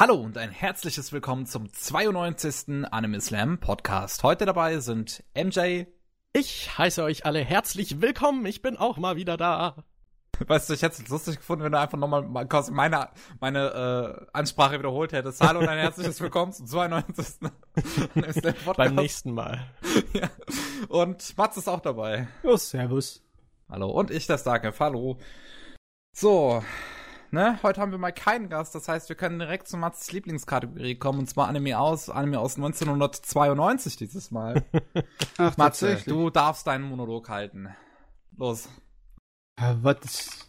Hallo und ein herzliches Willkommen zum 92. Anime Slam Podcast. Heute dabei sind MJ. Ich heiße euch alle herzlich willkommen. Ich bin auch mal wieder da. Weißt du, ich hätte es lustig gefunden, wenn du einfach nochmal meine, meine äh, Ansprache wiederholt hättest. Hallo und ein herzliches Willkommen zum 92. Anime Slam Podcast. Beim nächsten Mal. ja. Und Mats ist auch dabei. Oh, servus. Hallo. Und ich, der Starke. Hallo. So, ne, heute haben wir mal keinen Gast, das heißt, wir können direkt zu Mats Lieblingskategorie kommen, und zwar Anime aus, Anime aus 1992 dieses Mal. Ach, Matze, du darfst deinen Monolog halten. Los. was?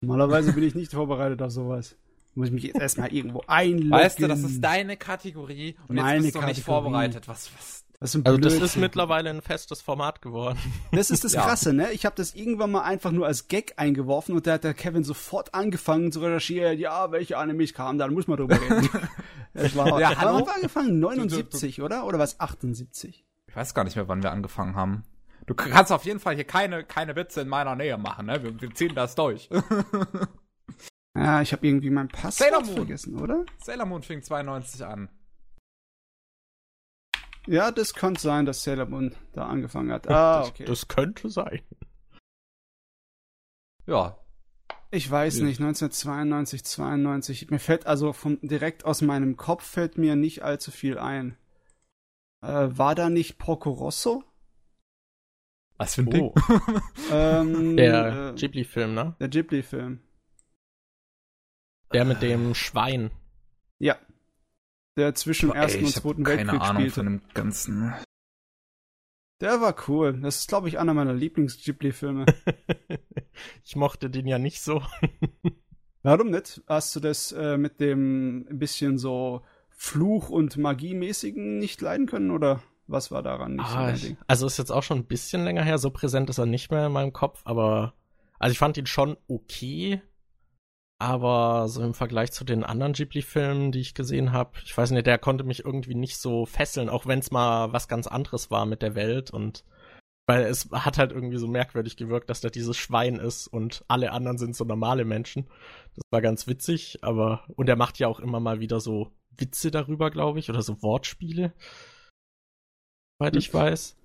Normalerweise bin ich nicht vorbereitet auf sowas. Muss ich mich jetzt erstmal irgendwo einloggen. Weißt du, das ist deine Kategorie und Meine jetzt bist du Kategorie. nicht vorbereitet. Was, was, das also das ist mittlerweile ein festes Format geworden. Das ist das ja. Krasse, ne? Ich habe das irgendwann mal einfach nur als Gag eingeworfen und da hat der Kevin sofort angefangen zu recherchieren, ja, welche Animes kamen, da muss man drüber reden. das war, ja, hallo? haben wir angefangen? 79, oder? Oder was? 78? Ich weiß gar nicht mehr, wann wir angefangen haben. Du kannst auf jeden Fall hier keine, keine Witze in meiner Nähe machen, ne? Wir, wir ziehen das durch. ja, ich habe irgendwie mein Passwort vergessen, oder? Sailor Moon fing 92 an. Ja, das könnte sein, dass Sailor Moon da angefangen hat. Ah, okay. Das, das könnte sein. Ja. Ich weiß ja. nicht, 1992, 92. Mir fällt also vom, direkt aus meinem Kopf fällt mir nicht allzu viel ein. Äh, war da nicht Porco Rosso? Was für ein Ding? Oh. ähm, der äh, Ghibli-Film, ne? Der Ghibli-Film. Der mit dem Schwein. Ja, der zwischen dem Ersten und Zweiten Weltkrieg keine Ahnung spielte. von dem ganzen. Der war cool. Das ist, glaube ich, einer meiner Lieblings-Ghibli-Filme. ich mochte den ja nicht so. Warum nicht? Hast du das äh, mit dem ein bisschen so Fluch- und Magie-mäßigen nicht leiden können oder was war daran nicht ah, so Also ist jetzt auch schon ein bisschen länger her, so präsent ist er nicht mehr in meinem Kopf, aber also ich fand ihn schon okay. Aber so im Vergleich zu den anderen Ghibli-Filmen, die ich gesehen habe, ich weiß nicht, der konnte mich irgendwie nicht so fesseln, auch wenn es mal was ganz anderes war mit der Welt und weil es hat halt irgendwie so merkwürdig gewirkt, dass da dieses Schwein ist und alle anderen sind so normale Menschen. Das war ganz witzig, aber und er macht ja auch immer mal wieder so Witze darüber, glaube ich, oder so Wortspiele, soweit ich weiß.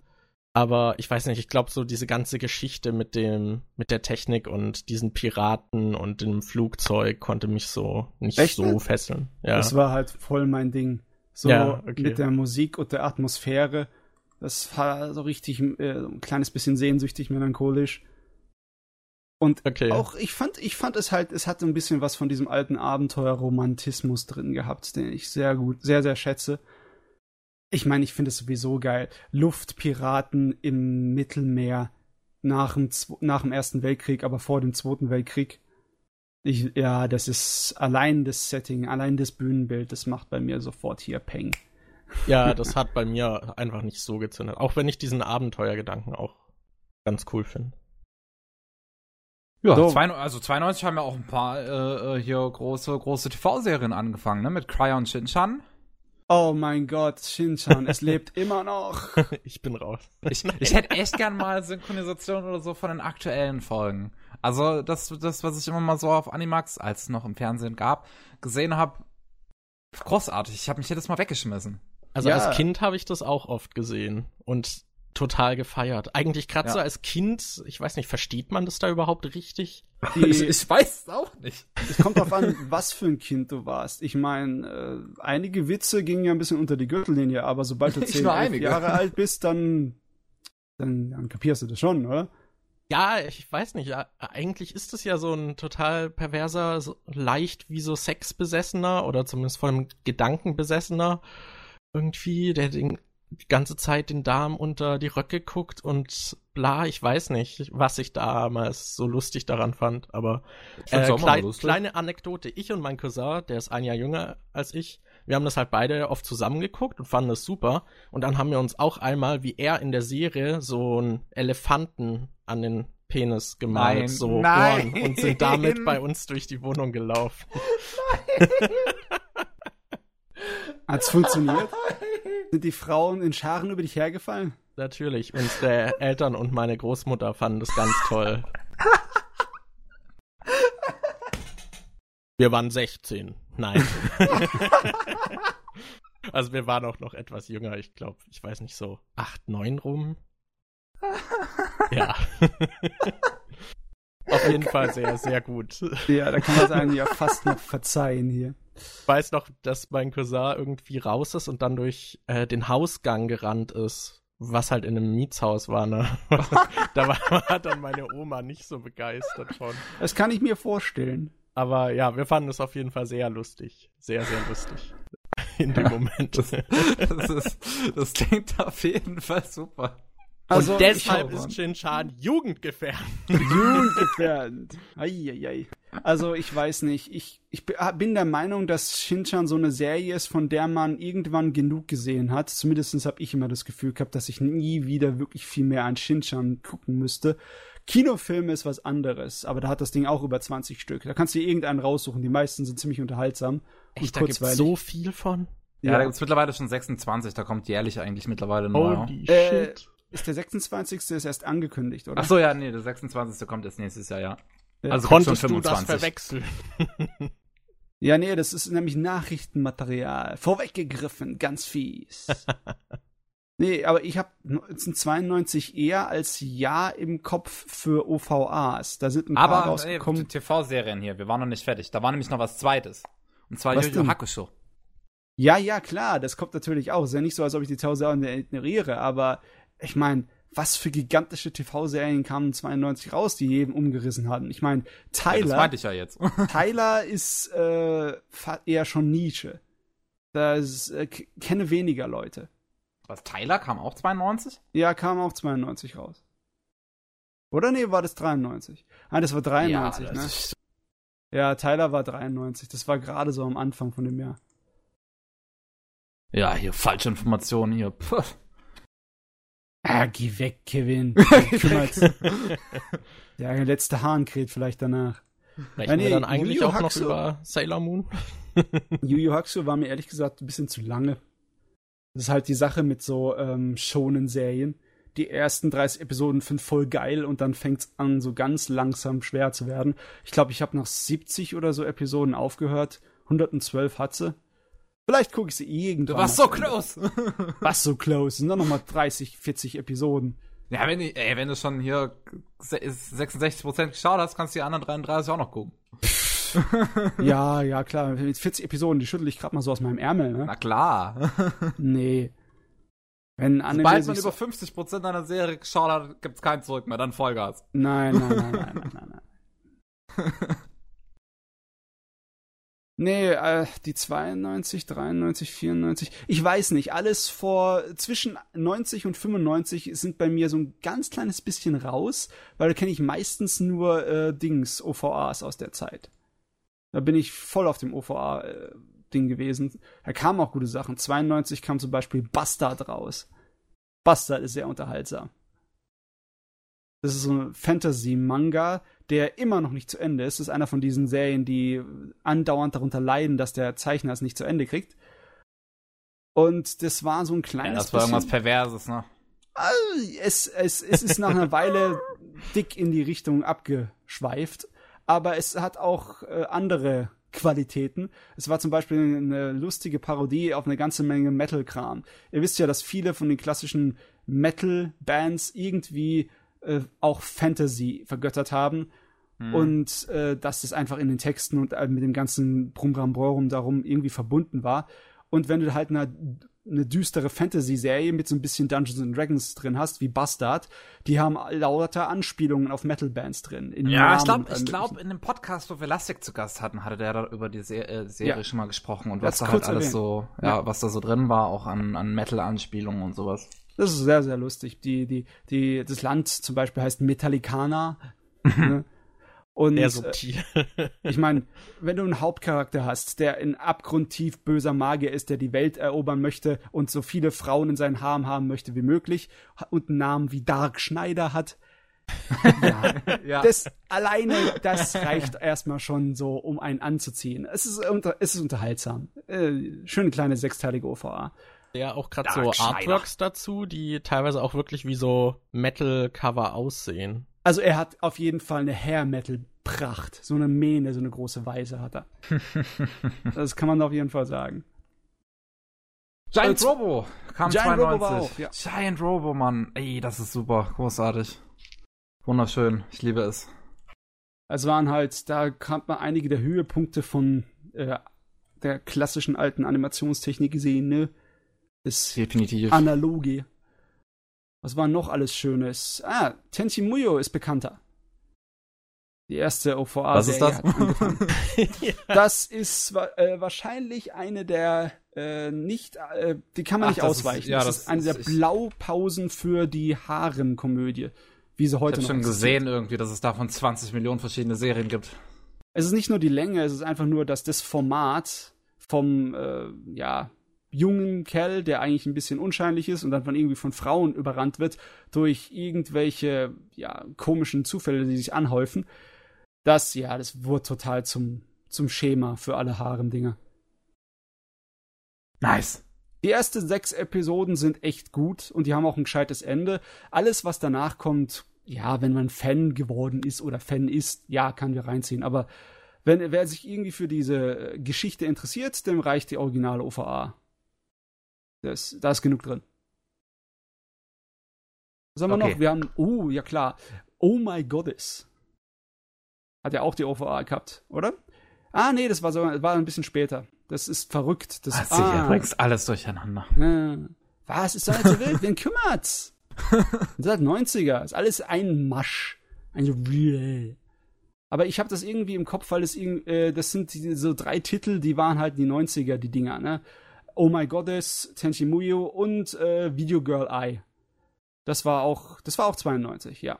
Aber ich weiß nicht, ich glaube, so diese ganze Geschichte mit dem, mit der Technik und diesen Piraten und dem Flugzeug konnte mich so nicht Echt? so fesseln. Ja. Das war halt voll mein Ding. So ja, okay. mit der Musik und der Atmosphäre. Das war so richtig äh, ein kleines bisschen sehnsüchtig, melancholisch. Und okay. auch, ich fand, ich fand es halt, es hatte ein bisschen was von diesem alten Abenteuerromantismus drin gehabt, den ich sehr gut, sehr, sehr schätze ich meine, ich finde es sowieso geil. Luftpiraten im Mittelmeer nach dem, nach dem Ersten Weltkrieg, aber vor dem Zweiten Weltkrieg. Ich, ja, das ist allein das Setting, allein das Bühnenbild, das macht bei mir sofort hier Peng. Ja, das hat bei mir einfach nicht so gezündet. Auch wenn ich diesen Abenteuergedanken auch ganz cool finde. Ja, so. zwei, also 92 haben ja auch ein paar äh, äh hier große, große TV-Serien angefangen, ne? Mit Cryon Shinchan. Oh mein Gott, Shinchan, es lebt immer noch. Ich bin raus. Ich, ich hätte echt gern mal Synchronisation oder so von den aktuellen Folgen. Also das, das, was ich immer mal so auf Animax, als es noch im Fernsehen gab, gesehen habe, großartig. Ich habe mich jedes Mal weggeschmissen. Also ja. als Kind habe ich das auch oft gesehen. Und total gefeiert. Eigentlich gerade ja. so als Kind, ich weiß nicht, versteht man das da überhaupt richtig? Die, ich weiß es auch nicht. Es kommt darauf an, was für ein Kind du warst. Ich meine, äh, einige Witze gingen ja ein bisschen unter die Gürtellinie, aber sobald du zehn Jahre alt bist, dann, dann, dann kapierst du das schon, oder? Ja, ich weiß nicht. Eigentlich ist es ja so ein total perverser, so leicht wie so Sexbesessener oder zumindest von einem Gedankenbesessener irgendwie, der den die ganze Zeit den Darm unter die Röcke guckt und bla, ich weiß nicht, was ich damals so lustig daran fand, aber äh, klei kleine Anekdote, ich und mein Cousin, der ist ein Jahr jünger als ich, wir haben das halt beide oft zusammengeguckt und fanden das super und dann haben wir uns auch einmal, wie er in der Serie, so einen Elefanten an den Penis gemalt, nein, so nein. Ohren und sind damit bei uns durch die Wohnung gelaufen. Nein. Hat's funktioniert? Sind die Frauen in Scharen über dich hergefallen? Natürlich. Unsere Eltern und meine Großmutter fanden das ganz toll. Wir waren 16. Nein. also wir waren auch noch etwas jünger, ich glaube, ich weiß nicht, so acht, neun rum. ja. Auf jeden Fall sehr, sehr gut. Ja, da kann man sagen, ja fast noch verzeihen hier. Ich weiß noch, dass mein Cousin irgendwie raus ist und dann durch äh, den Hausgang gerannt ist, was halt in einem Mietshaus war, ne? da war, dann meine Oma nicht so begeistert von. Das kann ich mir vorstellen. Aber ja, wir fanden es auf jeden Fall sehr lustig. Sehr, sehr lustig. In dem Moment. Das, das, ist, das klingt auf jeden Fall super. Also, und deshalb ist Shin-Chan jugendgefährdend. Jugendgefährdend. Eieiei. Also ich weiß nicht. Ich, ich bin der Meinung, dass Shin-Chan so eine Serie ist, von der man irgendwann genug gesehen hat. Zumindest habe ich immer das Gefühl gehabt, dass ich nie wieder wirklich viel mehr an Shin-Chan gucken müsste. Kinofilme ist was anderes, aber da hat das Ding auch über 20 Stück. Da kannst du dir irgendeinen raussuchen. Die meisten sind ziemlich unterhaltsam. Echt, da gibt's so viel von? Ja, ja, da gibt's mittlerweile schon 26. Da kommt jährlich eigentlich mittlerweile neu. Holy äh, shit. Ist der 26. ist erst angekündigt, oder? Ach so, ja, nee, der 26. kommt erst nächstes Jahr, ja. ja. Also konntest schon 25. du das verwechseln? ja, nee, das ist nämlich Nachrichtenmaterial. Vorweggegriffen, ganz fies. nee, aber ich habe 1992 eher als Jahr im Kopf für OVAs. Da sind ein aber, paar rausgekommen. TV-Serien hier, wir waren noch nicht fertig. Da war nämlich noch was Zweites. Und zwar Yu Yu Hakusho. Ja, ja, klar, das kommt natürlich auch. Es ist ja nicht so, als ob ich die TV-Serien ignoriere, aber ich meine, was für gigantische TV-Serien kamen 92 raus, die jeden umgerissen hatten. Ich meine, Tyler. Ja, das meinte ich ja jetzt. Tyler ist äh, eher schon Nische. Das äh, kenne weniger Leute. Was, Tyler kam auch 92? Ja, kam auch 92 raus. Oder nee, war das 93? Nein, das war 93, ja, das ne? Ist... Ja, Tyler war 93. Das war gerade so am Anfang von dem Jahr. Ja, hier falsche Informationen hier. Puh. Ah, geh weg, Kevin. ja, der letzte Hahn kräht vielleicht danach. Sprechen ja, nee, wir dann eigentlich auch noch über Sailor Moon? Yu Yu Hakusho war mir ehrlich gesagt ein bisschen zu lange. Das ist halt die Sache mit so ähm, Shonen-Serien. Die ersten 30 Episoden sind voll geil und dann fängt's an, so ganz langsam schwer zu werden. Ich glaube, ich habe nach 70 oder so Episoden aufgehört. 112 hat sie. Vielleicht gucke ich sie irgendwann. Du warst so close. Was so close? Sind dann nochmal 30, 40 Episoden. Ja, wenn, ey, wenn du schon hier 66% geschaut hast, kannst du die anderen 33 auch noch gucken. ja, ja, klar. Mit 40 Episoden, die schüttel ich gerade mal so aus meinem Ärmel, ne? Na klar. nee. Wenn Anime Sobald man über 50% einer Serie geschaut hat, gibt's kein Zurück mehr, dann Vollgas. Nein, nein, nein, nein, nein, nein, nein. Nee, äh, die 92, 93, 94, ich weiß nicht, alles vor zwischen 90 und 95 sind bei mir so ein ganz kleines bisschen raus, weil da kenne ich meistens nur äh, Dings, OVAs aus der Zeit. Da bin ich voll auf dem OVA-Ding äh, gewesen. Da kamen auch gute Sachen. 92 kam zum Beispiel Bastard raus. Bastard ist sehr unterhaltsam. Das ist so ein Fantasy-Manga, der immer noch nicht zu Ende ist. Das ist einer von diesen Serien, die andauernd darunter leiden, dass der Zeichner es nicht zu Ende kriegt. Und das war so ein kleines. Ja, das war irgendwas Perverses, ne? Es, es, es ist nach einer Weile dick in die Richtung abgeschweift, aber es hat auch äh, andere Qualitäten. Es war zum Beispiel eine lustige Parodie auf eine ganze Menge Metal-Kram. Ihr wisst ja, dass viele von den klassischen Metal-Bands irgendwie äh, auch Fantasy vergöttert haben. Mhm. Und äh, dass das einfach in den Texten und äh, mit dem ganzen Brumbramborum darum irgendwie verbunden war. Und wenn du halt eine, eine düstere Fantasy-Serie mit so ein bisschen Dungeons and Dragons drin hast, wie Bastard, die haben lauter Anspielungen auf Metal-Bands drin. ja, Namen ich glaube, ich glaub, in dem Podcast, wo wir Lastik zu Gast hatten, hatte der da über die Se äh, Serie ja. schon mal gesprochen und was da halt alles erwähnt. so, ja, ja, was da so drin war, auch an, an Metal-Anspielungen und sowas. Das ist sehr, sehr lustig. Die, die, die, das Land zum Beispiel heißt Metallicana. ne? Und sehr subtil. Äh, ich meine, wenn du einen Hauptcharakter hast, der ein abgrundtief böser Magier ist, der die Welt erobern möchte und so viele Frauen in seinen Harm haben möchte wie möglich und einen Namen wie Dark Schneider hat, ja, ja. Das alleine, das reicht erstmal schon so, um einen anzuziehen. Es ist, unter, es ist unterhaltsam. Äh, schöne kleine sechsteilige OVA ja auch gerade so Artworks dazu, die teilweise auch wirklich wie so Metal-Cover aussehen. Also er hat auf jeden Fall eine Hair-Metal Pracht. So eine Mähne, so eine große Weiße hat er. das kann man auf jeden Fall sagen. Giant äh, Robo kam Giant 92. Robo war auch, ja. Giant Robo, Mann. Ey, das ist super. Großartig. Wunderschön. Ich liebe es. Es waren halt, da kam man einige der Höhepunkte von äh, der klassischen alten Animationstechnik gesehen, ne? Das Definitiv. Analoge. Was war noch alles Schönes? Ah, Tenchi Muyo ist bekannter. Die erste OVA. Was ist das? ja. Das ist äh, wahrscheinlich eine der äh, nicht, äh, die kann man Ach, nicht ausweichen. Ist, ja, das, das ist eine der Blaupausen für die Harem-Komödie, wie sie heute ich noch Ich habe schon gesehen irgendwie, dass es davon 20 Millionen verschiedene Serien gibt. Es ist nicht nur die Länge, es ist einfach nur, dass das Format vom, äh, ja, jungen Kerl, der eigentlich ein bisschen unscheinlich ist und dann von irgendwie von Frauen überrannt wird durch irgendwelche ja, komischen Zufälle, die sich anhäufen. Das, ja, das wurde total zum, zum Schema für alle Harem-Dinger. Nice. Die ersten sechs Episoden sind echt gut und die haben auch ein gescheites Ende. Alles, was danach kommt, ja, wenn man Fan geworden ist oder Fan ist, ja, kann wir reinziehen. Aber wenn, wer sich irgendwie für diese Geschichte interessiert, dem reicht die originale OVA. Das, da ist genug drin. Was haben wir okay. noch? Wir haben, oh, ja klar. Oh my Goddess. Hat ja auch die OVA gehabt, oder? Ah, nee, das war so, war ein bisschen später. Das ist verrückt. Das, ah, sicher, ah, bringst alles durcheinander. Äh, was ist doch nicht so wild? Wen kümmert's? Das ist 90er. Ist alles ein Masch. Ein aber ich habe das irgendwie im Kopf, weil es äh, das sind die, so drei Titel, die waren halt die 90er, die Dinger, ne? Oh My Goddess, Tenchi Muyo und äh, Video Girl Eye. Das war auch, das war auch 92, ja.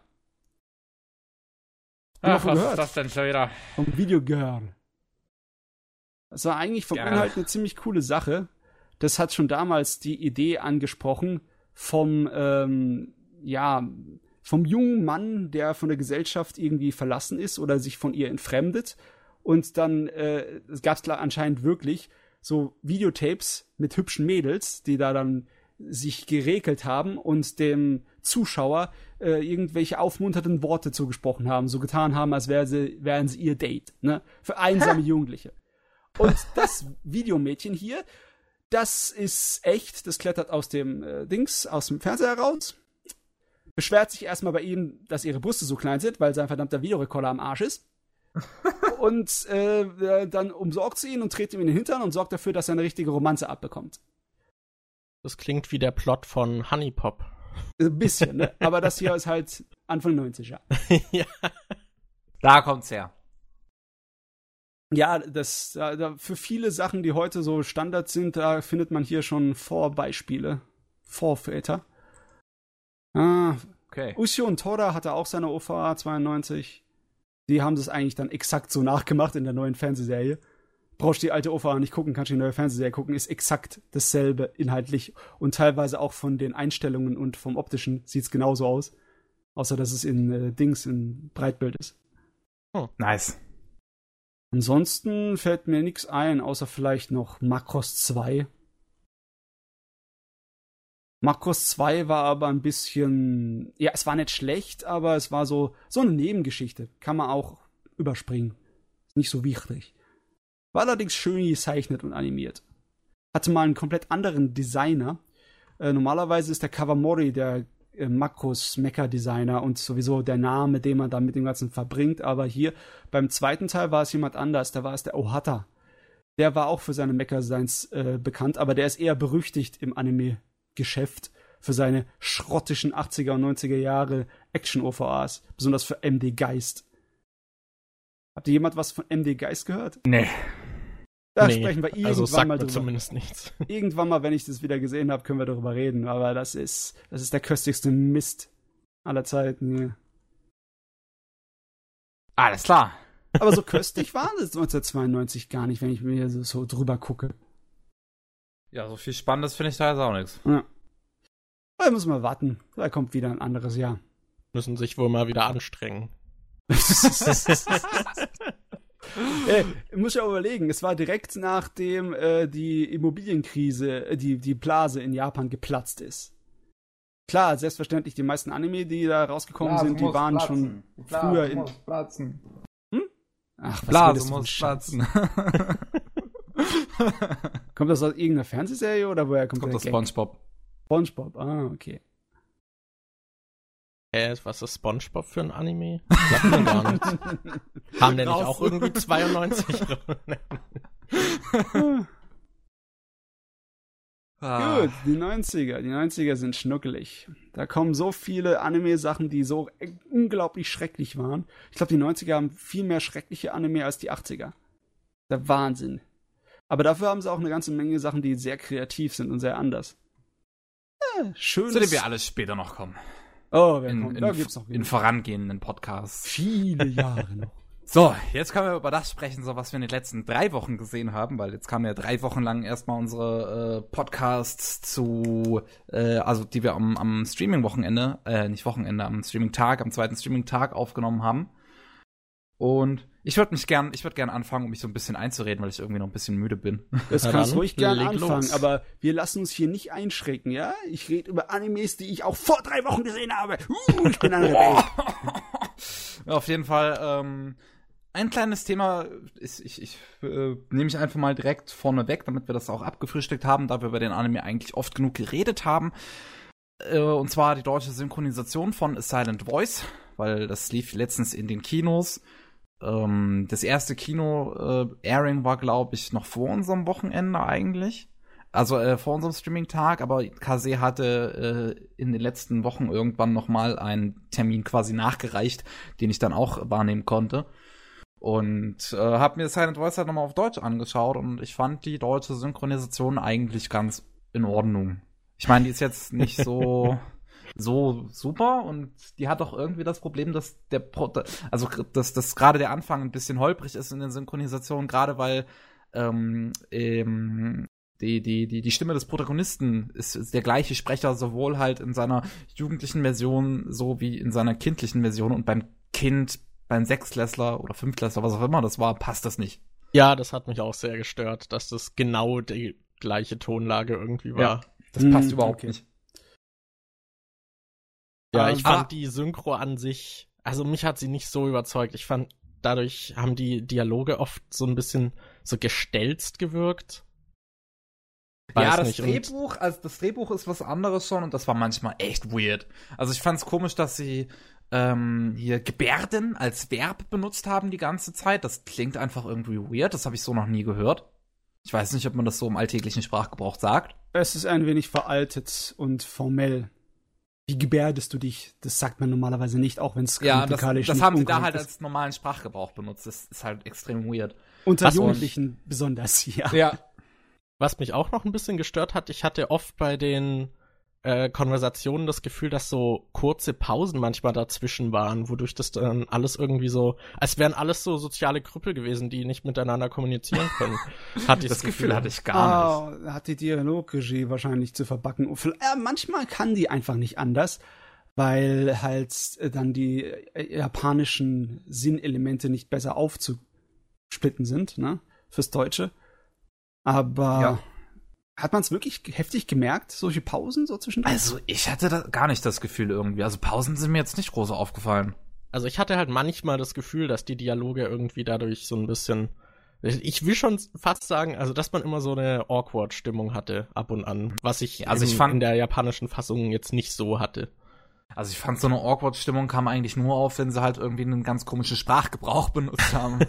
Ach, was gehört? ist das denn schon wieder? Vom Video Girl. Das war eigentlich vom ja. Inhalt eine ziemlich coole Sache. Das hat schon damals die Idee angesprochen vom, ähm, ja, vom jungen Mann, der von der Gesellschaft irgendwie verlassen ist oder sich von ihr entfremdet. Und dann äh, es gab es anscheinend wirklich so Videotapes mit hübschen Mädels, die da dann sich geregelt haben und dem Zuschauer äh, irgendwelche aufmunternden Worte zugesprochen haben, so getan haben, als wären sie, wären sie ihr Date, ne? Für einsame Jugendliche. Und das Videomädchen hier, das ist echt, das klettert aus dem äh, Dings, aus dem Fernseher raus, beschwert sich erstmal bei ihm, dass ihre Brüste so klein sind, weil sein verdammter Videorekorder am Arsch ist und äh, dann umsorgt sie ihn und dreht ihm in den Hintern und sorgt dafür, dass er eine richtige Romanze abbekommt. Das klingt wie der Plot von Honey Pop. Ein bisschen, ne? Aber das hier ist halt Anfang 90er. ja. Da kommt's her. Ja, das da, für viele Sachen, die heute so Standard sind, da findet man hier schon Vorbeispiele, Vorväter. Ah, okay. Usio und Tora hatte auch seine OVA 92 die haben das eigentlich dann exakt so nachgemacht in der neuen Fernsehserie. Brauchst die alte OVA nicht gucken, kannst du die neue Fernsehserie gucken, ist exakt dasselbe inhaltlich und teilweise auch von den Einstellungen und vom optischen sieht's genauso aus. Außer dass es in äh, Dings in Breitbild ist. Oh, nice. Ansonsten fällt mir nichts ein, außer vielleicht noch Macross 2. Makros 2 war aber ein bisschen, ja, es war nicht schlecht, aber es war so, so eine Nebengeschichte. Kann man auch überspringen. nicht so wichtig. War allerdings schön gezeichnet und animiert. Hatte mal einen komplett anderen Designer. Äh, normalerweise ist der Kawamori der äh, Makros Mecha-Designer und sowieso der Name, den man da mit dem Ganzen verbringt. Aber hier beim zweiten Teil war es jemand anders. Da war es der Ohata. Der war auch für seine Mecha-Designs äh, bekannt, aber der ist eher berüchtigt im Anime Geschäft für seine schrottischen 80er und 90er Jahre Action-OVAs, besonders für MD Geist. Habt ihr jemand was von MD Geist gehört? Nee. Da nee, sprechen wir also irgendwann also sagt mal drüber. zumindest nichts. Irgendwann mal, wenn ich das wieder gesehen habe, können wir darüber reden. Aber das ist, das ist der köstlichste Mist aller Zeiten. Ja. Alles klar. Aber so köstlich war das 1992 gar nicht, wenn ich mir so drüber gucke. Ja, so viel Spannendes finde ich da jetzt auch nichts. Ja. Da muss man warten. Da kommt wieder ein anderes Jahr. Müssen sich wohl mal wieder anstrengen. Ey, muss ja überlegen, es war direkt nachdem äh, die Immobilienkrise, äh, die, die Blase in Japan geplatzt ist. Klar, selbstverständlich, die meisten Anime, die da rausgekommen Blase sind, die waren platzen. schon früher in. Muss platzen. Hm? Ach, was Blase muss platzen. kommt das aus irgendeiner Fernsehserie oder woher kommt, kommt das? Kommt aus SpongeBob. SpongeBob, ah, okay. Äh, was ist SpongeBob für ein Anime? Sagt mir gar nichts. Haben der nicht auch irgendwie 92? Ah. Gut, die 90er. Die 90er sind schnuckelig. Da kommen so viele Anime-Sachen, die so unglaublich schrecklich waren. Ich glaube, die 90er haben viel mehr schreckliche Anime als die 80er. Der Wahnsinn. Aber dafür haben sie auch eine ganze Menge Sachen, die sehr kreativ sind und sehr anders. Ja, schön. Zu dem wir alles später noch kommen. Oh, wer in, kommt? In, da gibt's noch in vorangehenden Podcasts. Viele Jahre noch. So, jetzt können wir über das sprechen, so was wir in den letzten drei Wochen gesehen haben, weil jetzt kamen ja drei Wochen lang erstmal unsere äh, Podcasts zu, äh, also die wir am, am Streaming-Wochenende, äh, nicht Wochenende, am Streaming-Tag, am zweiten Streaming-Tag aufgenommen haben. Und ich würde mich gern, ich würde gern anfangen, um mich so ein bisschen einzureden, weil ich irgendwie noch ein bisschen müde bin. Das ja, kannst ruhig gern anfangen, los. aber wir lassen uns hier nicht einschrecken, ja? Ich rede über Animes, die ich auch vor drei Wochen gesehen habe. Uh, ich bin ein Rebell. Auf jeden Fall, ähm, ein kleines Thema ist, ich, ich äh, nehme ich einfach mal direkt vorne weg, damit wir das auch abgefrühstückt haben, da wir über den Anime eigentlich oft genug geredet haben. Äh, und zwar die deutsche Synchronisation von A Silent Voice, weil das lief letztens in den Kinos. Ähm, das erste Kino-Airing äh, war, glaube ich, noch vor unserem Wochenende eigentlich. Also äh, vor unserem Streaming-Tag, aber Kase hatte äh, in den letzten Wochen irgendwann noch mal einen Termin quasi nachgereicht, den ich dann auch wahrnehmen konnte. Und äh, habe mir Silent Voice halt nochmal auf Deutsch angeschaut und ich fand die deutsche Synchronisation eigentlich ganz in Ordnung. Ich meine, die ist jetzt nicht so so super und die hat auch irgendwie das Problem, dass der Pro also dass, dass gerade der Anfang ein bisschen holprig ist in der Synchronisation, gerade weil ähm, ähm, die, die, die, die Stimme des Protagonisten ist, ist der gleiche Sprecher, sowohl halt in seiner jugendlichen Version so wie in seiner kindlichen Version und beim Kind beim Sechsklässler oder Fünftklässler, was auch immer das war, passt das nicht. Ja, das hat mich auch sehr gestört, dass das genau die gleiche Tonlage irgendwie war. Ja, das hm, passt überhaupt okay. nicht. Ja, ich fand die Synchro an sich, also mich hat sie nicht so überzeugt. Ich fand, dadurch haben die Dialoge oft so ein bisschen so gestelzt gewirkt. Weiß ja, das nicht. Drehbuch, also das Drehbuch ist was anderes schon und das war manchmal echt weird. Also ich fand es komisch, dass sie ähm, hier Gebärden als Verb benutzt haben die ganze Zeit. Das klingt einfach irgendwie weird. Das habe ich so noch nie gehört. Ich weiß nicht, ob man das so im alltäglichen Sprachgebrauch sagt. Es ist ein wenig veraltet und formell. Wie gebärdest du dich? Das sagt man normalerweise nicht, auch wenn es ja, das, das haben sie da halt ist. als normalen Sprachgebrauch benutzt. Das ist halt extrem weird. Unter Was Jugendlichen besonders, ja. Ja. Was mich auch noch ein bisschen gestört hat, ich hatte oft bei den äh, Konversationen das Gefühl, dass so kurze Pausen manchmal dazwischen waren, wodurch das dann alles irgendwie so, als wären alles so soziale Krüppel gewesen, die nicht miteinander kommunizieren können. Hatte ich das, das Gefühl, Gefühl hatte ich gar nicht. Oh, hat die Dialogregie wahrscheinlich zu verbacken. Äh, manchmal kann die einfach nicht anders, weil halt äh, dann die äh, japanischen Sinnelemente nicht besser aufzusplitten sind, ne, fürs Deutsche. Aber ja. Hat man es wirklich heftig gemerkt, solche Pausen so zwischendurch? Also ich hatte da gar nicht das Gefühl irgendwie. Also Pausen sind mir jetzt nicht groß aufgefallen. Also ich hatte halt manchmal das Gefühl, dass die Dialoge irgendwie dadurch so ein bisschen. Ich will schon fast sagen, also dass man immer so eine awkward Stimmung hatte ab und an, was ich, also ich fand, in der japanischen Fassung jetzt nicht so hatte. Also ich fand so eine awkward Stimmung kam eigentlich nur auf, wenn sie halt irgendwie einen ganz komischen Sprachgebrauch benutzt haben.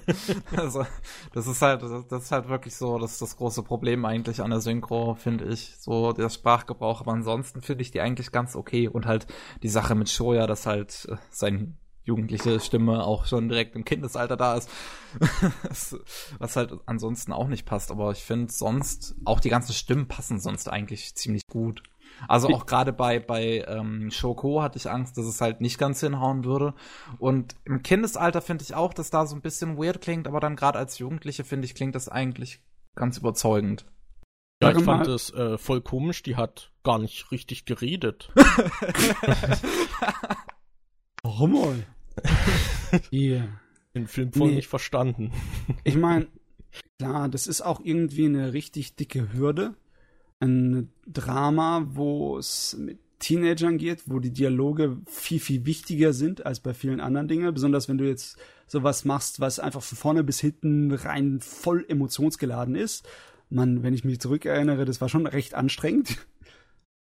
also das ist halt das ist halt wirklich so, das ist das große Problem eigentlich an der Synchro, finde ich, so der Sprachgebrauch. Aber ansonsten finde ich die eigentlich ganz okay und halt die Sache mit Shoya, dass halt äh, sein jugendliche Stimme auch schon direkt im Kindesalter da ist, was halt ansonsten auch nicht passt. Aber ich finde sonst auch die ganzen Stimmen passen sonst eigentlich ziemlich gut. Also auch gerade bei, bei ähm, Shoko hatte ich Angst, dass es halt nicht ganz hinhauen würde. Und im Kindesalter finde ich auch, dass da so ein bisschen weird klingt, aber dann gerade als Jugendliche finde ich, klingt das eigentlich ganz überzeugend. Ja, ich fand es äh, voll komisch, die hat gar nicht richtig geredet. Warum wohl? yeah. Den Film voll nee. nicht verstanden. Ich meine, klar, das ist auch irgendwie eine richtig dicke Hürde, ein Drama, wo es mit Teenagern geht, wo die Dialoge viel, viel wichtiger sind als bei vielen anderen Dingen. Besonders wenn du jetzt sowas machst, was einfach von vorne bis hinten rein voll emotionsgeladen ist. Man, wenn ich mich zurückerinnere, das war schon recht anstrengend.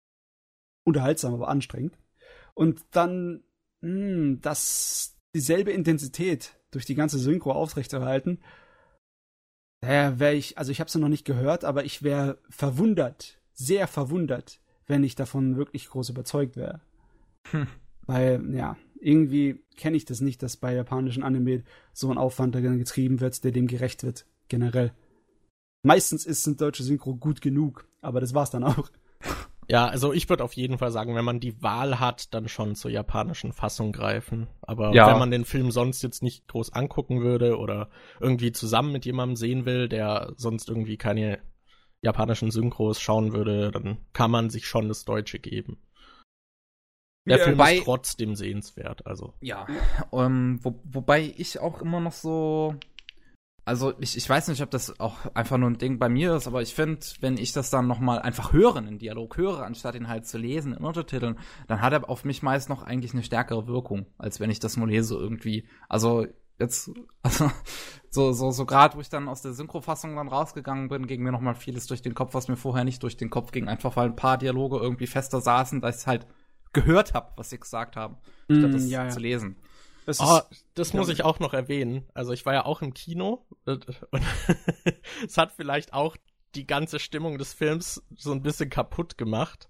Unterhaltsam, aber anstrengend. Und dann, mh, hm, das dieselbe Intensität durch die ganze Synchro aufrechterhalten, daher wäre ich, also ich habe es noch nicht gehört, aber ich wäre verwundert, sehr verwundert, wenn ich davon wirklich groß überzeugt wäre. Hm. Weil, ja, irgendwie kenne ich das nicht, dass bei japanischen Anime so ein Aufwand getrieben wird, der dem gerecht wird, generell. Meistens ist ein deutsche Synchro gut genug, aber das war's dann auch. Ja, also ich würde auf jeden Fall sagen, wenn man die Wahl hat, dann schon zur japanischen Fassung greifen. Aber ja. wenn man den Film sonst jetzt nicht groß angucken würde oder irgendwie zusammen mit jemandem sehen will, der sonst irgendwie keine japanischen Synchros schauen würde, dann kann man sich schon das Deutsche geben. Der ja, Film wobei, ist trotzdem sehenswert, also. Ja, ähm, wo, wobei ich auch immer noch so. Also ich, ich weiß nicht, ob das auch einfach nur ein Ding bei mir ist, aber ich finde, wenn ich das dann nochmal einfach hören, in Dialog höre, anstatt ihn halt zu lesen in Untertiteln, dann hat er auf mich meist noch eigentlich eine stärkere Wirkung, als wenn ich das nur lese irgendwie. Also jetzt, also so, so, so gerade, wo ich dann aus der Synchrofassung dann rausgegangen bin, ging mir noch mal vieles durch den Kopf, was mir vorher nicht durch den Kopf ging, einfach weil ein paar Dialoge irgendwie fester saßen, dass ich halt gehört habe, was sie gesagt haben, statt mm, das ja, ja. zu lesen. Das, oh, das muss ich auch noch erwähnen. Also ich war ja auch im Kino und es hat vielleicht auch die ganze Stimmung des Films so ein bisschen kaputt gemacht.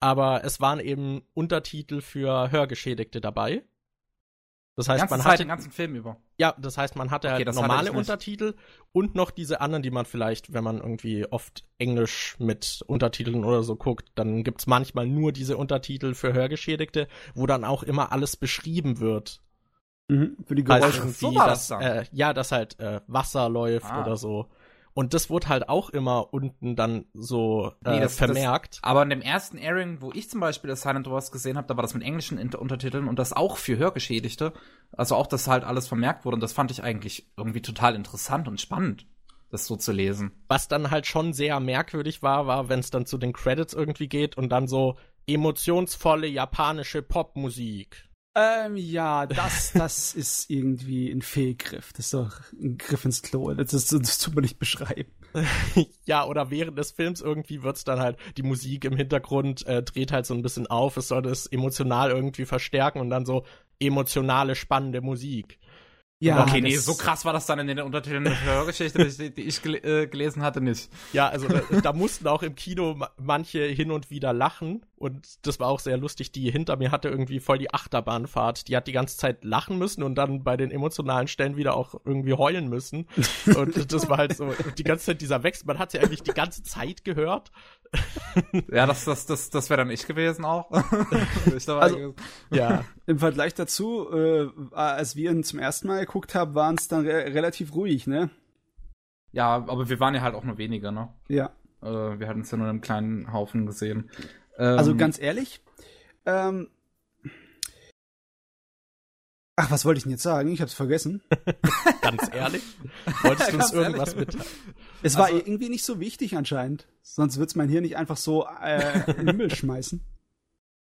Aber es waren eben Untertitel für Hörgeschädigte dabei. Das heißt, man hat den ganzen Film über. Ja, das heißt, man hatte okay, halt normale Untertitel und noch diese anderen, die man vielleicht, wenn man irgendwie oft Englisch mit Untertiteln oder so guckt, dann gibt's manchmal nur diese Untertitel für Hörgeschädigte, wo dann auch immer alles beschrieben wird. Mhm, für die Geräusche. Also so das, äh, ja, dass halt äh, Wasser läuft ah. oder so. Und das wurde halt auch immer unten dann so äh, nee, das, vermerkt. Das, aber in dem ersten Airing, wo ich zum Beispiel das Silent Wars gesehen habe, da war das mit englischen Inter Untertiteln und das auch für Hörgeschädigte. Also auch, dass halt alles vermerkt wurde. Und das fand ich eigentlich irgendwie total interessant und spannend, das so zu lesen. Was dann halt schon sehr merkwürdig war, war, wenn es dann zu den Credits irgendwie geht und dann so emotionsvolle japanische Popmusik. Ähm, ja, das, das ist irgendwie ein Fehlgriff. Das ist doch ein Griff ins Klo. Das, ist, das tut man nicht beschreiben. ja, oder während des Films irgendwie wird's dann halt, die Musik im Hintergrund äh, dreht halt so ein bisschen auf. Es soll das emotional irgendwie verstärken und dann so emotionale, spannende Musik. Ja, okay, nee, so krass war das dann in den Untertiteln der Hörgeschichte, die, die ich gel äh, gelesen hatte, nicht. Ja, also da, da, mussten auch im Kino manche hin und wieder lachen und das war auch sehr lustig. Die hinter mir hatte irgendwie voll die Achterbahnfahrt. Die hat die ganze Zeit lachen müssen und dann bei den emotionalen Stellen wieder auch irgendwie heulen müssen. Und das war halt so die ganze Zeit dieser Wechsel. Man hat sie eigentlich die ganze Zeit gehört. Ja, das, das, das, das wäre dann ich gewesen auch. also, ja, im Vergleich dazu, äh, als wir ihn zum ersten Mal geguckt haben, waren es dann re relativ ruhig, ne? Ja, aber wir waren ja halt auch nur weniger, ne? Ja. Äh, wir hatten es ja nur in einem kleinen Haufen gesehen. Ähm, also ganz ehrlich, ähm, Ach, was wollte ich denn jetzt sagen? Ich hab's vergessen. Ganz ehrlich? Wolltest du uns irgendwas mitteilen? Es war also, irgendwie nicht so wichtig anscheinend. Sonst wird's mein Hirn nicht einfach so äh, in den Himmel schmeißen.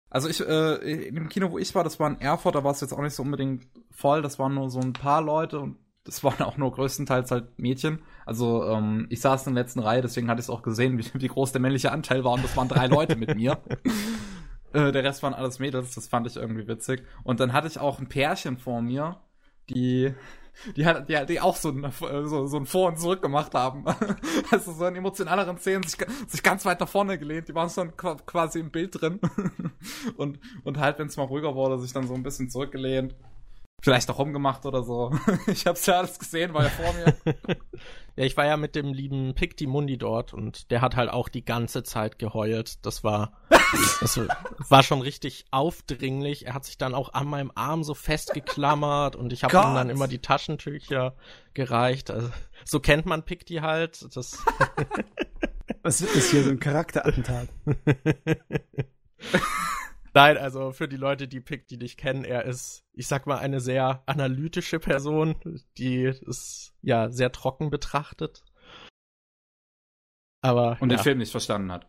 Also ich, äh, in dem Kino, wo ich war, das war in Erfurt, da war es jetzt auch nicht so unbedingt voll. Das waren nur so ein paar Leute und das waren auch nur größtenteils halt Mädchen. Also ähm, ich saß in der letzten Reihe, deswegen hatte ich es auch gesehen, wie, wie groß der männliche Anteil war und das waren drei Leute mit mir. Äh, der Rest waren alles Mädels, das fand ich irgendwie witzig. Und dann hatte ich auch ein Pärchen vor mir, die die hat die, die auch so ein, so, so ein Vor und Zurück gemacht haben. also so in emotionaleren Szenen sich, sich ganz weit nach vorne gelehnt. Die waren schon quasi im Bild drin. und, und halt, wenn es mal ruhiger wurde, sich dann so ein bisschen zurückgelehnt. Vielleicht auch rumgemacht oder so. ich hab's ja alles gesehen, war ja vor mir. ja, ich war ja mit dem lieben Picti Mundi dort und der hat halt auch die ganze Zeit geheult. Das war, das war schon richtig aufdringlich. Er hat sich dann auch an meinem Arm so festgeklammert und ich habe ihm dann immer die Taschentücher gereicht. Also, so kennt man Picti halt. Das Was ist hier so ein Charakterattentat? Nein, also für die Leute, die Pick, die dich kennen, er ist, ich sag mal, eine sehr analytische Person, die es ja sehr trocken betrachtet. Aber. Und ja. den Film nicht verstanden hat.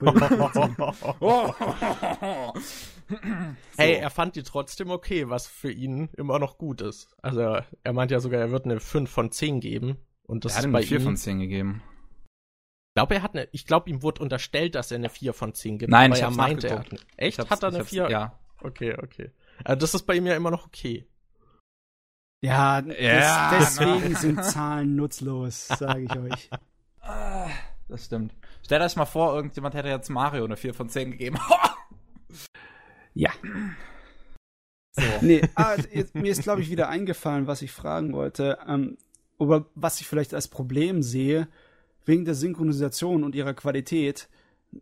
Hey, er fand die trotzdem okay, was für ihn immer noch gut ist. Also er meint ja sogar, er wird eine 5 von 10 geben. Und das er hat ist ihm bei eine 4 ihm. von 10 gegeben. Ich glaube, er hat eine, ich glaube, ihm wurde unterstellt, dass er eine 4 von 10 gibt. Nein, aber ich er meinte, er hat eine, echt? Hat er eine hab's- 4? Ja. Okay, okay. Also das ist bei ihm ja immer noch okay. Ja, Ja, des, deswegen sind Zahlen nutzlos, sage ich euch. Ah, Das stimmt. Stellt euch mal vor, irgendjemand hätte jetzt Mario eine 4 von 10 gegeben. Ja. so. Nee, ah, jetzt, mir ist, glaube ich, wieder eingefallen, was ich fragen wollte. Ähm, aber was ich vielleicht als Problem sehe, wegen der Synchronisation und ihrer Qualität,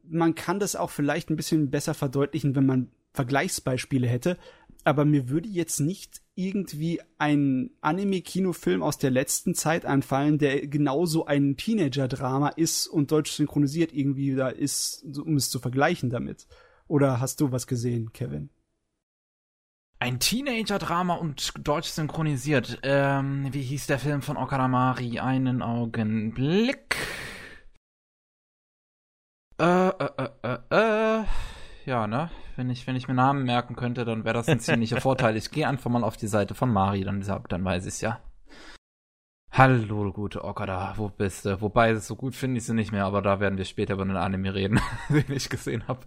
man kann das auch vielleicht ein bisschen besser verdeutlichen, wenn man Vergleichsbeispiele hätte. Aber mir würde jetzt nicht irgendwie ein Anime-Kinofilm aus der letzten Zeit einfallen, der genauso ein Teenager-Drama ist und deutsch synchronisiert irgendwie da ist, um es zu vergleichen damit. Oder hast du was gesehen, Kevin? Ein Teenager-Drama und deutsch synchronisiert. Ähm, wie hieß der Film von Okaramari? Einen Augenblick. Äh, äh, äh, äh, äh. Ja, ne? Wenn ich, wenn ich mir Namen merken könnte, dann wäre das ein ziemlicher Vorteil. Ich gehe einfach mal auf die Seite von Mari, dann, dann weiß ich's ja. Hallo, gute Okada, wo bist du? Wobei, so gut finde ich sie nicht mehr, aber da werden wir später über einen Anime reden, den ich gesehen habe.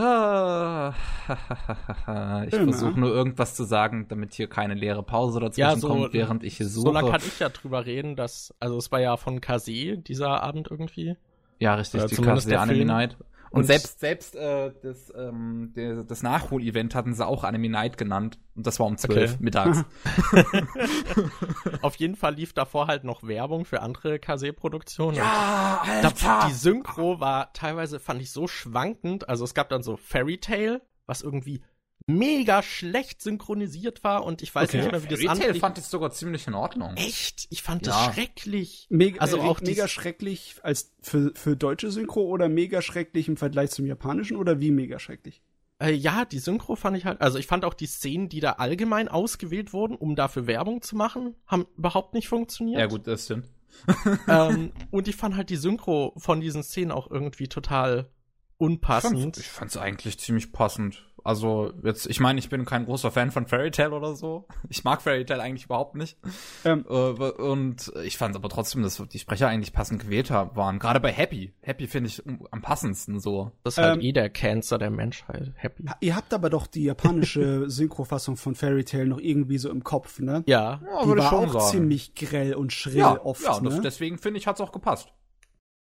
Ah, ich versuche nur irgendwas zu sagen, damit hier keine leere Pause dazwischen Ja, so- kommt, während ich hier suche. So lange kann ich ja drüber reden, dass, also es war ja von Kase dieser Abend irgendwie. ja, richtig, Oder die der Anime Film. Night. Und, Und- selbst, selbst äh, das, ähm, der, das Nachhol-Event hatten sie auch Anime Night genannt. Und das war um 12 Okay. mittags. Auf jeden Fall lief davor halt noch Werbung für andere Kase-Produktionen. ja, Da, die Synchro war teilweise, fand ich, so schwankend. Also es gab dann so Fairy Tale, was irgendwie mega schlecht synchronisiert war und ich weiß Okay. nicht mehr, wie das Fairy Tail andere. fand ich sogar ziemlich in Ordnung. Echt? Ich fand Ja. das schrecklich. Mega, Also äh, auch mega schrecklich als für, für deutsche Synchro oder mega schrecklich im Vergleich zum japanischen oder wie mega schrecklich? Äh, ja, die Synchro fand ich halt, also ich fand auch die Szenen, die da allgemein ausgewählt wurden, um dafür Werbung zu machen, haben überhaupt nicht funktioniert. Ja, gut, das stimmt. ähm, und ich fand halt die Synchro von diesen Szenen auch irgendwie total unpassend. Ich fand's eigentlich ziemlich passend. Also, jetzt, ich meine, ich bin kein großer Fan von Fairy Tail oder so. Ich mag Fairy Tail eigentlich überhaupt nicht. Ähm, Äh, und ich fand aber trotzdem, dass die Sprecher eigentlich passend gewählt haben, waren. Gerade bei Happy. Happy finde ich am passendsten so. Das ist halt Ähm, eh der Cancer der Menschheit. Happy. ihr habt aber doch die japanische Synchrofassung von Fairy Tail noch irgendwie so im Kopf, ne? Ja. Ja, die war auch ziemlich grell und schrill ja, oft, ja, das, ne? deswegen finde ich, hat's auch gepasst.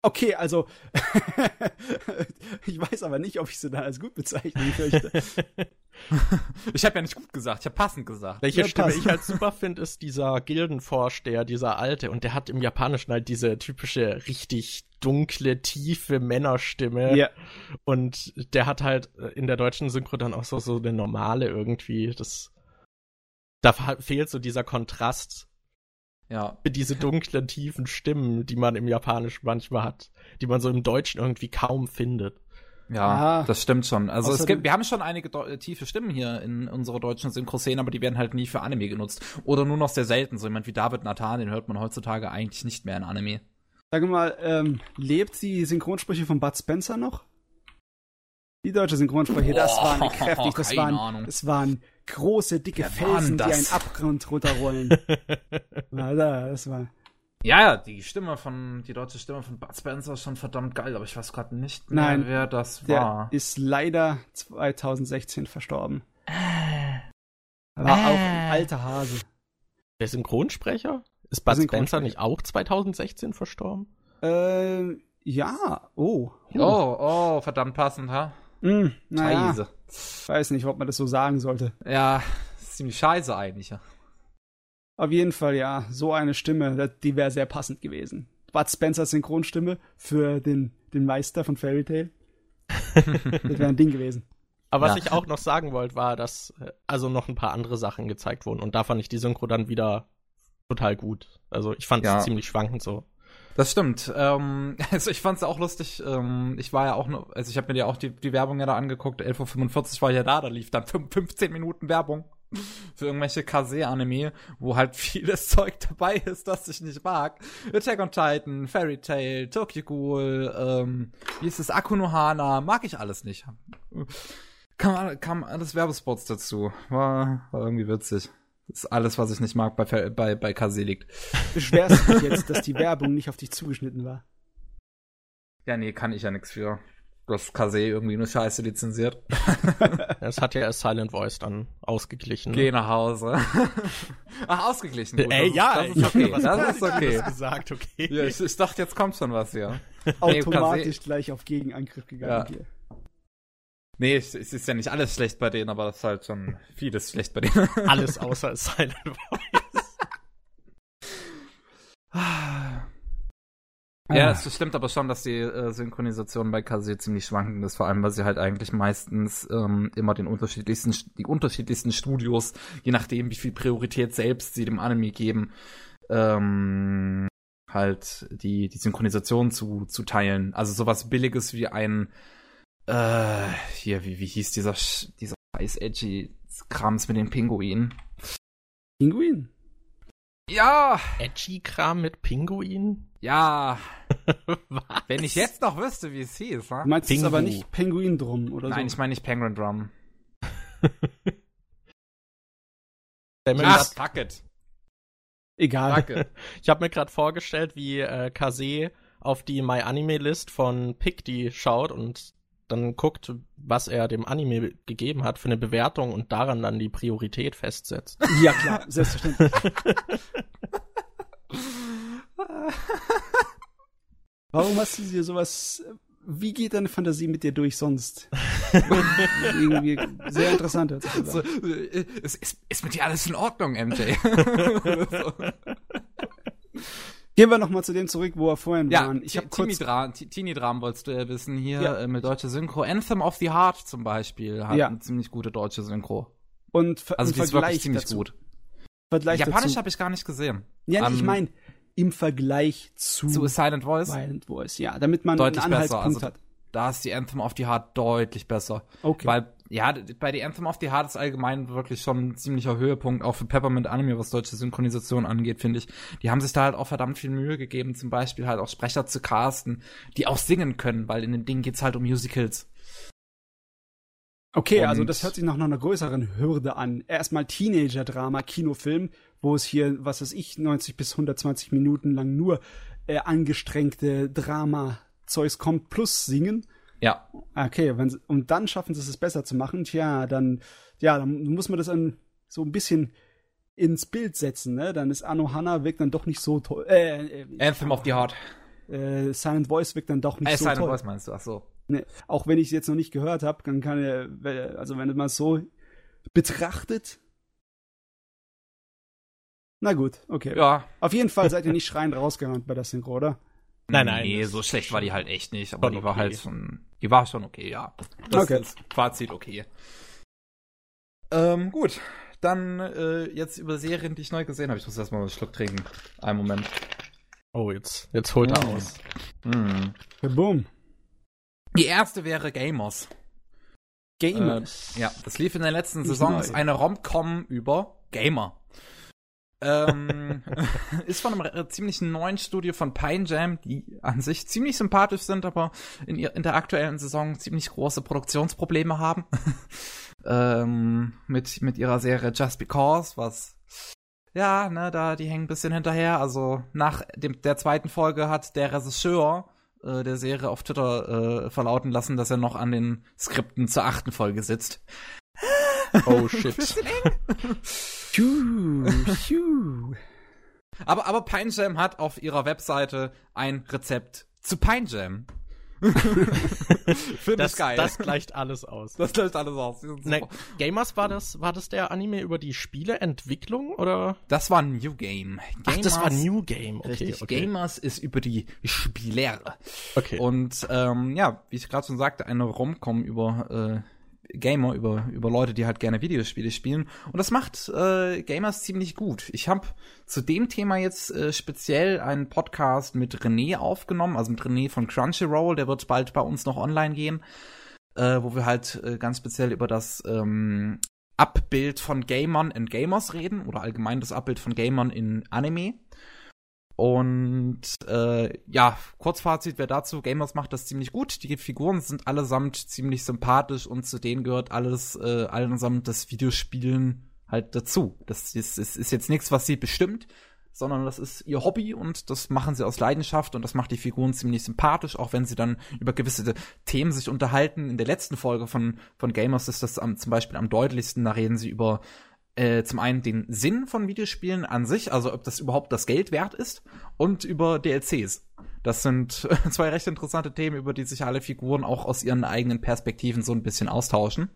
Okay, also ich weiß aber nicht, ob ich sie da als gut bezeichnen möchte. Ich habe ja nicht gut gesagt, ich habe passend gesagt. Welche Ja, Stimme ich halt super finde, ist dieser Gildenvorsteher, dieser alte. Und der hat im Japanischen halt diese typische, richtig dunkle, tiefe Männerstimme. ja, Und der hat halt äh, in der deutschen Synchro dann auch so, so eine normale irgendwie. Das, da fehlt so dieser Kontrast Ja. für diese dunklen, tiefen Stimmen, die man im Japanischen manchmal hat, die man so im Deutschen irgendwie kaum findet. Ja, Ah. das stimmt schon. Also es Außerdem- gibt, wir haben schon einige äh, tiefe Stimmen hier in unserer deutschen Synchro-Szene, aber die werden halt nie für Anime genutzt. Oder nur noch sehr selten. So jemand wie David Nathan, den hört man heutzutage eigentlich nicht mehr in Anime. sag mal, ähm, lebt die Synchronsprecher von Bud Spencer noch? Die deutsche Synchronsprecher, das Boah, waren kräftig, das waren, Ahnung. das waren große, dicke war Felsen, die einen Abgrund runterrollen. Alter, das war. Ja, ja, die Stimme von, die deutsche Stimme von Bud Spencer ist schon verdammt geil, aber ich weiß gerade nicht mehr, Nein, wer das Der war. ist leider 2016 verstorben. Er war auch ein alter Hase. Der Synchronsprecher? Ist Bud. Spencer nicht auch 2016 verstorben? Äh, ja, oh. Oh, oh, verdammt passend, ha? Hm, naja, Scheiße. weiß nicht, ob man das so sagen sollte. Ja, ziemlich scheiße eigentlich. ja. Auf jeden Fall, ja, so eine Stimme, die wäre sehr passend gewesen. Bud Spencers Synchronstimme für den, den Meister von Fairy Tail. das wäre ein Ding gewesen. Aber was Ja. ich auch noch sagen wollte, war, dass äh, also noch ein paar andere Sachen gezeigt wurden und da fand ich die Synchro dann wieder total gut. Also ich fand es Ja. ziemlich schwankend so. Das stimmt. Ähm, also ich fand's auch lustig. Ähm, ich war ja auch noch, also ich habe mir ja auch die, die Werbung ja da angeguckt. 11.45 Uhr war ich ja da, da lief dann fünf- 15 Minuten Werbung. für irgendwelche Kase-Anime, wo halt vieles Zeug dabei ist, das ich nicht mag. Attack on Titan, Fairy Tail, Tokyo Ghoul, ähm, wie ist es, Akunohana, mag ich alles nicht. Kam, kam alles Werbespots dazu. War, war irgendwie witzig. Das ist alles, was ich nicht mag bei, bei, bei Kase liegt. Beschwerst du dich jetzt, dass die Werbung nicht auf dich zugeschnitten war? Ja, nee, kann ich ja nichts für dass Kase irgendwie nur Scheiße lizenziert. Das hat ja Silent Voice dann ausgeglichen. Geh nach Hause. Ach, ausgeglichen. Gut, Ey, ja, das ist okay. Das, das ist okay. gesagt, okay. Ja, ich, ich, dachte, jetzt kommt schon was, ja. Automatisch nee, gleich auf Gegenangriff gegangen ja. hier. Nee, es, es, ist ja nicht alles schlecht bei denen, aber das ist halt schon vieles schlecht bei denen. Alles außer Silent Voice. Ja, ah. es stimmt aber schon, dass die äh, Synchronisation bei Kase ziemlich schwankend ist, vor allem weil sie halt eigentlich meistens ähm, immer den unterschiedlichsten, die unterschiedlichsten Studios, je nachdem wie viel Priorität selbst sie dem Anime geben, ähm, halt die, die Synchronisation zu, zu teilen. Also sowas Billiges wie ein, äh, hier, wie, wie hieß dieser, dieser scheiß edgy Krams mit den Pinguinen? Pinguin? Ja! Edgy Kram mit Pinguinen? Ja. Wenn ich jetzt noch wüsste, wie es hieß, wa? Du meinst es aber nicht Penguin Drum oder Nein, so? Nein, ich meine nicht Penguin Drum. Ach, fuck it. Egal. Fuck Ich habe mir gerade vorgestellt, wie äh, Kase auf die My Anime List von Picti schaut und dann guckt, was er dem Anime gegeben hat für eine Bewertung und daran dann die Priorität festsetzt. Ja, klar, selbstverständlich. Warum hast du dir sowas. Wie geht deine Fantasie mit dir durch sonst? Irgendwie sehr interessant. So, äh, ist, ist, ist mit dir alles in Ordnung, MJ? Gehen wir nochmal zu dem zurück, wo wir vorhin ja, waren. Ich habe kurz Teenie-Dram wolltest du ja wissen hier ja. äh, mit deutscher Synchro. Anthem of the Heart zum Beispiel hat ja. eine ziemlich gute deutsche Synchro. Und also die ist wirklich ziemlich dazu. gut. Vergleich Japanisch habe ich gar nicht gesehen. Ja, um, ich ähm, meine im Vergleich zu, zu Silent Voice. Silent Voice, ja, damit man deutlich einen Anhaltspunkt besser. Also, hat. Da ist die Anthem of the Heart deutlich besser. Okay. Weil, ja, bei die Anthem of the Heart ist allgemein wirklich schon ein ziemlicher Höhepunkt, auch für Peppermint Anime, was deutsche Synchronisation angeht, finde ich. Die haben sich da halt auch verdammt viel Mühe gegeben, zum Beispiel halt auch Sprecher zu casten, die auch singen können, weil in den Dingen geht's halt um Musicals. Okay, Und also das hört sich nach einer größeren Hürde an. Erstmal Teenager-Drama, Kinofilm, wo es hier, was weiß ich, 90 bis 120 Minuten lang nur äh, angestrengte Drama-Zeugs kommt, plus singen. Ja. Okay, wenn, und dann schaffen sie es besser zu machen, tja, dann, ja, dann muss man das an, so ein bisschen ins Bild setzen, ne? Dann ist Anohana wirkt dann doch nicht so toll. Äh, äh, Anthem of the Heart. Äh, Silent Voice wirkt dann doch nicht äh, so Silent toll. Silent Voice meinst du, ach so. Ne, auch wenn ich es jetzt noch nicht gehört habe, dann kann er, also wenn man es so betrachtet, na gut, okay. Ja. Auf jeden Fall seid ihr nicht schreiend rausgerannt bei der Synchro, oder? Nein, nein. Nee, so schlecht war die halt echt nicht, aber die okay. war halt schon, die war schon okay, ja. Das okay. ist Fazit okay. Ähm, gut. Dann äh, jetzt über Serien, die ich neu gesehen habe. Ich muss erstmal einen Schluck trinken. Einen Moment. Oh, jetzt, jetzt holt er mm. aus. Mm. Boom. Die erste wäre Gamers. Gamers? Äh, ja, das lief in der letzten Saison. Ist eine Rom-Com über Gamer ähm, ist von einem äh, ziemlich neuen Studio von Pine Jam, die an sich ziemlich sympathisch sind, aber in, ihr, in der aktuellen Saison ziemlich große Produktionsprobleme haben. ähm, mit, mit ihrer Serie Just Because, was ja, ne, da die hängen ein bisschen hinterher. Also nach dem, der zweiten Folge hat der Regisseur äh, der Serie auf Twitter äh, verlauten lassen, dass er noch an den Skripten zur achten Folge sitzt. Oh shit. Aber, aber Pine Jam hat auf ihrer Webseite ein Rezept zu Pine Jam. Finde das, geil. Das gleicht alles aus. Das gleicht alles aus. Ne, Gamers war das, war das der Anime über die Spieleentwicklung oder? Das war New Game. Gamers, Ach, das war New Game. Okay, richtig. Okay. Gamers ist über die Spieler. Okay. Und ähm, ja, wie ich gerade schon sagte, eine Romcom über äh, Gamer, über, über Leute, die halt gerne Videospiele spielen. Und das macht äh, Gamers ziemlich gut. Ich habe zu dem Thema jetzt äh, speziell einen Podcast mit René aufgenommen, also mit René von Crunchyroll, der wird bald bei uns noch online gehen, äh, wo wir halt äh, ganz speziell über das ähm, Abbild von Gamern in Gamers reden oder allgemein das Abbild von Gamern in Anime. Und äh, ja, Kurzfazit wäre dazu, Gamers macht das ziemlich gut. Die Figuren sind allesamt ziemlich sympathisch und zu denen gehört alles, äh, allesamt das Videospielen halt dazu. Das ist, ist, ist jetzt nichts, was sie bestimmt, sondern das ist ihr Hobby und das machen sie aus Leidenschaft und das macht die Figuren ziemlich sympathisch, auch wenn sie dann über gewisse Themen sich unterhalten. In der letzten Folge von, von Gamers ist das am, zum Beispiel am deutlichsten, da reden sie über äh, zum einen den Sinn von Videospielen an sich, also ob das überhaupt das Geld wert ist, und über DLCs. Das sind zwei recht interessante Themen, über die sich alle Figuren auch aus ihren eigenen Perspektiven so ein bisschen austauschen.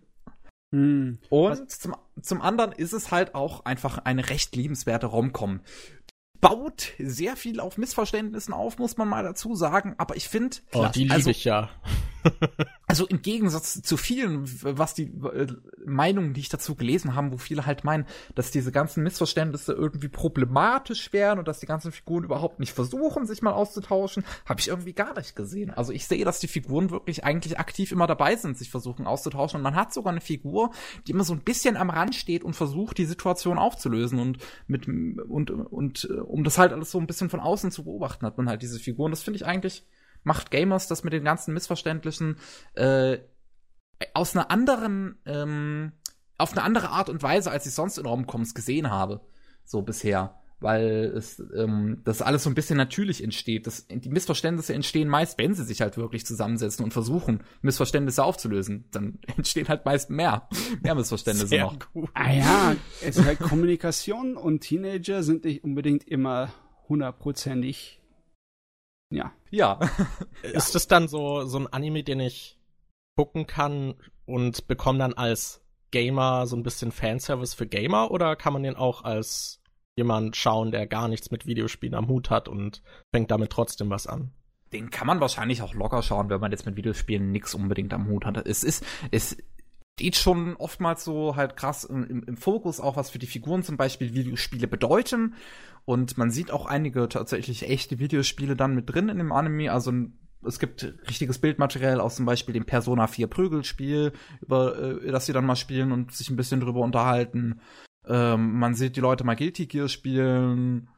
Hm. Und zum, zum anderen ist es halt auch einfach eine recht liebenswerte Romcom baut sehr viel auf Missverständnissen auf, muss man mal dazu sagen. Aber ich finde, oh, die liebe also, ich ja. also im Gegensatz zu vielen, was die äh, Meinungen, die ich dazu gelesen habe, wo viele halt meinen, dass diese ganzen Missverständnisse irgendwie problematisch wären und dass die ganzen Figuren überhaupt nicht versuchen, sich mal auszutauschen, habe ich irgendwie gar nicht gesehen. Also ich sehe, dass die Figuren wirklich eigentlich aktiv immer dabei sind, sich versuchen auszutauschen. Und man hat sogar eine Figur, die immer so ein bisschen am Rand steht und versucht, die Situation aufzulösen und mit und und äh, um das halt alles so ein bisschen von außen zu beobachten, hat man halt diese Figuren. Das finde ich eigentlich macht Gamers das mit den ganzen Missverständnissen äh, aus einer anderen, ähm, auf eine andere Art und Weise, als ich sonst in Romcoms gesehen habe. So bisher. Weil es, ähm, das alles so ein bisschen natürlich entsteht. Das, die Missverständnisse entstehen meist, wenn sie sich halt wirklich zusammensetzen und versuchen, Missverständnisse aufzulösen. Dann entstehen halt meist mehr, mehr Missverständnisse Sehr noch. Gut. Ah ja, es ist halt Kommunikation und Teenager sind nicht unbedingt immer hundertprozentig ja. Ja. Ist das dann so, so ein Anime, den ich gucken kann und bekomme dann als Gamer so ein bisschen Fanservice für Gamer oder kann man den auch als jemand schauen, der gar nichts mit Videospielen am Hut hat und fängt damit trotzdem was an? Den kann man wahrscheinlich auch locker schauen, wenn man jetzt mit Videospielen nichts unbedingt am Hut hat. Es ist, es steht schon oftmals so halt krass im, im, Fokus auch, was für die Figuren zum Beispiel Videospiele bedeuten. Und man sieht auch einige tatsächlich echte Videospiele dann mit drin in dem Anime. Also es gibt richtiges Bildmaterial aus zum Beispiel dem Persona 4 Prügelspiel, über äh, das sie dann mal spielen und sich ein bisschen drüber unterhalten. Ähm, man sieht die Leute mal Guilty Gear spielen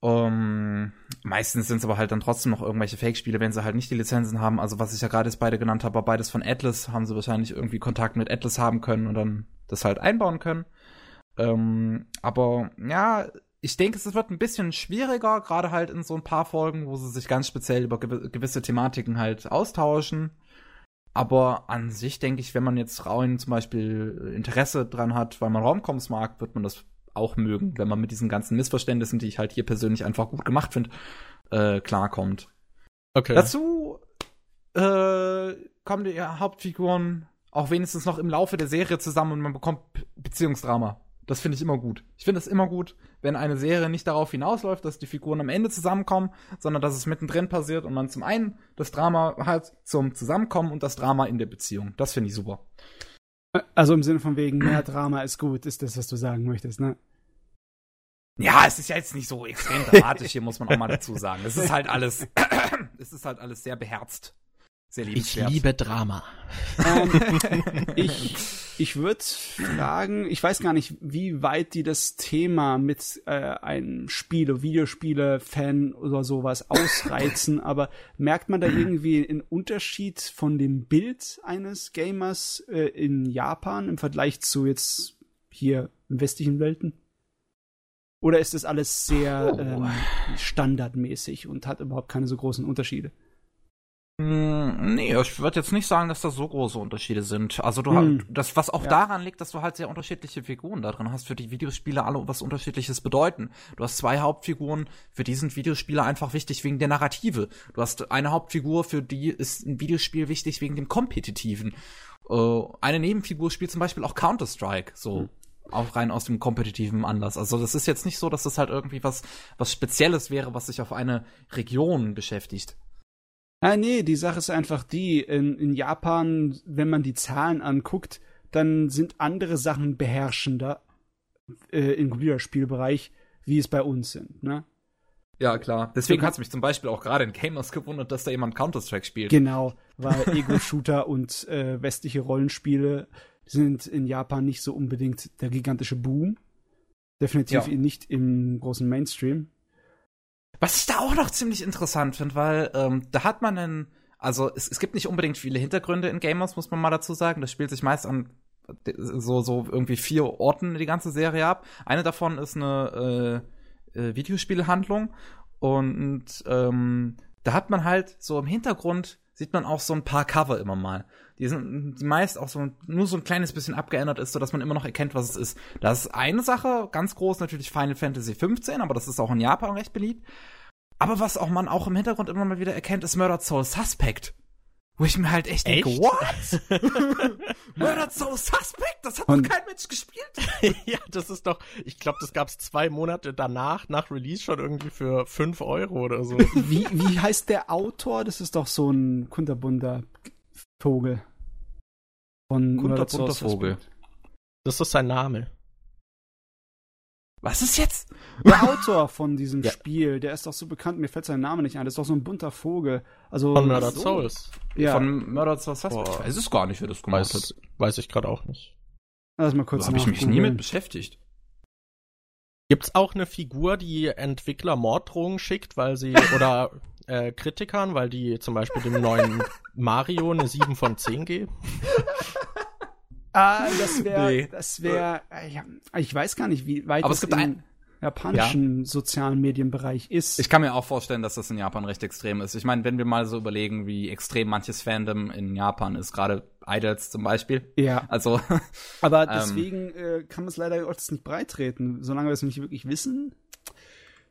um, meistens sind es aber halt dann trotzdem noch irgendwelche Fake-Spiele, wenn sie halt nicht die Lizenzen haben. Also was ich ja gerade jetzt beide genannt habe, beides von Atlas, haben sie wahrscheinlich irgendwie Kontakt mit Atlas haben können und dann das halt einbauen können. Ähm, aber ja, ich denke, es wird ein bisschen schwieriger, gerade halt in so ein paar Folgen, wo sie sich ganz speziell über gewisse Thematiken halt austauschen. Aber an sich denke ich, wenn man jetzt rein zum Beispiel Interesse dran hat, weil man Raumcoms mag, wird man das auch mögen, wenn man mit diesen ganzen Missverständnissen, die ich halt hier persönlich einfach gut gemacht finde, äh, klarkommt. Okay. Dazu äh, kommen die Hauptfiguren auch wenigstens noch im Laufe der Serie zusammen und man bekommt Beziehungsdrama. Das finde ich immer gut. Ich finde es immer gut, wenn eine Serie nicht darauf hinausläuft, dass die Figuren am Ende zusammenkommen, sondern dass es mittendrin passiert und man zum einen das Drama hat zum Zusammenkommen und das Drama in der Beziehung. Das finde ich super. Also im Sinne von wegen, mehr Drama ist gut, ist das, was du sagen möchtest, ne? Ja, es ist ja jetzt nicht so extrem dramatisch, hier muss man auch mal dazu sagen. Es ist halt alles, es ist halt alles sehr beherzt. Sehr Ich liebe Drama. Ähm, ich ich würde fragen, ich weiß gar nicht, wie weit die das Thema mit äh, einem Spiele, Videospiele-Fan oder sowas ausreizen, aber merkt man da irgendwie einen Unterschied von dem Bild eines Gamers äh, in Japan im Vergleich zu jetzt hier im westlichen Welten? Oder ist das alles sehr oh. ähm, standardmäßig und hat überhaupt keine so großen Unterschiede? Hm, nee, ich würde jetzt nicht sagen, dass da so große Unterschiede sind. Also du hm. hast, das, was auch ja. daran liegt, dass du halt sehr unterschiedliche Figuren da drin hast, für die Videospiele alle was unterschiedliches bedeuten. Du hast zwei Hauptfiguren, für die sind Videospiele einfach wichtig wegen der Narrative. Du hast eine Hauptfigur, für die ist ein Videospiel wichtig wegen dem Kompetitiven. Äh, eine Nebenfigur spielt zum Beispiel auch Counter-Strike, so. Hm auch rein aus dem kompetitiven Anlass. Also das ist jetzt nicht so, dass das halt irgendwie was, was Spezielles wäre, was sich auf eine Region beschäftigt. Ah, nee, die Sache ist einfach die, in, in Japan, wenn man die Zahlen anguckt, dann sind andere Sachen beherrschender äh, im Computerspielbereich, wie es bei uns sind, ne? Ja, klar. Deswegen hat es mich zum Beispiel auch gerade in Gamers gewundert, dass da jemand Counter-Strike spielt. Genau, weil Ego-Shooter und äh, westliche Rollenspiele sind in Japan nicht so unbedingt der gigantische Boom. Definitiv ja. nicht im großen Mainstream. Was ich da auch noch ziemlich interessant finde, weil ähm, da hat man einen, also es, es gibt nicht unbedingt viele Hintergründe in Gamers, muss man mal dazu sagen. Das spielt sich meist an so, so irgendwie vier Orten die ganze Serie ab. Eine davon ist eine äh, äh, Videospielhandlung und ähm, da hat man halt so im Hintergrund sieht man auch so ein paar Cover immer mal. Die sind meist auch so nur so ein kleines bisschen abgeändert ist, so dass man immer noch erkennt, was es ist. Das ist eine Sache, ganz groß natürlich Final Fantasy 15, aber das ist auch in Japan recht beliebt. Aber was auch man auch im Hintergrund immer mal wieder erkennt, ist Murdered Soul Suspect. Wo ich mir halt echt, echt? denke, what? Murdered Soul Suspect? Das hat Und doch kein Mensch gespielt. ja, das ist doch, ich glaube, das gab's zwei Monate danach, nach Release schon irgendwie für fünf Euro oder so. wie, wie heißt der Autor? Das ist doch so ein kunterbunter Vogel. Von kunterbunter Vogel. Das ist sein Name. Was ist jetzt? Der Autor von diesem ja. Spiel, der ist doch so bekannt, mir fällt sein Name nicht ein. Das ist doch so ein bunter Vogel. Also, von Murdered so. Souls. Ja. Von Murdered Souls. Ich weiß es gar nicht, wer das gemacht weiß, hat. Weiß ich gerade auch nicht. Lass mal kurz Da habe ich mich nie mit beschäftigt. Gibt's auch eine Figur, die Entwickler Morddrohungen schickt, weil sie, oder äh, Kritikern, weil die zum Beispiel dem neuen Mario eine 7 von 10 geben? Ah, das wäre, nee. das wäre, äh, ja, ich weiß gar nicht, wie weit Aber es gibt ein japanischen ja. sozialen Medienbereich ist. Ich kann mir auch vorstellen, dass das in Japan recht extrem ist. Ich meine, wenn wir mal so überlegen, wie extrem manches Fandom in Japan ist, gerade Idols zum Beispiel. Ja. Also. Aber ähm, deswegen äh, kann man es leider Gottes nicht breitreten, solange wir es nicht wirklich wissen.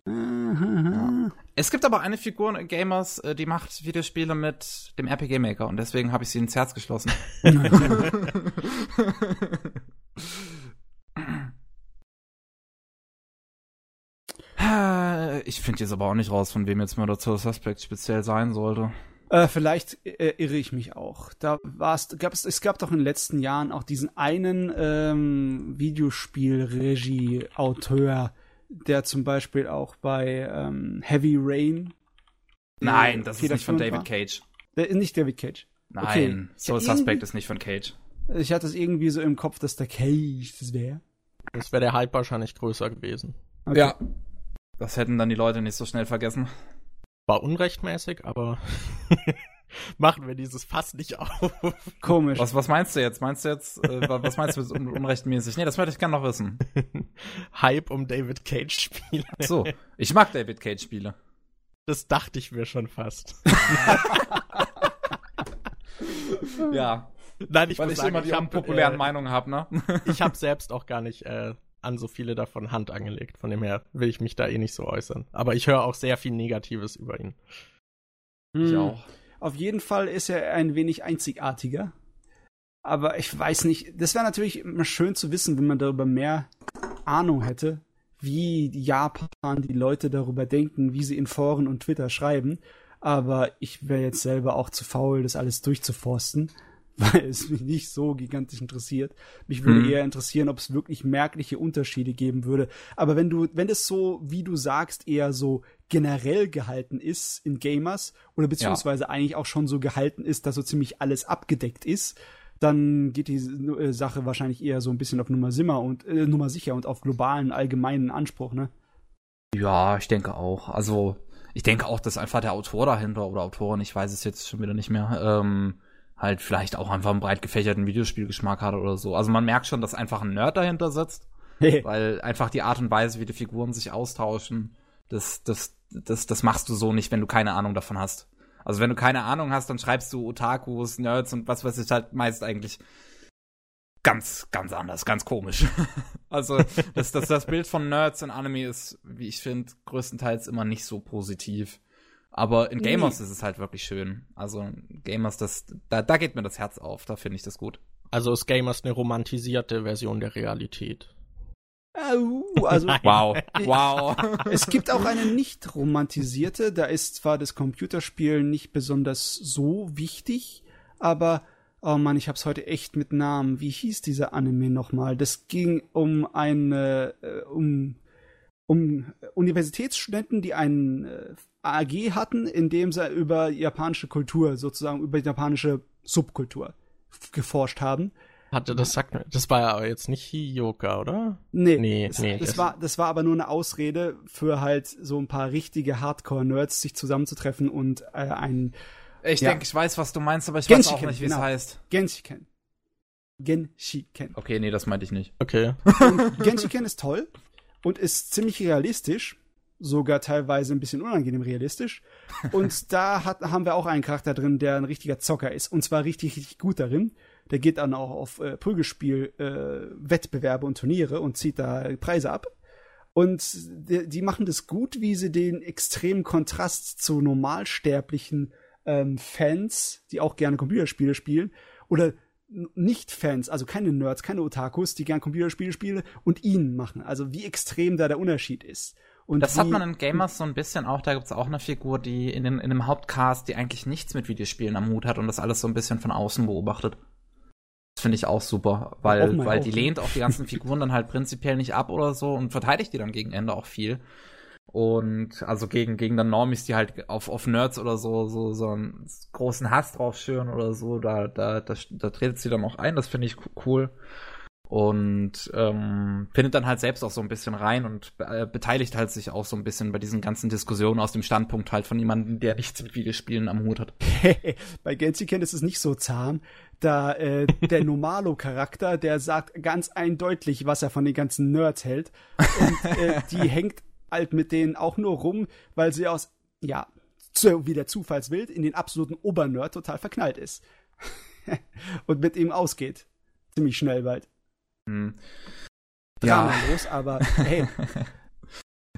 Ja. Es gibt aber eine Figur in Gamers, äh, die macht Videospiele mit dem RPG Maker und deswegen habe ich sie ins Herz geschlossen. ich finde jetzt aber auch nicht raus, von wem jetzt Murder to Suspect speziell sein sollte. Äh, vielleicht äh, irre ich mich auch. Da war's, gab es, es gab doch in den letzten Jahren auch diesen einen ähm, Videospiel-Regie-Auteur, der zum Beispiel auch bei ähm, Heavy Rain. Nein, das ist nicht von David war. Cage. Der ist nicht David Cage. Nein, okay. Soul Suspect ist nicht von Cage. Ich hatte es irgendwie so im Kopf, dass der Cage das wäre. Das wäre der Hype wahrscheinlich größer gewesen. Okay. Ja. Das hätten dann die Leute nicht so schnell vergessen. War unrechtmäßig, aber machen wir dieses Fass nicht auf. Komisch. Was, was meinst du jetzt? Meinst du jetzt, äh, was meinst du mit un unrechtmäßig? Nee, das möchte ich gerne noch wissen. Hype um David Cage Spiele. so, ich mag David Cage Spiele. Das dachte ich mir schon fast. ja. Nein, ich Weil ich sagen, immer die ich unpopulären äh, Meinungen habe, ne? ich habe selbst auch gar nicht äh, an so viele davon Hand angelegt. Von dem her will ich mich da eh nicht so äußern. Aber ich höre auch sehr viel Negatives über ihn. Ich hm. auch. Auf jeden Fall ist er ein wenig einzigartiger. Aber ich weiß nicht, das wäre natürlich immer schön zu wissen, wenn man darüber mehr Ahnung hätte, wie Japan die Leute darüber denken, wie sie in Foren und Twitter schreiben. Aber ich wäre jetzt selber auch zu faul, das alles durchzuforsten. weil es mich nicht so gigantisch interessiert. Mich würde mhm. eher interessieren, ob es wirklich merkliche Unterschiede geben würde. Aber wenn du, wenn es so, wie du sagst, eher so generell gehalten ist in Gamers oder beziehungsweise ja. eigentlich auch schon so gehalten ist, dass so ziemlich alles abgedeckt ist, dann geht die äh, Sache wahrscheinlich eher so ein bisschen auf Nummer Simmer und äh, Nummer sicher und auf globalen allgemeinen Anspruch, ne? Ja, ich denke auch. Also ich denke auch, dass einfach der Autor dahinter oder Autorin, ich weiß es jetzt schon wieder nicht mehr, ähm, halt vielleicht auch einfach einen breit gefächerten Videospielgeschmack hat oder so. Also man merkt schon, dass einfach ein Nerd dahinter sitzt, weil einfach die Art und Weise, wie die Figuren sich austauschen, das, das, das, das machst du so nicht, wenn du keine Ahnung davon hast. Also wenn du keine Ahnung hast, dann schreibst du Otakus, Nerds und was weiß ich halt meist eigentlich ganz, ganz anders, ganz komisch. also das, das, das Bild von Nerds in Anime ist, wie ich finde, größtenteils immer nicht so positiv. Aber in Gamers nee. ist es halt wirklich schön. Also Gamers, das, da, da geht mir das Herz auf, da finde ich das gut. Also ist Gamers eine romantisierte Version der Realität. Also wow, wow. Es gibt auch eine nicht romantisierte, da ist zwar das Computerspiel nicht besonders so wichtig, aber oh Mann, ich hab's heute echt mit Namen. Wie hieß dieser Anime nochmal? Das ging um eine äh, um um Universitätsstudenten, die einen äh, AG hatten, in dem sie über japanische Kultur, sozusagen über japanische Subkultur geforscht haben. Hatte das sagt das war ja aber jetzt nicht Hioka, oder? Nee, nee, das, nee das, das, war das war aber nur eine Ausrede für halt so ein paar richtige Hardcore Nerds sich zusammenzutreffen und äh, ein Ich ja. denke, ich weiß, was du meinst, aber ich Genshiken, weiß auch nicht, wie genau. es heißt. Genshiken. Genshiken. Okay, nee, das meinte ich nicht. Okay. Und Genshiken ist toll und ist ziemlich realistisch sogar teilweise ein bisschen unangenehm realistisch. Und da hat, haben wir auch einen Charakter drin, der ein richtiger Zocker ist. Und zwar richtig, richtig gut darin. Der geht dann auch auf äh, Prügelspiel-Wettbewerbe äh, und Turniere und zieht da Preise ab. Und die, die, machen das gut, wie sie den extremen Kontrast zu normalsterblichen ähm, Fans, die auch gerne Computerspiele spielen, oder nicht-Fans, also keine Nerds, keine Otakus, die gerne Computerspiele spielen und ihnen machen. Also wie extrem da der Unterschied ist. Und das hat man in Gamers so ein bisschen auch, da gibt's auch eine Figur, die in, den, in einem Hauptcast, die eigentlich nichts mit Videospielen am Hut hat und das alles so ein bisschen von außen beobachtet. Das finde ich auch super, weil, weil die lehnt auch die ganzen Figuren dann halt prinzipiell nicht ab oder so und verteidigt die dann gegen Ende auch viel. Und also gegen, gegen dann Normis, die halt auf, auf Nerds oder so, so, so einen großen Hass drauf schüren oder so, da, da, da, da tretet sie dann auch ein, das finde ich cool und ähm, findet dann halt selbst auch so ein bisschen rein und äh, beteiligt halt sich auch so ein bisschen bei diesen ganzen Diskussionen aus dem Standpunkt halt von jemandem, der nichts mit Videospielen am Hut hat. bei Genshiken ist es nicht so zahm, da äh, der Normalo-Charakter, der sagt ganz eindeutig, was er von den ganzen Nerds hält und äh, die hängt halt mit denen auch nur rum, weil sie aus, ja, wie der Zufallswild in den absoluten Obernerd total verknallt ist. und mit ihm ausgeht. Ziemlich schnell bald. Hm. Ja. Dramalos, aber hey.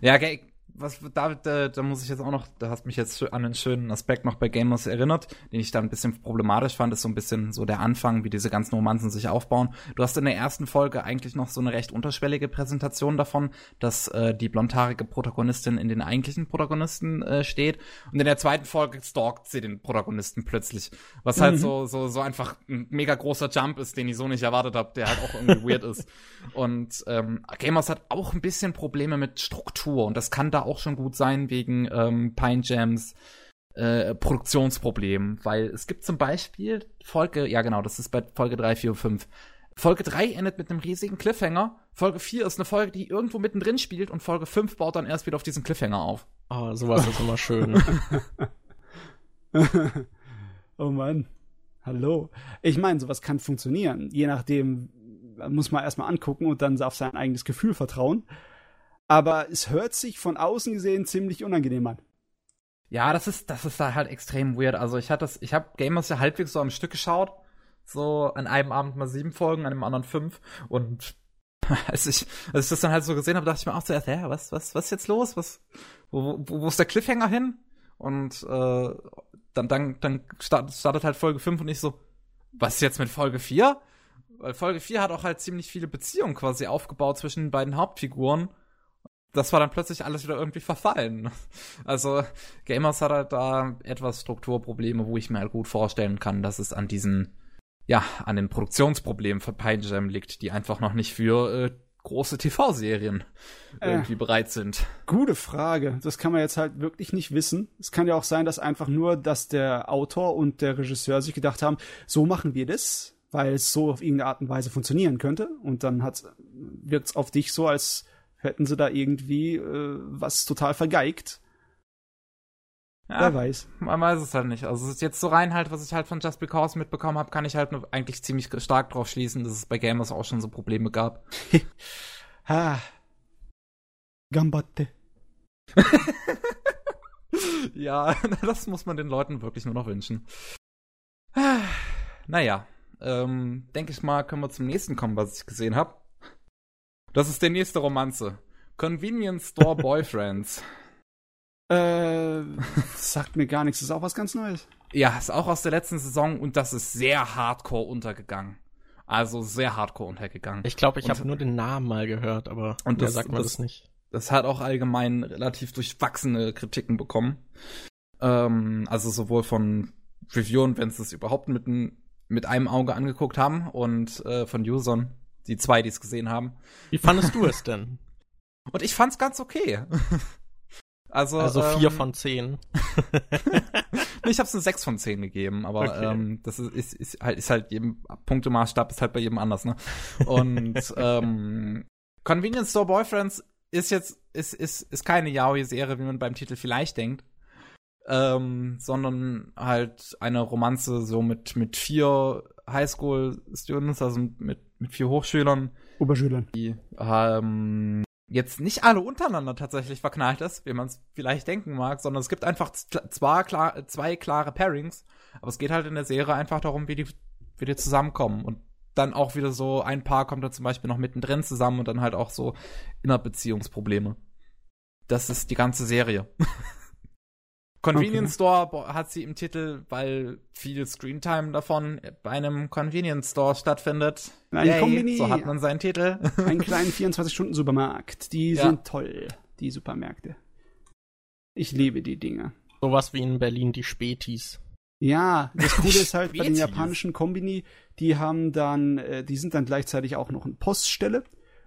ja, okay, was da, da, da muss ich jetzt auch noch, da hast mich jetzt an einen schönen Aspekt noch bei Gamers erinnert, den ich da ein bisschen problematisch fand, ist so ein bisschen so der Anfang, wie diese ganzen Romanzen sich aufbauen. Du hast in der ersten Folge eigentlich noch so eine recht unterschwellige Präsentation davon, dass äh, die blondhaarige Protagonistin in den eigentlichen Protagonisten äh, steht und in der zweiten Folge stalkt sie den Protagonisten plötzlich, was halt mhm. so so so einfach ein mega großer Jump ist, den ich so nicht erwartet habe, der halt auch irgendwie weird ist. Und ähm, Gamers hat auch ein bisschen Probleme mit Struktur und das kann da auch schon gut sein wegen ähm, Pine Jams äh, Produktionsproblemen, weil es gibt zum Beispiel Folge, ja genau, das ist bei Folge 3, 4 und 5. Folge 3 endet mit einem riesigen Cliffhanger. Folge 4 ist eine Folge, die irgendwo mittendrin spielt und Folge 5 baut dann erst wieder auf diesen Cliffhanger auf. Ah, oh, sowas ist immer schön. oh Mann. Hallo. Ich meine, sowas kann funktionieren. Je nachdem muss man erstmal angucken und dann auf sein eigenes Gefühl vertrauen aber es hört sich von außen gesehen ziemlich unangenehm an. Ja, das ist, das ist da halt extrem weird. Also ich hatte das, ich habe Gamers ja halbwegs so am Stück geschaut. So an einem Abend mal sieben Folgen, an dem anderen fünf. Und als ich, als ich das dann halt so gesehen habe, dachte ich mir auch zuerst, hä, was, was, was ist jetzt los? Was, wo, wo, wo ist der Cliffhanger hin? Und äh, dann, dann, dann startet halt Folge 5 und ich so, was ist jetzt mit Folge 4? Weil Folge 4 hat auch halt ziemlich viele Beziehungen quasi aufgebaut zwischen den beiden Hauptfiguren das war dann plötzlich alles wieder irgendwie verfallen. Also Gamers hat halt da etwas Strukturprobleme, wo ich mir halt gut vorstellen kann, dass es an diesen, ja, an den Produktionsproblemen für Pine Jam liegt, die einfach noch nicht für äh, große TV-Serien äh, irgendwie bereit sind. Gute Frage. Das kann man jetzt halt wirklich nicht wissen. Es kann ja auch sein, dass einfach nur, dass der Autor und der Regisseur sich gedacht haben, so machen wir das, weil es so auf irgendeine Art und Weise funktionieren könnte. Und dann wirkt es auf dich so, als hätten sie da irgendwie äh, was total vergeigt. Ja, Wer weiß. Man weiß es halt nicht. Also es ist jetzt so rein halt, was ich halt von Just Because mitbekommen habe, kann ich halt nur eigentlich ziemlich stark drauf schließen, dass es bei Gamers auch schon so Probleme gab. ha. Gambatte. ja, das muss man den Leuten wirklich nur noch wünschen. naja, ähm, denke ich mal, können wir zum nächsten kommen, was ich gesehen habe. Das ist der nächste Romanze. Convenience Store Boyfriends. äh, sagt mir gar nichts. Das ist auch was ganz Neues. Ja, ist auch aus der letzten Saison und das ist sehr hardcore untergegangen. Also sehr hardcore untergegangen. Ich glaube, ich habe nur den Namen mal gehört, aber und das sagt man das, das, nicht. Das hat auch allgemein relativ durchwachsene Kritiken bekommen. Ähm, also sowohl von Reviewern, wenn sie es überhaupt mit, mit einem Auge angeguckt haben, und äh, von Usern, die zwei, die es gesehen haben. Wie fandest du es denn? Und ich fand's ganz okay. Also, also vier ähm, von zehn. ich habe es eine sechs von zehn gegeben, aber okay. ähm, das ist, ist, ist halt ist halt jedem Punktemaßstab ist halt bei jedem anders, ne? Und ähm, Convenience Store Boyfriends ist jetzt ist ist ist keine Yaoi-Serie, wie man beim Titel vielleicht denkt, ähm, sondern halt eine Romanze so mit mit vier Highschool-Students, also mit mit vier Hochschülern, Oberschülern, die ähm, jetzt nicht alle untereinander tatsächlich verknallt ist, wie man es vielleicht denken mag, sondern es gibt einfach zwei, klar, zwei klare Pairings, aber es geht halt in der Serie einfach darum, wie die, wie die zusammenkommen und dann auch wieder so ein Paar kommt dann zum Beispiel noch mittendrin zusammen und dann halt auch so Innerbeziehungsprobleme. Das ist die ganze Serie. Convenience okay. Store hat sie im Titel, weil viel Screentime davon bei einem Convenience Store stattfindet. Ein Yay, Kombini. So hat man seinen Titel. Einen kleinen 24-Stunden-Supermarkt. Die ja. sind toll, die Supermärkte. Ich liebe die Dinge. Sowas wie in Berlin die Spätis. Ja, das Coole ist halt bei den japanischen Kombini, die haben dann, äh, die sind dann gleichzeitig auch noch eine Poststelle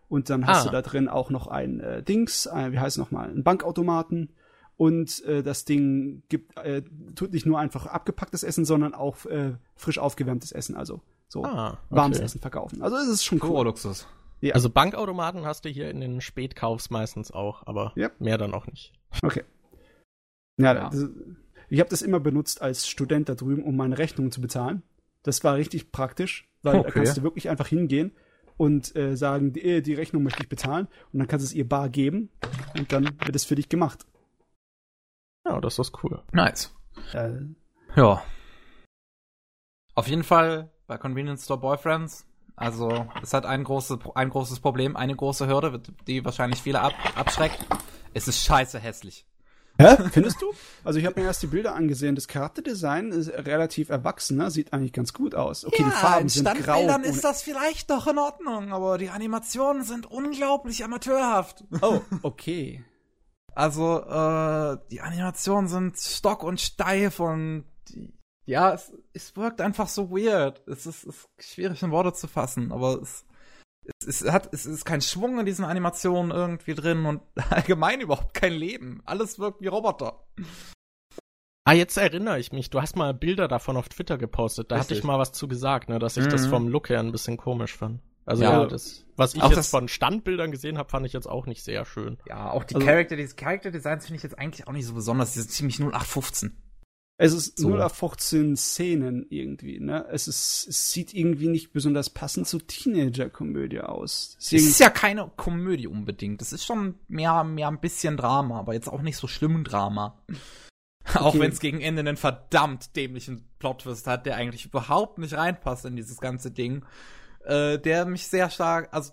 und dann hast ah. du da drin auch noch ein äh, Dings, äh, wie heißt es nochmal, ein Bankautomaten und äh, das Ding gibt äh, tut nicht nur einfach abgepacktes Essen, sondern auch äh, frisch aufgewärmtes Essen, also so ah, okay. warmes Essen verkaufen. Also es ist schon cool. Luxus. Ja. Also Bankautomaten hast du hier in den Spätkaufs meistens auch, aber ja. mehr dann auch nicht. Okay. Ja, ja. Das, ich habe das immer benutzt als Student da drüben, um meine Rechnungen zu bezahlen. Das war richtig praktisch, weil okay. da kannst du wirklich einfach hingehen und äh, sagen, die, die Rechnung möchte ich bezahlen und dann kannst du es ihr bar geben und dann wird es für dich gemacht. Ja, das ist cool. Nice. Äh, ja. Auf jeden Fall bei Convenience Store Boyfriends. Also, es hat ein, große, ein großes Problem, eine große Hürde, die wahrscheinlich viele ab, abschreckt. Es ist scheiße hässlich. Hä? Findest du? Also ich habe mir erst die Bilder angesehen. Das Charakterdesign ist relativ erwachsen, ne? sieht eigentlich ganz gut aus. Okay, ja, die Farben sind grau. Dann ist das vielleicht doch in Ordnung, aber die Animationen sind unglaublich amateurhaft. Oh, okay. Also, äh, die Animationen sind stock und steif und ja, es, es wirkt einfach so weird. Es ist, ist schwierig in Worte zu fassen, aber es, es, es, hat, es ist kein Schwung in diesen Animationen irgendwie drin und allgemein überhaupt kein Leben. Alles wirkt wie Roboter. Ah, jetzt erinnere ich mich. Du hast mal Bilder davon auf Twitter gepostet. Da Richtig. hatte ich mal was zu gesagt, ne, dass ich mhm. das vom Look her ein bisschen komisch fand. Also ja, das, was ich jetzt von Standbildern gesehen habe, fand ich jetzt auch nicht sehr schön. Ja, auch die also, Character, die Character Designs finde ich jetzt eigentlich auch nicht so besonders. Die sind ziemlich 0815. Es ist so. 0815 Szenen irgendwie, ne? Es ist, es sieht irgendwie nicht besonders passend zur Teenager-Komödie aus. Es ist ja keine Komödie unbedingt. Es ist schon mehr, mehr ein bisschen Drama, aber jetzt auch nicht so schlimm Drama. Okay. Auch wenn es gegen Ende einen verdammt dämlichen Plot-Twist hat, der eigentlich überhaupt nicht reinpasst in dieses ganze Ding äh, der mich sehr stark, also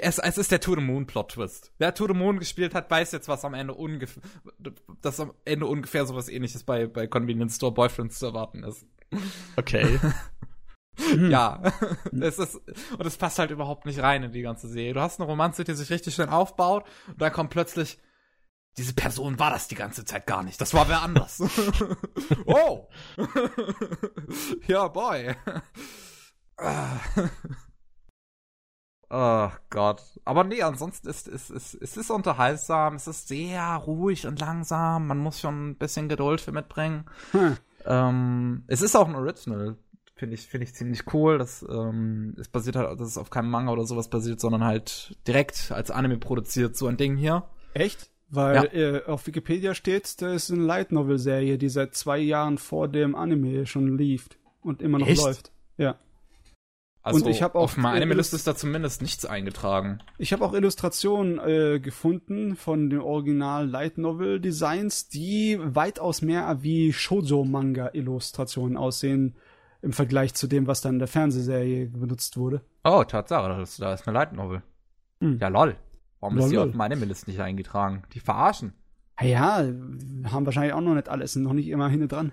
es, es ist der To the Moon Plot Twist. Wer To the Moon gespielt hat, weiß jetzt, was am Ende ungefähr, dass am Ende ungefähr sowas ähnliches bei, bei Convenience Store Boyfriends zu erwarten ist. Okay. ja, es ist, und es passt halt überhaupt nicht rein in die ganze Serie. Du hast eine Romanze, die sich richtig schön aufbaut, und dann kommt plötzlich, diese Person war das die ganze Zeit gar nicht. Das war wer anders. oh! ja, boy. Oh Gott. Aber nee, ansonsten ist es ist, ist, ist unterhaltsam, es ist sehr ruhig und langsam, man muss schon ein bisschen Geduld für mitbringen. Hm. Ähm, es ist auch ein Original, finde ich, finde ich ziemlich cool. Das ähm, es basiert halt, das ist auf keinem Manga oder sowas basiert, sondern halt direkt als Anime produziert, so ein Ding hier. Echt? Weil ja. äh, auf Wikipedia steht, da ist eine Light Novel Serie, die seit zwei Jahren vor dem Anime schon lief und immer noch Echt? läuft. Ja. Also und ich habe auch auf meiner Liste ist da zumindest nichts eingetragen. Ich habe auch Illustrationen äh, gefunden von den Original Light Novel Designs, die weitaus mehr wie Shoujo Manga Illustrationen aussehen im Vergleich zu dem, was dann in der Fernsehserie benutzt wurde. Oh, Tatsache, da ist, da ist eine Light Novel. Hm. Ja, lol. Warum lol, ist die auf meiner Liste nicht eingetragen? Die verarschen. Ja, haben wahrscheinlich auch noch nicht alles, sind noch nicht immer hinten dran.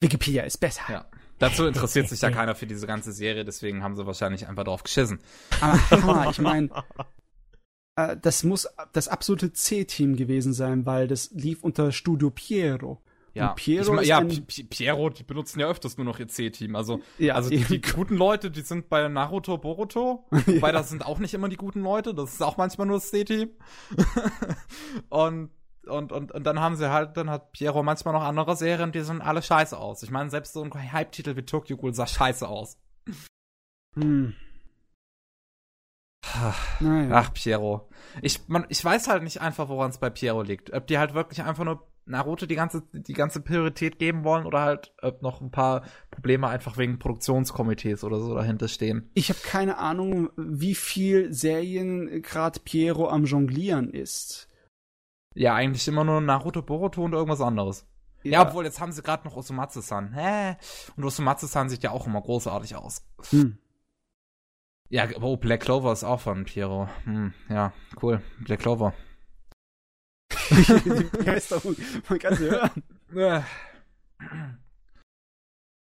Wikipedia ist besser. Ja. Dazu interessiert sich ja keiner für diese ganze Serie, deswegen haben sie wahrscheinlich einfach drauf geschissen. Aber ich meine, äh, das muss das absolute C-Team gewesen sein, weil das lief unter Studio Piero. Ja, Piero ich mein, ja, Piero, die benutzen ja öfters nur noch ihr C-Team. Also, ja, also die, die, guten Leute, die sind bei Naruto, Boruto. Wobei ja. das sind auch nicht immer die guten Leute. Das ist auch manchmal nur das C-Team. und, und, und, und dann haben sie halt, dann hat Piero manchmal noch andere Serien, die sind alle scheiße aus. Ich meine, selbst so ein Hype-Titel wie Tokyo Ghoul sah scheiße aus. Hm. Naja. Ach, Piero. Ich, man, ich weiß halt nicht einfach, woran es bei Piero liegt. Ob die halt wirklich einfach nur Naruto die ganze, die ganze Priorität geben wollen oder halt ob noch ein paar Probleme einfach wegen Produktionskomitees oder so dahinter stehen. Ich habe keine Ahnung, wie viel Serien gerade Piero am Jonglieren ist. Ja, eigentlich immer nur Naruto, Boruto und irgendwas anderes. Ja, ja obwohl jetzt haben sie gerade noch Osomatsu-san. Hä? Und Osomatsu-san sieht ja auch immer großartig aus. Hm. Ja, oh, Black Clover ist auch von Piero. Hm, ja, cool. Black Clover. Begeisterung, man kann sie hören.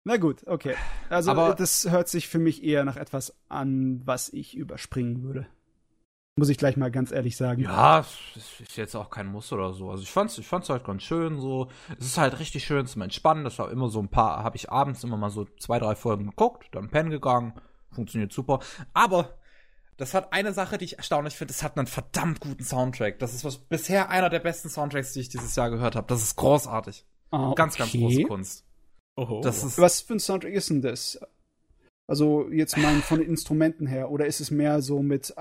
Na gut, okay. Also Aber das hört sich für mich eher nach etwas an, was ich überspringen würde. Muss ich gleich mal ganz ehrlich sagen. Ja, es ist jetzt auch kein Muss oder so. Also ich fand's, ich fand's halt ganz schön so. Es ist halt richtig schön zum Entspannen. Das war immer so ein paar, habe ich abends immer mal so zwei, drei Folgen geguckt, dann pennen gegangen funktioniert super. Aber das hat eine Sache, die ich erstaunlich finde. Es hat einen verdammt guten Soundtrack. Das ist was, bisher einer der besten Soundtracks, die ich dieses Jahr gehört habe. Das ist großartig. Ah, ganz, ganz große Kunst. Oho. Das ist was für ein Soundtrack ist denn das? Also jetzt mal von den Instrumenten her. Oder ist es mehr so mit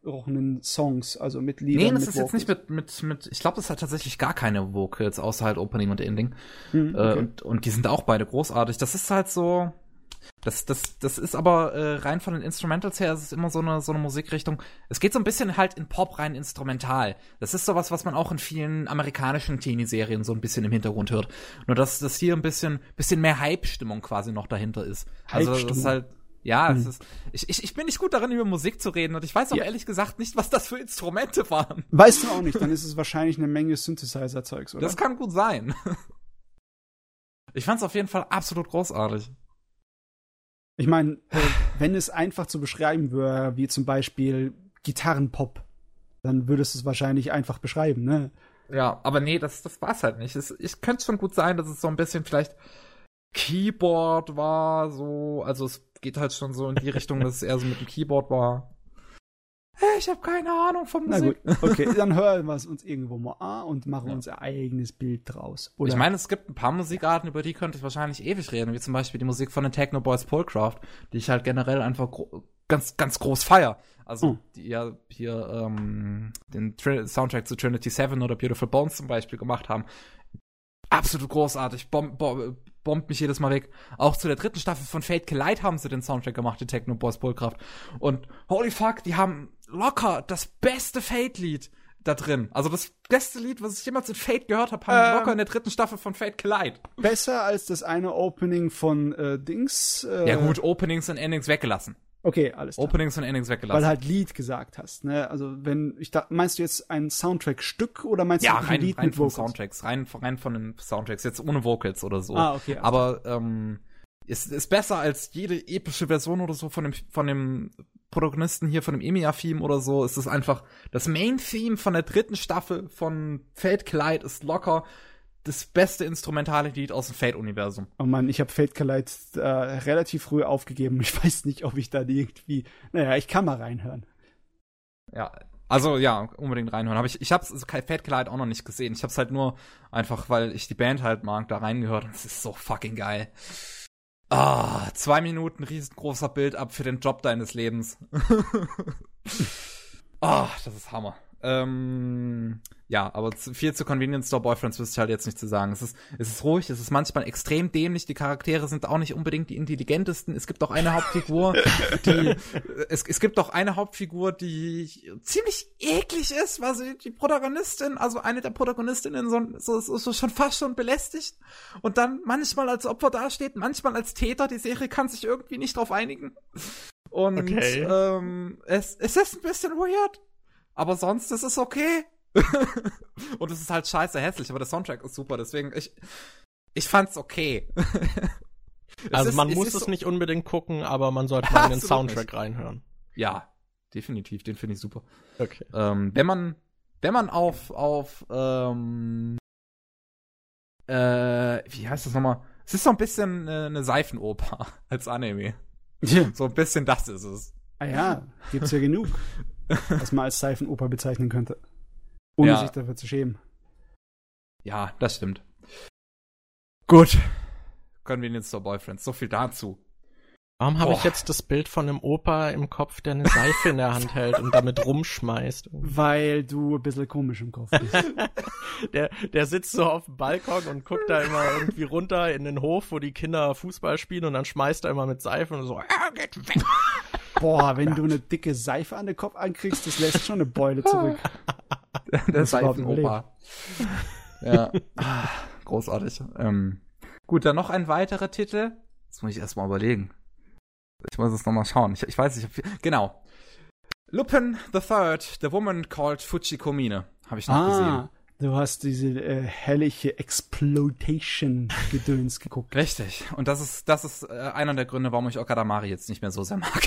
eingesprochenen Songs, also mit Liedern? Nee, das ist Vocals? jetzt nicht mit, mit, mit ich glaube, das hat tatsächlich gar keine Vocals, außer halt Opening und Ending. Hm, okay. äh, und, und die sind auch beide großartig. Das ist halt so, das, das, das ist aber äh, rein von den Instrumentals her, ist es immer so eine, so eine Musikrichtung. Es geht so ein bisschen halt in Pop rein instrumental. Das ist sowas, was man auch in vielen amerikanischen Teenie-Serien so ein bisschen im Hintergrund hört. Nur dass das hier ein bisschen, bisschen mehr Hype-Stimmung quasi noch dahinter ist. Also das ist halt, ja, hm. ist, ich, ich, ich bin nicht gut darin, über Musik zu reden und ich weiß auch ja. ehrlich gesagt nicht, was das für Instrumente waren. Weißt du auch nicht, dann ist es wahrscheinlich eine Menge Synthesizer-Zeugs, oder? Das kann gut sein. Ich fand's auf jeden Fall absolut großartig. Ich meine, äh, wenn es einfach zu beschreiben wäre, wie zum Beispiel Gitarrenpop, dann würdest du es wahrscheinlich einfach beschreiben, ne? Ja, aber nee, das, das war's halt nicht. Es, ich könnte schon gut sein, dass es so ein bisschen vielleicht Keyboard war, so, also es geht halt schon so in die Richtung, dass es eher so mit dem Keyboard war. Ich habe keine Ahnung vom Musik. Na gut, okay, dann hören wir es uns irgendwo mal an und machen ja. unser eigenes Bild draus. Oder? Ich meine, es gibt ein paar Musikarten, über die könnte ich wahrscheinlich ewig reden, wie zum Beispiel die Musik von den Techno Boys Polcraft, die ich halt generell einfach ganz, ganz groß feier. Also, oh. die ja hier ähm, den Tr Soundtrack zu Trinity 7 oder Beautiful Bones zum Beispiel gemacht haben. Absolut großartig. Bom, bom, bombt mich jedes Mal weg. Auch zu der dritten Staffel von Fate Collide haben sie den Soundtrack gemacht, die Techno Boys Polkraft. Und holy fuck, die haben locker das beste Fate-Lied da drin. Also das beste Lied, was ich jemals in Fate gehört habe, haben ähm, locker in der dritten Staffel von Fate Collide. Besser als das eine Opening von äh, Dings. Äh, ja gut, Openings und Endings weggelassen. Okay, alles klar. Openings und Endings weggelassen. Weil halt Lied gesagt hast, ne? Also wenn ich da meinst du jetzt ein Soundtrack-Stück oder meinst ja, du ein Lied rein mit von Vocals? Soundtracks, rein, rein von den Soundtracks, jetzt ohne Vocals oder so. Ah, okay. Aber ähm, ist, ist besser als jede epische Version oder so von dem von dem Protagonisten hier von dem Emiya-Theme oder so. Ist es einfach das Main-Theme von der dritten Staffel von Collide ist locker das beste instrumentale Lied aus dem Fate-Universum. Oh Mann, ich habe Fate Collide äh, relativ früh aufgegeben. Ich weiß nicht, ob ich da irgendwie. Naja, ich kann mal reinhören. Ja, also ja, unbedingt reinhören. Aber ich, ich habe also Fate Collide auch noch nicht gesehen. Ich habe es halt nur einfach, weil ich die Band halt mag, da reingehört. Und es ist so fucking geil. Ah, zwei Minuten riesengroßer Bild ab für den Job deines Lebens. Ah, oh, das ist Hammer. Ähm, ja, aber viel zu Convenience Store Boyfriends wüsste ich halt jetzt nicht zu sagen. Es ist, es ist ruhig, es ist manchmal extrem dämlich, die Charaktere sind auch nicht unbedingt die intelligentesten. Es gibt auch eine Hauptfigur, die, es, es gibt auch eine Hauptfigur, die ziemlich eklig ist, weil sie die Protagonistin, also eine der Protagonistinnen so, so, so, so schon fast schon belästigt und dann manchmal als Opfer dasteht, manchmal als Täter. Die Serie kann sich irgendwie nicht drauf einigen. Und okay. ähm, es, es ist ein bisschen weird aber sonst ist es okay. und es ist halt scheiße hässlich, aber der Soundtrack ist super, deswegen ich ich fand's okay. also ist, man muss es so nicht unbedingt gucken, aber man sollte mal in den Soundtrack nicht. reinhören. Ja, definitiv, den finde ich super. Okay. Ähm, wenn man wenn man auf auf ähm, äh, wie heißt das nochmal? Es ist so ein bisschen äh, eine Seifenoper als Anime. Ja. So ein bisschen das ist es. Ah ja, gibt's ja genug, was man als Seifenoper bezeichnen könnte. Ohne ja. sich dafür zu schämen. Ja, das stimmt. Gut. Convenience Store Boyfriends. So viel dazu. Warum habe ich jetzt das Bild von einem Opa im Kopf, der eine Seife in der Hand hält und damit rumschmeißt? Weil du ein bisschen komisch im Kopf bist. der, der sitzt so auf dem Balkon und guckt da immer irgendwie runter in den Hof, wo die Kinder Fußball spielen und dann schmeißt er immer mit Seife und so, ah, geht weg. Boah, wenn du eine dicke Seife an den Kopf ankriegst, das lässt schon eine Beule zurück. der Seifenopa. Ja, ah, großartig. Ähm, gut, dann noch ein weiterer Titel. Das muss ich erstmal überlegen. Ich muss es nochmal schauen. Ich, ich weiß nicht, ob genau. Lupin the Third, The Woman Called Fujikomine. Habe ich noch ah, gesehen. Du hast diese äh, herrliche Exploitation-Gedöns geguckt. Richtig. Und das ist, das ist äh, einer der Gründe, warum ich Okadamari jetzt nicht mehr so sehr mag.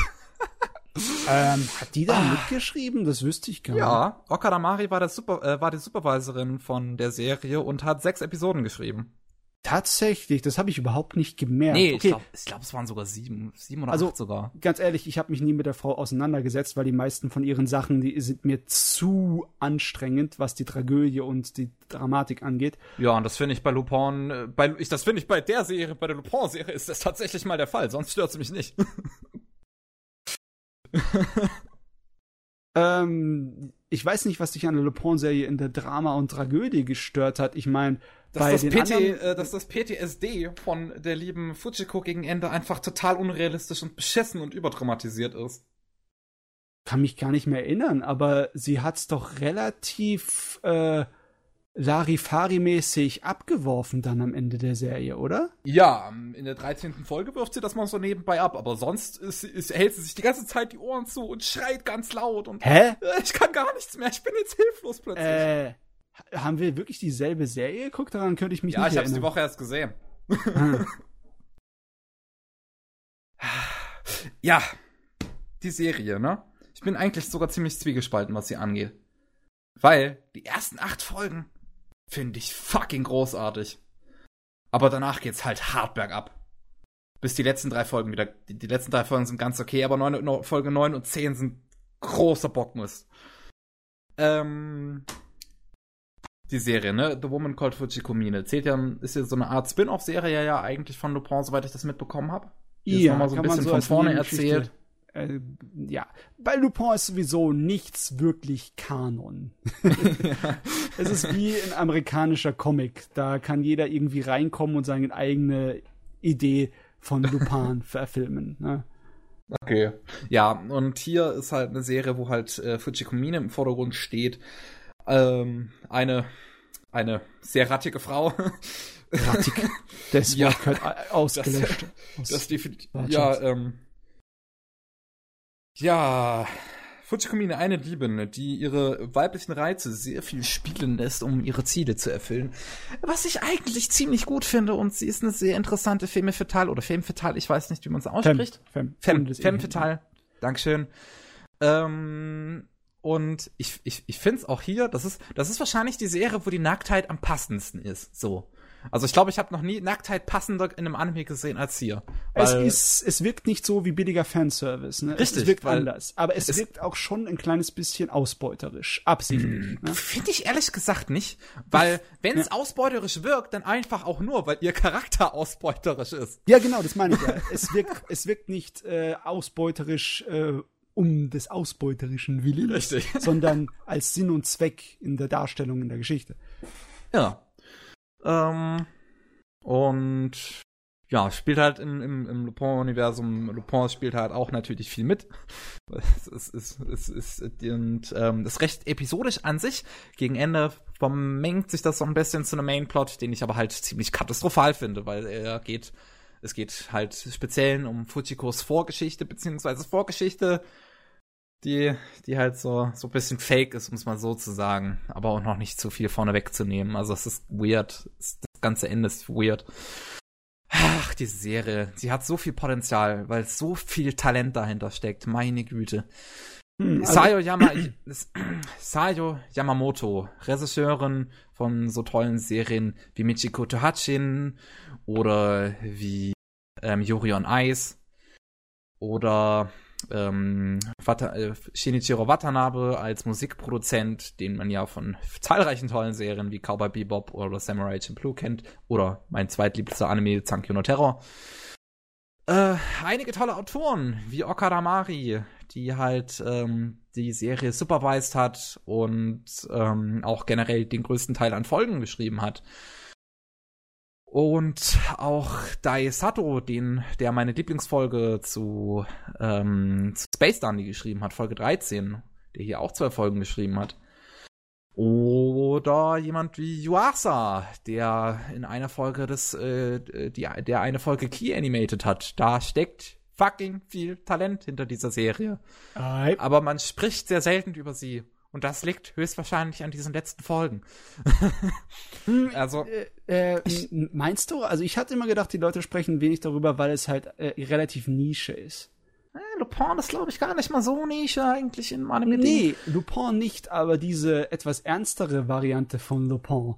Ähm, hat die da ah. mitgeschrieben? Das wüsste ich gar nicht. Ja, Okadamari war, der Super, äh, war die Supervisorin von der Serie und hat sechs Episoden geschrieben. Tatsächlich, das habe ich überhaupt nicht gemerkt. Nee, okay. ich glaube, glaub, es waren sogar sieben, sieben oder also, acht sogar. Ganz ehrlich, ich habe mich nie mit der Frau auseinandergesetzt, weil die meisten von ihren Sachen, die sind mir zu anstrengend, was die Tragödie und die Dramatik angeht. Ja, und das finde ich bei Lupin, äh, bei, ich, das finde ich bei der Serie, bei der Lupin-Serie ist das tatsächlich mal der Fall, sonst stört es mich nicht. ähm, ich weiß nicht, was dich an der Lupin-Serie in der Drama und Tragödie gestört hat. Ich meine, dass, das, PT, anderen, äh, dass das PTSD von der lieben Fujiko gegen Ende einfach total unrealistisch und beschissen und überdramatisiert ist. Kann mich gar nicht mehr erinnern, aber sie hat's doch relativ äh, Larifari-mäßig abgeworfen dann am Ende der Serie, oder? Ja, in der 13. Folge wirft sie das mal so nebenbei ab, aber sonst ist, ist, hält sie sich die ganze Zeit die Ohren zu und schreit ganz laut und Hä? ich kann gar nichts mehr, ich bin jetzt hilflos plötzlich. Äh, haben wir wirklich dieselbe Serie geguckt? Daran könnte ich mich ja, nicht erinnern. Ja, ich habe die Woche erst gesehen. Ah. ja, die Serie, ne? Ich bin eigentlich sogar ziemlich zwiegespalten, was sie angeht. Weil die ersten acht Folgen finde ich fucking großartig. Aber danach geht's halt hart bergab. Bis die letzten drei Folgen wieder. Die, die letzten drei Folgen sind ganz okay, aber neun, Folge 9 und 10 sind großer Bockmist. Ähm, die Serie, ne? The Woman Called Fujikomine. Zählt ja, ist ja so eine Art Spin-off-Serie ja eigentlich von Lupin, soweit ich das mitbekommen habe. Ja, nochmal so ein bisschen so von vorne erzählt. Äh, ja, bei Lupin ist sowieso nichts wirklich Kanon. ja. Es ist wie ein amerikanischer Comic. Da kann jeder irgendwie reinkommen und seine eigene Idee von Lupin verfilmen. Ne? Okay. Ja, und hier ist halt eine Serie, wo halt äh, Fujikomine im Vordergrund steht ähm, eine, eine sehr rattige Frau. Rattig. Das ja, Wort gehört ausgelöscht. Das, das definitiv. Ja, ähm, ja, Fujikomine, eine Liebin, die ihre weiblichen Reize sehr viel spielen lässt, um ihre Ziele zu erfüllen. Was ich eigentlich ziemlich gut finde und sie ist eine sehr interessante Femme Fatale oder Femme Fatale, ich weiß nicht, wie man es ausspricht. Femme, Femme, Femme, Femme Fatale. Dankeschön. Ähm, und ich, ich, ich finde es auch hier, das ist, das ist wahrscheinlich die Serie, wo die Nacktheit am passendsten ist. So. Also ich glaube, ich habe noch nie Nacktheit passender in einem Anime gesehen als hier. Es ist, es wirkt nicht so wie billiger Fanservice. Ne? Richtig, es wirkt anders. Aber es, es, wirkt auch schon ein kleines bisschen ausbeuterisch, absichtlich. Ne? Finde ich ehrlich gesagt nicht, weil wenn es ja. ausbeuterisch wirkt, dann einfach auch nur, weil ihr Charakter ausbeuterisch ist. Ja, genau, das meine ich ja. es wirkt, es wirkt nicht äh, ausbeuterisch äh, um des ausbeuterischen Willens, Richtig. sondern als Sinn und Zweck in der Darstellung in der Geschichte. Ja. Ähm, und ja, spielt halt im, im, im Lupin-Universum. Lupin spielt halt auch natürlich viel mit. Es ist, es ist, es ist, und ähm, das ist recht episodisch an sich. Gegen Ende vermengt sich das so ein bisschen zu einem Mainplot, den ich aber halt ziemlich katastrophal finde, weil er geht, es geht halt speziell um Fujikos Vorgeschichte, beziehungsweise Vorgeschichte die, die halt so, so ein bisschen fake ist, muss man so zu sagen, aber auch noch nicht zu viel vorne wegzunehmen. Also es ist weird. Das ganze Ende ist weird. Ach, diese Serie, sie hat so viel Potenzial, weil so viel Talent dahinter steckt. Meine Güte. Hm, also Sayo, Yama, Sayo Yamamoto, Regisseurin von so tollen Serien wie Michiko Tohachin oder wie ähm, Yuri on Ice oder ähm, Wata, äh, Shinichiro Watanabe als Musikproduzent, den man ja von zahlreichen tollen Serien wie Cowboy Bebop oder Samurai Champloo kennt oder mein zweitlieblichster Anime Zankyo no Terror. Äh, einige tolle Autoren wie Okada Mari, die halt ähm, die Serie supervised hat und ähm, auch generell den größten Teil an Folgen geschrieben hat. Und auch Dai Sato, den, der meine Lieblingsfolge zu, ähm, zu Space Dandy geschrieben hat, Folge 13, der hier auch zwei Folgen geschrieben hat. Oder jemand wie Yuasa, der in einer Folge des, äh, die, der eine Folge Key animated hat. Da steckt fucking viel Talent hinter dieser Serie. Aye. Aber man spricht sehr selten über sie. Und das liegt höchstwahrscheinlich an diesen letzten Folgen. Hm, also. Äh, äh, meinst du? Also ich hatte immer gedacht, die Leute sprechen wenig darüber, weil es halt äh, relativ Nische ist. Äh, Lupin ist, glaube ich, gar nicht mal so Nische eigentlich in meinem. Nee, Lupin nicht, aber diese etwas ernstere Variante von Lupin,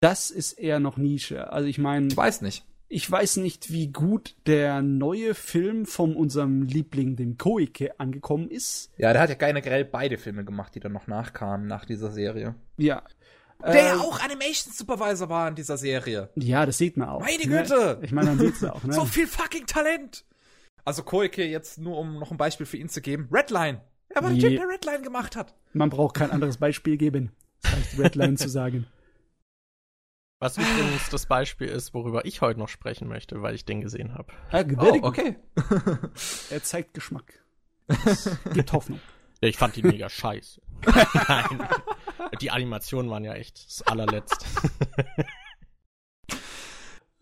das ist eher noch Nische. Also ich meine. Ich weiß nicht. Ich weiß nicht, wie gut der neue Film von unserem Liebling, dem Koike, angekommen ist. Ja, der hat ja generell beide Filme gemacht, die dann noch nachkamen nach dieser Serie. Ja. Der ja äh, auch Animation Supervisor war in dieser Serie. Ja, das sieht man auch. Meine ne? Güte! Ich meine, man sieht's auch, ne? so viel fucking Talent! Also Koike, jetzt nur um noch ein Beispiel für ihn zu geben. Redline. Er war der Typ, der Redline gemacht hat. Man braucht kein anderes Beispiel geben. Das heißt, Redline zu sagen. Was übrigens das Beispiel ist, worüber ich heute noch sprechen möchte, weil ich den gesehen habe. Ah, oh, okay. er zeigt Geschmack. Es gibt Hoffnung. Ja, ich fand die mega scheiße. Nein. Die Animationen waren ja echt das allerletzte.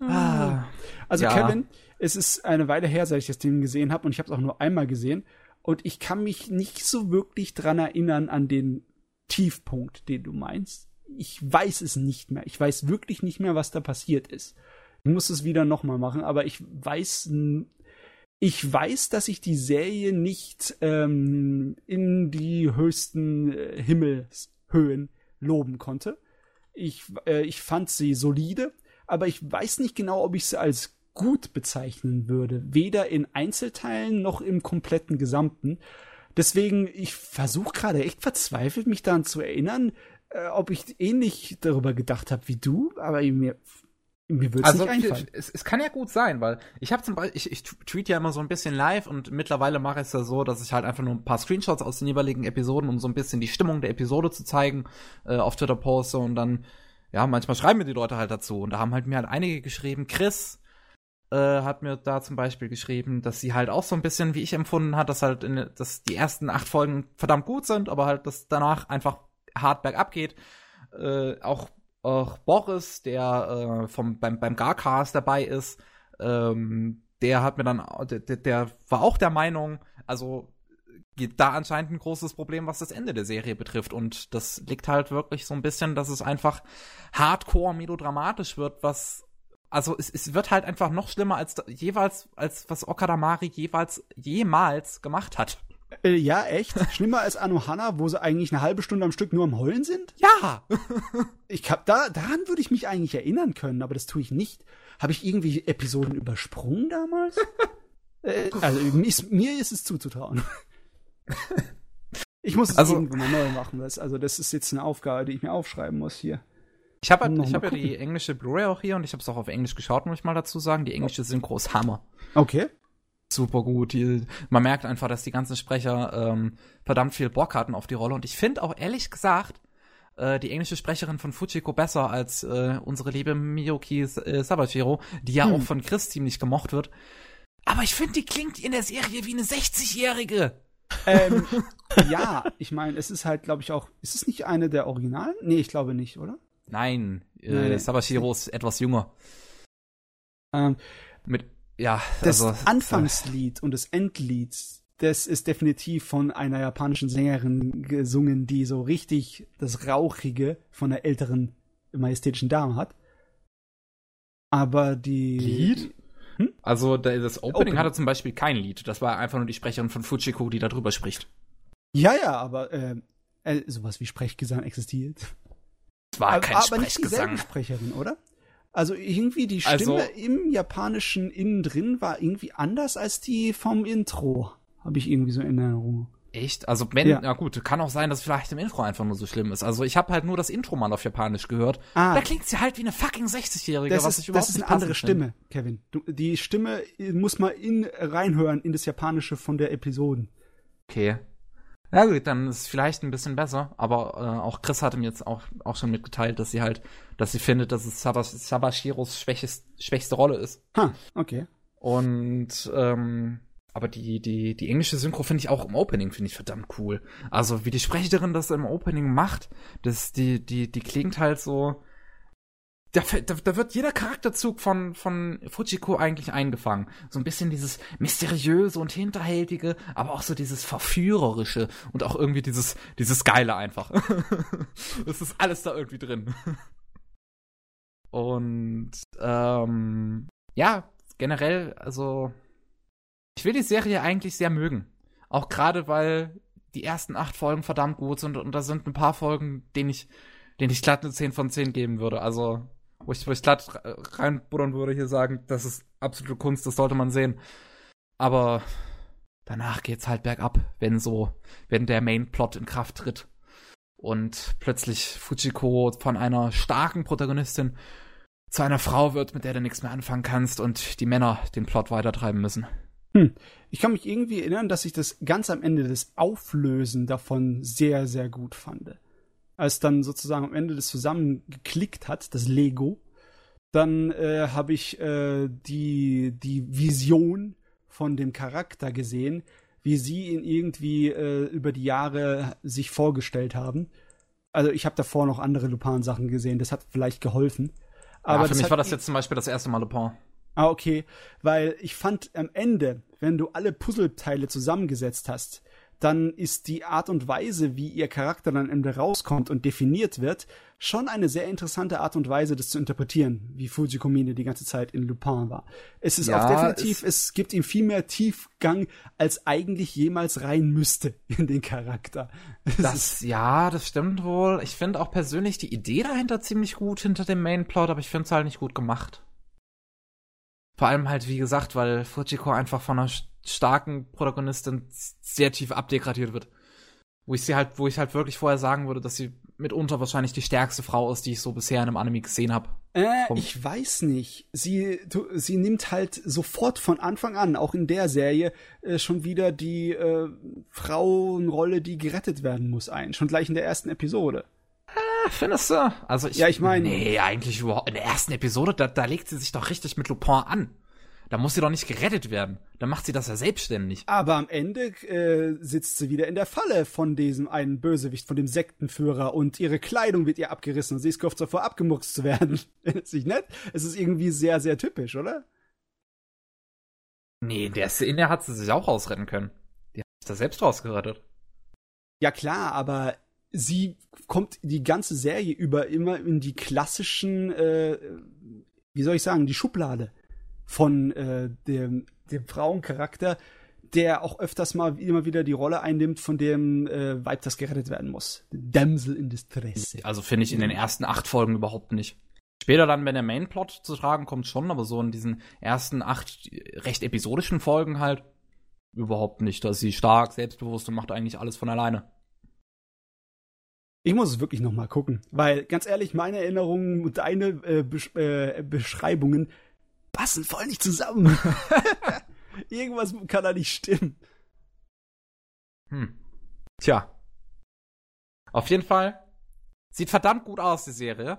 ah. Also ja. Kevin, es ist eine Weile her, seit ich das Ding gesehen habe und ich habe es auch nur einmal gesehen und ich kann mich nicht so wirklich dran erinnern an den Tiefpunkt, den du meinst ich weiß es nicht mehr. Ich weiß wirklich nicht mehr, was da passiert ist. Ich muss es wieder nochmal machen, aber ich weiß, ich weiß, dass ich die Serie nicht ähm, in die höchsten äh, Himmelshöhen loben konnte. Ich, äh, ich fand sie solide, aber ich weiß nicht genau, ob ich sie als gut bezeichnen würde. Weder in Einzelteilen noch im kompletten Gesamten. Deswegen, ich versuche gerade echt verzweifelt, mich daran zu erinnern, äh, ob ich ähnlich darüber gedacht habe wie du, aber mir, mir würde also, nicht einfallen. Es, es kann ja gut sein, weil ich habe zum Beispiel, ich, ich tweet ja immer so ein bisschen live und mittlerweile mache ich es ja so, dass ich halt einfach nur ein paar Screenshots aus den jeweiligen Episoden, um so ein bisschen die Stimmung der Episode zu zeigen, äh, auf Twitter poste und dann, ja, manchmal schreiben mir die Leute halt dazu und da haben halt mir halt einige geschrieben, Chris, äh, hat mir da zum Beispiel geschrieben, dass sie halt auch so ein bisschen, wie ich empfunden hat, dass halt, in, dass die ersten acht Folgen verdammt gut sind, aber halt, dass danach einfach hart bergab geht. Äh, auch, auch Boris, der äh, vom, beim, beim Garcast dabei ist, ähm, der hat mir dann, der, der war auch der Meinung, also gibt da anscheinend ein großes Problem, was das Ende der Serie betrifft. Und das liegt halt wirklich so ein bisschen, dass es einfach hardcore melodramatisch wird, was also es, es wird halt einfach noch schlimmer als jeweils, als was Okadamari jeweils jemals gemacht hat. Äh, ja, echt? Schlimmer als Anohana, wo sie eigentlich eine halbe Stunde am Stück nur am Heulen sind? Ja! ich hab da, daran würde ich mich eigentlich erinnern können, aber das tue ich nicht. Habe ich irgendwie Episoden übersprungen damals? äh, also mir ist, mir ist es zuzutrauen. ich muss es also, irgendwann mal neu machen. Das, also das ist jetzt eine Aufgabe, die ich mir aufschreiben muss hier. Ich habe halt, ich hab ja die englische Blu-ray auch hier und ich habe es auch auf Englisch geschaut, muss ich mal dazu sagen. Die englische Synchro ist Hammer. Okay super gut. Die, man merkt einfach, dass die ganzen Sprecher ähm, verdammt viel Bock hatten auf die Rolle. Und ich finde auch ehrlich gesagt äh, die englische Sprecherin von Fujiko besser als äh, unsere liebe Miyoki äh, Sabashiro, die ja hm. auch von Chris ziemlich gemocht wird. Aber ich finde, die klingt in der Serie wie eine 60-Jährige. Ähm, ja, ich meine, es ist halt, glaube ich, auch. Ist es nicht eine der Originalen? Nee, ich glaube nicht, oder? Nein, äh, nee. Sabashiro ist etwas jünger. Ähm, Mit ja, das also, Anfangslied und das Endlied, das ist definitiv von einer japanischen Sängerin gesungen, die so richtig das Rauchige von einer älteren majestätischen Dame hat. Aber die. Lied? Hm? Also das Opening, Opening hatte zum Beispiel kein Lied. Das war einfach nur die Sprecherin von Fujiko, die darüber spricht. Ja, ja, aber äh, äh, sowas wie Sprechgesang existiert. Es war kein aber, aber nicht Sprecherin, oder? Also irgendwie die Stimme also, im japanischen innen drin war irgendwie anders als die vom Intro. Habe ich irgendwie so in Erinnerung. Echt? Also wenn, ja. na gut, kann auch sein, dass vielleicht im Intro einfach nur so schlimm ist. Also ich habe halt nur das Intro mal auf Japanisch gehört. Ah. Da klingt sie halt wie eine fucking 60-Jährige, was ich überhaupt Das ist eine andere Stimme, Kevin. Du, die Stimme muss mal in reinhören in das Japanische von der Episoden. Okay. Ja gut, dann ist es vielleicht ein bisschen besser, aber äh, auch Chris hatte mir jetzt auch, auch schon mitgeteilt, dass sie halt, dass sie findet, dass es Sabashiros schwächste Rolle ist. Ha, okay. Und ähm, aber die, die, die englische Synchro finde ich auch im Opening, finde ich verdammt cool. Also, wie die Sprecherin das im Opening macht, das, die, die, die klingt halt so. Da, da, da wird jeder Charakterzug von, von Fujiko eigentlich eingefangen. So ein bisschen dieses mysteriöse und hinterhältige, aber auch so dieses verführerische und auch irgendwie dieses, dieses geile einfach. das ist alles da irgendwie drin. Und ähm, ja, generell, also ich will die Serie eigentlich sehr mögen. Auch gerade, weil die ersten acht Folgen verdammt gut sind und da sind ein paar Folgen, denen ich, denen ich glatt eine 10 von 10 geben würde. Also, wo ich, wo ich glatt reinbuddern würde, hier sagen, das ist absolute Kunst, das sollte man sehen. Aber danach geht's halt bergab, wenn so, wenn der Main-Plot in Kraft tritt. Und plötzlich Fujiko von einer starken Protagonistin zu einer Frau wird, mit der du nichts mehr anfangen kannst und die Männer den Plot weitertreiben müssen. Hm. Ich kann mich irgendwie erinnern, dass ich das ganz am Ende des Auflösen davon sehr, sehr gut fand. Als dann sozusagen am Ende das zusammengeklickt hat, das Lego, dann äh, habe ich äh, die, die Vision von dem Charakter gesehen, wie sie ihn irgendwie äh, über die Jahre sich vorgestellt haben. Also ich habe davor noch andere Lupin-Sachen gesehen, das hat vielleicht geholfen. Aber ja, für mich war das jetzt zum Beispiel das erste Mal Lupin. Ah, okay. Weil ich fand am Ende, wenn du alle Puzzleteile zusammengesetzt hast, dann ist die Art und Weise, wie ihr Charakter dann am Ende rauskommt und definiert wird, schon eine sehr interessante Art und Weise, das zu interpretieren, wie Fujiko Mine die ganze Zeit in Lupin war. Es ist ja, auch definitiv, es, es, gibt ihm viel mehr Tiefgang, als eigentlich jemals rein müsste in den Charakter. Das, das ja, das stimmt wohl. Ich finde auch persönlich die Idee dahinter ziemlich gut hinter dem Mainplot, aber ich finde es halt nicht gut gemacht. Vor allem halt, wie gesagt, weil Fujiko einfach von einer starken Protagonistin sehr tief abdegradiert wird. Wo ich sie halt, wo ich halt wirklich vorher sagen würde, dass sie mitunter wahrscheinlich die stärkste Frau ist, die ich so bisher in einem Anime gesehen habe. Äh, ich weiß nicht. Sie, du, sie nimmt halt sofort von Anfang an, auch in der Serie, äh, schon wieder die äh, Frauenrolle, die gerettet werden muss, ein. Schon gleich in der ersten Episode. Findest du? Also ich, ja, ich meine. Nee, eigentlich überhaupt. In der ersten Episode, da, da legt sie sich doch richtig mit Lupin an. Da muss sie doch nicht gerettet werden. Da macht sie das ja selbstständig. Aber am Ende äh, sitzt sie wieder in der Falle von diesem einen Bösewicht, von dem Sektenführer und ihre Kleidung wird ihr abgerissen und sie ist kurz davor abgemuxt zu werden. Findet sich nett? Es ist irgendwie sehr, sehr typisch, oder? Nee, in der Szene hat sie sich auch rausretten können. Die hat sich da selbst rausgerettet. Ja klar, aber sie kommt die ganze Serie über immer in die klassischen, äh, wie soll ich sagen, die Schublade von äh, dem, dem Frauencharakter, der auch öfters mal immer wieder die Rolle einnimmt, von dem äh, Weib, das gerettet werden muss. Damsel in Distress. Also finde ich in den ersten acht Folgen überhaupt nicht. Später dann, wenn der Mainplot zu tragen kommt, schon, aber so in diesen ersten acht recht episodischen Folgen halt überhaupt nicht. Da ist sie stark, selbstbewusst und macht eigentlich alles von alleine. Ich muss es wirklich noch mal gucken, weil ganz ehrlich, meine Erinnerungen und deine äh, Besch äh, Beschreibungen passen voll nicht zusammen. Irgendwas kann da nicht stimmen. Hm. Tja. Auf jeden Fall sieht verdammt gut aus, die Serie.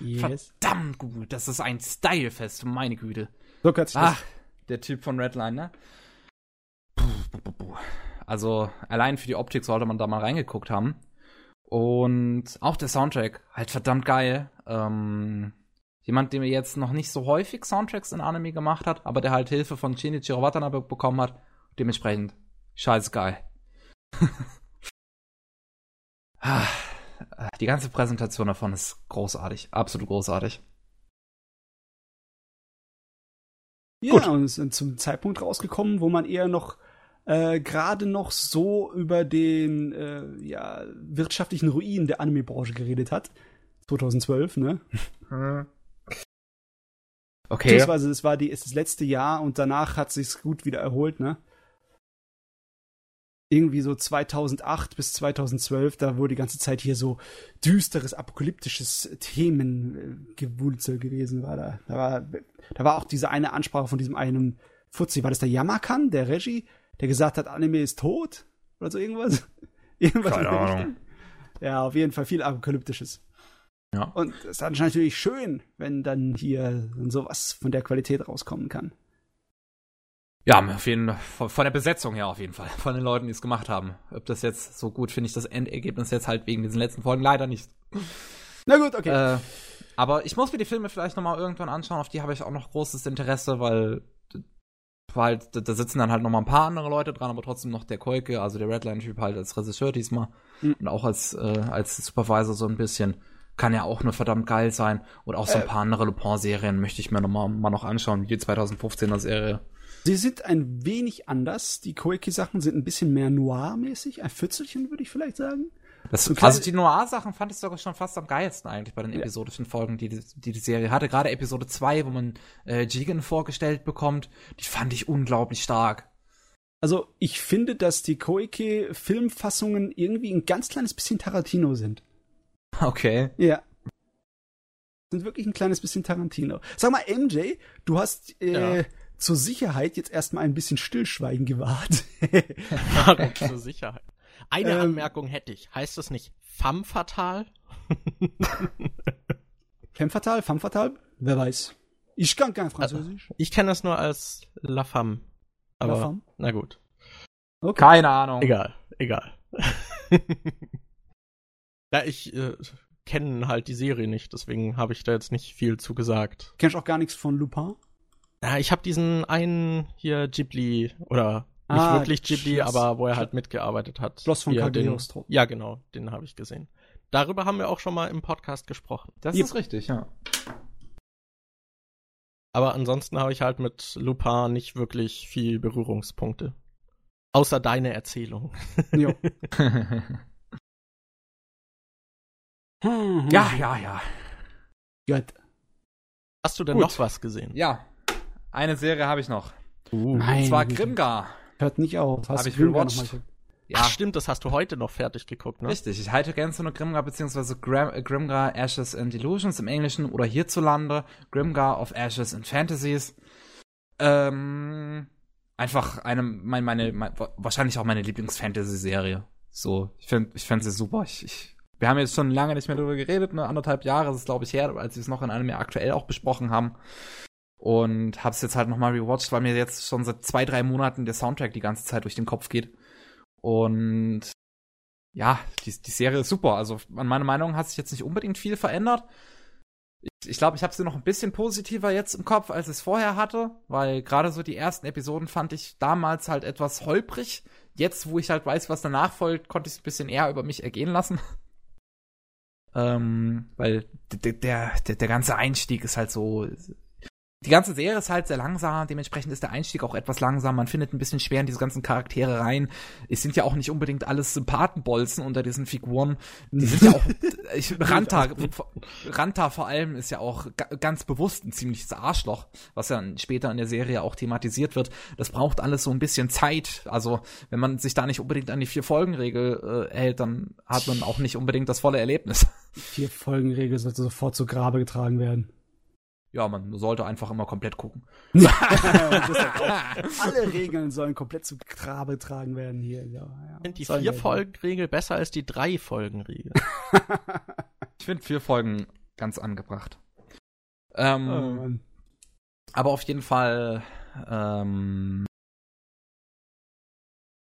Yes. Verdammt gut. Das ist ein Stylefest, meine Güte. So kannst Ach, der Typ von Redline, ne? Also, allein für die Optik sollte man da mal reingeguckt haben. Und auch der Soundtrack, halt verdammt geil. Ähm, jemand, der mir jetzt noch nicht so häufig Soundtracks in Anime gemacht hat, aber der halt Hilfe von Shinichiro Watanabe bekommen hat. Dementsprechend, scheiße geil. Ah, die ganze Präsentation davon ist großartig, absolut großartig. Ja, Gut. und sind zum Zeitpunkt rausgekommen, wo man eher noch äh, gerade noch so über den äh, ja, wirtschaftlichen Ruin der Anime-Branche geredet hat. 2012, ne? Okay. Beziehungsweise es war die, ist das letzte Jahr und danach hat sich's gut wieder erholt, ne? Irgendwie so 2008 bis 2012, da wurde die ganze Zeit hier so düsteres, apokalyptisches Themengewulzel gewesen, war da. Da war, da war auch diese eine Ansprache von diesem einen Fuzzi, war das der Yamakan, der Regie, der gesagt hat, Anime ist tot? Oder so irgendwas? irgendwas Keine Ahnung. Ja, auf jeden Fall viel Apokalyptisches. Ja. Und es ist natürlich schön, wenn dann hier sowas von der Qualität rauskommen kann. Ja, auf jeden Fall, von der Besetzung her auf jeden Fall. Von den Leuten, die es gemacht haben. Ob das jetzt so gut finde ich das Endergebnis jetzt halt wegen diesen letzten Folgen leider nicht. Na gut, okay. Äh, aber ich muss mir die Filme vielleicht nochmal irgendwann anschauen, auf die habe ich auch noch großes Interesse, weil halt, da sitzen dann halt noch mal ein paar andere Leute dran, aber trotzdem noch der Koike, also der Redline-Typ halt als Regisseur diesmal mhm. und auch als, äh, als Supervisor so ein bisschen. Kann ja auch nur verdammt geil sein. Und auch so ein äh, paar andere Lupin-Serien möchte ich mir noch mal, noch anschauen, wie die 2015er Serie. Sie sind ein wenig anders. Die Koike-Sachen sind ein bisschen mehr noir-mäßig. Ein Fürzelchen, würde ich vielleicht sagen. Das, also die Noir-Sachen fand ich sogar schon fast am geilsten eigentlich bei den ja. episodischen Folgen, die, die die Serie hatte. Gerade Episode 2, wo man äh, Jigen vorgestellt bekommt, die fand ich unglaublich stark. Also ich finde, dass die Koike-Filmfassungen irgendwie ein ganz kleines bisschen Tarantino sind. Okay. Ja. Sind wirklich ein kleines bisschen Tarantino. Sag mal, MJ, du hast äh, ja. zur Sicherheit jetzt erstmal ein bisschen Stillschweigen gewahrt. Warum zur Sicherheit? Eine ähm, Anmerkung hätte ich. Heißt das nicht femme fatale? femme fatale, femme fatale? Wer weiß. Ich kann kein Französisch. Also, ich kenne das nur als la femme. Aber, la femme? na gut. Okay. Keine Ahnung. Egal, egal. Ja, ich äh, kenne halt die Serie nicht, deswegen habe ich da jetzt nicht viel zu gesagt. Kennst du auch gar nichts von Lupin? Ja, ich habe diesen einen hier Ghibli oder nicht ah, wirklich Ghibli, Schloss, aber wo er halt mitgearbeitet hat. Schloss von Cagliostro. Ja, genau, den habe ich gesehen. Darüber haben wir auch schon mal im Podcast gesprochen. Das ja. ist richtig, ja. Aber ansonsten habe ich halt mit Lupin nicht wirklich viel Berührungspunkte. Außer deine Erzählung. Jo. ja, ja, ja. Gut. Hast du denn Gut. noch was gesehen? Ja. Eine Serie habe ich noch. Uh, Und zwar Grimgar. Hört nicht auf. Hast Hab ich rewatcht. Ja. Ach, stimmt, das hast du heute noch fertig geguckt, ne? Richtig, ich halte gerne so eine Grimgar beziehungsweise Grim, Grimgar Ashes and Illusions im Englischen oder hierzulande Grimgar of Ashes and Fantasies. Ähm, einfach eine, mein, meine, mein, wahrscheinlich auch meine Lieblings-Fantasy-Serie. So, ich finde, ich finde sie super. Ich, ich, wir haben jetzt schon lange nicht mehr darüber geredet, ne? Anderthalb Jahre ist es, glaube ich, her, als wir es noch in einem Jahr aktuell auch besprochen haben und hab's jetzt halt nochmal rewatcht, weil mir jetzt schon seit zwei, drei Monaten der Soundtrack die ganze Zeit durch den Kopf geht. Und ja, die, die Serie ist super. Also an meiner Meinung hat sich jetzt nicht unbedingt viel verändert. Ich glaube, ich, habe sie noch ein bisschen positiver jetzt im Kopf, als ich es vorher hatte, weil gerade so die ersten Episoden fand ich damals halt etwas holprig. Jetzt, wo ich halt weiß, was danach folgt, konnte ich es ein bisschen eher über mich ergehen lassen. Ähm, weil der, der, der ganze Einstieg ist halt so die ganze Serie ist halt sehr langsam, dementsprechend ist der Einstieg auch etwas langsam. Man findet ein bisschen schwer in diese ganzen Charaktere rein. Es sind ja auch nicht unbedingt alles Sympathenbolzen unter diesen Figuren. Die sind ja auch, ich, Ranta, Ranta vor allem ist ja auch ganz bewusst ein ziemliches Arschloch, was ja später in der Serie auch thematisiert wird. Das braucht alles so ein bisschen Zeit. Also, wenn man sich da nicht unbedingt an die Vier-Folgen-Regel äh, hält, dann hat man auch nicht unbedingt das volle Erlebnis. Vier-Folgen-Regel sollte sofort zu Grabe getragen werden ja, man sollte einfach immer komplett gucken. Alle Regeln sollen komplett zu Grabe getragen werden hier. Ja, ja. Ich finde die Vier-Folgen-Regel besser als die Drei-Folgen-Regel. ich finde vier Folgen ganz angebracht. Ähm, oh, aber auf jeden Fall, ähm,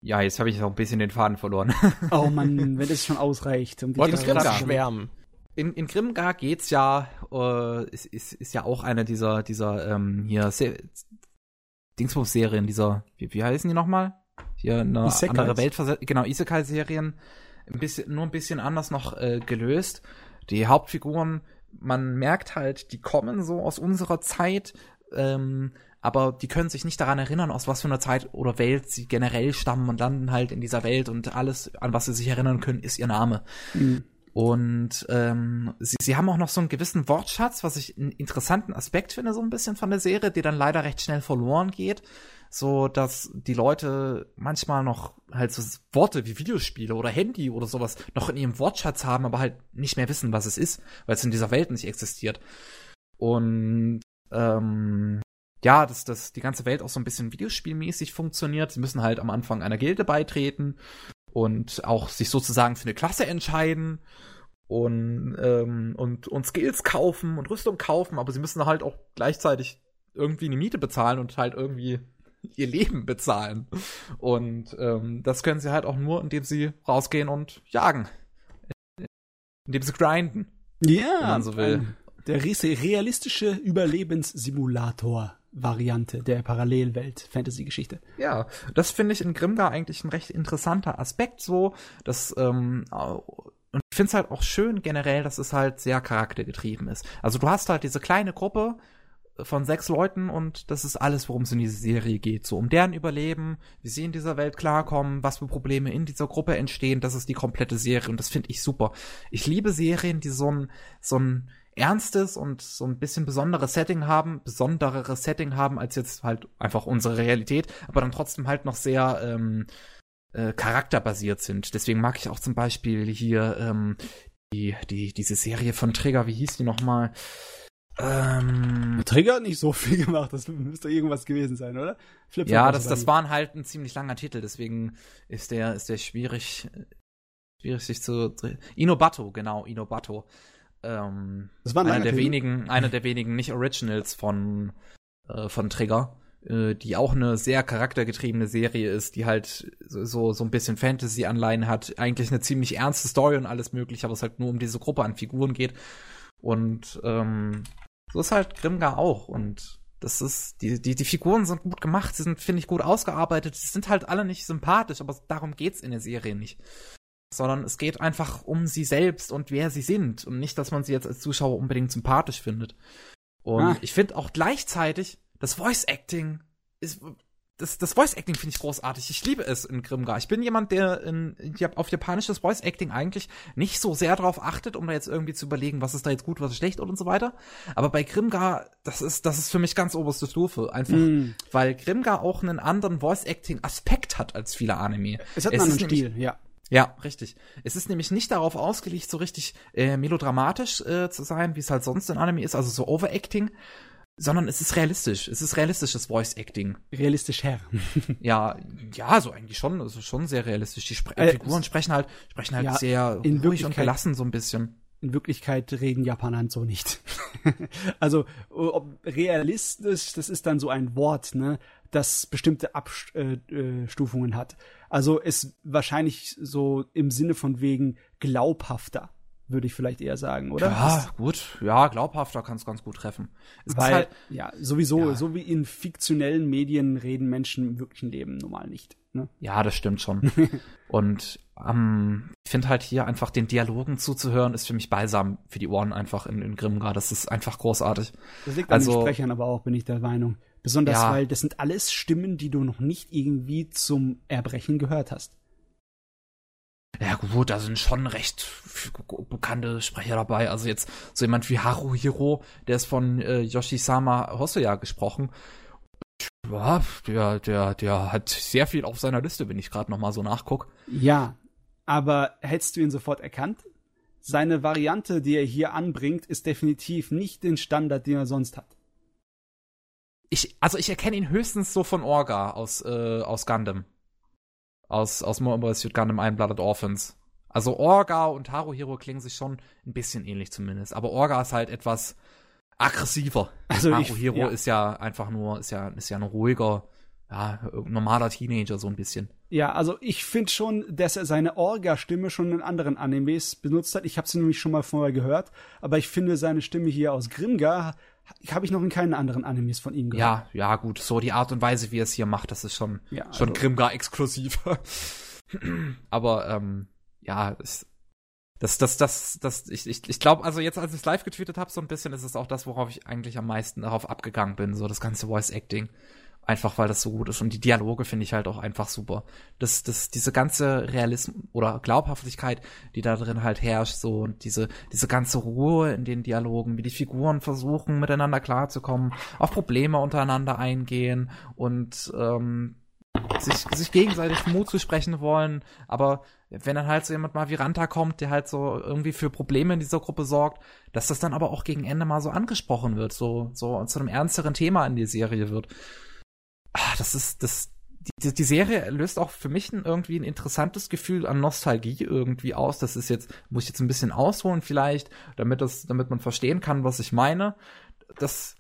ja, jetzt habe ich auch ein bisschen den Faden verloren. oh Mann, wenn das schon ausreicht. Um Wolltest gerade schwärmen in, in Grimgar geht's ja, äh, ist, ist, ist ja auch eine dieser, dieser, ähm, hier, Se Dingsbums-Serien, dieser, wie, wie heißen die nochmal? Hier eine Isekais. andere Welt, genau, Isekai-Serien, ein bisschen, nur ein bisschen anders noch äh, gelöst. Die Hauptfiguren, man merkt halt, die kommen so aus unserer Zeit, ähm, aber die können sich nicht daran erinnern, aus was für einer Zeit oder Welt sie generell stammen und landen halt in dieser Welt und alles, an was sie sich erinnern können, ist ihr Name. Mhm. Und ähm, sie, sie haben auch noch so einen gewissen Wortschatz, was ich einen interessanten Aspekt finde, so ein bisschen von der Serie, der dann leider recht schnell verloren geht. So, dass die Leute manchmal noch halt so Worte wie Videospiele oder Handy oder sowas noch in ihrem Wortschatz haben, aber halt nicht mehr wissen, was es ist, weil es in dieser Welt nicht existiert. Und ähm, ja, dass, dass die ganze Welt auch so ein bisschen videospielmäßig funktioniert. Sie müssen halt am Anfang einer Gilde beitreten und auch sich sozusagen für eine Klasse entscheiden und, ähm, und, und Skills kaufen und Rüstung kaufen, aber sie müssen halt auch gleichzeitig irgendwie eine Miete bezahlen und halt irgendwie ihr Leben bezahlen. Und ähm, das können sie halt auch nur, indem sie rausgehen und jagen. Indem sie grinden. Ja, wenn man so will. der realistische Überlebenssimulator. Variante der Parallelwelt-Fantasy-Geschichte. Ja, das finde ich in Grimgar eigentlich ein recht interessanter Aspekt so, dass ähm, und ich finde es halt auch schön generell, dass es halt sehr charaktergetrieben ist. Also du hast halt diese kleine Gruppe von sechs Leuten und das ist alles, worum es in dieser Serie geht. So um deren Überleben, wie sie in dieser Welt klarkommen, was für Probleme in dieser Gruppe entstehen, das ist die komplette Serie und das finde ich super. Ich liebe Serien, die so ein, so ein ernstes und so ein bisschen besonderes Setting haben, besondereres Setting haben als jetzt halt einfach unsere Realität, aber dann trotzdem halt noch sehr ähm, äh, charakterbasiert sind. Deswegen mag ich auch zum Beispiel hier ähm, die, die, diese Serie von Trigger, wie hieß die nochmal? Ähm, Trigger hat nicht so viel gemacht, das müsste irgendwas gewesen sein, oder? Flip ja, das, das war halt ein ziemlich langer Titel, deswegen ist der, ist der schwierig, schwierig sich zu. Inobato, genau, Inobato. Ähm, das war einer der Film. wenigen, einer der wenigen nicht Originals von äh, von Trigger, äh, die auch eine sehr charaktergetriebene Serie ist, die halt so so ein bisschen Fantasy-Anleihen hat, eigentlich eine ziemlich ernste Story und alles mögliche, aber es halt nur um diese Gruppe an Figuren geht. Und ähm, so ist halt Grimgar auch und das ist, die, die, die Figuren sind gut gemacht, sie sind, finde ich, gut ausgearbeitet, sie sind halt alle nicht sympathisch, aber darum geht's in der Serie nicht sondern es geht einfach um sie selbst und wer sie sind und nicht, dass man sie jetzt als Zuschauer unbedingt sympathisch findet. Und ah. ich finde auch gleichzeitig, das Voice Acting ist, das, das Voice Acting finde ich großartig. Ich liebe es in Grimgar. Ich bin jemand, der in, auf japanisches Voice Acting eigentlich nicht so sehr drauf achtet, um da jetzt irgendwie zu überlegen, was ist da jetzt gut, was ist schlecht und so weiter. Aber bei Grimgar, das ist, das ist für mich ganz oberste Stufe. Einfach, mm. weil Grimgar auch einen anderen Voice Acting Aspekt hat als viele Anime. Es hat einen anderen Stil, ja. Ja, richtig. Es ist nämlich nicht darauf ausgelegt, so richtig äh, melodramatisch äh, zu sein, wie es halt sonst in Anime ist, also so Overacting, sondern es ist realistisch. Es ist realistisches Voice Acting. Realistisch her. ja, ja, so eigentlich schon. Also schon sehr realistisch. Die Spre äh, Figuren sprechen halt, sprechen halt ja, sehr ruhig und gelassen so ein bisschen. In Wirklichkeit reden Japaner halt so nicht. also ob realistisch, das ist dann so ein Wort, ne? das bestimmte Abstufungen äh, hat. Also ist wahrscheinlich so im Sinne von wegen glaubhafter, würde ich vielleicht eher sagen, oder? Ja, gut. Ja, glaubhafter kann es ganz gut treffen. Es Weil, halt, ja, sowieso, ja. so wie in fiktionellen Medien reden Menschen im wirklichen Leben normal nicht. Ne? Ja, das stimmt schon. Und ähm, ich finde halt hier einfach den Dialogen zuzuhören, ist für mich balsam für die Ohren einfach in, in Grimgar. Das ist einfach großartig. Das liegt an also, den Sprechern aber auch, bin ich der Meinung. Besonders ja. weil das sind alles Stimmen, die du noch nicht irgendwie zum Erbrechen gehört hast. Ja gut, da sind schon recht bekannte Sprecher dabei. Also jetzt so jemand wie Haruhiro, der ist von äh, Yoshisama Hosoya gesprochen. Ja, der, der, der hat sehr viel auf seiner Liste, wenn ich gerade noch mal so nachguck. Ja, aber hättest du ihn sofort erkannt? Seine Variante, die er hier anbringt, ist definitiv nicht den Standard, den er sonst hat ich, also ich erkenne ihn höchstens so von Orga aus, äh, aus Gundam. Aus, aus Mobile Suit Gundam Blooded Orphans. Also Orga und Haruhiro klingen sich schon ein bisschen ähnlich zumindest. Aber Orga ist halt etwas aggressiver. Also Haruhiro ja. ist ja einfach nur, ist ja, ist ja ein ruhiger, ja, normaler Teenager so ein bisschen. Ja, also ich finde schon, dass er seine Orga-Stimme schon in anderen Animes benutzt hat. Ich habe sie nämlich schon mal vorher gehört, aber ich finde seine Stimme hier aus Grimgar habe ich noch in keinen anderen Animes von ihm gehört. Ja, ja, gut. So die Art und Weise, wie er es hier macht, das ist schon, ja, schon also. Grimgar exklusiv. Aber ähm, ja, es, Das, das, das, das, ich, ich, ich glaube, also jetzt, als ich live getweetet habe, so ein bisschen, ist es auch das, worauf ich eigentlich am meisten darauf abgegangen bin, so das ganze Voice Acting. Einfach weil das so gut ist. Und die Dialoge finde ich halt auch einfach super. Das, das, diese ganze Realismus oder Glaubhaftigkeit, die da drin halt herrscht, so und diese, diese ganze Ruhe in den Dialogen, wie die Figuren versuchen, miteinander klarzukommen, auf Probleme untereinander eingehen und ähm, sich, sich gegenseitig Mut zu sprechen wollen, aber wenn dann halt so jemand mal wie Ranta kommt, der halt so irgendwie für Probleme in dieser Gruppe sorgt, dass das dann aber auch gegen Ende mal so angesprochen wird, so, so zu einem ernsteren Thema in die Serie wird ach, das ist, das, die, die Serie löst auch für mich irgendwie ein interessantes Gefühl an Nostalgie irgendwie aus. Das ist jetzt, muss ich jetzt ein bisschen ausholen vielleicht, damit das, damit man verstehen kann, was ich meine. Das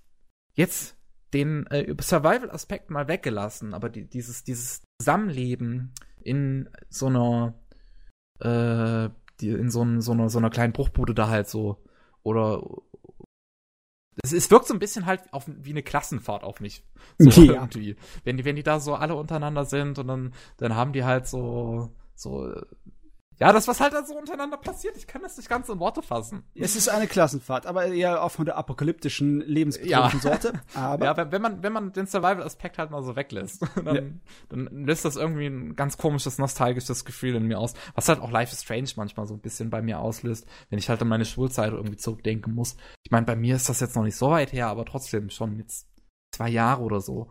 jetzt den äh, Survival-Aspekt mal weggelassen, aber die, dieses, dieses Zusammenleben in so einer, äh, die, in so, ein, so, einer, so einer kleinen Bruchbude da halt so, oder es, es wirkt so ein bisschen halt auf, wie eine Klassenfahrt auf mich. So ja. irgendwie. Wenn die, wenn die da so alle untereinander sind und dann, dann haben die halt so, so ja, das, was halt da so untereinander passiert, ich kann das nicht ganz in Worte fassen. Es ist eine Klassenfahrt, aber eher auch von der apokalyptischen, lebensbedrohlichen ja. Sorte. Aber ja, wenn man, wenn man den Survival-Aspekt halt mal so weglässt, dann, ja. dann löst das irgendwie ein ganz komisches, nostalgisches Gefühl in mir aus, was halt auch Life is Strange manchmal so ein bisschen bei mir auslöst, wenn ich halt an meine Schulzeit irgendwie zurückdenken muss. Ich meine, bei mir ist das jetzt noch nicht so weit her, aber trotzdem schon jetzt zwei Jahre oder so.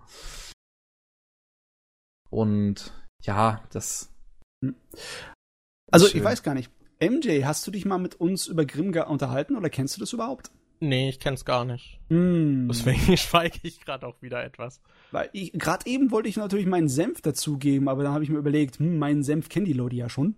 Und ja, das. Also Schön. ich weiß gar nicht. MJ, hast du dich mal mit uns über Grimgar unterhalten oder kennst du das überhaupt? Nee, ich kenn's gar nicht. Mm. Deswegen schweige ich gerade auch wieder etwas. Weil ich gerade eben wollte ich natürlich meinen Senf dazugeben, aber dann habe ich mir überlegt, hm, meinen Senf kennen die Leute ja schon.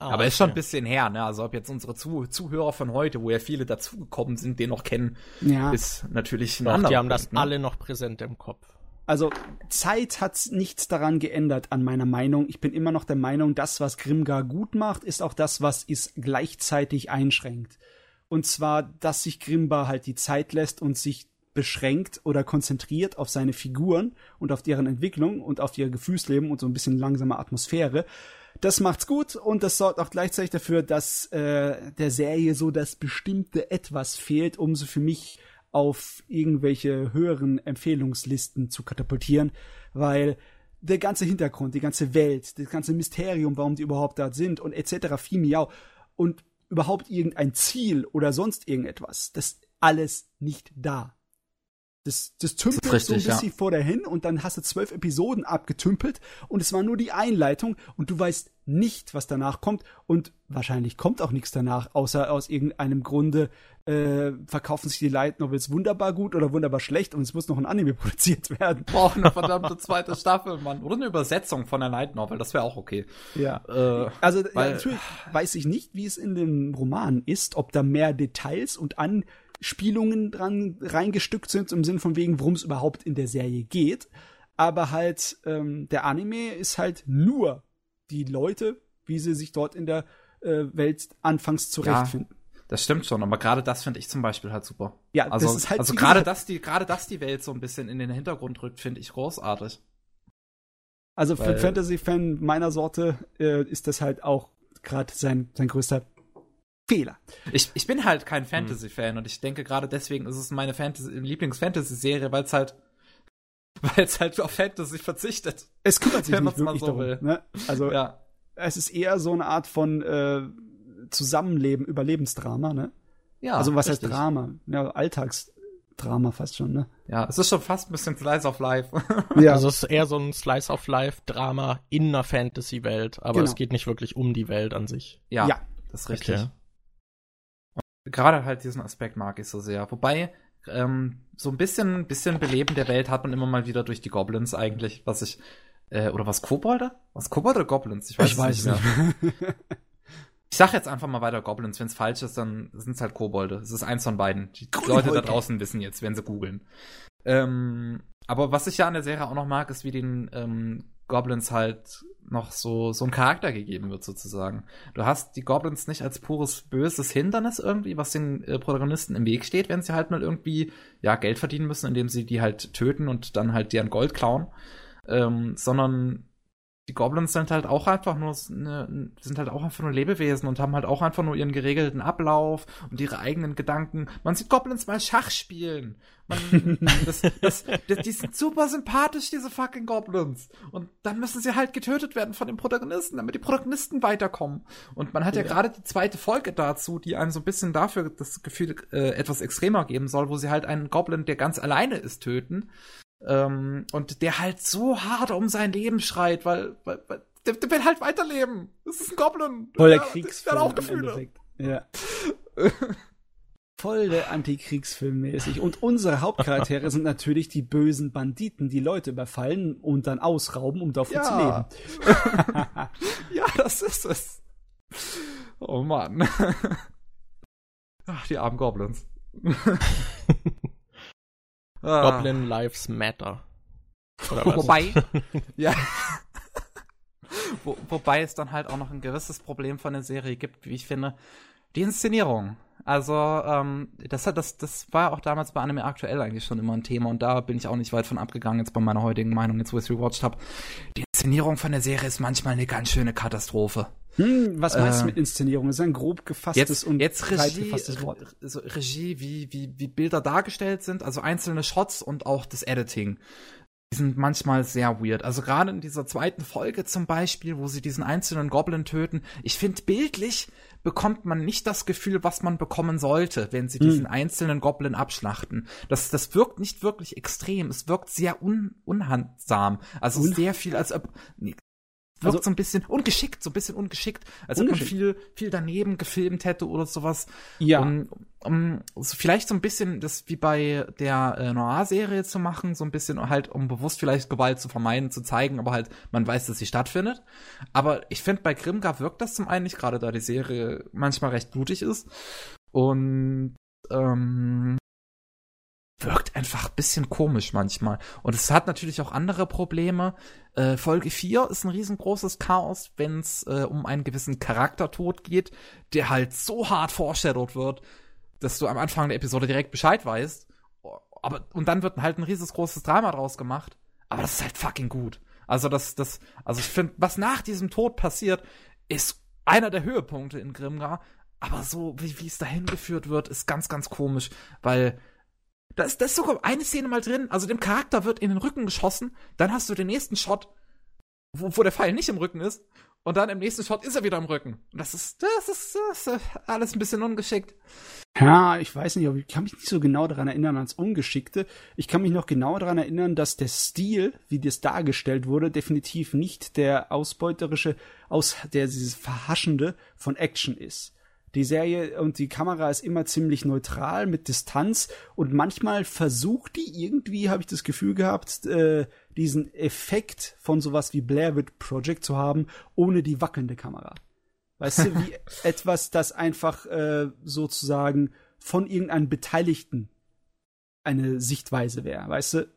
Ah, aber okay. ist schon ein bisschen her, ne? Also ob jetzt unsere Zuh Zuhörer von heute, wo ja viele dazugekommen sind, den noch kennen, ja. ist natürlich ein Doch, anderer Die haben Punkt, das ne? alle noch präsent im Kopf. Also Zeit hat nichts daran geändert an meiner Meinung. Ich bin immer noch der Meinung, das, was Grimgar gut macht, ist auch das, was es gleichzeitig einschränkt. Und zwar, dass sich Grimbar halt die Zeit lässt und sich beschränkt oder konzentriert auf seine Figuren und auf deren Entwicklung und auf ihr Gefühlsleben und so ein bisschen langsame Atmosphäre. Das macht's gut und das sorgt auch gleichzeitig dafür, dass äh, der Serie so das bestimmte Etwas fehlt, um sie für mich auf irgendwelche höheren Empfehlungslisten zu katapultieren, weil der ganze Hintergrund, die ganze Welt, das ganze Mysterium, warum die überhaupt da sind und etc. fiel mir und überhaupt irgendein Ziel oder sonst irgendetwas, das alles nicht da. Das, das tümpelt das richtig, so ein bisschen ja. vor dahin und dann hast du zwölf Episoden abgetümpelt und es war nur die Einleitung und du weißt nicht, was danach kommt und wahrscheinlich kommt auch nichts danach, außer aus irgendeinem Grunde äh, verkaufen sich die Light Novels wunderbar gut oder wunderbar schlecht und es muss noch ein Anime produziert werden. Braucht eine verdammte zweite Staffel, Mann. Oder eine Übersetzung von der Light Novel, das wäre auch okay. Ja. Äh, also weil, ja, natürlich weiß ich nicht, wie es in dem Roman ist, ob da mehr Details und an Spielungen dran reingestückt sind, im Sinn von wegen, worum es überhaupt in der Serie geht. Aber halt, ähm, der Anime ist halt nur die Leute, wie sie sich dort in der äh, Welt anfangs zurechtfinden. Ja, das stimmt schon, aber gerade das finde ich zum Beispiel halt super. Ja, also, das ist halt also gerade das, die, gerade das die Welt so ein bisschen in den Hintergrund rückt, finde ich großartig. Also für Fantasy-Fan meiner Sorte äh, ist das halt auch gerade sein, sein größter Fehler. Ich, ich bin halt kein Fantasy-Fan und ich denke gerade deswegen ist es meine Fantasy, Lieblings-Fantasy-Serie, weil es halt weil es halt auf Fantasy verzichtet. Es kümmert sich nicht wirklich so darum. Will. Ne? Also ja. es ist eher so eine Art von äh, Zusammenleben, Überlebensdrama, ne? Ja. Also was richtig. heißt Drama? Ja, Alltagsdrama fast schon, ne? Ja, es ist schon fast ein bisschen Slice of Life. ja. Also es ist eher so ein Slice of Life Drama in einer Fantasy-Welt, aber genau. es geht nicht wirklich um die Welt an sich. Ja, ja. das ist richtig. Okay gerade halt diesen Aspekt mag ich so sehr. Wobei, ähm, so ein bisschen, bisschen Beleben der Welt hat man immer mal wieder durch die Goblins eigentlich, was ich, äh, oder was Kobolde? Was Kobolde oder Goblins? Ich weiß, ich weiß nicht mehr. ich sag jetzt einfach mal weiter Goblins. Wenn es falsch ist, dann sind es halt Kobolde. Es ist eins von beiden. Die Kobolde. Leute da draußen wissen jetzt, wenn sie googeln. Ähm, aber was ich ja an der Serie auch noch mag, ist, wie den ähm, Goblins halt noch so, so ein Charakter gegeben wird, sozusagen. Du hast die Goblins nicht als pures böses Hindernis irgendwie, was den äh, Protagonisten im Weg steht, wenn sie halt mal irgendwie, ja, Geld verdienen müssen, indem sie die halt töten und dann halt deren Gold klauen, ähm, sondern die Goblins sind halt auch einfach nur eine, sind halt auch einfach nur Lebewesen und haben halt auch einfach nur ihren geregelten Ablauf und ihre eigenen Gedanken. Man sieht Goblins mal Schach spielen. Man, das, das, das, die sind super sympathisch, diese fucking Goblins. Und dann müssen sie halt getötet werden von den Protagonisten, damit die Protagonisten weiterkommen. Und man hat ja, ja gerade die zweite Folge dazu, die einem so ein bisschen dafür das Gefühl äh, etwas extremer geben soll, wo sie halt einen Goblin, der ganz alleine ist, töten. Ähm, und der halt so hart um sein Leben schreit, weil, weil, weil der, der, will halt weiterleben. Das ist ein Goblin. Voll der Kriegsfilm. Der hat auch Gefühle. Ja. Voll der Antikriegsfilm mäßig. Und unsere Hauptcharaktere sind natürlich die bösen Banditen, die Leute überfallen und dann ausrauben, um dafür ja. zu leben. ja, das ist es. Oh Mann. Ach, die armen Goblins. Ah. Goblin Lives Matter. Oder was? Wobei, ja. Wo, wobei es dann halt auch noch ein gewisses Problem von der Serie gibt, wie ich finde. Die Inszenierung. Also, ähm, das, hat, das, das war auch damals bei Anime aktuell eigentlich schon immer ein Thema und da bin ich auch nicht weit von abgegangen, jetzt bei meiner heutigen Meinung, jetzt wo ich es rewatcht habe. Die Inszenierung von der Serie ist manchmal eine ganz schöne Katastrophe. Hm, was meinst du äh, mit Inszenierung? Das ist ein grob gefasstes jetzt, und jetzt Regie, gefasstes Wort. So Regie, wie, wie, wie Bilder dargestellt sind, also einzelne Shots und auch das Editing. Die sind manchmal sehr weird. Also gerade in dieser zweiten Folge zum Beispiel, wo sie diesen einzelnen Goblin töten, ich finde bildlich bekommt man nicht das Gefühl, was man bekommen sollte, wenn sie hm. diesen einzelnen Goblin abschlachten. Das, das wirkt nicht wirklich extrem. Es wirkt sehr un, unhandsam. Also Un sehr viel, als ob, wirkt also, so ein bisschen ungeschickt, so ein bisschen ungeschickt, als ob man viel, viel daneben gefilmt hätte oder sowas. Ja. Um, um so vielleicht so ein bisschen das wie bei der äh, Noir-Serie zu machen, so ein bisschen halt, um bewusst vielleicht Gewalt zu vermeiden, zu zeigen, aber halt, man weiß, dass sie stattfindet. Aber ich finde, bei Grimgar wirkt das zum einen nicht, gerade da die Serie manchmal recht blutig ist. Und ähm, wirkt einfach ein bisschen komisch manchmal. Und es hat natürlich auch andere Probleme. Äh, Folge 4 ist ein riesengroßes Chaos, wenn es äh, um einen gewissen Charaktertod geht, der halt so hart foreshadowed wird, dass du am Anfang der Episode direkt Bescheid weißt. Aber, und dann wird halt ein riesengroßes Drama draus gemacht. Aber das ist halt fucking gut. Also das, das, also ich finde, was nach diesem Tod passiert, ist einer der Höhepunkte in Grimgar. Aber so, wie, wie es dahin geführt wird, ist ganz, ganz komisch, weil da ist, da ist sogar eine Szene mal drin, also dem Charakter wird in den Rücken geschossen, dann hast du den nächsten Shot, wo, wo der Pfeil nicht im Rücken ist, und dann im nächsten Shot ist er wieder im Rücken. Und das ist, das ist, das ist alles ein bisschen ungeschickt. Ja, ich weiß nicht, ich kann mich nicht so genau daran erinnern als Ungeschickte. Ich kann mich noch genau daran erinnern, dass der Stil, wie das dargestellt wurde, definitiv nicht der ausbeuterische, aus der dieses Verhaschende von Action ist. Die Serie und die Kamera ist immer ziemlich neutral mit Distanz und manchmal versucht die irgendwie, habe ich das Gefühl gehabt, äh, diesen Effekt von sowas wie Blair Witch Project zu haben, ohne die wackelnde Kamera. Weißt du, wie etwas, das einfach äh, sozusagen von irgendeinem Beteiligten eine Sichtweise wäre, weißt du?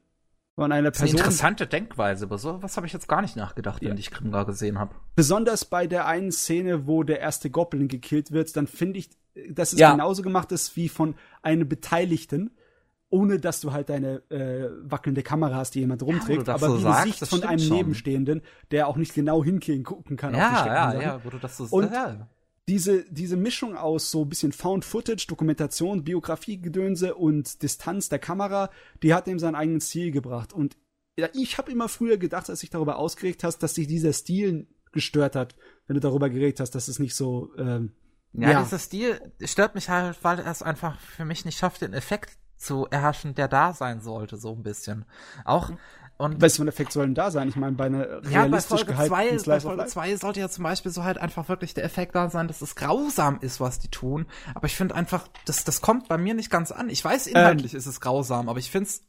Von einer Person. Das ist eine interessante Denkweise, aber so was habe ich jetzt gar nicht nachgedacht, ja. wenn ich Grimgar gesehen habe. Besonders bei der einen Szene, wo der erste Goblin gekillt wird, dann finde ich, dass es ja. genauso gemacht ist wie von einem Beteiligten, ohne dass du halt deine äh, wackelnde Kamera hast, die jemand rumträgt, ja, aber so die sagst, Sicht von einem schon. Nebenstehenden, der auch nicht genau hingucken kann. Ja, ja, ja, wo du das so Und ja diese, diese Mischung aus so ein bisschen Found Footage, Dokumentation, Biografiegedönse und Distanz der Kamera, die hat ihm sein eigenes Ziel gebracht. Und ich habe immer früher gedacht, als ich darüber ausgeregt hast, dass sich dieser Stil gestört hat, wenn du darüber geredet hast, dass es nicht so. Ähm, ja, ja, dieser Stil stört mich halt, weil er es einfach für mich nicht schafft, den Effekt zu erhaschen, der da sein sollte, so ein bisschen. Auch und Was für ein Effekt soll denn da sein? Ich meine, bei einer realistisch ja, bei Folge 2 bei Folge 2 sollte ja zum Beispiel so halt einfach wirklich der Effekt da sein, dass es grausam ist, was die tun. Aber ich finde einfach, das, das kommt bei mir nicht ganz an. Ich weiß, inhaltlich ähm, ist es grausam, aber ich finde es,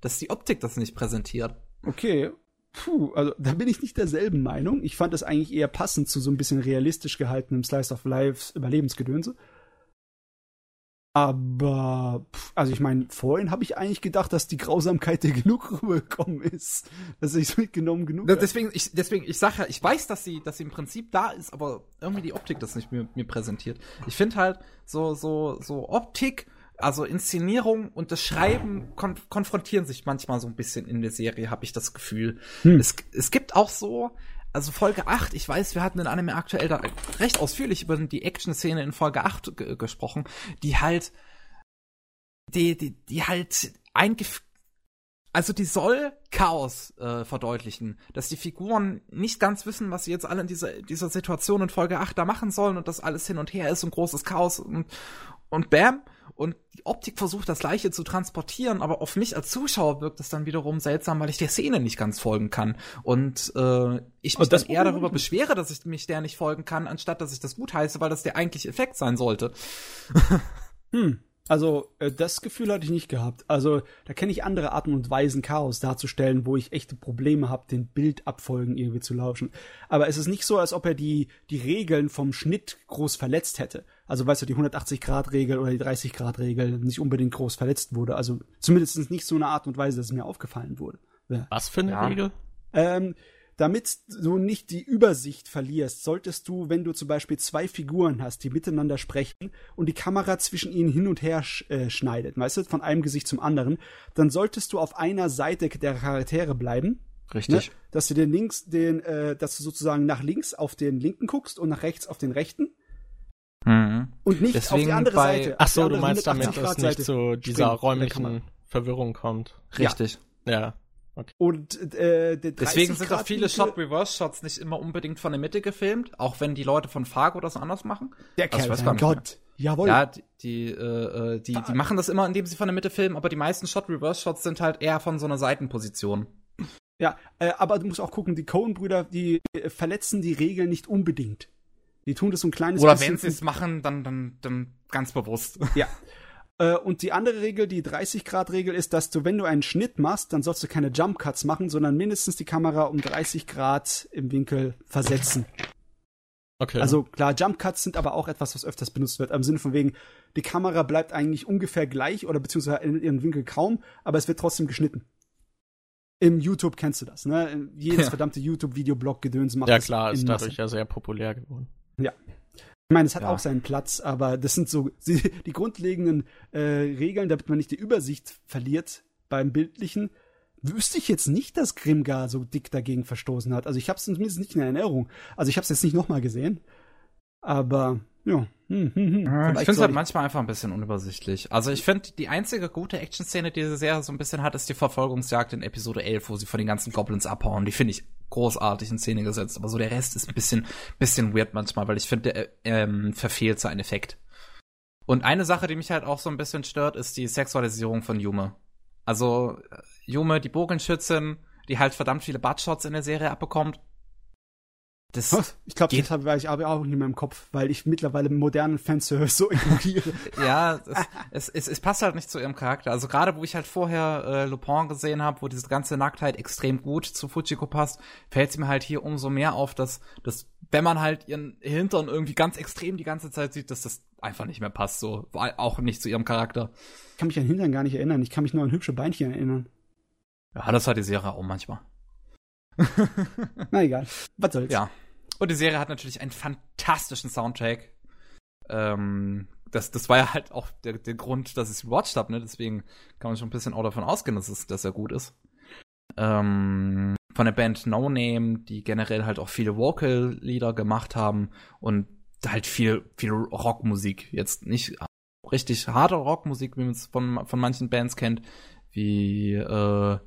dass die Optik das nicht präsentiert. Okay. Puh, also da bin ich nicht derselben Meinung. Ich fand das eigentlich eher passend zu so ein bisschen realistisch gehaltenem Slice of Life Überlebensgedönse. Aber, also ich meine, vorhin habe ich eigentlich gedacht, dass die Grausamkeit der genug rübergekommen ist. Dass ich es mitgenommen genug habe. Deswegen, ich, deswegen, ich sage ja, ich weiß, dass sie, dass sie im Prinzip da ist, aber irgendwie die Optik das nicht mir, mir präsentiert. Ich finde halt, so, so, so Optik, also Inszenierung und das Schreiben kon konfrontieren sich manchmal so ein bisschen in der Serie, habe ich das Gefühl. Hm. Es, es gibt auch so also Folge 8, ich weiß, wir hatten in Anime aktuell da recht ausführlich über die Action-Szene in Folge 8 gesprochen, die halt, die, die, die halt eingef also die soll Chaos äh, verdeutlichen, dass die Figuren nicht ganz wissen, was sie jetzt alle in dieser, dieser Situation in Folge 8 da machen sollen und dass alles hin und her ist und großes Chaos und, und bam. Und die Optik versucht das gleiche zu transportieren, aber auf mich als Zuschauer wirkt es dann wiederum seltsam, weil ich der Szene nicht ganz folgen kann. Und äh, ich mich dann eher darüber beschwere, dass ich mich der nicht folgen kann, anstatt dass ich das gut heiße, weil das der eigentliche Effekt sein sollte. hm. Also, äh, das Gefühl hatte ich nicht gehabt. Also, da kenne ich andere Arten und Weisen, Chaos darzustellen, wo ich echte Probleme habe, den Bildabfolgen irgendwie zu lauschen. Aber es ist nicht so, als ob er die, die Regeln vom Schnitt groß verletzt hätte. Also, weißt du, die 180-Grad-Regel oder die 30-Grad-Regel nicht unbedingt groß verletzt wurde. Also, zumindest nicht so eine Art und Weise, dass es mir aufgefallen wurde. Ja. Was für eine ja. Regel? Ähm, damit du nicht die Übersicht verlierst, solltest du, wenn du zum Beispiel zwei Figuren hast, die miteinander sprechen und die Kamera zwischen ihnen hin und her sch äh, schneidet, weißt du, von einem Gesicht zum anderen, dann solltest du auf einer Seite der Charaktere bleiben. Richtig. Ne? Dass du den links, den, äh, dass du sozusagen nach links auf den linken guckst und nach rechts auf den rechten. Mhm. Und nicht Deswegen auf die andere bei, Seite. Ach so, du meinst damit, dass es nicht zu dieser räumlichen Verwirrung kommt. Richtig. Ja. ja. Okay. Und äh, deswegen sind auch viele Shot-Reverse-Shots nicht immer unbedingt von der Mitte gefilmt, auch wenn die Leute von Fargo das anders machen. Der also, Kerl, mein Gott. Jawohl. Ja, die, die, äh, die, die machen das immer, indem sie von der Mitte filmen, aber die meisten Shot-Reverse-Shots sind halt eher von so einer Seitenposition. Ja, äh, aber du musst auch gucken, die Cohen-Brüder, die äh, verletzen die Regeln nicht unbedingt. Die tun das so ein kleines Oder bisschen. Oder wenn sie es machen, dann, dann, dann ganz bewusst. Ja. Äh, und die andere Regel, die 30-Grad-Regel, ist, dass du, wenn du einen Schnitt machst, dann sollst du keine Jump-Cuts machen, sondern mindestens die Kamera um 30 Grad im Winkel versetzen. Okay. Also klar, Jump-Cuts sind aber auch etwas, was öfters benutzt wird. Im Sinne von wegen, die Kamera bleibt eigentlich ungefähr gleich oder beziehungsweise in ihrem Winkel kaum, aber es wird trotzdem geschnitten. Im YouTube kennst du das, ne? Jedes ja. verdammte YouTube-Video-Blog-Gedöns macht Ja klar, ist dadurch ja sehr populär geworden. Ja. Ich meine, es hat ja. auch seinen Platz, aber das sind so die, grundlegenden äh, Regeln, damit man nicht die Übersicht verliert beim Bildlichen. Wüsste ich jetzt nicht, dass Grimgar so dick dagegen verstoßen hat. Also ich habe es zumindest nicht in Erinnerung. Also ich habe es jetzt nicht nochmal gesehen. Aber ja. Hm, hm, hm. ich finde es halt manchmal einfach ein bisschen unübersichtlich. Also ich finde, die einzige gute Action-Szene, die diese Serie so ein bisschen hat, ist die Verfolgungsjagd in Episode 11, wo sie von den ganzen Goblins abhauen. Die finde ich großartig in Szene gesetzt. Aber so der Rest ist ein bisschen, bisschen weird manchmal, weil ich finde, der ähm, verfehlt seinen Effekt. Und eine Sache, die mich halt auch so ein bisschen stört, ist die Sexualisierung von Yume. Also Yume, die Bogenschützin, die halt verdammt viele Buttshots in der Serie abbekommt das ich glaube, das habe ich aber auch nicht mehr im Kopf, weil ich mittlerweile modernen Fanservice so ignoriere. ja, es, es, es, passt halt nicht zu ihrem Charakter. Also gerade wo ich halt vorher äh, Lupin gesehen habe, wo diese ganze Nacktheit extrem gut zu Fujiko passt, fällt es mir halt hier umso mehr auf, dass, dass wenn man halt ihren Hintern irgendwie ganz extrem die ganze Zeit sieht, dass das einfach nicht mehr passt, so auch nicht zu ihrem Charakter. Ich kann mich an Hintern gar nicht erinnern. Ich kann mich nur an hübsche Beinchen erinnern. Ja, das hat die Serie auch manchmal. Na egal. Was soll's. Ja. Und die Serie hat natürlich einen fantastischen Soundtrack. Ähm, das, das war ja halt auch der, der Grund, dass ich es watched habe, ne? Deswegen kann man schon ein bisschen auch davon ausgehen, dass, es, dass er gut ist. Ähm, von der Band No Name, die generell halt auch viele Vocal-Lieder gemacht haben und halt viel, viel Rockmusik. Jetzt nicht richtig harte Rockmusik, wie man es von, von manchen Bands kennt, wie äh,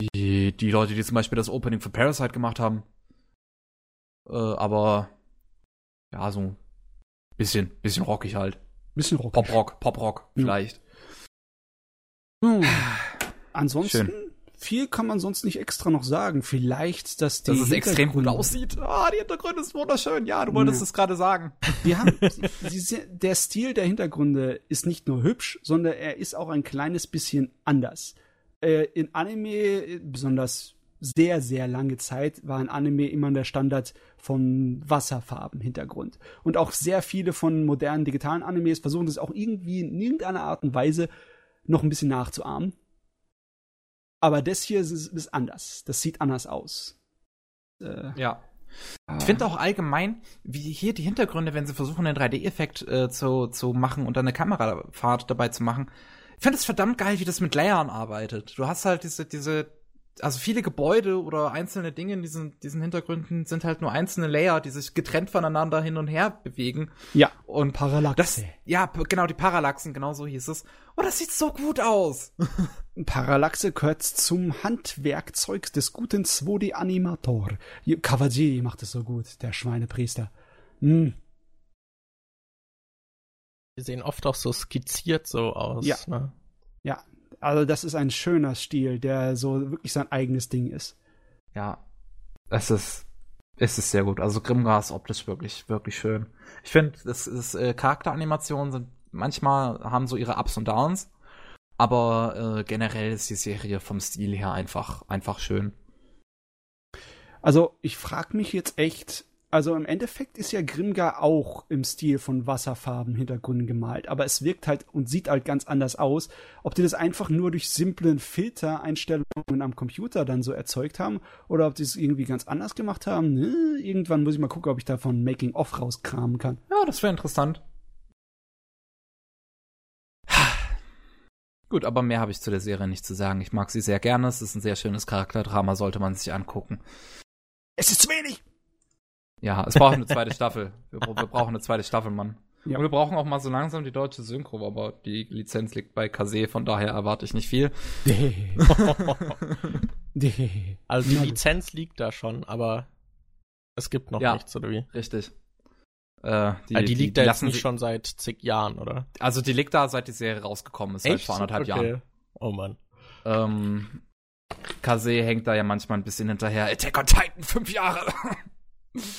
die, die Leute, die zum Beispiel das Opening für Parasite gemacht haben. Äh, aber ja, so ein bisschen, bisschen rockig halt. Bisschen rockig. Pop-Rock, Pop-Rock vielleicht. Hm. Ansonsten, Schön. viel kann man sonst nicht extra noch sagen. Vielleicht, dass die. Dass es extrem gut aussieht. Ah, die Hintergründe ist wunderschön. Ja, du wolltest ja. es gerade sagen. Wir haben, der Stil der Hintergründe ist nicht nur hübsch, sondern er ist auch ein kleines bisschen anders. Äh, in Anime, besonders sehr, sehr lange Zeit war ein Anime immer der Standard von Wasserfarben-Hintergrund. Und auch sehr viele von modernen digitalen Animes versuchen das auch irgendwie in irgendeiner Art und Weise noch ein bisschen nachzuahmen. Aber das hier ist, ist anders. Das sieht anders aus. Äh, ja. Ich finde auch allgemein, wie hier die Hintergründe, wenn sie versuchen, einen 3D-Effekt äh, zu, zu machen und dann eine Kamerafahrt dabei zu machen. Ich finde es verdammt geil, wie das mit Layern arbeitet. Du hast halt diese, diese also viele Gebäude oder einzelne Dinge in diesen, diesen Hintergründen sind halt nur einzelne Layer, die sich getrennt voneinander hin und her bewegen. Ja. Und Parallaxe. Das, ja, genau, die Parallaxen, genau so hieß es. Oh, das sieht so gut aus. Parallaxe gehört zum Handwerkzeug des guten 2D-Animator. Kawaji macht es so gut, der Schweinepriester. Hm. Die sehen oft auch so skizziert so aus. Ja. Ne? Ja, also das ist ein schöner Stil, der so wirklich sein eigenes Ding ist. Ja, es ist, es ist sehr gut. Also Grimgar ist optisch wirklich, wirklich schön. Ich finde, das ist, äh, Charakteranimationen sind manchmal haben so ihre Ups und Downs, aber äh, generell ist die Serie vom Stil her einfach, einfach schön. Also ich frage mich jetzt echt, also im Endeffekt ist ja Grimgar auch im Stil von Wasserfarben Hintergründen gemalt, aber es wirkt halt und sieht halt ganz anders aus. Ob die das einfach nur durch simplen Filtereinstellungen am Computer dann so erzeugt haben oder ob die es irgendwie ganz anders gemacht haben, ne? irgendwann muss ich mal gucken, ob ich davon Making Off rauskramen kann. Ja, das wäre interessant. Gut, aber mehr habe ich zu der Serie nicht zu sagen. Ich mag sie sehr gerne. Es ist ein sehr schönes Charakterdrama, sollte man sich angucken. Es ist zu wenig. Ja, es braucht eine zweite Staffel. Wir, wir, brauchen eine zweite Staffel, Mann. Ja. Und wir brauchen auch mal so langsam die deutsche Synchro, aber die Lizenz liegt bei Kase, von daher erwarte ich nicht viel. also die Lizenz liegt da schon, aber es gibt noch ja, nichts, oder wie? Richtig. Äh, die, also die, liegt die, da jetzt nicht schon seit zig Jahren, oder? Also die liegt da, seit die Serie rausgekommen ist, Echt? seit vor anderthalb okay. Jahren. Oh Mann. Ähm, Kase hängt da ja manchmal ein bisschen hinterher. Attack on Titan, fünf Jahre.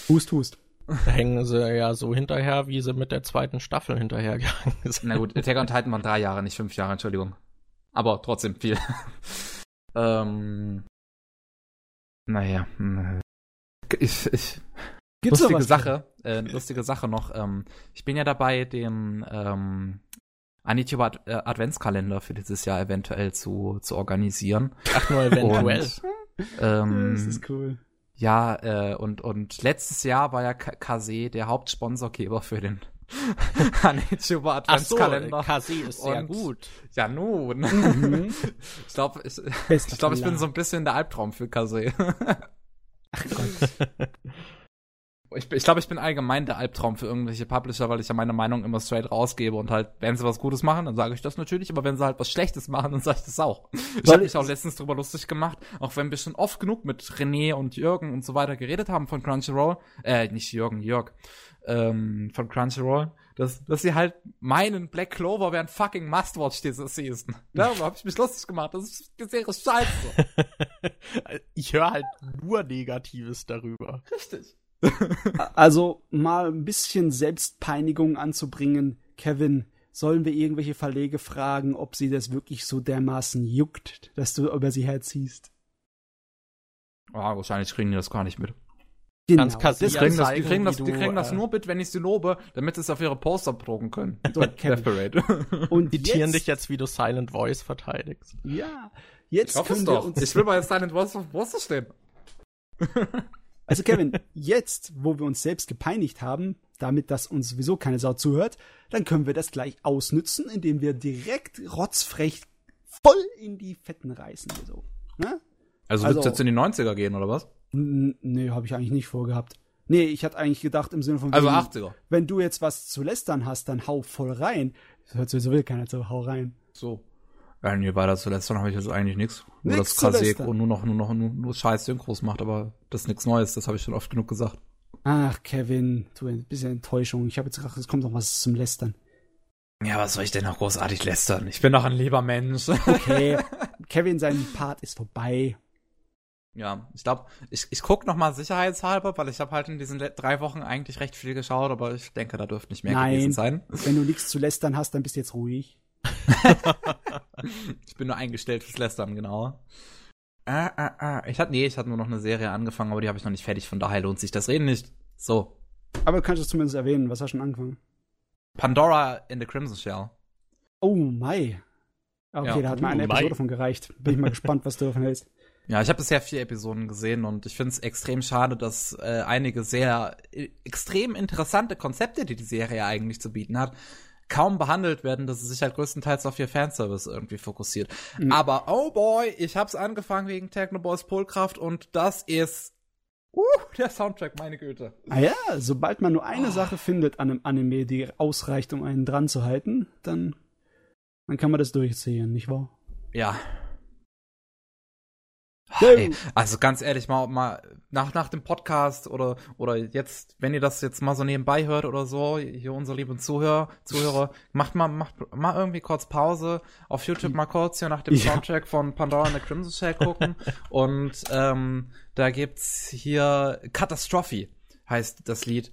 Hust, hust. Da hängen sie ja so hinterher, wie sie mit der zweiten Staffel hinterhergegangen sind. Na gut, Attack on Titan waren drei Jahre, nicht fünf Jahre, Entschuldigung. Aber trotzdem viel. ähm, naja. Ich, ich, Gibt's lustige Sache, äh, lustige Sache noch. Ähm, ich bin ja dabei, den ähm, Anituba Ad äh, Adventskalender für dieses Jahr eventuell zu, zu organisieren. Ach, nur eventuell. Und, ähm, das ist cool. Ja, äh, und, und letztes Jahr war ja Kase der Hauptsponsorgeber für den Hanetsuba Adventskalender. Ach so, ist sehr und, gut. Ja, nun. Mhm. ich glaube, ich, ich, glaub, ich bin so ein bisschen der Albtraum für Kase. Ach Gott. Ich, ich glaube, ich bin allgemein der Albtraum für irgendwelche Publisher, weil ich ja meine Meinung immer straight rausgebe und halt, wenn sie was Gutes machen, dann sage ich das natürlich, aber wenn sie halt was Schlechtes machen, dann sage ich das auch. Ich habe mich auch letztens drüber lustig gemacht, auch wenn wir schon oft genug mit René und Jürgen und so weiter geredet haben von Crunchyroll, äh, nicht Jürgen, Jörg, ähm, von Crunchyroll, dass, dass sie halt meinen Black Clover wären fucking Must-Watch diese Season. Darüber habe ich mich lustig gemacht. Das ist die Serie scheiße. ich höre halt nur Negatives darüber. Richtig also mal ein bisschen Selbstpeinigung anzubringen. Kevin, sollen wir irgendwelche Verlege fragen, ob sie das wirklich so dermaßen juckt, dass du über sie herziehst? Ah, wahrscheinlich kriegen die das gar nicht mit. Genau. Ganz das kriegen das, die kriegen, das, die kriegen das äh, nur mit, wenn ich sie lobe, damit sie es auf ihre Poster drucken können. So, Und die tieren dich jetzt, wie du Silent Voice verteidigst. Ja, jetzt ich können wir doch. uns. Ich will mal jetzt Silent Voice auf Poster stehen. Also Kevin, jetzt, wo wir uns selbst gepeinigt haben, damit dass uns sowieso keine Sau zuhört, dann können wir das gleich ausnützen, indem wir direkt rotzfrech voll in die Fetten reißen. So. Ne? Also, also willst du jetzt in die 90er gehen, oder was? Nee, habe ich eigentlich nicht vorgehabt. Nee, ich hatte eigentlich gedacht im Sinne von. Also wenn, 80er. Wenn du jetzt was zu lästern hast, dann hau voll rein. Das hört sowieso will keiner zu, hau rein. So. Ja, nee, weiter zu lästern habe ich jetzt eigentlich nichts. Nur dass Kaseko nur noch, nur noch, nur, nur scheiß Synchros macht, aber das ist nichts Neues, das habe ich schon oft genug gesagt. Ach, Kevin, du, ein bisschen Enttäuschung. Ich habe jetzt gedacht, es kommt noch was zum Lästern. Ja, was soll ich denn noch großartig lästern? Ich bin doch ein lieber Mensch. Okay, Kevin, sein Part ist vorbei. Ja, ich glaube, ich, ich guck noch mal sicherheitshalber, weil ich habe halt in diesen drei Wochen eigentlich recht viel geschaut, aber ich denke, da dürfte nicht mehr Nein, gewesen sein. wenn du nichts zu lästern hast, dann bist du jetzt ruhig. ich bin nur eingestellt fürs Lästern, genau. Ah, ah, ah. Ich hatte, nee, ich hatte nur noch eine Serie angefangen, aber die habe ich noch nicht fertig, von daher lohnt sich das Reden nicht. So. Aber du kannst es zumindest erwähnen, was hast du schon angefangen? Pandora in the Crimson Shell. Oh, Mai. Okay, ja. da hat mir eine Episode davon gereicht. Bin ich mal gespannt, was du davon hältst. Ja, ich habe bisher vier Episoden gesehen und ich finde es extrem schade, dass äh, einige sehr äh, extrem interessante Konzepte, die die Serie eigentlich zu bieten hat, kaum behandelt werden, dass es sich halt größtenteils auf ihr Fanservice irgendwie fokussiert. Mhm. Aber oh boy, ich hab's angefangen wegen Technoboys Polkraft und das ist Uh, der Soundtrack, meine Güte. Ah ja, sobald man nur eine oh. Sache findet an einem Anime, die ausreicht, um einen dran zu halten, dann, dann kann man das durchziehen, nicht wahr? Ja, Ey, also ganz ehrlich, mal, mal nach, nach dem Podcast oder, oder jetzt, wenn ihr das jetzt mal so nebenbei hört oder so, hier unsere lieben Zuhörer, Zuhörer, macht mal, macht mal irgendwie kurz Pause, auf YouTube mal kurz hier nach dem ja. Soundtrack von Pandora and the Crimson Shell gucken und ähm, da gibt's hier Katastrophe, heißt das Lied.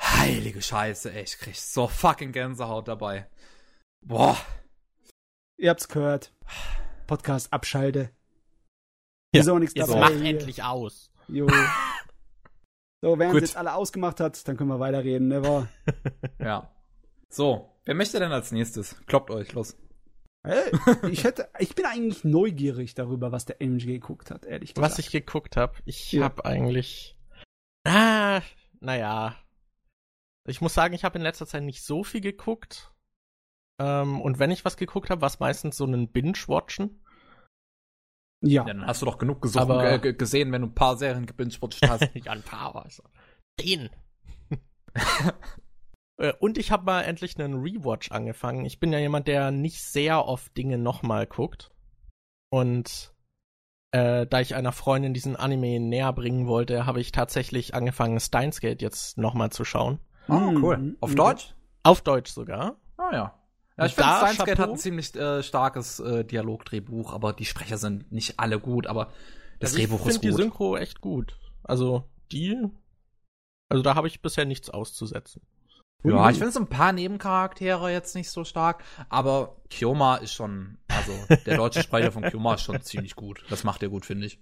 Heilige Scheiße, ey, ich krieg so fucking Gänsehaut dabei. Boah. Ihr habt's gehört. Podcast abschalte. Ja. Ist auch nichts jetzt dabei. Mach hier. endlich aus. Jo. So, während es jetzt alle ausgemacht hat, dann können wir weiterreden, ne? War. ja. So, wer möchte denn als nächstes? Kloppt euch, los. Hey, ich hätte, ich bin eigentlich neugierig darüber, was der MG geguckt hat, ehrlich gesagt. Was ich geguckt habe, ich ja. habe eigentlich, ah, naja, ich muss sagen, ich habe in letzter Zeit nicht so viel geguckt. Ähm, und wenn ich was geguckt habe, war es meistens so ein Binge-Watchen. Ja. ja. Dann hast du doch genug gesucht, Aber, äh, gesehen, wenn du ein paar Serien gebingewatcht hast. ja, ein paar, also. Zehn. Äh, und ich habe mal endlich einen Rewatch angefangen. Ich bin ja jemand, der nicht sehr oft Dinge nochmal guckt. Und äh, da ich einer Freundin diesen Anime näher bringen wollte, habe ich tatsächlich angefangen, Steins Gate jetzt nochmal zu schauen. Oh, cool. Auf Deutsch? Auf Deutsch sogar. Ah ja. Ja, ich finde, Steins Gate hat ein ziemlich äh, starkes äh, Dialogdrehbuch, aber die Sprecher sind nicht alle gut, aber das also Drehbuch ist gut. Ich finde die Synchro echt gut. Also die, also da habe ich bisher nichts auszusetzen. Ja, ich finde so ein paar Nebencharaktere jetzt nicht so stark, aber Kyoma ist schon, also der deutsche Sprecher von Kyoma ist schon ziemlich gut. Das macht er gut, finde ich.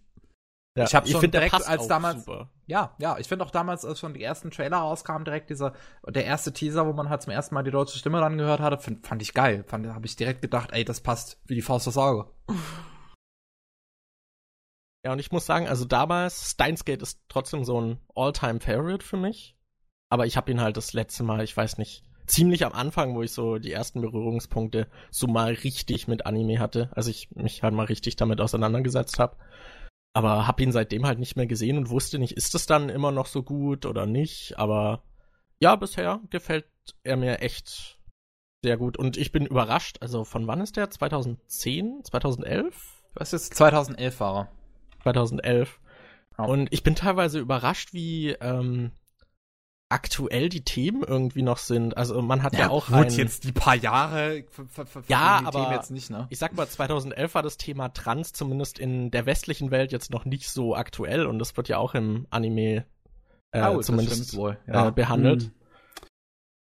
Ja, ich habe schon find, direkt als damals super. ja ja ich finde auch damals als schon die ersten Trailer rauskamen direkt dieser der erste Teaser wo man halt zum ersten Mal die deutsche Stimme dann gehört hatte find, fand ich geil. Fand habe ich direkt gedacht ey das passt wie die Faust aufs Auge. Ja und ich muss sagen also damals Steins Gate ist trotzdem so ein All-Time Favorite für mich. Aber ich habe ihn halt das letzte Mal ich weiß nicht ziemlich am Anfang wo ich so die ersten Berührungspunkte so mal richtig mit Anime hatte. Also ich mich halt mal richtig damit auseinandergesetzt habe aber hab ihn seitdem halt nicht mehr gesehen und wusste nicht, ist es dann immer noch so gut oder nicht. Aber ja, bisher gefällt er mir echt sehr gut. Und ich bin überrascht. Also von wann ist der? 2010? 2011? Was ist 2011 war er? 2011. Oh. Und ich bin teilweise überrascht, wie ähm, aktuell die Themen irgendwie noch sind. Also man hat ja, ja auch gut, ein, jetzt die paar Jahre ja, die aber Themen jetzt nicht, ne? Ich sag mal 2011 war das Thema Trans zumindest in der westlichen Welt jetzt noch nicht so aktuell und das wird ja auch im Anime äh, oh, zumindest wohl, ja. äh, behandelt. Hm.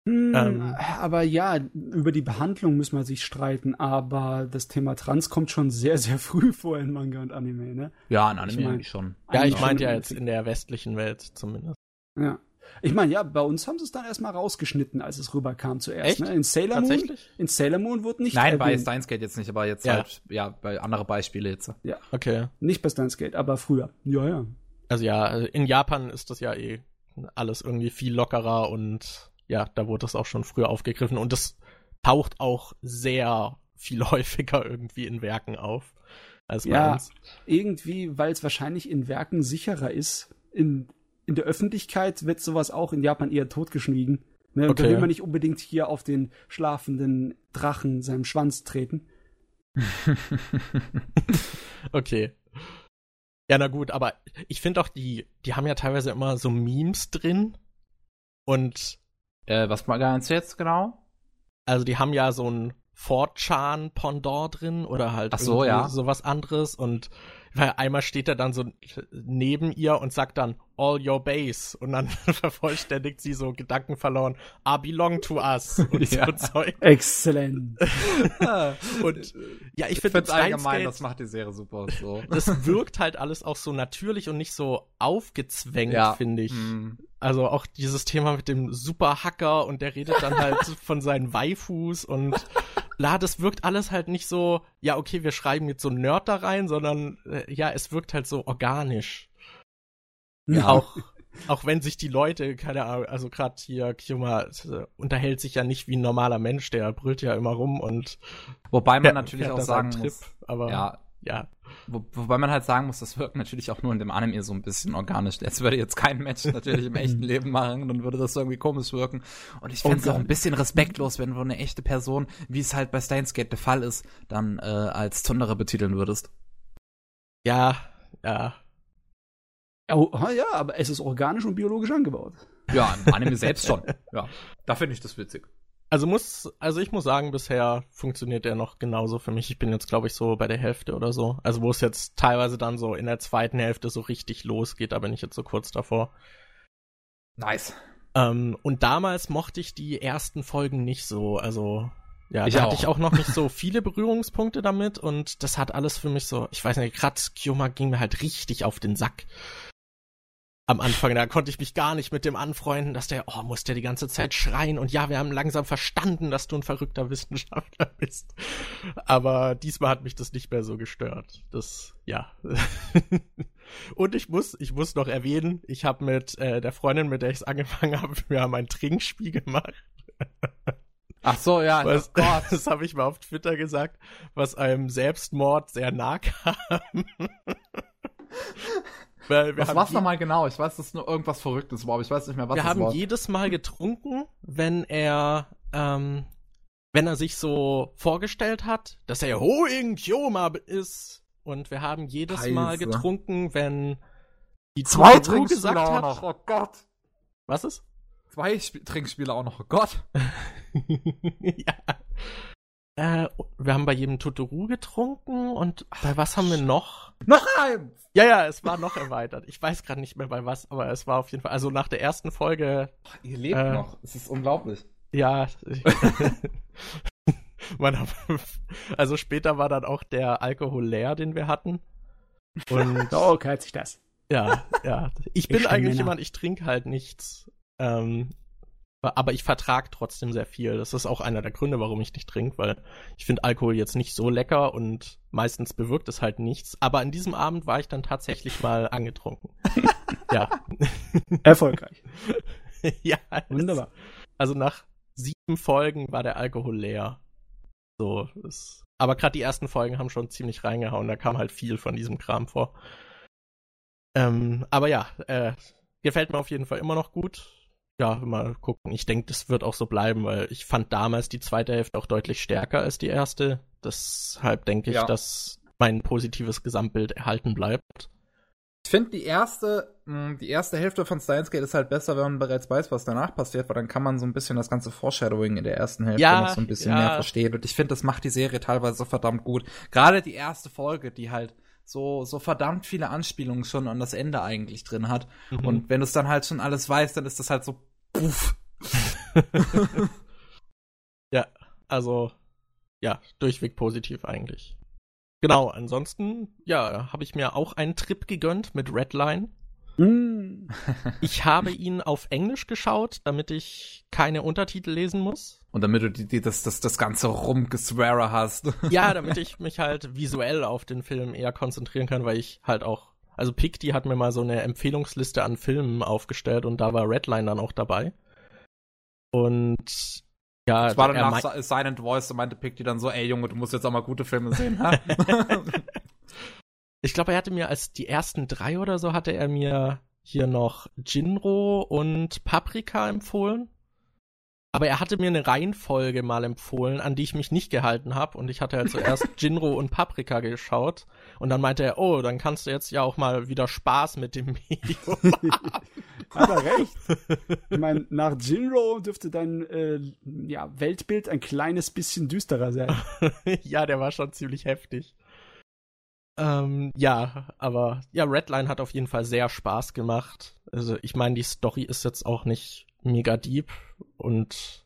Hm, ähm, aber ja, über die Behandlung müssen wir sich streiten, aber das Thema Trans kommt schon sehr, sehr früh vor in Manga und Anime, ne? Ja, in Anime ich mein, schon. Ja, ich meinte ja jetzt in der westlichen Welt zumindest. Ja. Ich meine, ja, bei uns haben sie es dann erstmal rausgeschnitten, als es rüberkam zuerst. Echt? Ne? In Sailor Moon. In Sailor Moon wurde nicht. Nein, bei Steins Gate jetzt nicht, aber jetzt ja. halt, ja, bei andere Beispiele jetzt. Ja. Okay. Nicht bei Steins Gate, aber früher. Ja, ja. Also ja, in Japan ist das ja eh alles irgendwie viel lockerer und ja, da wurde das auch schon früher aufgegriffen und das taucht auch sehr viel häufiger irgendwie in Werken auf als bei ja, uns. Irgendwie, weil es wahrscheinlich in Werken sicherer ist, in in der Öffentlichkeit wird sowas auch in Japan eher totgeschwiegen. Ne? Und okay. da will man nicht unbedingt hier auf den schlafenden Drachen seinem Schwanz treten. okay. Ja, na gut, aber ich finde auch, die, die haben ja teilweise immer so Memes drin. Und. Äh, was meinst du jetzt genau? Also, die haben ja so ein 4chan-Pendant drin oder halt Ach so, ja. sowas anderes und weil einmal steht er dann so neben ihr und sagt dann all your base und dann vervollständigt sie so Gedanken verloren, I belong to us und ja. so Zeug. Exzellent. und ja, ich finde es allgemein, das macht die Serie super so. Das wirkt halt alles auch so natürlich und nicht so aufgezwängt, ja. finde ich. Mm. Also auch dieses Thema mit dem Superhacker und der redet dann halt von seinen Waifus und la, das wirkt alles halt nicht so, ja, okay, wir schreiben jetzt so einen Nerd da rein, sondern äh, ja, es wirkt halt so organisch. Ja. Auch, auch wenn sich die Leute, keine Ahnung, also gerade hier Kyoma äh, unterhält sich ja nicht wie ein normaler Mensch, der brüllt ja immer rum und wobei man natürlich auch sagen Trip, muss, aber ja, ja. Wo, wobei man halt sagen muss, das wirkt natürlich auch nur in dem Anime so ein bisschen organisch. Das würde jetzt kein Mensch natürlich im echten Leben machen, dann würde das irgendwie komisch wirken. Und ich finde es auch ein bisschen respektlos, wenn du eine echte Person, wie es halt bei Steins Gate der Fall ist, dann äh, als Zundere betiteln würdest. Ja, ja. Oh, ja, aber es ist organisch und biologisch angebaut. Ja, im Anime selbst schon. Ja, da finde ich das witzig. Also muss, also ich muss sagen, bisher funktioniert der noch genauso für mich. Ich bin jetzt, glaube ich, so bei der Hälfte oder so. Also wo es jetzt teilweise dann so in der zweiten Hälfte so richtig losgeht, da bin ich jetzt so kurz davor. Nice. Ähm, und damals mochte ich die ersten Folgen nicht so. Also ja, ich da auch. hatte ich auch noch nicht so viele Berührungspunkte damit und das hat alles für mich so, ich weiß nicht, gerade Kyoma ging mir halt richtig auf den Sack am Anfang, da konnte ich mich gar nicht mit dem anfreunden, dass der, oh, muss der die ganze Zeit schreien und ja, wir haben langsam verstanden, dass du ein verrückter Wissenschaftler bist. Aber diesmal hat mich das nicht mehr so gestört. Das, ja. und ich muss, ich muss noch erwähnen, ich habe mit äh, der Freundin, mit der ich es angefangen habe, wir haben ein Trinkspiel gemacht. Ach so, ja, was, Gott. das habe ich mal auf Twitter gesagt, was einem Selbstmord sehr nah kam. Weil was war's nochmal genau? Ich weiß, das ist nur irgendwas Verrücktes war, aber ich weiß nicht mehr, was Wir haben war. jedes Mal getrunken, wenn er, ähm, wenn er sich so vorgestellt hat, dass er Hoing Kyoma ist. Und wir haben jedes Scheiße. Mal getrunken, wenn die Zwei Trinkspiele auch noch, oh Gott. Was ist? Zwei Sp Trinkspiele auch noch, oh Gott. ja. Äh, wir haben bei jedem Totoro getrunken und bei was haben wir noch? Noch eins! Ja, ja, es war noch erweitert. Ich weiß gerade nicht mehr bei was, aber es war auf jeden Fall, also nach der ersten Folge. Ach, ihr lebt äh, noch, es ist unglaublich. Ja. Also später war dann auch der Alkohol leer, den wir hatten. Und oh, kalt sich das. Ja, ja. Ich bin ich eigentlich jemand, ich trinke halt nichts. Ähm, aber ich vertrag trotzdem sehr viel. Das ist auch einer der Gründe, warum ich nicht trinke, weil ich finde Alkohol jetzt nicht so lecker und meistens bewirkt es halt nichts. Aber an diesem Abend war ich dann tatsächlich mal angetrunken. ja. Erfolgreich. ja. Wunderbar. Also nach sieben Folgen war der Alkohol leer. So, ist, aber gerade die ersten Folgen haben schon ziemlich reingehauen. Da kam halt viel von diesem Kram vor. Ähm, aber ja, äh, gefällt mir auf jeden Fall immer noch gut ja, mal gucken. Ich denke, das wird auch so bleiben, weil ich fand damals die zweite Hälfte auch deutlich stärker als die erste. Deshalb denke ich, ja. dass mein positives Gesamtbild erhalten bleibt. Ich finde die erste, hm, die erste Hälfte von Steins Gate ist halt besser, wenn man bereits weiß, was danach passiert, weil dann kann man so ein bisschen das ganze Foreshadowing in der ersten Hälfte ja, noch so ein bisschen ja. mehr verstehen. Und ich finde, das macht die Serie teilweise so verdammt gut. Gerade die erste Folge, die halt so, so verdammt viele Anspielungen schon an das Ende eigentlich drin hat. Mhm. Und wenn du es dann halt schon alles weißt, dann ist das halt so Uff. ja, also ja, durchweg positiv eigentlich. Genau, ansonsten, ja, habe ich mir auch einen Trip gegönnt mit Redline. Mm. ich habe ihn auf Englisch geschaut, damit ich keine Untertitel lesen muss. Und damit du die, die, das, das, das ganze Rumgeswearer hast. ja, damit ich mich halt visuell auf den Film eher konzentrieren kann, weil ich halt auch also Picti hat mir mal so eine Empfehlungsliste an Filmen aufgestellt und da war Redline dann auch dabei. Und ja, das war dann nach Silent Voice, da meinte Picti dann so, ey Junge, du musst jetzt auch mal gute Filme sehen. ich glaube, er hatte mir als die ersten drei oder so hatte er mir hier noch Jinro und Paprika empfohlen. Aber er hatte mir eine Reihenfolge mal empfohlen, an die ich mich nicht gehalten habe. Und ich hatte halt zuerst Jinro und Paprika geschaut. Und dann meinte er, oh, dann kannst du jetzt ja auch mal wieder Spaß mit dem Medium haben. Hat er recht. Ich meine, nach Jinro dürfte dein äh, ja, Weltbild ein kleines bisschen düsterer sein. ja, der war schon ziemlich heftig. Ähm, ja, aber ja, Redline hat auf jeden Fall sehr Spaß gemacht. Also ich meine, die Story ist jetzt auch nicht mega deep und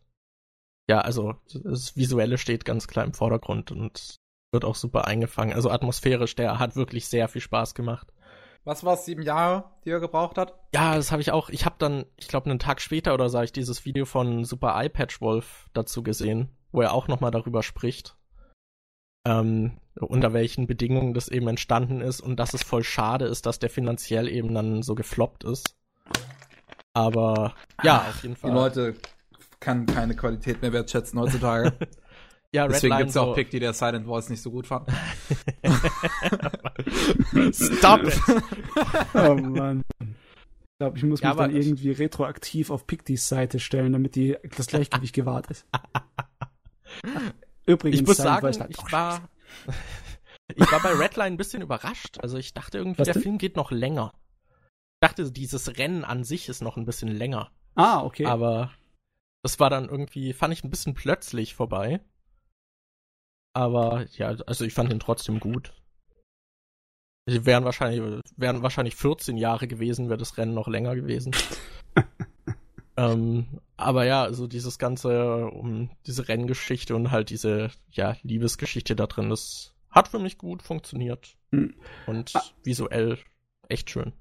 ja, also das Visuelle steht ganz klar im Vordergrund und wird auch super eingefangen. Also atmosphärisch, der hat wirklich sehr viel Spaß gemacht. Was war es, sieben Jahre, die er gebraucht hat? Ja, das habe ich auch. Ich habe dann, ich glaube, einen Tag später oder so, ich dieses Video von Super Eye Patch Wolf dazu gesehen, wo er auch nochmal darüber spricht, ähm, unter welchen Bedingungen das eben entstanden ist und dass es voll schade ist, dass der finanziell eben dann so gefloppt ist. Aber ja, auf jeden Fall. Die Leute kann keine Qualität mehr wertschätzen heutzutage. ja, Deswegen gibt es ja auch so. Pick, die der Silent Voice nicht so gut fand. Stop it! oh Mann. Ich glaube, ich muss ja, mich dann irgendwie retroaktiv auf Pictis Seite stellen, damit die, das Gleichgewicht gewahrt ist. Übrigens, ich muss sagen, halt ich war, ich war bei Redline ein bisschen überrascht. Also ich dachte irgendwie, Was der denn? Film geht noch länger. Ich dachte, dieses Rennen an sich ist noch ein bisschen länger. Ah, okay. Aber das war dann irgendwie, fand ich ein bisschen plötzlich vorbei. Aber ja, also ich fand ihn trotzdem gut. Sie wären wahrscheinlich, wären wahrscheinlich 14 Jahre gewesen, wäre das Rennen noch länger gewesen. ähm, aber ja, also dieses ganze, um diese Renngeschichte und halt diese, ja, Liebesgeschichte da drin, das hat für mich gut funktioniert. Hm. Und ah. visuell echt schön.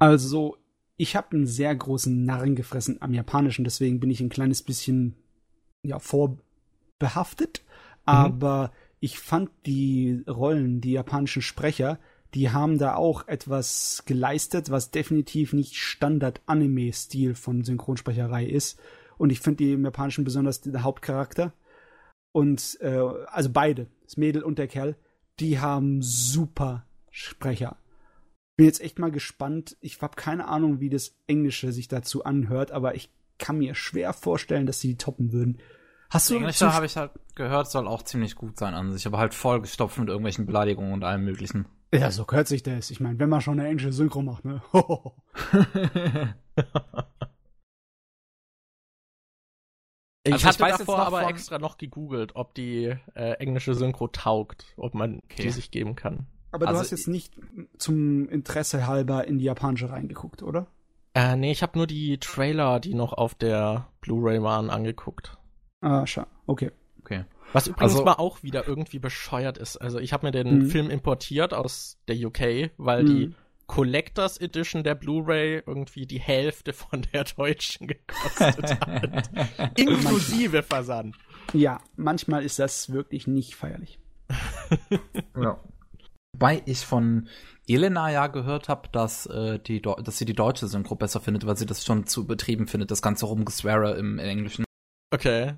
Also, ich habe einen sehr großen Narren gefressen am Japanischen, deswegen bin ich ein kleines bisschen, ja, vorbehaftet. Mhm. Aber ich fand die Rollen, die japanischen Sprecher, die haben da auch etwas geleistet, was definitiv nicht Standard-Anime-Stil von Synchronsprecherei ist. Und ich finde die im Japanischen besonders der Hauptcharakter. Und äh, also beide, das Mädel und der Kerl, die haben super Sprecher. Bin jetzt echt mal gespannt. Ich habe keine Ahnung, wie das Englische sich dazu anhört, aber ich kann mir schwer vorstellen, dass sie die toppen würden. Hast du Englische habe ich halt gehört, soll auch ziemlich gut sein an sich, aber halt vollgestopft mit irgendwelchen Beleidigungen und allem möglichen. Ja, so hört sich das. Ich meine, wenn man schon eine englische Synchro macht, ne? ich also hatte ich davor aber von... extra noch gegoogelt, ob die äh, englische Synchro taugt, ob man okay. die sich geben kann. Aber also, du hast jetzt nicht zum Interesse halber in die japanische reingeguckt, oder? Äh, nee, ich habe nur die Trailer, die noch auf der Blu-ray waren, angeguckt. Ah, schau. Okay. Okay. Was übrigens also, mal auch wieder irgendwie bescheuert ist. Also ich habe mir den mhm. Film importiert aus der UK, weil die mhm. Collectors Edition der Blu-ray irgendwie die Hälfte von der deutschen gekostet hat. Inklusive Versand. Ja, manchmal ist das wirklich nicht feierlich. ja. Wobei ich von Elena ja gehört habe, dass, äh, die, dass sie die deutsche Synchro besser findet, weil sie das schon zu übertrieben findet, das ganze Rumgeswearer im Englischen. Okay.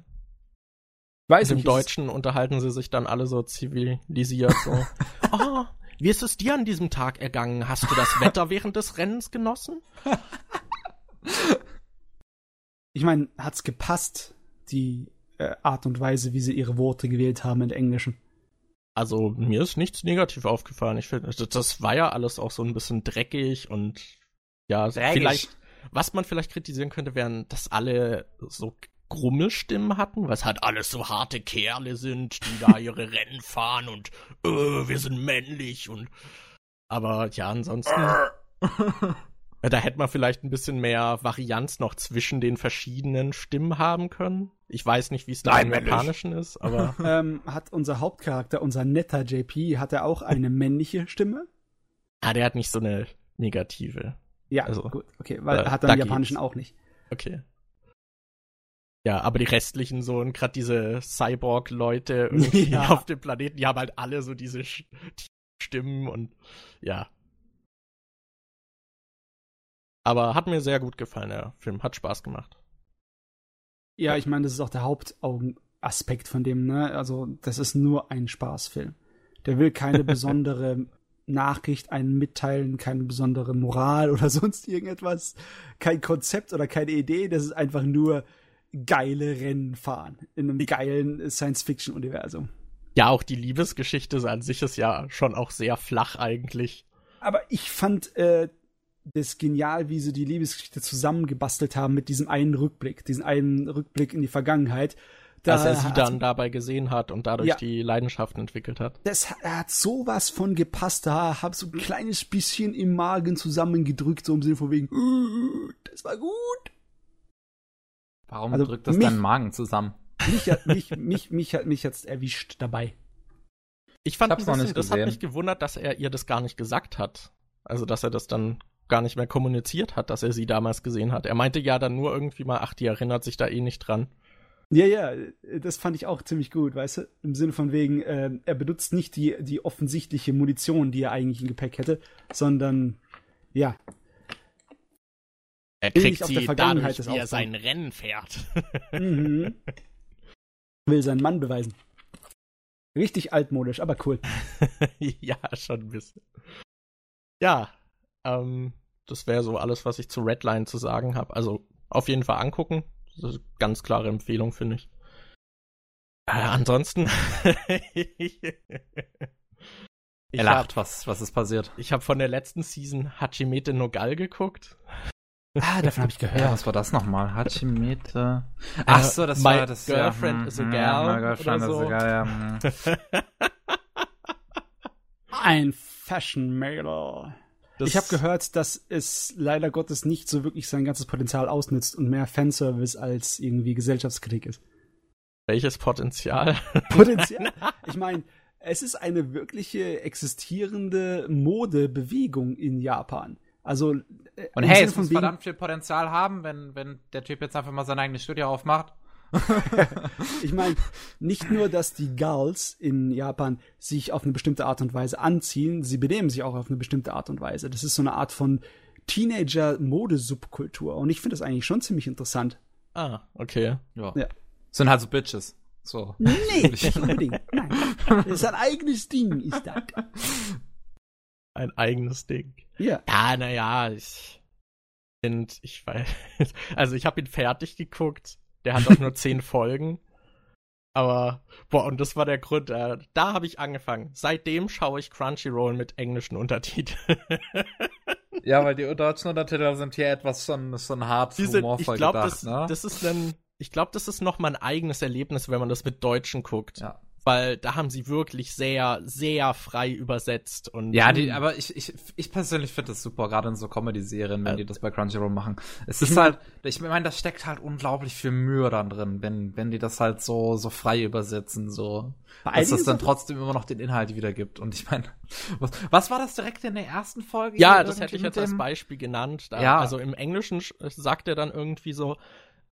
Weiß Im Deutschen unterhalten sie sich dann alle so zivilisiert so. oh, wie ist es dir an diesem Tag ergangen? Hast du das Wetter während des Rennens genossen? Ich meine, hat's gepasst, die äh, Art und Weise, wie sie ihre Worte gewählt haben in Englischen? Also, mir ist nichts negativ aufgefallen. Ich finde, das war ja alles auch so ein bisschen dreckig und ja, dreckig. vielleicht, was man vielleicht kritisieren könnte, wären, dass alle so Grummelstimmen hatten, was halt alles so harte Kerle sind, die da ihre Rennen fahren und äh, wir sind männlich und aber ja, ansonsten da hätte man vielleicht ein bisschen mehr Varianz noch zwischen den verschiedenen Stimmen haben können. Ich weiß nicht, wie es da im Japanischen ist, aber ähm, hat unser Hauptcharakter, unser netter JP, hat er auch eine männliche Stimme? Ah, der hat nicht so eine negative. Ja, also, gut, okay, weil er hat er im Japanischen auch nicht. Okay. Ja, aber die restlichen so und gerade diese Cyborg-Leute irgendwie ja. auf dem Planeten, die haben halt alle so diese Stimmen und ja. Aber hat mir sehr gut gefallen, der Film. Hat Spaß gemacht. Ja, ich meine, das ist auch der Hauptaspekt von dem, ne? Also, das ist nur ein Spaßfilm. Der will keine besondere Nachricht einen mitteilen, keine besondere Moral oder sonst irgendetwas, kein Konzept oder keine Idee. Das ist einfach nur geile Rennen fahren in einem geilen Science-Fiction-Universum. Ja, auch die Liebesgeschichte an sich ist ja schon auch sehr flach eigentlich. Aber ich fand äh, das genial, wie sie die Liebesgeschichte zusammengebastelt haben mit diesem einen Rückblick, diesen einen Rückblick in die Vergangenheit. Da Dass er sie dann dabei gesehen hat und dadurch ja, die Leidenschaften entwickelt hat. Das er hat sowas von gepasst. Da hab so ein kleines bisschen im Magen zusammengedrückt, so im Sinne von wegen, das war gut. Warum also drückt das mich, deinen Magen zusammen? Mich hat mich, mich, mich, hat mich jetzt erwischt dabei. Ich fand ich bisschen, das hat mich gewundert, dass er ihr das gar nicht gesagt hat. Also, dass er das dann gar nicht mehr kommuniziert hat, dass er sie damals gesehen hat. Er meinte ja dann nur irgendwie mal, ach, die erinnert sich da eh nicht dran. Ja, ja, das fand ich auch ziemlich gut, weißt du? Im Sinne von wegen, äh, er benutzt nicht die, die offensichtliche Munition, die er eigentlich im Gepäck hätte, sondern, ja, Er kriegt sie dadurch, wie er sein Rennen fährt. mhm. Will seinen Mann beweisen. Richtig altmodisch, aber cool. ja, schon ein bisschen. Ja, ähm, das wäre so alles, was ich zu Redline zu sagen habe. Also auf jeden Fall angucken. Das ist eine ganz klare Empfehlung, finde ich. Äh, ansonsten. er lacht, hab, was, was ist passiert? Ich habe von der letzten Season Hachimete Nogal geguckt. Ah, davon habe ich gehört. Ja, was war das nochmal? Hachimete. Ach so, das my war das. Girlfriend ja, is a hm, girl. My girlfriend so. is a girl, ja. Ein Fashion-Mailer. Ich habe gehört, dass es leider Gottes nicht so wirklich sein ganzes Potenzial ausnützt und mehr Fanservice als irgendwie Gesellschaftskritik ist. Welches Potenzial? Potenzial? Ich meine, es ist eine wirkliche existierende Modebewegung in Japan. Also äh, und hey, es muss verdammt viel Potenzial haben, wenn wenn der Typ jetzt einfach mal sein eigenes Studio aufmacht. ich meine, nicht nur, dass die Girls in Japan sich auf eine bestimmte Art und Weise anziehen, sie benehmen sich auch auf eine bestimmte Art und Weise. Das ist so eine Art von Teenager-Modesubkultur. Und ich finde das eigentlich schon ziemlich interessant. Ah, okay. Ja. ja. Sind halt so Bitches. So. Nee, nicht unbedingt. Nein. Das ist ein eigenes Ding, ist das. Ein eigenes Ding. Ja. Ja, naja, ich finde, ich weiß. Also ich habe ihn fertig geguckt. Der hat auch nur zehn Folgen. Aber, boah, und das war der Grund, äh, da habe ich angefangen. Seitdem schaue ich Crunchyroll mit englischen Untertiteln. ja, weil die deutschen Untertitel sind hier etwas schon, schon hart die sind, humorvoll ich glaub, gedacht, das, ne? das ist ein, ich glaube, das ist noch mal ein eigenes Erlebnis, wenn man das mit Deutschen guckt. Ja weil da haben sie wirklich sehr, sehr frei übersetzt und. Ja, die, aber ich, ich, ich persönlich finde das super, gerade in so Comedy-Serien, wenn äh, die das bei Crunchyroll machen. Es ist halt, ich meine, da steckt halt unglaublich viel Mühe dann drin, wenn, wenn die das halt so, so frei übersetzen, so. Dass das dann trotzdem immer noch den Inhalt wiedergibt. Und ich meine, was, was war das direkt in der ersten Folge? Ja, das hätte ich jetzt als Beispiel genannt. Da, ja. Also im Englischen sagt er dann irgendwie so,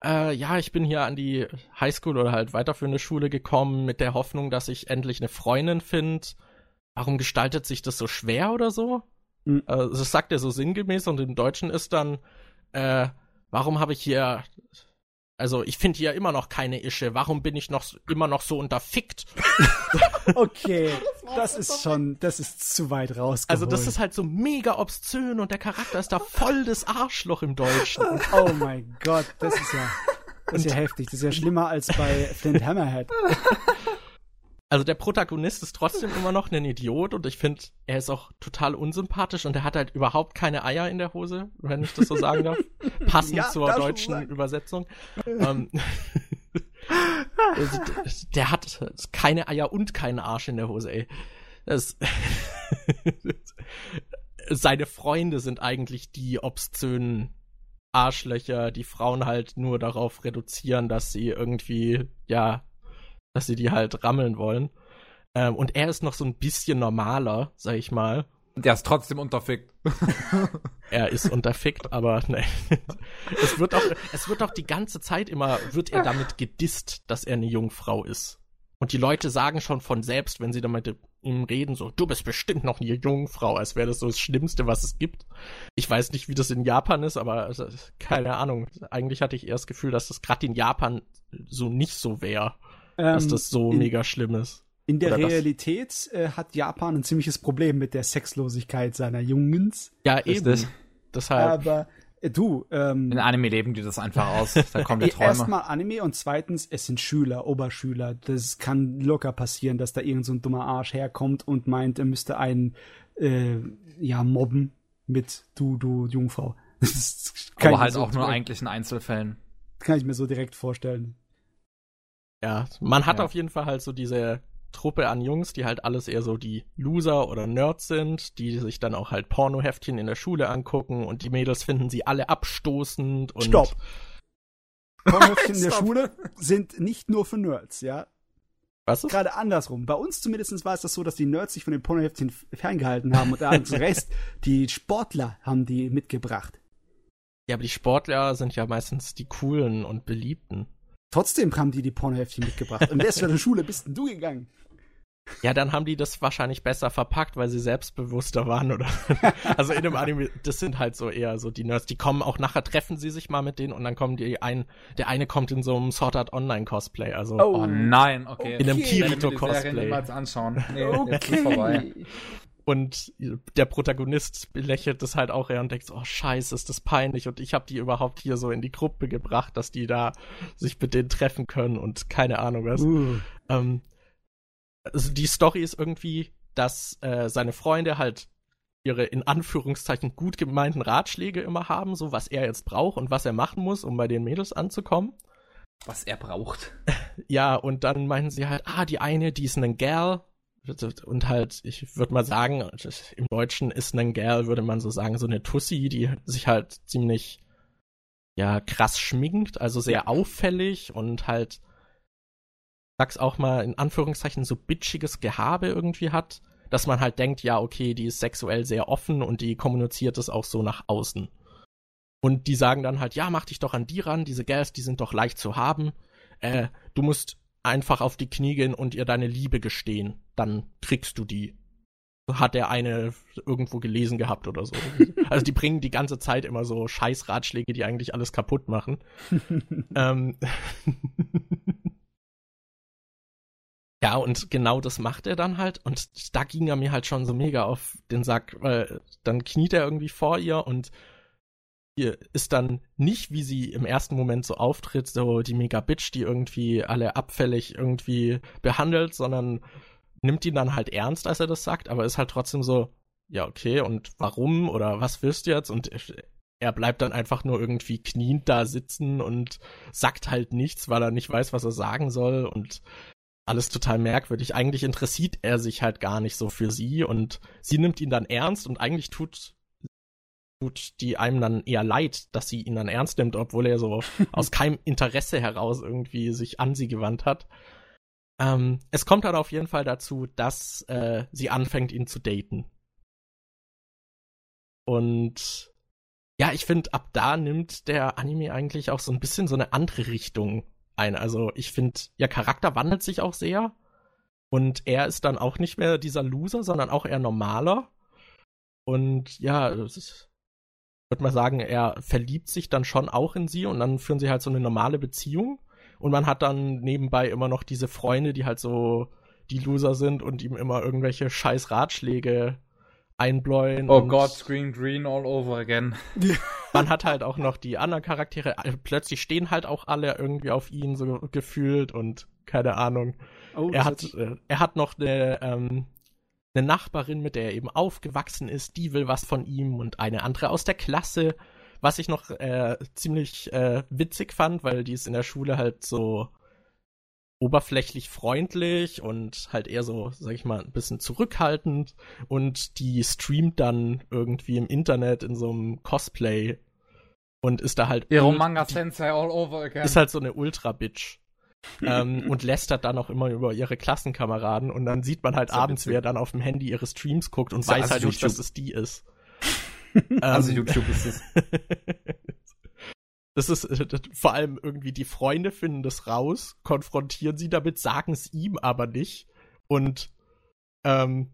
äh, ja, ich bin hier an die Highschool oder halt weiterführende Schule gekommen mit der Hoffnung, dass ich endlich eine Freundin finde. Warum gestaltet sich das so schwer oder so? Mhm. Äh, das sagt er so sinngemäß und im Deutschen ist dann, äh, warum habe ich hier also ich finde hier immer noch keine Ische. Warum bin ich noch immer noch so unterfickt? okay, das, das ist schon, das ist zu weit raus. Also das ist halt so mega obszön und der Charakter ist da voll des Arschloch im Deutschen. oh mein Gott, das ist ja, das ist ja heftig. Das ist ja schlimmer als bei Flint Hammerhead. Also der Protagonist ist trotzdem immer noch ein Idiot und ich finde, er ist auch total unsympathisch und er hat halt überhaupt keine Eier in der Hose, wenn ich das so sagen darf. Passend ja, zur deutschen Übersetzung. ähm, der hat keine Eier und keinen Arsch in der Hose, ey. Das, seine Freunde sind eigentlich die obszönen Arschlöcher, die Frauen halt nur darauf reduzieren, dass sie irgendwie, ja, dass sie die halt rammeln wollen. Ähm, und er ist noch so ein bisschen normaler, sag ich mal. Und er ist trotzdem unterfickt. er ist unterfickt, aber ne. es wird auch, es wird auch die ganze Zeit immer, wird er damit gedisst, dass er eine Jungfrau ist. Und die Leute sagen schon von selbst, wenn sie damit mit ihm reden, so, du bist bestimmt noch eine Jungfrau, als wäre das so das Schlimmste, was es gibt. Ich weiß nicht, wie das in Japan ist, aber keine Ahnung. Eigentlich hatte ich eher das Gefühl, dass das gerade in Japan so nicht so wäre ähm, dass das so in, mega schlimm ist. In der Oder Realität äh, hat Japan ein ziemliches Problem mit der Sexlosigkeit seiner Jungens. Ja, eben. Deshalb. Aber äh, du, ähm, In Anime leben die das einfach aus. Da kommen die Träume. Erstmal Anime und zweitens, es sind Schüler, Oberschüler. Das kann locker passieren, dass da irgend so ein dummer Arsch herkommt und meint, er müsste einen äh, ja mobben mit du, du Jungfrau. Das kann Aber halt so auch nur eigentlich in Einzelfällen. Kann ich mir so direkt vorstellen. Ja, man hat ja. auf jeden Fall halt so diese Truppe an Jungs, die halt alles eher so die Loser oder Nerds sind, die sich dann auch halt Pornoheftchen in der Schule angucken und die Mädels finden sie alle abstoßend und. Stopp! Pornoheftchen in der Schule sind nicht nur für Nerds, ja. Was? Ist? Gerade andersrum. Bei uns zumindest war es das so, dass die Nerds sich von den Pornoheftchen ferngehalten haben und der Rest, die Sportler, haben die mitgebracht. Ja, aber die Sportler sind ja meistens die coolen und beliebten. Trotzdem haben die die Pornoheftchen mitgebracht. Und wer ist für der Schule bist denn du gegangen? Ja, dann haben die das wahrscheinlich besser verpackt, weil sie selbstbewusster waren oder. also in dem Anime, das sind halt so eher so die Nerds, die kommen auch nachher, treffen sie sich mal mit denen und dann kommen die ein, der eine kommt in so einem Sword Art Online Cosplay, also. Oh, oh nein, okay. In einem Kirito Cosplay. Ich anschauen. Nee, okay. jetzt ist vorbei. Und der Protagonist lächelt das halt auch eher und denkt so, oh scheiße, ist das peinlich und ich habe die überhaupt hier so in die Gruppe gebracht, dass die da sich mit denen treffen können und keine Ahnung was. Uh. Ähm, also die Story ist irgendwie, dass äh, seine Freunde halt ihre in Anführungszeichen gut gemeinten Ratschläge immer haben, so was er jetzt braucht und was er machen muss, um bei den Mädels anzukommen. Was er braucht. Ja, und dann meinen sie halt, ah, die eine, die ist ein Gal, und halt, ich würde mal sagen, im Deutschen ist ein Girl, würde man so sagen, so eine Tussi, die sich halt ziemlich, ja, krass schminkt, also sehr auffällig und halt, sag's auch mal in Anführungszeichen, so bitchiges Gehabe irgendwie hat, dass man halt denkt, ja, okay, die ist sexuell sehr offen und die kommuniziert es auch so nach außen. Und die sagen dann halt, ja, mach dich doch an die ran, diese Girls, die sind doch leicht zu haben. Äh, du musst einfach auf die Knie gehen und ihr deine Liebe gestehen. Dann kriegst du die. Hat der eine irgendwo gelesen gehabt oder so. also die bringen die ganze Zeit immer so Scheißratschläge, die eigentlich alles kaputt machen. ähm ja, und genau das macht er dann halt. Und da ging er mir halt schon so mega auf den Sack, weil dann kniet er irgendwie vor ihr und ist dann nicht, wie sie im ersten Moment so auftritt, so die Mega-Bitch, die irgendwie alle abfällig irgendwie behandelt, sondern nimmt ihn dann halt ernst, als er das sagt, aber ist halt trotzdem so, ja, okay, und warum oder was willst du jetzt? Und er bleibt dann einfach nur irgendwie kniend da sitzen und sagt halt nichts, weil er nicht weiß, was er sagen soll und alles total merkwürdig. Eigentlich interessiert er sich halt gar nicht so für sie und sie nimmt ihn dann ernst und eigentlich tut tut die einem dann eher leid, dass sie ihn dann ernst nimmt, obwohl er so aus keinem Interesse heraus irgendwie sich an sie gewandt hat. Ähm, es kommt dann auf jeden Fall dazu, dass äh, sie anfängt, ihn zu daten. Und ja, ich finde, ab da nimmt der Anime eigentlich auch so ein bisschen so eine andere Richtung ein. Also ich finde, ihr Charakter wandelt sich auch sehr. Und er ist dann auch nicht mehr dieser Loser, sondern auch eher normaler. Und ja, ist würde mal sagen, er verliebt sich dann schon auch in sie und dann führen sie halt so eine normale Beziehung. Und man hat dann nebenbei immer noch diese Freunde, die halt so die Loser sind und ihm immer irgendwelche scheiß Ratschläge einbläuen. Oh Gott, Screen Green all over again. man hat halt auch noch die anderen Charaktere. Äh, plötzlich stehen halt auch alle irgendwie auf ihn so gefühlt und keine Ahnung. Oh, er, hat, äh, er hat noch eine ähm, eine Nachbarin, mit der er eben aufgewachsen ist, die will was von ihm und eine andere aus der Klasse. Was ich noch äh, ziemlich äh, witzig fand, weil die ist in der Schule halt so oberflächlich freundlich und halt eher so, sag ich mal, ein bisschen zurückhaltend und die streamt dann irgendwie im Internet in so einem Cosplay und ist da halt. Ihre Manga Sensei all over again. Ist halt so eine Ultra-Bitch ähm, und lästert dann auch immer über ihre Klassenkameraden und dann sieht man halt abends, witzig. wer dann auf dem Handy ihre Streams guckt und weiß halt nicht, dass es die ist. also YouTube ist es. Das ist das, vor allem irgendwie die Freunde finden das raus, konfrontieren sie damit, sagen es ihm aber nicht und ähm,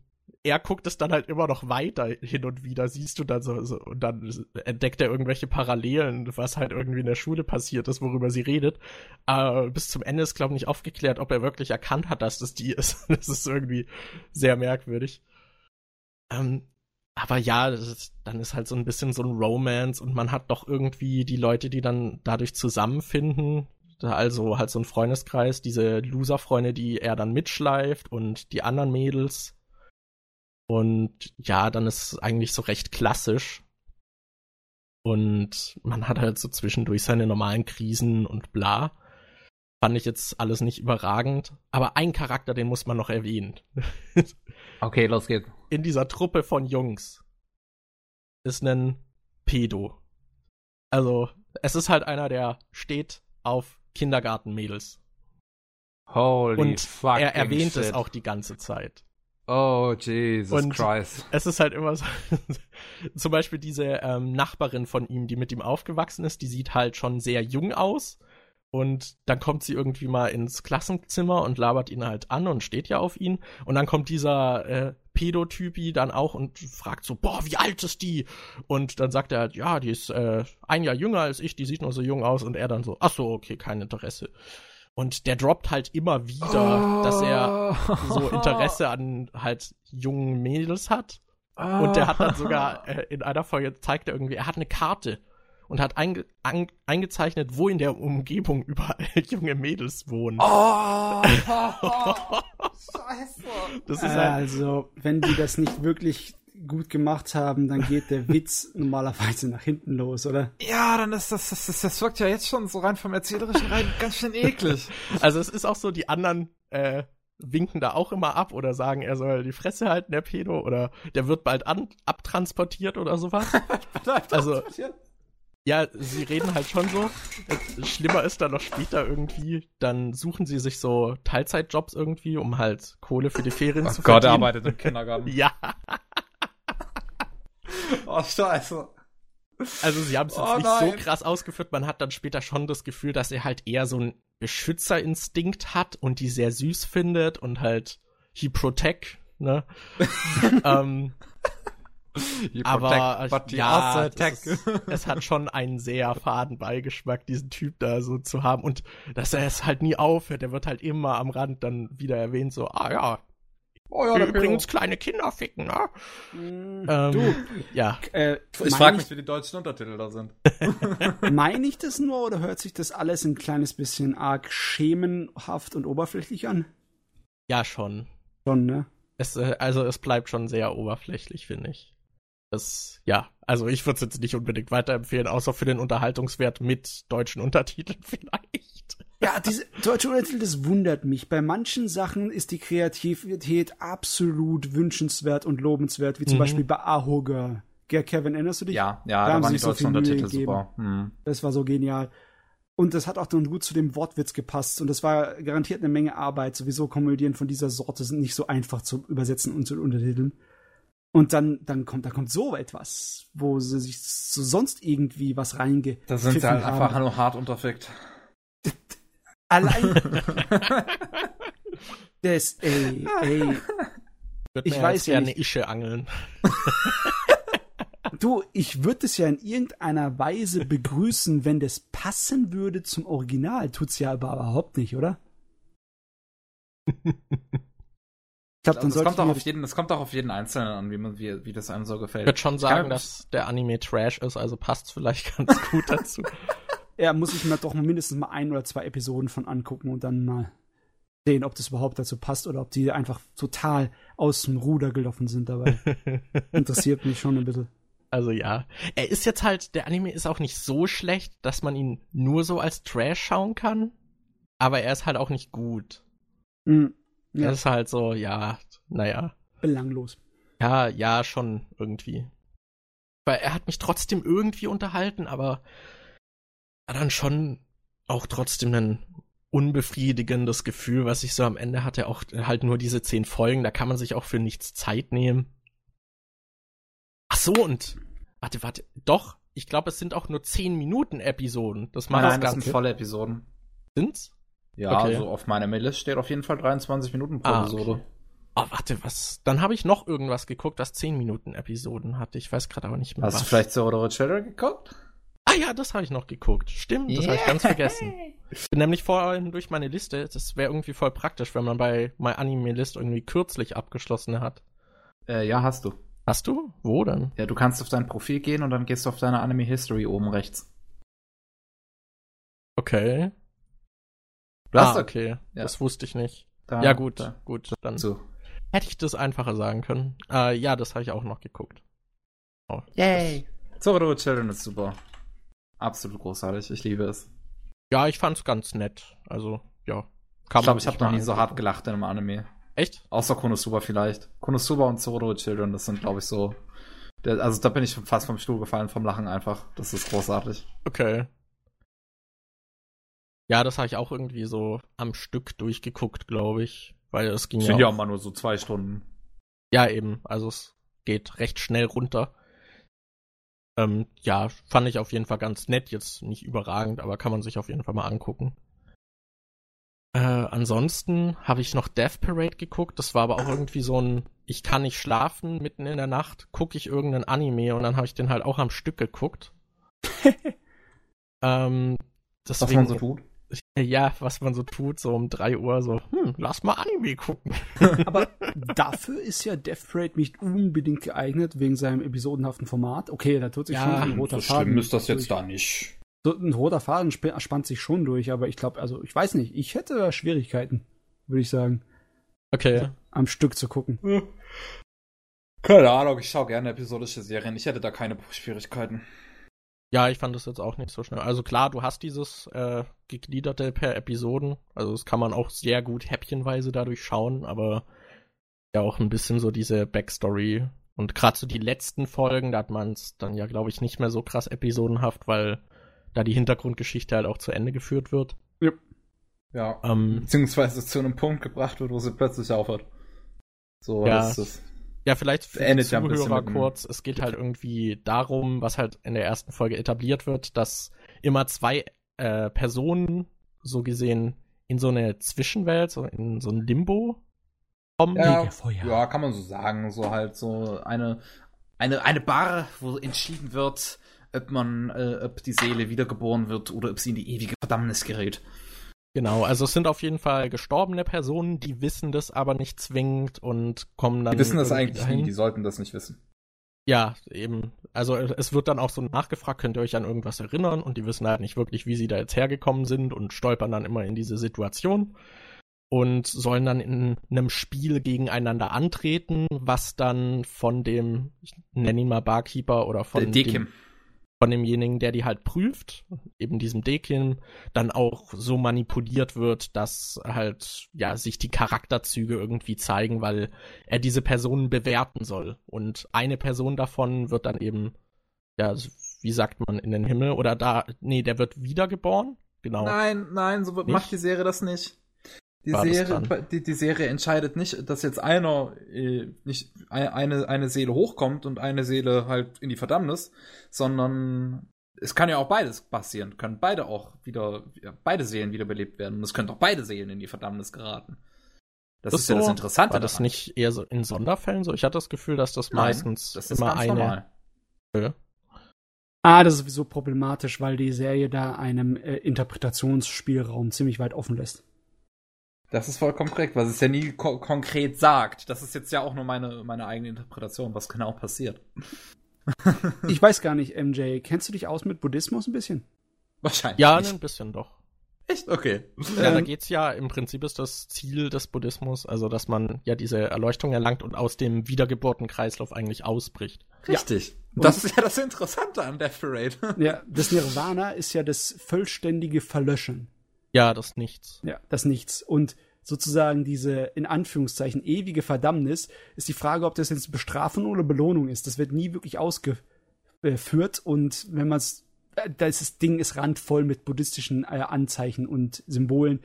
er guckt es dann halt immer noch weiter hin und wieder, siehst du dann so, so, und dann entdeckt er irgendwelche Parallelen, was halt irgendwie in der Schule passiert ist, worüber sie redet. Aber bis zum Ende ist, glaube ich, nicht aufgeklärt, ob er wirklich erkannt hat, dass das die ist. das ist irgendwie sehr merkwürdig. Ähm, aber ja, ist, dann ist halt so ein bisschen so ein Romance und man hat doch irgendwie die Leute, die dann dadurch zusammenfinden. Also halt so ein Freundeskreis, diese Loser-Freunde, die er dann mitschleift und die anderen Mädels und ja, dann ist es eigentlich so recht klassisch. Und man hat halt so zwischendurch seine normalen Krisen und bla. Fand ich jetzt alles nicht überragend. Aber ein Charakter, den muss man noch erwähnen. okay, los geht's. In dieser Truppe von Jungs ist ein Pedo. Also, es ist halt einer, der steht auf Kindergartenmädels. Holy Und er erwähnt shit. es auch die ganze Zeit. Oh, Jesus und Christ. Es ist halt immer so, zum Beispiel diese ähm, Nachbarin von ihm, die mit ihm aufgewachsen ist, die sieht halt schon sehr jung aus Und dann kommt sie irgendwie mal ins Klassenzimmer und labert ihn halt an und steht ja auf ihn. Und dann kommt dieser äh, Pädotypi dann auch und fragt so, boah, wie alt ist die? Und dann sagt er halt, ja, die ist äh, ein Jahr jünger als ich, die sieht nur so jung aus. Und er dann so, ach so, okay, kein Interesse. Und der droppt halt immer wieder, oh. dass er so Interesse an halt jungen Mädels hat. Oh. Und der hat dann sogar äh, in einer Folge zeigt er irgendwie, er hat eine Karte und hat einge an, eingezeichnet, wo in der Umgebung überall junge Mädels wohnen. Oh, Scheiße. Das ist äh, halt also, wenn die das nicht wirklich gut gemacht haben, dann geht der Witz normalerweise nach hinten los, oder? Ja, dann ist das, das, das, das wirkt ja jetzt schon so rein vom Erzählerischen rein ganz schön eklig. Also es ist auch so, die anderen äh, winken da auch immer ab oder sagen, er soll die Fresse halten, der Pedo, oder der wird bald an, abtransportiert oder sowas. also ja, sie reden halt schon so. Schlimmer ist dann noch später irgendwie, dann suchen sie sich so Teilzeitjobs irgendwie, um halt Kohle für die Ferien oh zu Gott, verdienen. Gott, er arbeitet im Kindergarten. ja. oh, scheiße. Also sie haben es jetzt oh, nicht nein. so krass ausgeführt, man hat dann später schon das Gefühl, dass er halt eher so einen Beschützerinstinkt hat und die sehr süß findet und halt he protect, ne? ähm, aber ja, ist, es hat schon einen sehr faden Beigeschmack, diesen Typ da so zu haben und dass er es halt nie aufhört. Der wird halt immer am Rand dann wieder erwähnt, so, ah ja, Oh ja, übrigens kleine Kinder ficken, ne? Mm, ähm, du, ja. Äh, ich frage mich, wie die deutschen Untertitel da sind. Meine ich das nur oder hört sich das alles ein kleines bisschen arg schemenhaft und oberflächlich an? Ja, schon. Schon, ne? Es, äh, also es bleibt schon sehr oberflächlich, finde ich. Das, ja, also ich würde es jetzt nicht unbedingt weiterempfehlen, außer für den Unterhaltungswert mit deutschen Untertiteln vielleicht. Ja, diese deutsche Untertitel, das wundert mich. Bei manchen Sachen ist die Kreativität absolut wünschenswert und lobenswert, wie zum mhm. Beispiel bei Ahoga. Ger Kevin, erinnerst du dich? Ja, ja, da, da waren die deutschen so Untertitel super. Mhm. Das war so genial. Und das hat auch dann gut zu dem Wortwitz gepasst. Und das war garantiert eine Menge Arbeit. Sowieso Komödien von dieser Sorte sind nicht so einfach zu übersetzen und zu untertiteln. Und dann, dann kommt, da kommt so etwas, wo sie sich so sonst irgendwie was reinge. Da sind sie halt haben. einfach nur hart unterfickt. Allein. das, ey, ey. ich weiß ja nicht. Ische angeln. du, ich würde es ja in irgendeiner Weise begrüßen, wenn das passen würde zum Original. Tut's ja aber überhaupt nicht, oder? glaub, dann das, kommt auch auf jeden, das kommt auch auf jeden Einzelnen an, wie, man, wie, wie das einem so gefällt. Ich würde schon sagen, dass der Anime Trash ist, also passt vielleicht ganz gut dazu. ja, muss ich mir doch mindestens mal ein oder zwei Episoden von angucken und dann mal sehen, ob das überhaupt dazu passt oder ob die einfach total aus dem Ruder gelaufen sind dabei. Interessiert mich schon ein bisschen. Also ja. Er ist jetzt halt, der Anime ist auch nicht so schlecht, dass man ihn nur so als Trash schauen kann. Aber er ist halt auch nicht gut. Mhm. Ja. Das ist halt so, ja, naja. Belanglos. Ja, ja, schon irgendwie. Weil er hat mich trotzdem irgendwie unterhalten, aber war dann schon auch trotzdem ein unbefriedigendes Gefühl, was ich so am Ende hatte. Auch halt nur diese zehn Folgen, da kann man sich auch für nichts Zeit nehmen. Ach so, und warte, warte, doch, ich glaube, es sind auch nur zehn Minuten Episoden. Das macht Nein, das Ganze. Das sind volle Episoden. Sind's? Ja, okay. also auf meiner Maillist steht auf jeden Fall 23 Minuten pro ah, Episode. Okay. Oh, warte, was? Dann habe ich noch irgendwas geguckt, das 10 Minuten Episoden hatte. Ich weiß gerade aber nicht mehr. Hast was. du vielleicht Zero Children geguckt? Ah ja, das habe ich noch geguckt. Stimmt, das yeah. habe ich ganz vergessen. Ich bin nämlich vorhin durch meine Liste. Das wäre irgendwie voll praktisch, wenn man bei My Anime List irgendwie kürzlich abgeschlossen hat. Äh, ja, hast du. Hast du? Wo denn? Ja, du kannst auf dein Profil gehen und dann gehst du auf deine Anime History oben rechts. Okay. Du ah, okay. Ja. Das wusste ich nicht. Da, ja, gut, da. gut. Dann so. hätte ich das einfacher sagen können. Äh, ja, das habe ich auch noch geguckt. Oh, Yay! Zoro Children ist super. Absolut großartig. Ich liebe es. Ja, ich fand's ganz nett. Also, ja. ich glaube, ich habe noch nie so hart gelacht in einem Anime. Echt? Außer Konosuba vielleicht. Konosuba und Zoro Children, das sind, glaube ich, so. Der, also da bin ich fast vom Stuhl gefallen vom Lachen einfach. Das ist großartig. Okay. Ja, das habe ich auch irgendwie so am Stück durchgeguckt, glaube ich. Weil es ging Sind ja. Sind ja auch mal nur so zwei Stunden. Ja, eben. Also es geht recht schnell runter. Ähm, ja, fand ich auf jeden Fall ganz nett, jetzt nicht überragend, aber kann man sich auf jeden Fall mal angucken. Äh, ansonsten habe ich noch Death Parade geguckt, das war aber auch irgendwie so ein, ich kann nicht schlafen, mitten in der Nacht gucke ich irgendeinen Anime und dann habe ich den halt auch am Stück geguckt. ähm, deswegen, Was man so tut? Ja, was man so tut, so um 3 Uhr, so, hm, lass mal Anime gucken. Aber dafür ist ja Death Parade nicht unbedingt geeignet, wegen seinem episodenhaften Format. Okay, da tut sich ja, schon ein roter so Faden. Schlimm ist das jetzt da nicht. So ein roter Faden sp spannt sich schon durch, aber ich glaube, also ich weiß nicht, ich hätte Schwierigkeiten, würde ich sagen. Okay. Am Stück zu gucken. Keine Ahnung, ich schaue gerne episodische Serien. Ich hätte da keine Schwierigkeiten. Ja, ich fand das jetzt auch nicht so schnell. Also klar, du hast dieses äh, gegliederte per Episoden. Also das kann man auch sehr gut häppchenweise dadurch schauen, aber ja auch ein bisschen so diese Backstory. Und gerade so die letzten Folgen, da hat man es dann ja, glaube ich, nicht mehr so krass episodenhaft, weil da die Hintergrundgeschichte halt auch zu Ende geführt wird. Ja. Ja. Ähm, Beziehungsweise zu einem Punkt gebracht wird, wo sie plötzlich aufhört. So, ja. das ist ja, vielleicht für die Zuhörer kurz. Es geht halt irgendwie darum, was halt in der ersten Folge etabliert wird, dass immer zwei äh, Personen so gesehen in so eine Zwischenwelt, so in so ein Limbo kommen. Ja, ja, kann man so sagen. So halt so eine, eine, eine Bar, wo entschieden wird, ob man, äh, ob die Seele wiedergeboren wird oder ob sie in die ewige Verdammnis gerät. Genau, also es sind auf jeden Fall gestorbene Personen, die wissen das aber nicht zwingend und kommen dann. Die wissen das eigentlich dahin. nie, die sollten das nicht wissen. Ja, eben. Also es wird dann auch so nachgefragt, könnt ihr euch an irgendwas erinnern? Und die wissen halt nicht wirklich, wie sie da jetzt hergekommen sind und stolpern dann immer in diese Situation und sollen dann in einem Spiel gegeneinander antreten, was dann von dem, ich nenne ihn mal Barkeeper oder von dem, von demjenigen, der die halt prüft, eben diesem Dekin, dann auch so manipuliert wird, dass halt, ja, sich die Charakterzüge irgendwie zeigen, weil er diese Personen bewerten soll. Und eine Person davon wird dann eben, ja, wie sagt man, in den Himmel oder da, nee, der wird wiedergeboren. Genau. Nein, nein, so nicht? macht die Serie das nicht. Die Serie, die, die, Serie entscheidet nicht, dass jetzt einer äh, nicht eine, eine Seele hochkommt und eine Seele halt in die Verdammnis, sondern es kann ja auch beides passieren. Können beide auch wieder, ja, beide Seelen wiederbelebt werden. Und es können auch beide Seelen in die Verdammnis geraten. Das, das ist so, ja das Interessante. War das daran. nicht eher so in Sonderfällen so? Ich hatte das Gefühl, dass das Nein, meistens das ist immer eine. Normal. Ja. Ah, das ist sowieso problematisch, weil die Serie da einem äh, Interpretationsspielraum ziemlich weit offen lässt. Das ist vollkommen korrekt, was es ja nie ko konkret sagt. Das ist jetzt ja auch nur meine, meine eigene Interpretation, was genau passiert. ich weiß gar nicht, MJ. Kennst du dich aus mit Buddhismus ein bisschen? Wahrscheinlich. Ja, ein bisschen doch. Echt? Okay. Ja, da geht's ja, im Prinzip ist das Ziel des Buddhismus, also dass man ja diese Erleuchtung erlangt und aus dem Wiedergeburtenkreislauf eigentlich ausbricht. Richtig. Ja. Das ist ja das Interessante an Death Parade. Ja, das Nirvana ist ja das vollständige Verlöschen. Ja, das Nichts. Ja, das Nichts. Und sozusagen diese in Anführungszeichen ewige Verdammnis ist die Frage, ob das jetzt Bestrafung oder Belohnung ist. Das wird nie wirklich ausgeführt und wenn man es, äh, das Ding ist randvoll mit buddhistischen äh, Anzeichen und Symbolen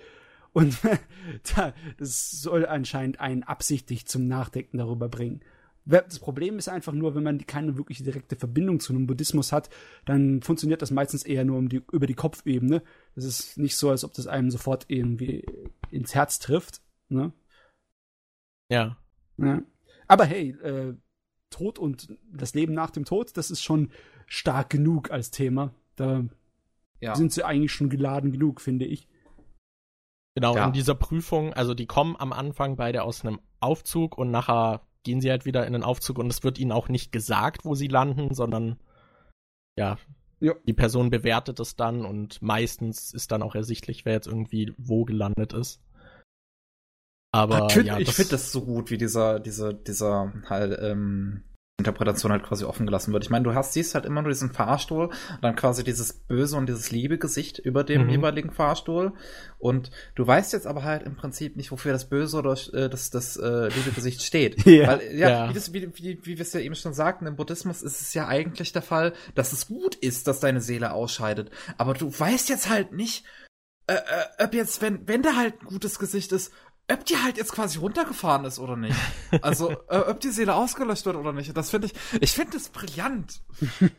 und das soll anscheinend einen absichtlich zum Nachdenken darüber bringen. Das Problem ist einfach nur, wenn man keine wirkliche direkte Verbindung zu einem Buddhismus hat, dann funktioniert das meistens eher nur um die, über die Kopfebene. Das ist nicht so, als ob das einem sofort irgendwie ins Herz trifft. Ne? Ja. ja. Aber hey, äh, Tod und das Leben nach dem Tod, das ist schon stark genug als Thema. Da ja. sind sie eigentlich schon geladen genug, finde ich. Genau, ja. in dieser Prüfung, also die kommen am Anfang beide aus einem Aufzug und nachher gehen sie halt wieder in den Aufzug und es wird ihnen auch nicht gesagt, wo sie landen, sondern ja, ja. die Person bewertet es dann und meistens ist dann auch ersichtlich, wer jetzt irgendwie wo gelandet ist. Aber ja, ich finde das so gut, wie dieser, dieser, dieser halt, ähm, Interpretation halt quasi offen gelassen wird. Ich meine, du hast, siehst halt immer nur diesen Fahrstuhl und dann quasi dieses böse und dieses liebe Gesicht über dem mhm. jeweiligen Fahrstuhl. Und du weißt jetzt aber halt im Prinzip nicht, wofür das böse oder äh, das, das äh, liebe Gesicht steht. ja. Weil, ja, ja. Wie, das, wie, wie, wie wir es ja eben schon sagten, im Buddhismus ist es ja eigentlich der Fall, dass es gut ist, dass deine Seele ausscheidet. Aber du weißt jetzt halt nicht, äh, äh, ob jetzt, wenn, wenn da halt ein gutes Gesicht ist, ob die halt jetzt quasi runtergefahren ist oder nicht. Also, äh, ob die Seele ausgelöscht wird oder nicht. Das finde ich, ich finde das brillant.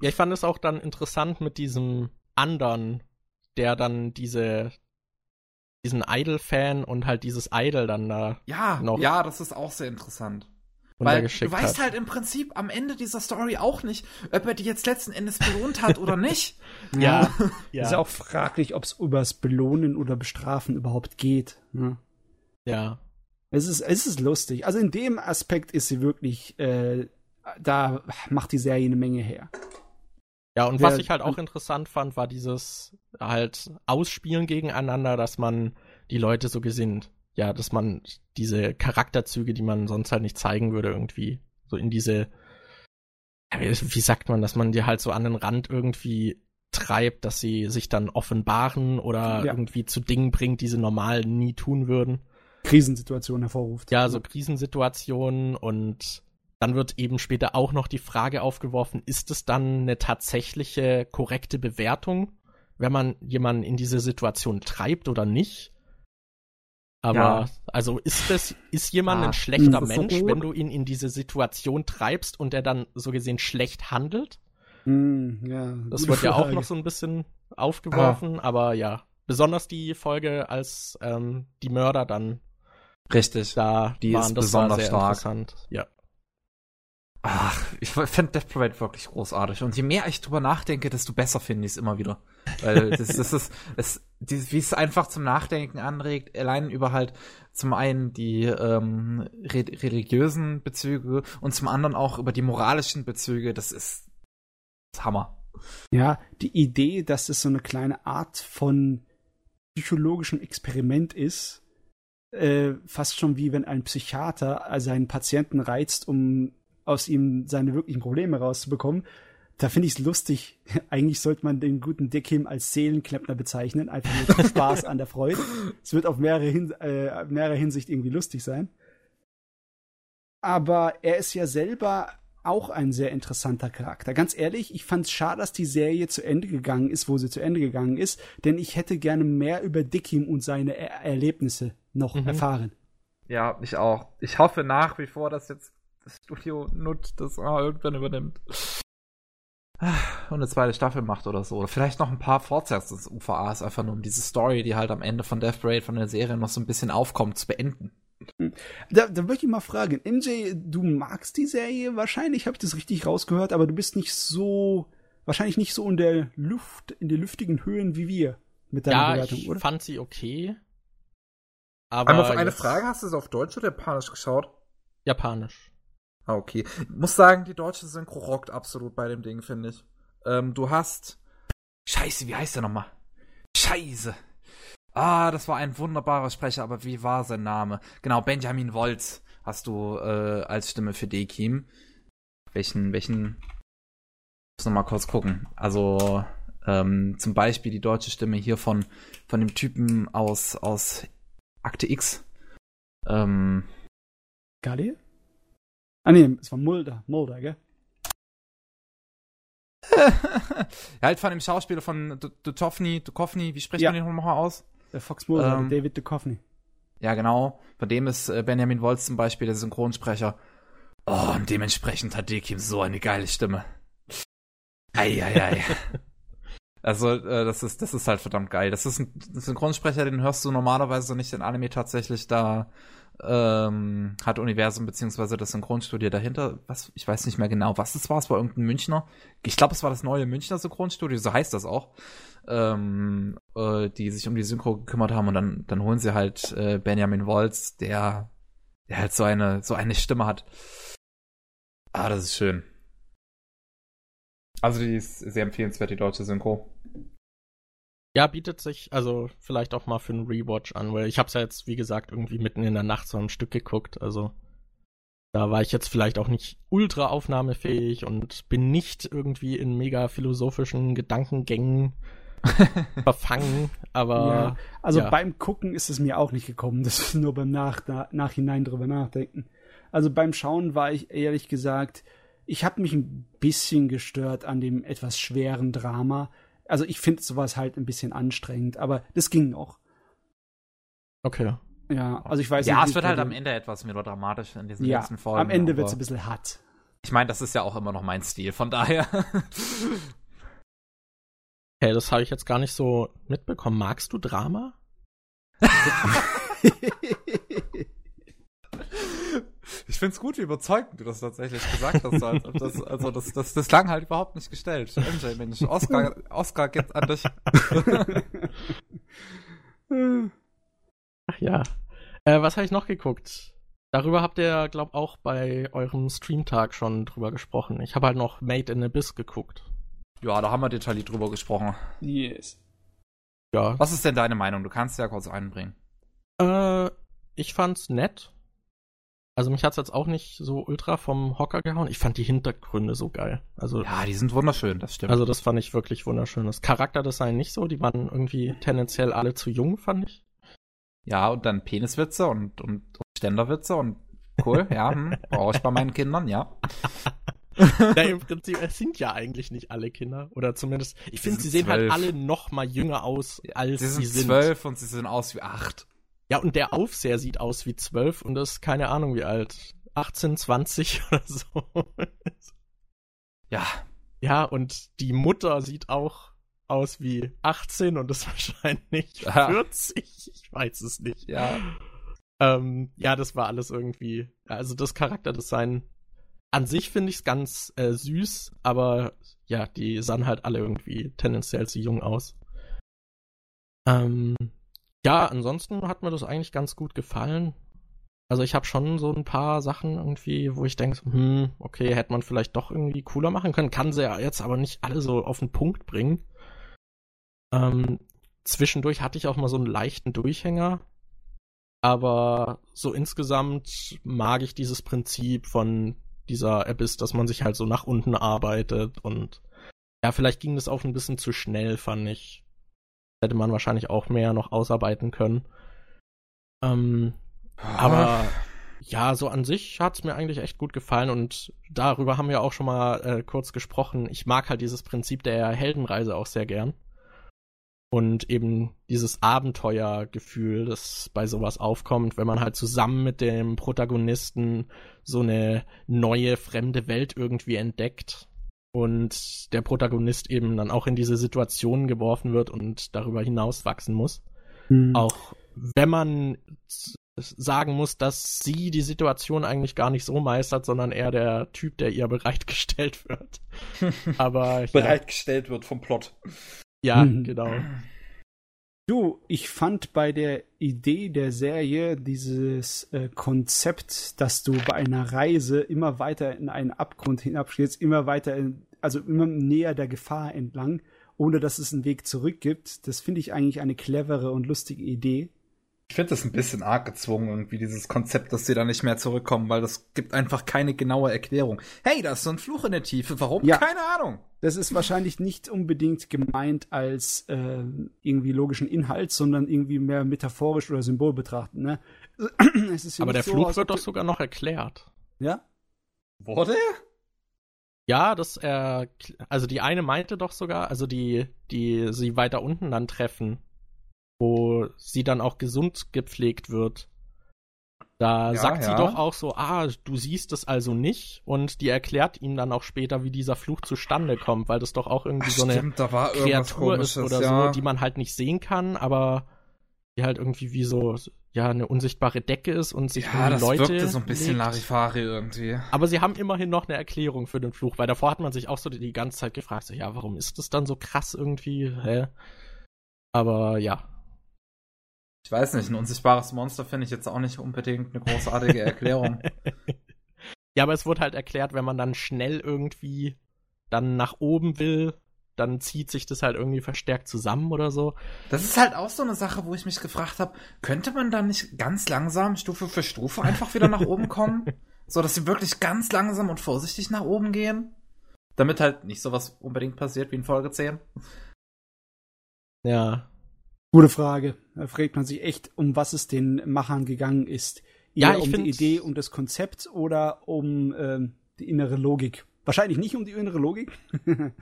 ja, ich fand es auch dann interessant mit diesem anderen, der dann diese, diesen Idol-Fan und halt dieses Idol dann da ja, noch. Ja, das ist auch sehr interessant. Weil du weißt hat. halt im Prinzip am Ende dieser Story auch nicht, ob er die jetzt letzten Endes belohnt hat oder nicht. ja. ja. Ist ja auch fraglich, ob es übers Belohnen oder Bestrafen überhaupt geht. Ne? Ja. Es ist, es ist lustig. Also in dem Aspekt ist sie wirklich, äh, da macht die Serie eine Menge her. Ja, und was ich halt auch interessant fand, war dieses halt Ausspielen gegeneinander, dass man die Leute so gesinnt. Ja, dass man diese Charakterzüge, die man sonst halt nicht zeigen würde, irgendwie so in diese, wie sagt man, dass man die halt so an den Rand irgendwie treibt, dass sie sich dann offenbaren oder ja. irgendwie zu Dingen bringt, die sie normal nie tun würden. Krisensituationen hervorruft. Ja, so Krisensituationen und dann wird eben später auch noch die Frage aufgeworfen, ist es dann eine tatsächliche korrekte Bewertung, wenn man jemanden in diese Situation treibt oder nicht? Aber ja. also ist das ist jemand ah, ein schlechter Mensch, wenn du ihn in diese Situation treibst und er dann so gesehen schlecht handelt? Mm, ja, das wird ja auch noch so ein bisschen aufgeworfen, ah. aber ja, besonders die Folge, als ähm, die Mörder dann Richtig. Da die waren, ist das besonders war sehr stark. interessant. Ja. Ach, ich finde Death Parade wirklich großartig. Und je mehr ich drüber nachdenke, desto besser finde ich es immer wieder. Weil das, das ist, es, die, wie es einfach zum Nachdenken anregt, allein über halt zum einen die ähm, re religiösen Bezüge und zum anderen auch über die moralischen Bezüge, das ist, das Hammer. Ja, die Idee, dass es so eine kleine Art von psychologischem Experiment ist, äh, fast schon wie wenn ein Psychiater seinen Patienten reizt, um aus ihm seine wirklichen Probleme rauszubekommen. Da finde ich es lustig. Eigentlich sollte man den guten Dickhim als Seelenklempner bezeichnen, einfach nur Spaß an der Freude. Es wird auf mehrere, Hin äh, mehrere Hinsicht irgendwie lustig sein. Aber er ist ja selber auch ein sehr interessanter Charakter. Ganz ehrlich, ich fand es schade, dass die Serie zu Ende gegangen ist, wo sie zu Ende gegangen ist, denn ich hätte gerne mehr über Dickhim und seine er Erlebnisse noch mhm. erfahren. Ja, ich auch. Ich hoffe nach wie vor, dass jetzt das Studio nutzt, das ah, irgendwann übernimmt. Und eine zweite Staffel macht oder so. Oder vielleicht noch ein paar Fortsetzungen des UVAs, einfach nur um diese Story, die halt am Ende von Death Parade von der Serie noch so ein bisschen aufkommt, zu beenden. Hm. Da, da möchte ich mal fragen, MJ, du magst die Serie wahrscheinlich, habe ich das richtig rausgehört, aber du bist nicht so, wahrscheinlich nicht so in der Luft, in den lüftigen Höhen wie wir mit deiner ja, Bewertung, oder? ich fand sie okay. Aber Einmal eine Frage, hast du es auf Deutsch oder Japanisch geschaut? Japanisch. Ah, okay. Ich muss sagen, die deutsche Synchro rockt absolut bei dem Ding, finde ich. Ähm, du hast. Scheiße, wie heißt der nochmal? Scheiße. Ah, das war ein wunderbarer Sprecher, aber wie war sein Name? Genau, Benjamin Wolz hast du äh, als Stimme für Dekim. Welchen, welchen. Ich muss nochmal kurz gucken. Also, ähm, zum Beispiel die deutsche Stimme hier von, von dem Typen aus, aus Akte X. Ähm. Galli? Ah nee, es war Mulder, Mulder, gell? ja, halt von dem Schauspieler von Duchovny, Duchovny, wie spricht ja. man den nochmal aus? Der Fox Mulder, ähm, David Duchovny. Ja, genau. Von dem ist äh, Benjamin Wolz zum Beispiel der Synchronsprecher. Oh, und dementsprechend hat Dekim so eine geile Stimme. Eieiei. also, äh, das ist, das ist halt verdammt geil. Das ist ein Synchronsprecher, den hörst du normalerweise nicht in Anime tatsächlich da ähm, hat Universum beziehungsweise das Synchronstudio dahinter, was ich weiß nicht mehr genau, was es war, es war irgendein Münchner. Ich glaube, es war das neue Münchner Synchronstudio, so heißt das auch, ähm, äh, die sich um die Synchro gekümmert haben und dann dann holen sie halt äh, Benjamin Wolz, der der halt so eine so eine Stimme hat. Ah, das ist schön. Also die ist sehr empfehlenswert, die deutsche Synchro. Ja, bietet sich also vielleicht auch mal für einen Rewatch an, weil ich hab's ja jetzt, wie gesagt, irgendwie mitten in der Nacht so ein Stück geguckt. Also da war ich jetzt vielleicht auch nicht ultra aufnahmefähig und bin nicht irgendwie in mega philosophischen Gedankengängen verfangen, aber. Ja, also ja. beim Gucken ist es mir auch nicht gekommen. Das ist nur beim Nach Nachhinein drüber nachdenken. Also beim Schauen war ich ehrlich gesagt, ich habe mich ein bisschen gestört an dem etwas schweren Drama also ich finde sowas halt ein bisschen anstrengend, aber das ging noch. Okay. Ja, also ich weiß ja, nicht. Ja, es wird halt am Ende etwas melodramatisch in diesen ja, letzten Folgen. Am Ende wird es ein bisschen hart. Ich meine, das ist ja auch immer noch mein Stil, von daher. Hey, das habe ich jetzt gar nicht so mitbekommen. Magst du Drama? ich finde es gut, wie überzeugend du das tatsächlich gesagt hast. Also das, also das, das, das klang halt überhaupt nicht gestellt. MJ, Mensch, Oscar, Oscar geht an dich. Ach ja. Äh, was habe ich noch geguckt? Darüber habt ihr, glaub auch bei eurem Streamtag schon drüber gesprochen. Ich habe halt noch Made in Abyss geguckt. Ja, da haben wir detailliert drüber gesprochen. Yes. Ja. Was ist denn deine Meinung? Du kannst ja kurz einbringen. Äh, ich fand's nett. Also mich hat's jetzt auch nicht so ultra vom Hocker gehauen. Ich fand die Hintergründe so geil. Also ja, die sind wunderschön, das stimmt. Also das fand ich wirklich wunderschön. Das Charakterdesign nicht so, die waren irgendwie tendenziell alle zu jung, fand ich. Ja, und dann Peniswitze und, und, und Ständerwitze und cool, ja, hm, brauche ich bei meinen Kindern, ja. ja, im Prinzip, es sind ja eigentlich nicht alle Kinder. Oder zumindest, ich finde, sie sehen halt alle noch mal jünger aus, als sie sind. Sie sind zwölf und sie sehen aus wie acht. Ja, und der Aufseher sieht aus wie zwölf und ist keine Ahnung wie alt. 18, 20 oder so. ja. Ja, und die Mutter sieht auch aus wie 18 und ist wahrscheinlich ja. 40. Ich weiß es nicht. Ja. Ähm, ja, das war alles irgendwie. Also das Charakterdesign an sich finde ich es ganz äh, süß, aber ja, die sahen halt alle irgendwie tendenziell zu jung aus. Ähm, ja, ansonsten hat mir das eigentlich ganz gut gefallen. Also ich habe schon so ein paar Sachen irgendwie, wo ich denke, hm, okay, hätte man vielleicht doch irgendwie cooler machen können. Kann sie ja jetzt aber nicht alle so auf den Punkt bringen. Ähm, zwischendurch hatte ich auch mal so einen leichten Durchhänger. Aber so insgesamt mag ich dieses Prinzip von dieser ist, dass man sich halt so nach unten arbeitet und ja, vielleicht ging das auch ein bisschen zu schnell, fand ich. Hätte man wahrscheinlich auch mehr noch ausarbeiten können. Ähm, aber ja, so an sich hat es mir eigentlich echt gut gefallen und darüber haben wir auch schon mal äh, kurz gesprochen. Ich mag halt dieses Prinzip der Heldenreise auch sehr gern und eben dieses Abenteuergefühl, das bei sowas aufkommt, wenn man halt zusammen mit dem Protagonisten so eine neue fremde Welt irgendwie entdeckt und der Protagonist eben dann auch in diese Situation geworfen wird und darüber hinaus wachsen muss. Mhm. Auch wenn man sagen muss, dass sie die Situation eigentlich gar nicht so meistert, sondern eher der Typ, der ihr bereitgestellt wird. Aber bereitgestellt ja. wird vom Plot. Ja, mhm. genau. Du, ich fand bei der Idee der Serie dieses äh, Konzept, dass du bei einer Reise immer weiter in einen Abgrund hinabschlägst, immer weiter, in, also immer näher der Gefahr entlang, ohne dass es einen Weg zurück gibt, das finde ich eigentlich eine clevere und lustige Idee. Ich finde das ein bisschen arg gezwungen, irgendwie, dieses Konzept, dass sie da nicht mehr zurückkommen, weil das gibt einfach keine genaue Erklärung. Hey, da ist so ein Fluch in der Tiefe, warum? Ja. Keine Ahnung. Das ist wahrscheinlich nicht unbedingt gemeint als äh, irgendwie logischen Inhalt, sondern irgendwie mehr metaphorisch oder Symbol betrachten. Ne? Aber der so, Fluch wird doch sogar noch erklärt. Ja? Wurde Ja, das er, also die eine meinte doch sogar, also die, die sie weiter unten dann treffen, wo sie dann auch gesund gepflegt wird. Da ja, sagt ja. sie doch auch so, ah, du siehst es also nicht und die erklärt ihm dann auch später, wie dieser Fluch zustande kommt, weil das doch auch irgendwie Ach, so eine stimmt, Kreatur ist oder ja. so, die man halt nicht sehen kann, aber die halt irgendwie wie so ja eine unsichtbare Decke ist und sich ja, das Leute wirkte so ein bisschen Larifari irgendwie. Aber sie haben immerhin noch eine Erklärung für den Fluch, weil davor hat man sich auch so die ganze Zeit gefragt, so, ja, warum ist das dann so krass irgendwie, hä? Aber ja, ich weiß nicht, ein unsichtbares Monster finde ich jetzt auch nicht unbedingt eine großartige Erklärung. ja, aber es wurde halt erklärt, wenn man dann schnell irgendwie dann nach oben will, dann zieht sich das halt irgendwie verstärkt zusammen oder so. Das ist halt auch so eine Sache, wo ich mich gefragt habe, könnte man da nicht ganz langsam Stufe für Stufe einfach wieder nach oben kommen? So, dass sie wirklich ganz langsam und vorsichtig nach oben gehen? Damit halt nicht sowas unbedingt passiert wie in Folge 10. Ja, Gute Frage. Da fragt man sich echt, um was es den Machern gegangen ist. Eher ja, um die Idee, um das Konzept oder um ähm, die innere Logik. Wahrscheinlich nicht um die innere Logik.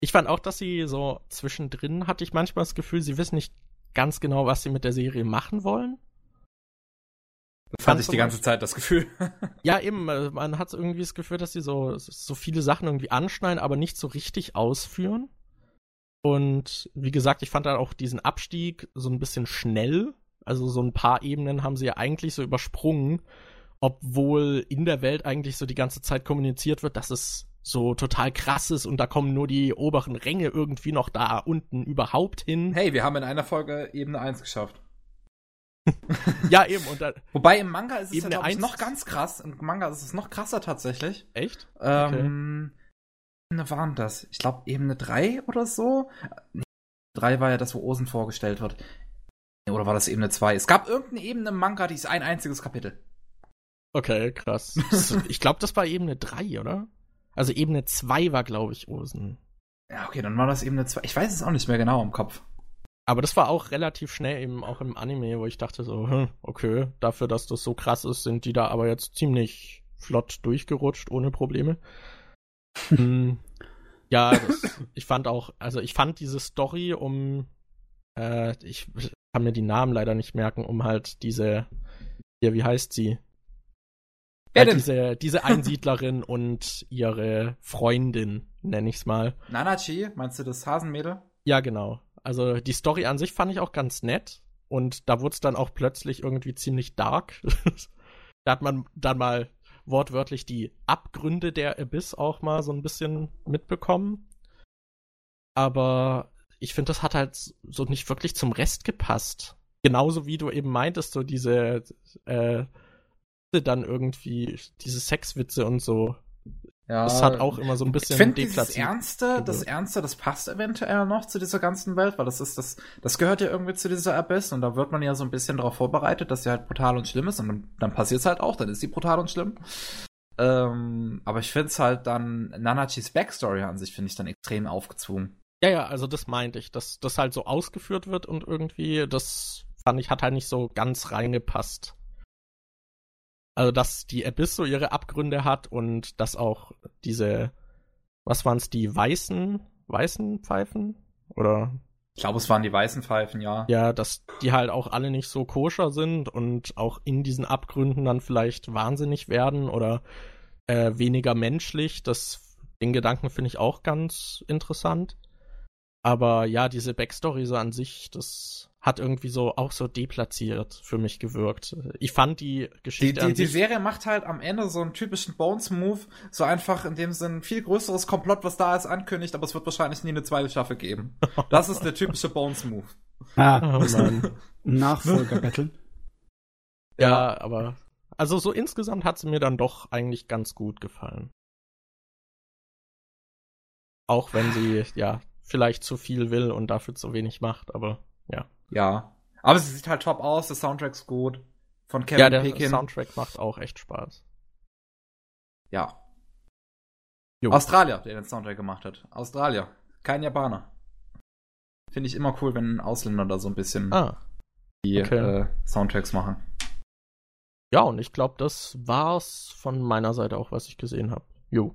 ich fand auch, dass sie so zwischendrin hatte ich manchmal das Gefühl, sie wissen nicht ganz genau, was sie mit der Serie machen wollen. Das hatte ich die ganze Zeit das Gefühl. ja, eben, äh, man hat irgendwie das Gefühl, dass sie so, so viele Sachen irgendwie anschneiden, aber nicht so richtig ausführen. Und wie gesagt, ich fand dann auch diesen Abstieg so ein bisschen schnell. Also so ein paar Ebenen haben sie ja eigentlich so übersprungen, obwohl in der Welt eigentlich so die ganze Zeit kommuniziert wird, dass es so total krass ist und da kommen nur die oberen Ränge irgendwie noch da unten überhaupt hin. Hey, wir haben in einer Folge Ebene 1 geschafft. ja, eben. Da, Wobei im Manga ist es ja, ich, noch ganz krass. Im Manga ist es noch krasser tatsächlich. Echt? Ähm, okay. Ebene waren das? Ich glaube Ebene 3 oder so. Nee, 3 war ja das, wo Osen vorgestellt wird. Oder war das Ebene 2? Es gab irgendeine Ebene im Manga, die ist ein einziges Kapitel. Okay, krass. ich glaube, das war Ebene 3, oder? Also Ebene 2 war, glaube ich, Osen. Ja, okay, dann war das Ebene 2. Ich weiß es auch nicht mehr genau im Kopf. Aber das war auch relativ schnell eben auch im Anime, wo ich dachte so, hm, okay, dafür, dass das so krass ist, sind die da aber jetzt ziemlich flott durchgerutscht, ohne Probleme. Hm, ja, das, ich fand auch, also ich fand diese Story um, äh, ich kann mir die Namen leider nicht merken, um halt diese, ja, wie heißt sie? Ja, diese, diese Einsiedlerin und ihre Freundin, nenne ich's mal. Nanachi, meinst du das Hasenmädel? Ja, genau. Also die Story an sich fand ich auch ganz nett und da wurde es dann auch plötzlich irgendwie ziemlich dark. da hat man dann mal wortwörtlich die Abgründe der Abyss auch mal so ein bisschen mitbekommen. Aber ich finde, das hat halt so nicht wirklich zum Rest gepasst. Genauso wie du eben meintest, so diese äh, dann irgendwie, diese Sexwitze und so. Ja, das hat auch immer so ein bisschen ich finde das Ernste, das Ernste, das passt eventuell noch zu dieser ganzen Welt, weil das ist das, das gehört ja irgendwie zu dieser Abyss und da wird man ja so ein bisschen darauf vorbereitet, dass sie halt brutal und schlimm ist und dann, dann passiert es halt auch, dann ist sie brutal und schlimm. Ähm, aber ich finde es halt dann, Nanachis Backstory an sich finde ich dann extrem aufgezwungen. Ja, ja, also das meinte ich, dass das halt so ausgeführt wird und irgendwie, das fand ich, hat halt nicht so ganz reingepasst. Also, dass die Abyss so ihre Abgründe hat und dass auch diese, was waren es, die weißen, weißen Pfeifen? Oder? Ich glaube, es waren die weißen Pfeifen, ja. Ja, dass die halt auch alle nicht so koscher sind und auch in diesen Abgründen dann vielleicht wahnsinnig werden oder äh, weniger menschlich. Das, den Gedanken finde ich auch ganz interessant. Aber ja, diese Backstory so an sich, das hat irgendwie so auch so deplatziert für mich gewirkt. Ich fand die Geschichte. Die, die, die Serie macht halt am Ende so einen typischen Bones-Move, so einfach in dem Sinn viel größeres Komplott, was da ist, ankündigt, aber es wird wahrscheinlich nie eine zweite Staffel geben. Das ist der typische Bones-Move. Ah, oh Mann. Nachfolger betteln. Ja, aber also so insgesamt hat sie mir dann doch eigentlich ganz gut gefallen. Auch wenn sie ja vielleicht zu viel will und dafür zu wenig macht, aber ja. Ja. Aber es sieht halt top aus, der Soundtrack ist gut. Von Kevin Ja, der Pekin. Soundtrack macht auch echt Spaß. Ja. Jo. Australier, der den Soundtrack gemacht hat. Australier. Kein Japaner. Finde ich immer cool, wenn Ausländer da so ein bisschen ah, die okay. äh, Soundtracks machen. Ja, und ich glaube, das war's von meiner Seite auch, was ich gesehen habe. Jo.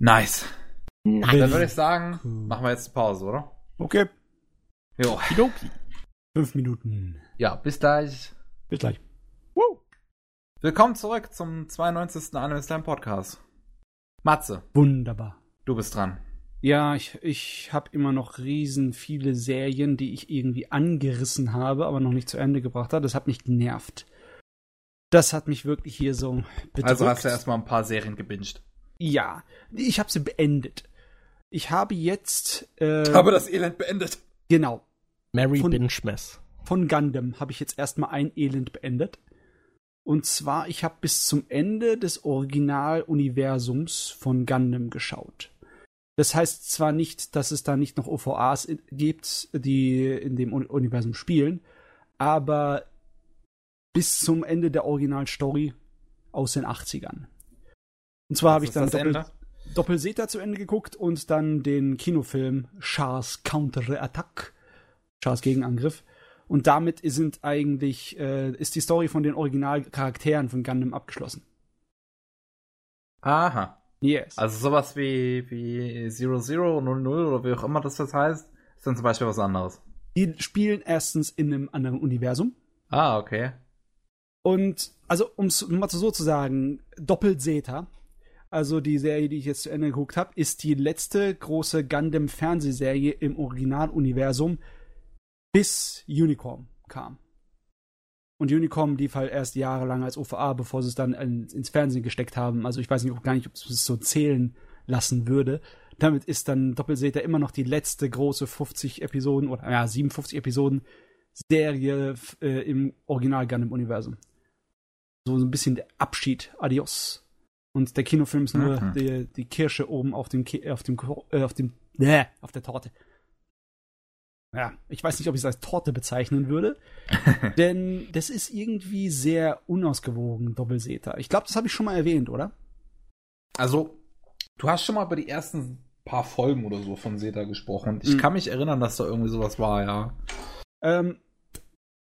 Nice. Nice. Dann würde ich sagen, machen wir jetzt Pause, oder? Okay. Jo. Fünf Minuten. Ja, bis gleich. Bis gleich. Woo. Willkommen zurück zum 92. Anime Slam Podcast. Matze. Wunderbar. Du bist dran. Ja, ich, ich habe immer noch riesen viele Serien, die ich irgendwie angerissen habe, aber noch nicht zu Ende gebracht habe. Das hat mich genervt. Das hat mich wirklich hier so bedrückt. Also hast du erstmal ein paar Serien gebinged. Ja, ich habe sie beendet. Ich habe jetzt. Äh, habe das Elend beendet. Genau. Mary von, Binchmess. Von Gundam habe ich jetzt erstmal ein Elend beendet. Und zwar, ich habe bis zum Ende des Originaluniversums von Gundam geschaut. Das heißt zwar nicht, dass es da nicht noch OVAs gibt, die in dem Universum spielen, aber bis zum Ende der Originalstory aus den 80ern. Und zwar habe ich dann Doppel, Doppelseta zu Ende geguckt und dann den Kinofilm Char's Counter-Attack, Char's Gegenangriff. Und damit sind eigentlich, äh, ist die Story von den Originalcharakteren von Gundam abgeschlossen. Aha. Yes. Also sowas wie, wie Zero Zero, 00 oder wie auch immer das jetzt heißt, ist dann zum Beispiel was anderes. Die spielen erstens in einem anderen Universum. Ah, okay. Und, also, um es mal so zu sagen, Doppel-Zeta, also die Serie, die ich jetzt zu Ende geguckt habe, ist die letzte große Gundam-Fernsehserie im Originaluniversum, bis Unicorn kam. Und Unicom lief halt erst jahrelang als OVA, bevor sie es dann ins Fernsehen gesteckt haben. Also ich weiß nicht, gar nicht, ob es so zählen lassen würde. Damit ist dann Doppelseta immer noch die letzte große 50 Episoden oder ja 57 Episoden Serie äh, im Original Gundam-Universum. So ein bisschen der Abschied, Adios. Und der Kinofilm ist nur mhm. die, die Kirsche oben auf dem, auf dem, äh, auf dem, äh, auf der Torte ja, ich weiß nicht, ob ich es als Torte bezeichnen würde, denn das ist irgendwie sehr unausgewogen, Doppelseta. Ich glaube, das habe ich schon mal erwähnt, oder? Also, du hast schon mal über die ersten paar Folgen oder so von Seta gesprochen. Ich mhm. kann mich erinnern, dass da irgendwie sowas war, ja. Ähm,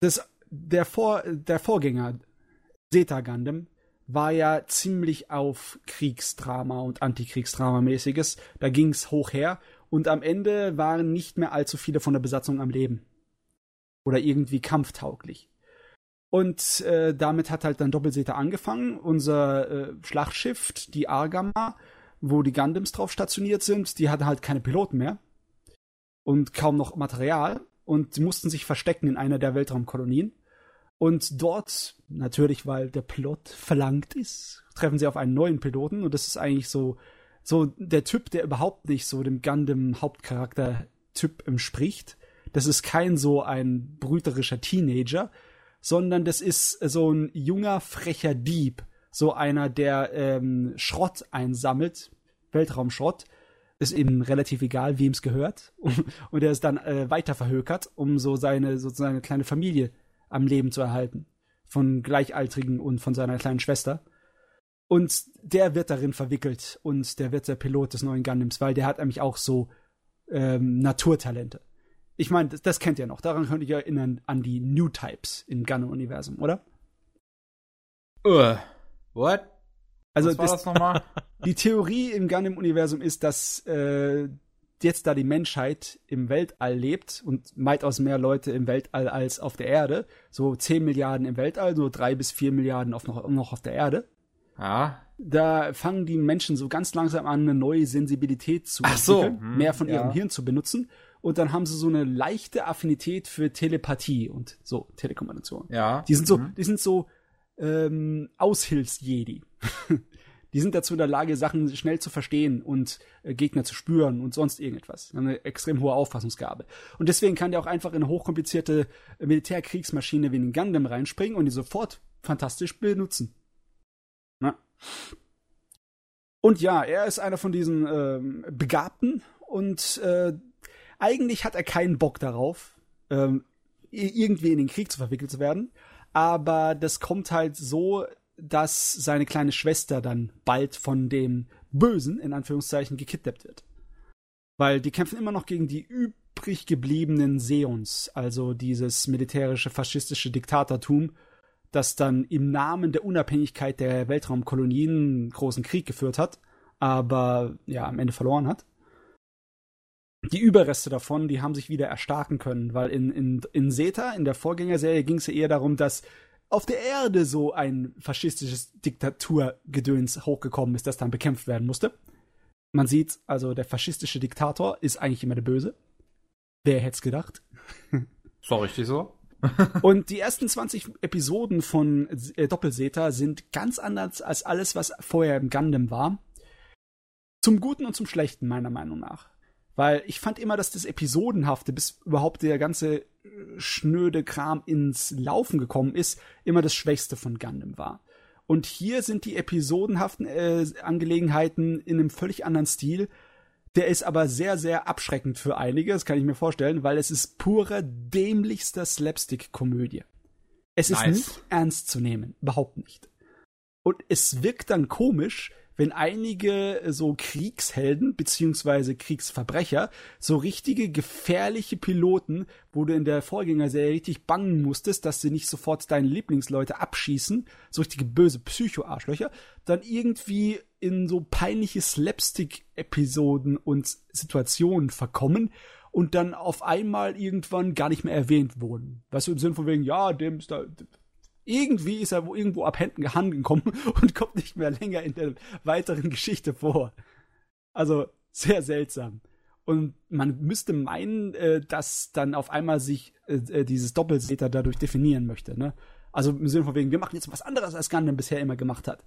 das, der, Vor, der Vorgänger Seta Gundam war ja ziemlich auf Kriegsdrama und Antikriegsdrama-mäßiges. Da ging es hoch her und am Ende waren nicht mehr allzu viele von der Besatzung am Leben. Oder irgendwie kampftauglich. Und äh, damit hat halt dann Doppelseter angefangen. Unser äh, Schlachtschiff, die Argama, wo die Gundams drauf stationiert sind, die hatten halt keine Piloten mehr. Und kaum noch Material. Und mussten sich verstecken in einer der Weltraumkolonien. Und dort, natürlich, weil der Plot verlangt ist, treffen sie auf einen neuen Piloten. Und das ist eigentlich so so der Typ, der überhaupt nicht so dem Gundam-Hauptcharakter-Typ entspricht. Das ist kein so ein brüterischer Teenager, sondern das ist so ein junger, frecher Dieb. So einer, der ähm, Schrott einsammelt, Weltraumschrott. Ist ihm relativ egal, wem es gehört. Und er ist dann äh, weiter verhökert, um so seine, sozusagen eine kleine Familie am Leben zu erhalten. Von Gleichaltrigen und von seiner kleinen Schwester. Und der wird darin verwickelt und der wird der Pilot des neuen Gundams, weil der hat nämlich auch so ähm, Naturtalente. Ich meine, das, das, kennt ihr noch. Daran könnt ihr erinnern an die New Types im Gundam-Universum, oder? Uh, what? Also Was war das, das nochmal? Die Theorie im Gundam-Universum ist, dass äh, jetzt da die Menschheit im Weltall lebt und weitaus mehr Leute im Weltall als auf der Erde, so 10 Milliarden im Weltall, so 3 bis 4 Milliarden auf noch, noch auf der Erde. Ja. Da fangen die Menschen so ganz langsam an, eine neue Sensibilität zu Ach entwickeln, so. hm, mehr von ihrem ja. Hirn zu benutzen. Und dann haben sie so eine leichte Affinität für Telepathie und so Telekommunikation. Ja. Die sind so, mhm. die sind so ähm, Aushilfsjedi. die sind dazu in der Lage, Sachen schnell zu verstehen und äh, Gegner zu spüren und sonst irgendwas. Eine extrem hohe Auffassungsgabe. Und deswegen kann der auch einfach in eine hochkomplizierte Militärkriegsmaschine wie einen Gundam reinspringen und die sofort fantastisch benutzen. Und ja, er ist einer von diesen ähm, Begabten und äh, eigentlich hat er keinen Bock darauf, ähm, irgendwie in den Krieg zu verwickelt zu werden. Aber das kommt halt so, dass seine kleine Schwester dann bald von dem Bösen, in Anführungszeichen, gekidnappt wird. Weil die kämpfen immer noch gegen die übrig gebliebenen Seons, also dieses militärische, faschistische Diktatortum, das dann im Namen der Unabhängigkeit der Weltraumkolonien einen großen Krieg geführt hat, aber ja, am Ende verloren hat. Die Überreste davon, die haben sich wieder erstarken können, weil in, in, in Zeta, in der Vorgängerserie, ging es ja eher darum, dass auf der Erde so ein faschistisches Diktaturgedöns hochgekommen ist, das dann bekämpft werden musste. Man sieht, also der faschistische Diktator ist eigentlich immer der Böse. Wer hätte es gedacht? Ist doch richtig so. und die ersten 20 Episoden von äh, Doppelseta sind ganz anders als alles, was vorher im Gundam war. Zum Guten und zum Schlechten, meiner Meinung nach. Weil ich fand immer, dass das Episodenhafte, bis überhaupt der ganze äh, schnöde Kram ins Laufen gekommen ist, immer das Schwächste von Gundam war. Und hier sind die episodenhaften äh, Angelegenheiten in einem völlig anderen Stil, der ist aber sehr, sehr abschreckend für einige, das kann ich mir vorstellen, weil es ist pure dämlichster Slapstick-Komödie. Es nice. ist nicht ernst zu nehmen, überhaupt nicht. Und es wirkt dann komisch, wenn einige äh, so Kriegshelden beziehungsweise Kriegsverbrecher, so richtige gefährliche Piloten, wo du in der Vorgängerserie richtig bangen musstest, dass sie nicht sofort deine Lieblingsleute abschießen, so richtige böse Psycho-Arschlöcher, dann irgendwie in so peinliche Slapstick-Episoden und Situationen verkommen und dann auf einmal irgendwann gar nicht mehr erwähnt wurden. Weißt du, im Sinne von wegen, ja, dem ist da, irgendwie ist er irgendwo abhanden gekommen und kommt nicht mehr länger in der weiteren Geschichte vor. Also sehr seltsam. Und man müsste meinen, äh, dass dann auf einmal sich äh, äh, dieses Doppelseter dadurch definieren möchte. Ne? Also im Sinne von wegen, wir machen jetzt was anderes, als Gundam bisher immer gemacht hat.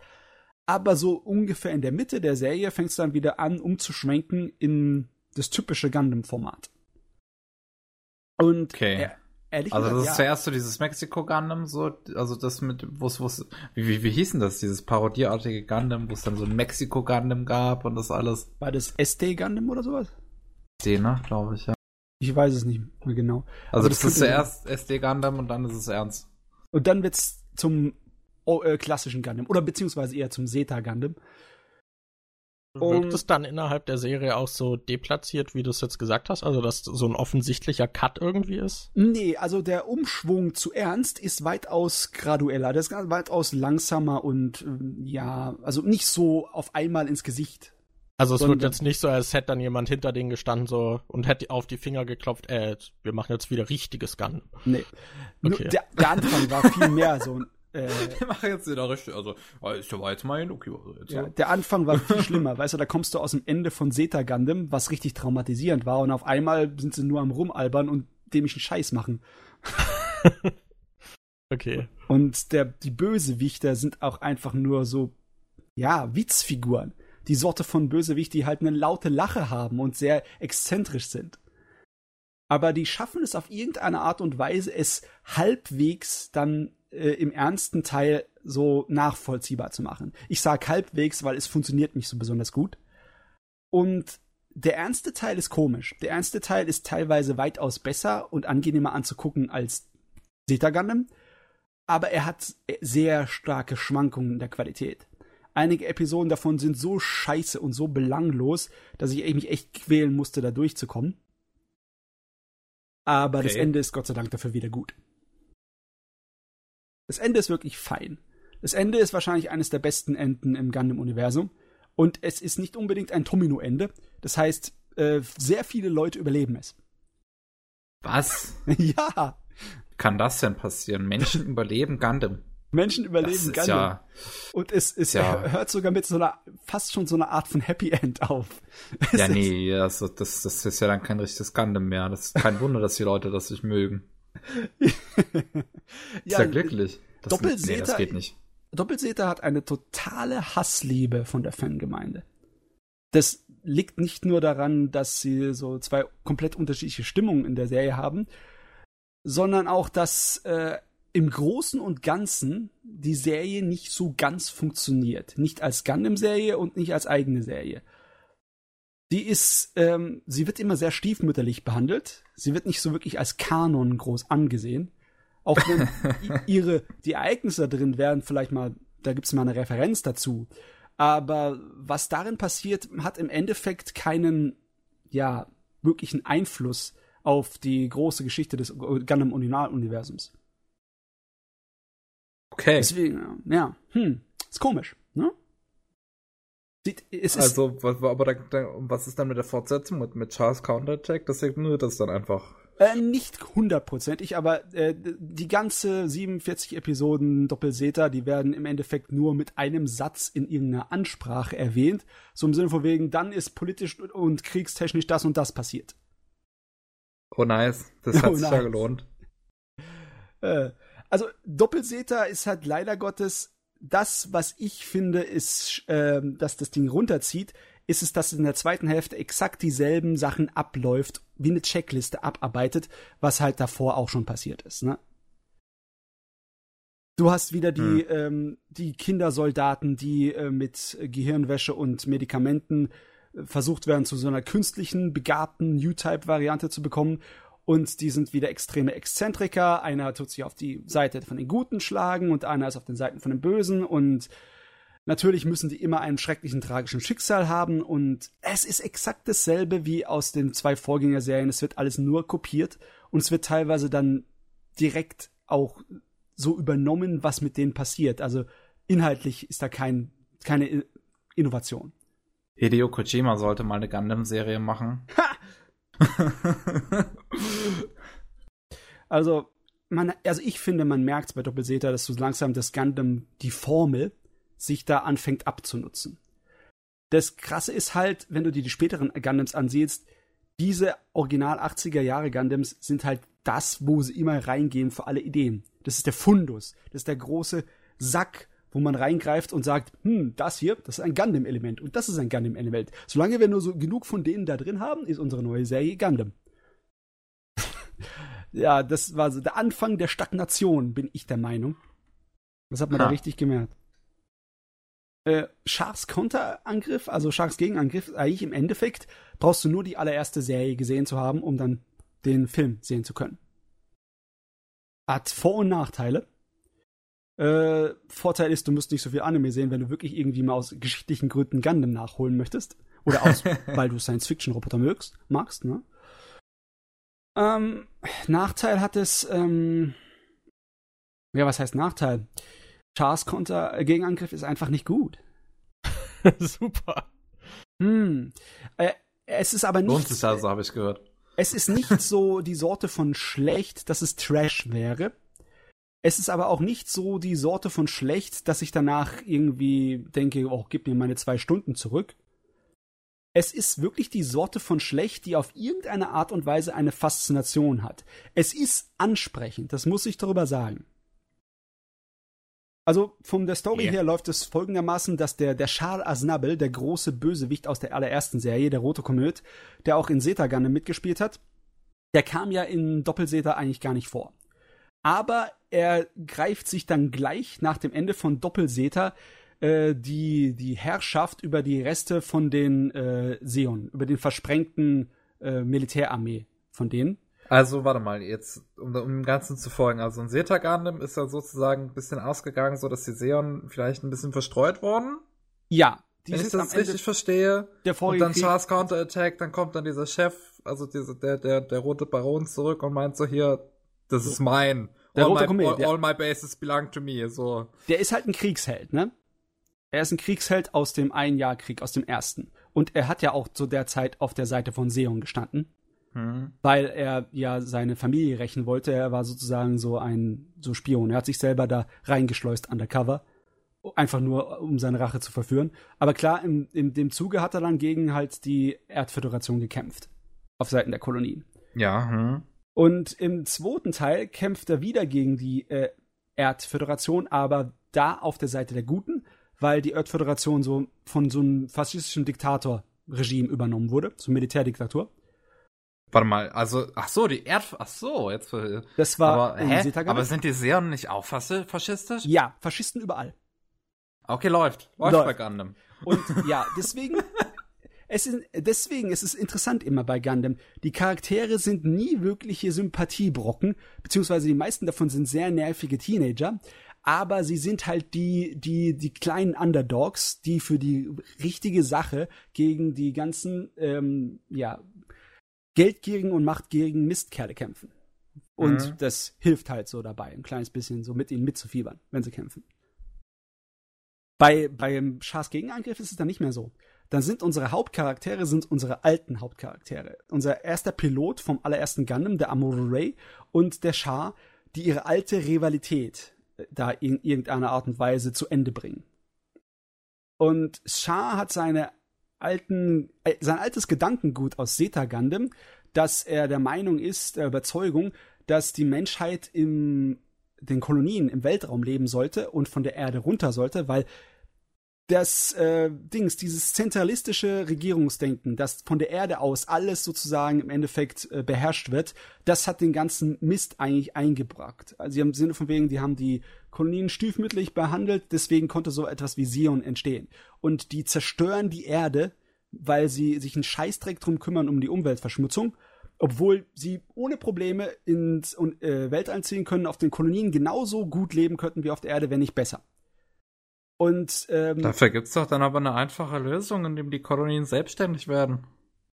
Aber so ungefähr in der Mitte der Serie fängt es dann wieder an, umzuschwenken in das typische Gundam-Format. Und okay. er, Ehrlich also gesagt, das ist ja. zuerst so dieses Mexiko-Gundam, so, also das mit, wo es, wie, wie, wie hieß denn das, dieses parodieartige Gundam, wo es dann so ein Mexiko-Gundam gab und das alles. War das SD-Gundam oder sowas? SD, ne, glaube ich, ja. Ich weiß es nicht mehr genau. Also das, das ist zuerst SD-Gundam und dann ist es ernst. Und dann wird's zum oh, äh, klassischen Gundam oder beziehungsweise eher zum Zeta-Gundam. Wirkt es dann innerhalb der Serie auch so deplatziert, wie du es jetzt gesagt hast? Also, dass so ein offensichtlicher Cut irgendwie ist? Nee, also der Umschwung zu ernst ist weitaus gradueller. Das ist weitaus langsamer und ähm, ja, also nicht so auf einmal ins Gesicht. Also es wird jetzt nicht so, als hätte dann jemand hinter denen gestanden so und hätte auf die Finger geklopft, äh, wir machen jetzt wieder richtiges Gun. Nee. Okay. Der, der Anfang war viel mehr so ein äh, wir machen jetzt wieder richtig, also ist ja jetzt mein, okay. Also jetzt, ja, der Anfang war viel schlimmer, weißt du, da kommst du aus dem Ende von Zeta Gundam, was richtig traumatisierend war und auf einmal sind sie nur am rumalbern und dämlichen Scheiß machen. okay. Und der, die Bösewichter sind auch einfach nur so, ja, Witzfiguren. Die Sorte von Bösewicht, die halt eine laute Lache haben und sehr exzentrisch sind aber die schaffen es auf irgendeine Art und Weise, es halbwegs dann äh, im ernsten Teil so nachvollziehbar zu machen. Ich sage halbwegs, weil es funktioniert nicht so besonders gut. Und der ernste Teil ist komisch. Der ernste Teil ist teilweise weitaus besser und angenehmer anzugucken als Zeta Gundam, aber er hat sehr starke Schwankungen in der Qualität. Einige Episoden davon sind so scheiße und so belanglos, dass ich mich echt quälen musste, da durchzukommen. Aber okay. das Ende ist Gott sei Dank dafür wieder gut. Das Ende ist wirklich fein. Das Ende ist wahrscheinlich eines der besten Enden im Gundam-Universum. Und es ist nicht unbedingt ein Tomino-Ende. Das heißt, äh, sehr viele Leute überleben es. Was? ja. Kann das denn passieren? Menschen überleben Gundam. Menschen überleben Gundam. Ja, und es, es ja. hört sogar mit so einer, fast schon so einer Art von Happy End auf. Ja, nee, also das, das ist ja dann kein richtiges Gundam mehr. Das ist kein Wunder, dass die Leute das nicht mögen. ja, ja glücklich. Das, Doppelseta, nee, das geht nicht. Doppelseta hat eine totale Hassliebe von der Fangemeinde. Das liegt nicht nur daran, dass sie so zwei komplett unterschiedliche Stimmungen in der Serie haben, sondern auch, dass äh, im Großen und Ganzen die Serie nicht so ganz funktioniert. Nicht als Gundam-Serie und nicht als eigene Serie die ist, ähm, sie wird immer sehr stiefmütterlich behandelt. Sie wird nicht so wirklich als Kanon groß angesehen. Auch wenn ihre, die Ereignisse da drin werden vielleicht mal, da gibt's mal eine Referenz dazu. Aber was darin passiert, hat im Endeffekt keinen, ja, wirklichen Einfluss auf die große Geschichte des Gundam Original-Universums. Okay. Deswegen, ja, hm, ist komisch? Es also, aber da, da, was ist dann mit der Fortsetzung mit, mit Charles Counterattack? Das ignoriert das dann einfach. Äh, nicht hundertprozentig, aber äh, die ganze 47 Episoden Doppelseta, die werden im Endeffekt nur mit einem Satz in irgendeiner Ansprache erwähnt. So im Sinne von wegen, dann ist politisch und kriegstechnisch das und das passiert. Oh nice, das hat oh, sich nice. ja gelohnt. Äh, also Doppelseta ist halt leider Gottes das, was ich finde, ist, äh, dass das Ding runterzieht, ist es, dass es in der zweiten Hälfte exakt dieselben Sachen abläuft, wie eine Checkliste abarbeitet, was halt davor auch schon passiert ist, ne? Du hast wieder die, hm. ähm, die Kindersoldaten, die äh, mit Gehirnwäsche und Medikamenten äh, versucht werden, zu so einer künstlichen, begabten U-Type-Variante zu bekommen und die sind wieder extreme Exzentriker. Einer tut sich auf die Seite von den Guten schlagen und einer ist auf den Seiten von den Bösen und Natürlich müssen die immer einen schrecklichen tragischen Schicksal haben und es ist exakt dasselbe wie aus den zwei Vorgängerserien. Es wird alles nur kopiert und es wird teilweise dann direkt auch so übernommen, was mit denen passiert. Also inhaltlich ist da kein, keine Innovation. Hideo Kojima sollte mal eine Gundam-Serie machen. Ha! also, man, also ich finde, man merkt bei Doppelseta, dass so langsam das Gundam, die Formel, sich da anfängt abzunutzen. Das Krasse ist halt, wenn du dir die späteren Gundams ansiehst, diese Original 80er Jahre Gundams sind halt das, wo sie immer reingehen für alle Ideen. Das ist der Fundus. Das ist der große Sack, wo man reingreift und sagt, hm, das hier, das ist ein Gundam-Element und das ist ein Gundam-Element. Solange wir nur so genug von denen da drin haben, ist unsere neue Serie Gundam. ja, das war so der Anfang der Stagnation, bin ich der Meinung. Das hat man ha. da richtig gemerkt äh, Sharks Konterangriff, also Sharks Gegenangriff, eigentlich im Endeffekt brauchst du nur die allererste Serie gesehen zu haben, um dann den Film sehen zu können. Hat Vor- und Nachteile. Äh, Vorteil ist, du musst nicht so viel Anime sehen, wenn du wirklich irgendwie mal aus geschichtlichen Gründen Gundam nachholen möchtest. Oder aus, weil du Science-Fiction-Roboter magst, magst, ne? Ähm, Nachteil hat es, ähm, ja, was heißt Nachteil? Chars Konter äh, Gegenangriff ist einfach nicht gut. Super. Hm. Äh, es ist aber nicht. Lohnt sich also, habe ich gehört. Es ist nicht so die Sorte von schlecht, dass es Trash wäre. Es ist aber auch nicht so die Sorte von schlecht, dass ich danach irgendwie denke, oh, gib mir meine zwei Stunden zurück. Es ist wirklich die Sorte von schlecht, die auf irgendeine Art und Weise eine Faszination hat. Es ist ansprechend, das muss ich darüber sagen. Also von der Story yeah. her läuft es folgendermaßen, dass der, der Charles Aznabel, der große Bösewicht aus der allerersten Serie, der Rote Komöd, der auch in Zeta Gunner mitgespielt hat, der kam ja in Doppelseta eigentlich gar nicht vor. Aber er greift sich dann gleich nach dem Ende von Doppelseta äh, die, die Herrschaft über die Reste von den äh, Seon, über den versprengten äh, Militärarmee von denen. Also, warte mal, jetzt, um, um dem Ganzen zu folgen. Also, ein Gundam ist ja sozusagen ein bisschen ausgegangen, so dass die Seon vielleicht ein bisschen verstreut wurden. Ja. Die Wenn ich das richtig verstehe. Der und dann Charles Counterattack, dann kommt dann dieser Chef, also diese, der, der, der rote Baron zurück und meint so hier, das ist mein. Der all rote my, all, all my bases belong to me, so. Der ist halt ein Kriegsheld, ne? Er ist ein Kriegsheld aus dem Ein-Jahr-Krieg, aus dem ersten. Und er hat ja auch zu der Zeit auf der Seite von Seon gestanden. Mhm. Weil er ja seine Familie rächen wollte. Er war sozusagen so ein so Spion. Er hat sich selber da reingeschleust undercover. Einfach nur, um seine Rache zu verführen. Aber klar, in, in dem Zuge hat er dann gegen halt die Erdföderation gekämpft. Auf Seiten der Kolonien. Ja, hm. Und im zweiten Teil kämpft er wieder gegen die äh, Erdföderation, aber da auf der Seite der Guten, weil die Erdföderation so von so einem faschistischen Diktatorregime übernommen wurde, so Militärdiktatur. Warte mal, also, ach so, die Erd, ach so, jetzt. Äh, das war aber, hä? aber sind die Seon nicht auch faschistisch? Ja, Faschisten überall. Okay, läuft. Läuft, läuft. bei Gundam. Und ja, deswegen, es ist, deswegen ist es interessant immer bei Gundam. Die Charaktere sind nie wirkliche Sympathiebrocken, beziehungsweise die meisten davon sind sehr nervige Teenager, aber sie sind halt die, die, die kleinen Underdogs, die für die richtige Sache gegen die ganzen, ähm, ja, geldgierigen und machtgierigen Mistkerle kämpfen. Und mhm. das hilft halt so dabei, ein kleines bisschen so mit ihnen mitzufiebern, wenn sie kämpfen. Bei, beim Schars Gegenangriff ist es dann nicht mehr so. Dann sind unsere Hauptcharaktere sind unsere alten Hauptcharaktere. Unser erster Pilot vom allerersten Gundam, der Amuro Ray, und der Schar, die ihre alte Rivalität äh, da in irgendeiner Art und Weise zu Ende bringen. Und Shah hat seine alten, äh, sein altes Gedankengut aus Zeta Gundam, dass er der Meinung ist, der Überzeugung, dass die Menschheit in den Kolonien im Weltraum leben sollte und von der Erde runter sollte, weil das äh, Dings, dieses zentralistische Regierungsdenken, das von der Erde aus alles sozusagen im Endeffekt äh, beherrscht wird, das hat den ganzen Mist eigentlich eingebracht. Also im Sinne von wegen, die haben die Kolonien stiefmütterlich behandelt, deswegen konnte so etwas wie Sion entstehen. Und die zerstören die Erde, weil sie sich einen Scheißdreck drum kümmern um die Umweltverschmutzung, obwohl sie ohne Probleme ins äh, Weltall ziehen können, auf den Kolonien genauso gut leben könnten wie auf der Erde, wenn nicht besser. Und ähm, dafür gibt's doch dann aber eine einfache Lösung, indem die Kolonien selbstständig werden.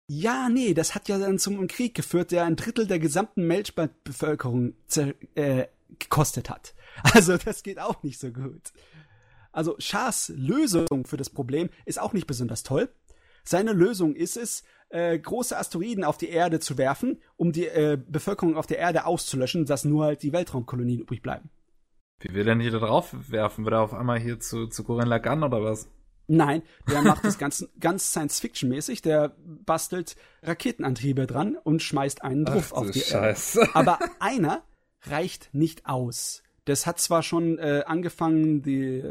Ja, nee, das hat ja dann zum Krieg geführt, der ein Drittel der gesamten Melchbevölkerung äh, gekostet hat. Also das geht auch nicht so gut. Also Schahs Lösung für das Problem ist auch nicht besonders toll. Seine Lösung ist es, äh, große Asteroiden auf die Erde zu werfen, um die äh, Bevölkerung auf der Erde auszulöschen, dass nur halt die Weltraumkolonien übrig bleiben. Wie will er denn hier da drauf werfen? Wird er auf einmal hier zu, zu Gurren Lagann oder was? Nein, der macht das ganz, ganz Science-Fiction-mäßig. Der bastelt Raketenantriebe dran und schmeißt einen drauf auf die Scheiße. Erde. Aber einer reicht nicht aus. Das hat zwar schon äh, angefangen, die,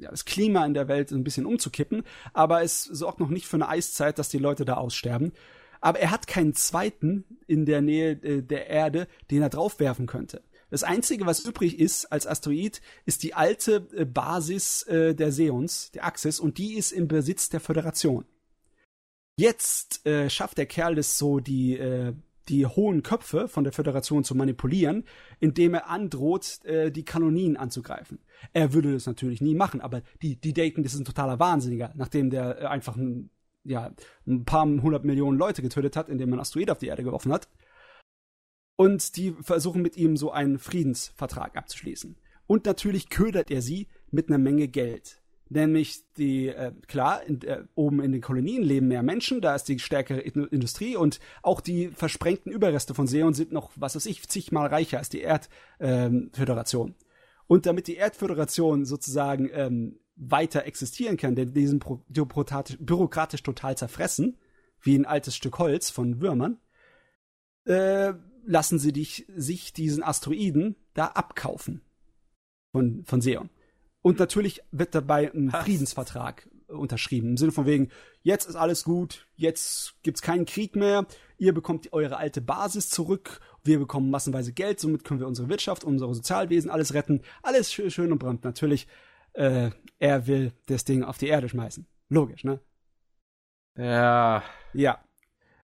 ja, das Klima in der Welt ein bisschen umzukippen, aber es sorgt noch nicht für eine Eiszeit, dass die Leute da aussterben. Aber er hat keinen zweiten in der Nähe äh, der Erde, den er draufwerfen könnte. Das Einzige, was übrig ist als Asteroid, ist die alte äh, Basis äh, der Seons, der Axis, und die ist im Besitz der Föderation. Jetzt äh, schafft der Kerl es so, die, äh, die hohen Köpfe von der Föderation zu manipulieren, indem er androht, äh, die Kanonien anzugreifen. Er würde das natürlich nie machen, aber die, die denken, das ist ein totaler Wahnsinniger, nachdem der äh, einfach ein, ja, ein paar hundert Millionen Leute getötet hat, indem man Asteroid auf die Erde geworfen hat und die versuchen mit ihm so einen Friedensvertrag abzuschließen. Und natürlich ködert er sie mit einer Menge Geld. Nämlich die, äh, klar, in, äh, oben in den Kolonien leben mehr Menschen, da ist die stärkere Industrie und auch die versprengten Überreste von Seon sind noch, was weiß ich, zigmal reicher als die Erdföderation. Ähm, und damit die Erdföderation sozusagen ähm, weiter existieren kann, denn diesen bürokratisch, bürokratisch total zerfressen, wie ein altes Stück Holz von Würmern, äh, lassen sie dich, sich diesen Asteroiden da abkaufen von, von Seon. Und natürlich wird dabei ein Was? Friedensvertrag unterschrieben. Im Sinne von wegen, jetzt ist alles gut, jetzt gibt's keinen Krieg mehr, ihr bekommt eure alte Basis zurück, wir bekommen massenweise Geld, somit können wir unsere Wirtschaft, unsere Sozialwesen, alles retten. Alles schön, und brannt. Natürlich, äh, er will das Ding auf die Erde schmeißen. Logisch, ne? Ja. Ja.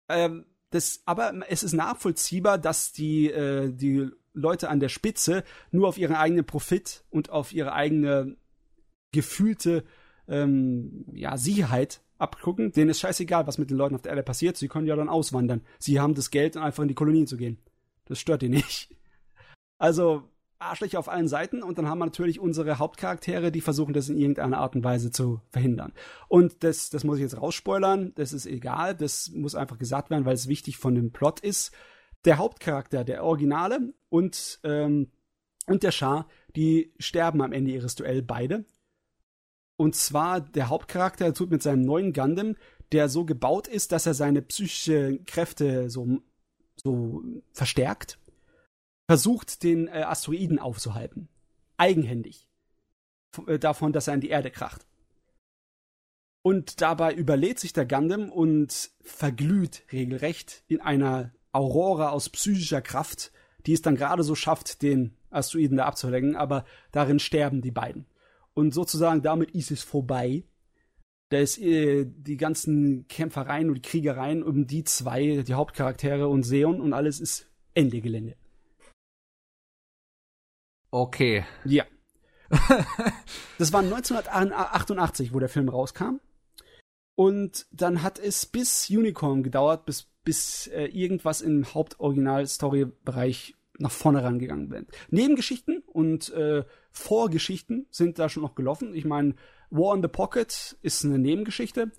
Ähm, das, aber es ist nachvollziehbar, dass die, äh, die Leute an der Spitze nur auf ihren eigenen Profit und auf ihre eigene gefühlte ähm, ja, Sicherheit abgucken. Denen ist scheißegal, was mit den Leuten auf der Erde passiert. Sie können ja dann auswandern. Sie haben das Geld, um einfach in die Kolonien zu gehen. Das stört die nicht. Also, Arschlöcher auf allen Seiten und dann haben wir natürlich unsere Hauptcharaktere, die versuchen, das in irgendeiner Art und Weise zu verhindern. Und das, das muss ich jetzt rausspoilern, das ist egal, das muss einfach gesagt werden, weil es wichtig von dem Plot ist. Der Hauptcharakter, der Originale und, ähm, und der Schar, die sterben am Ende ihres Duell beide. Und zwar der Hauptcharakter tut mit seinem neuen Gundam, der so gebaut ist, dass er seine psychischen Kräfte so, so verstärkt versucht, den äh, Asteroiden aufzuhalten. Eigenhändig. Äh, davon, dass er in die Erde kracht. Und dabei überlädt sich der Gundam und verglüht regelrecht in einer Aurora aus psychischer Kraft, die es dann gerade so schafft, den Asteroiden da abzulenken, aber darin sterben die beiden. Und sozusagen damit ist es vorbei. Da ist äh, die ganzen Kämpfereien und Kriegereien um die zwei, die Hauptcharaktere und Seon und alles ist Ende Gelände. Okay. Ja. das war 1988, wo der Film rauskam. Und dann hat es bis Unicorn gedauert, bis, bis äh, irgendwas im Hauptoriginal-Story-Bereich nach vorne rangegangen wird. Nebengeschichten und äh, Vorgeschichten sind da schon noch gelaufen. Ich meine, War in the Pocket ist eine Nebengeschichte.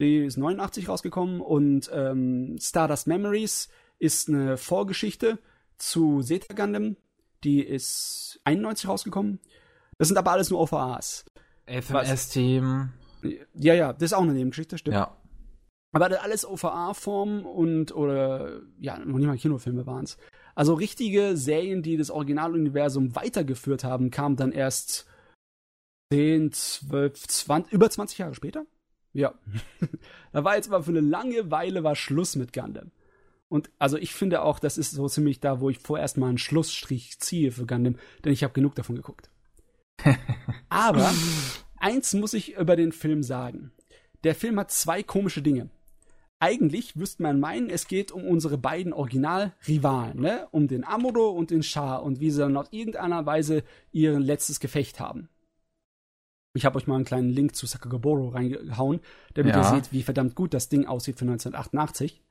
Die ist 89 rausgekommen und ähm, Stardust Memories ist eine Vorgeschichte zu Zeta Gundam, die ist 91 rausgekommen. Das sind aber alles nur OVAs. FMS-Team. Ja, ja, das ist auch eine Nebengeschichte, stimmt. Ja. Aber das alles OVA-Form und, oder, ja, noch nicht mal Kinofilme waren es. Also richtige Serien, die das Originaluniversum weitergeführt haben, kamen dann erst 10, 12, 20, über 20 Jahre später. Ja. da war jetzt mal für eine lange Weile war Schluss mit Gundam. Und also ich finde auch, das ist so ziemlich da, wo ich vorerst mal einen Schlussstrich ziehe für Gundam, denn ich habe genug davon geguckt. Aber eins muss ich über den Film sagen. Der Film hat zwei komische Dinge. Eigentlich wüsste man meinen, es geht um unsere beiden Original-Rivalen, ne? Um den Amuro und den Shah und wie sie dann auf irgendeiner Weise ihr letztes Gefecht haben. Ich habe euch mal einen kleinen Link zu Sakagaboro reingehauen, damit ja. ihr seht, wie verdammt gut das Ding aussieht für 1988.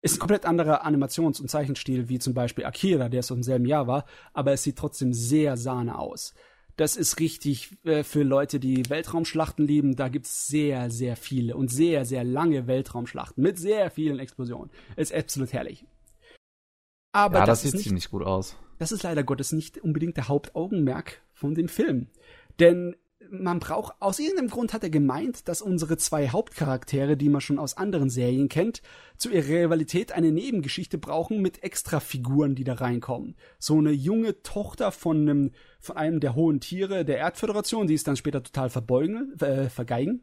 Ist ein komplett anderer Animations- und Zeichenstil wie zum Beispiel Akira, der es im selben Jahr war, aber es sieht trotzdem sehr sahne aus. Das ist richtig äh, für Leute, die Weltraumschlachten lieben. Da gibt's sehr, sehr viele und sehr, sehr lange Weltraumschlachten mit sehr vielen Explosionen. Ist absolut herrlich. Aber ja, das, das sieht nicht, ziemlich gut aus. Das ist leider Gottes nicht unbedingt der Hauptaugenmerk von dem Film. Denn man braucht, aus irgendeinem Grund hat er gemeint, dass unsere zwei Hauptcharaktere, die man schon aus anderen Serien kennt, zu ihrer Rivalität eine Nebengeschichte brauchen mit Extrafiguren, die da reinkommen. So eine junge Tochter von einem, von einem der hohen Tiere der Erdföderation, die ist dann später total verbeugen, äh, vergeigen.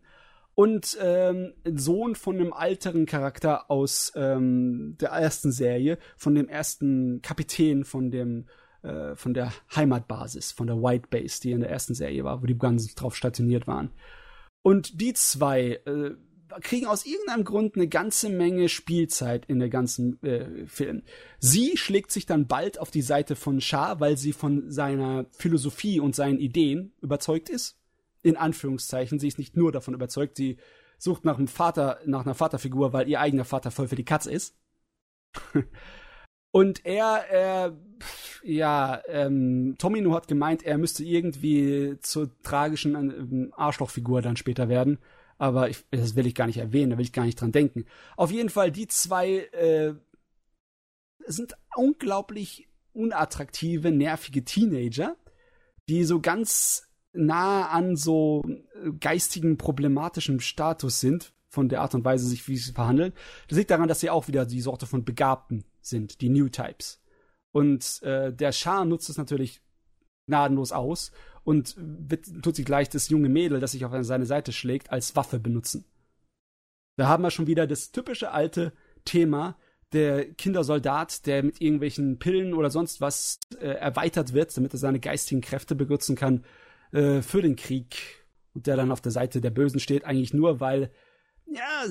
Und ähm, Sohn von einem älteren Charakter aus ähm, der ersten Serie, von dem ersten Kapitän von dem äh, von der Heimatbasis, von der White Base, die in der ersten Serie war, wo die ganz drauf stationiert waren. Und die zwei äh, kriegen aus irgendeinem Grund eine ganze Menge Spielzeit in der ganzen äh, Film. Sie schlägt sich dann bald auf die Seite von Shah, weil sie von seiner Philosophie und seinen Ideen überzeugt ist. In Anführungszeichen, sie ist nicht nur davon überzeugt, sie sucht nach einem Vater, nach einer Vaterfigur, weil ihr eigener Vater voll für die Katze ist. Und er, er ja, ähm, Tomino hat gemeint, er müsste irgendwie zur tragischen ähm, Arschlochfigur dann später werden. Aber ich, das will ich gar nicht erwähnen, da will ich gar nicht dran denken. Auf jeden Fall, die zwei äh, sind unglaublich unattraktive, nervige Teenager, die so ganz nah an so äh, geistigen, problematischen Status sind, von der Art und Weise, sich wie sie verhandeln. Das liegt daran, dass sie auch wieder die Sorte von Begabten sind, die New Types. Und äh, der Schar nutzt es natürlich gnadenlos aus und wird, tut sich gleich das junge Mädel, das sich auf seine Seite schlägt, als Waffe benutzen. Da haben wir schon wieder das typische alte Thema, der Kindersoldat, der mit irgendwelchen Pillen oder sonst was äh, erweitert wird, damit er seine geistigen Kräfte benutzen kann äh, für den Krieg und der dann auf der Seite der Bösen steht, eigentlich nur, weil, ja,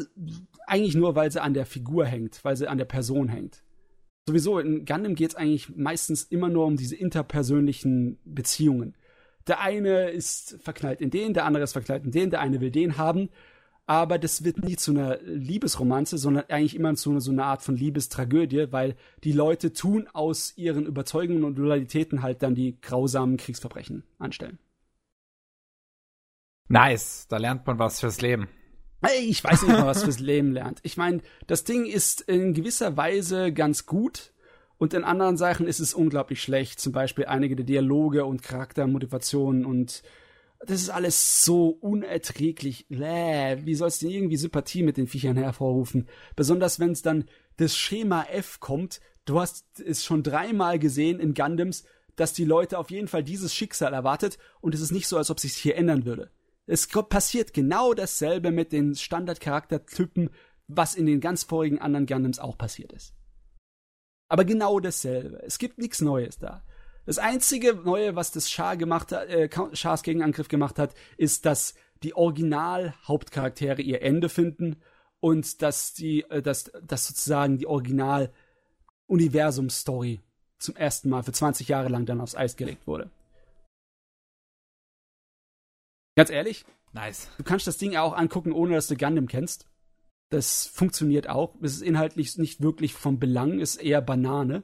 eigentlich nur, weil sie an der Figur hängt, weil sie an der Person hängt sowieso in Gundam geht es eigentlich meistens immer nur um diese interpersönlichen Beziehungen. Der eine ist verknallt in den, der andere ist verknallt in den, der eine will den haben. Aber das wird nie zu einer Liebesromanze, sondern eigentlich immer zu so einer Art von Liebestragödie, weil die Leute tun aus ihren Überzeugungen und Loyalitäten halt dann die grausamen Kriegsverbrechen anstellen. Nice, da lernt man was fürs Leben. Ich weiß nicht mal, was fürs Leben lernt. Ich meine, das Ding ist in gewisser Weise ganz gut und in anderen Sachen ist es unglaublich schlecht. Zum Beispiel einige der Dialoge und Charaktermotivationen und das ist alles so unerträglich. Bläh, wie sollst du denn irgendwie Sympathie mit den Viechern hervorrufen? Besonders wenn es dann das Schema F kommt. Du hast es schon dreimal gesehen in Gundams, dass die Leute auf jeden Fall dieses Schicksal erwartet und es ist nicht so, als ob sich hier ändern würde. Es passiert genau dasselbe mit den Standardcharaktertypen, was in den ganz vorigen anderen Gundams auch passiert ist. Aber genau dasselbe. Es gibt nichts Neues da. Das einzige Neue, was das Schar gemacht hat, äh, Schars Gegenangriff gemacht hat, ist, dass die Original-Hauptcharaktere ihr Ende finden und dass die, äh, dass, dass sozusagen die Original-Universum-Story zum ersten Mal für 20 Jahre lang dann aufs Eis gelegt wurde. Ganz ehrlich? Nice. Du kannst das Ding auch angucken, ohne dass du Gundam kennst. Das funktioniert auch. Es ist inhaltlich nicht wirklich vom Belang, ist eher Banane.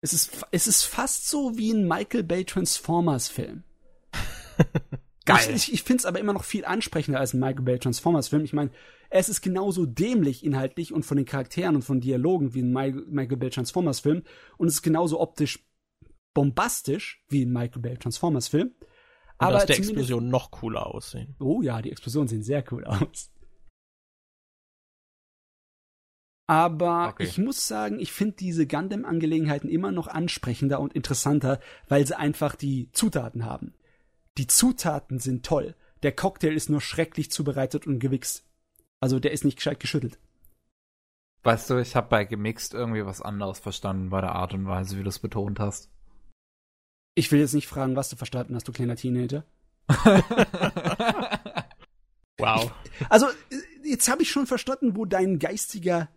Es ist, es ist fast so wie ein Michael Bay Transformers Film. Geil. Ich, ich, ich finde es aber immer noch viel ansprechender als ein Michael Bay Transformers Film. Ich meine, es ist genauso dämlich inhaltlich und von den Charakteren und von Dialogen wie ein Michael Bay Transformers Film. Und es ist genauso optisch bombastisch wie ein Michael Bay Transformers Film. Und aber dass die Explosionen noch cooler aussehen. Oh ja, die Explosionen sehen sehr cool aus. Aber okay. ich muss sagen, ich finde diese Gundam-Angelegenheiten immer noch ansprechender und interessanter, weil sie einfach die Zutaten haben. Die Zutaten sind toll. Der Cocktail ist nur schrecklich zubereitet und gewichst. Also der ist nicht gescheit geschüttelt. Weißt du, ich habe bei gemixt irgendwie was anderes verstanden bei der Art und Weise, wie du es betont hast. Ich will jetzt nicht fragen, was du verstanden hast, du kleiner Teenager. wow. Also, jetzt habe ich schon verstanden, wo dein geistiger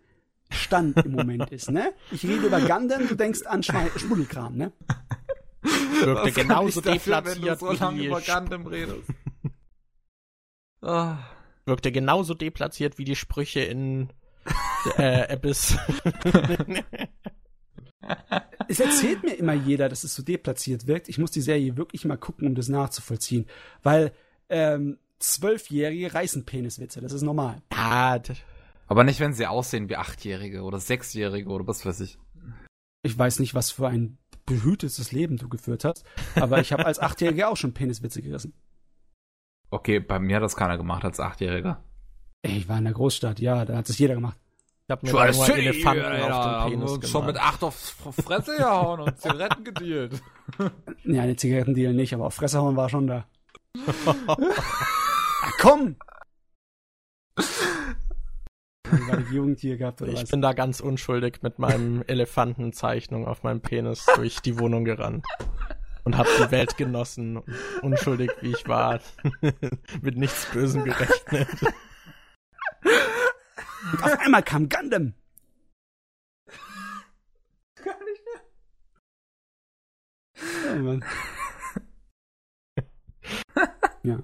Stand im Moment ist, ne? Ich rede über Gundam, du denkst an Schmuddelkram, ne? Wirkte genauso dafür, wenn du so lange über Gundam redest. Oh. Wirkte genauso deplatziert wie die Sprüche in äh, Abyss. es erzählt mir immer jeder, dass es so deplatziert wirkt. Ich muss die Serie wirklich mal gucken, um das nachzuvollziehen. Weil ähm, Zwölfjährige reißen Peniswitze, das ist normal. Ah, aber nicht, wenn sie aussehen wie Achtjährige oder Sechsjährige oder was weiß ich. Ich weiß nicht, was für ein behütetes Leben du geführt hast, aber ich habe als Achtjähriger auch schon Peniswitze gerissen. Okay, bei mir hat das keiner gemacht als Achtjähriger. Ich war in der Großstadt, ja, da hat es jeder gemacht. Ich hab mir nur Elefanten ja, auf den Penis gemacht. schon mit acht auf Fresse gehauen und Zigaretten gedealt. Ja, eine Zigarettendeal nicht, aber auf Fresse hauen war schon da. Ach komm! Jugendtier gehabt oder ich was? bin da ganz unschuldig mit meinem Elefantenzeichnung auf meinem Penis durch die Wohnung gerannt und hab die Welt genossen, unschuldig wie ich war, mit nichts Bösem gerechnet. Und auf einmal kam Gundam. Gar nicht mehr. Oh Mann. ja.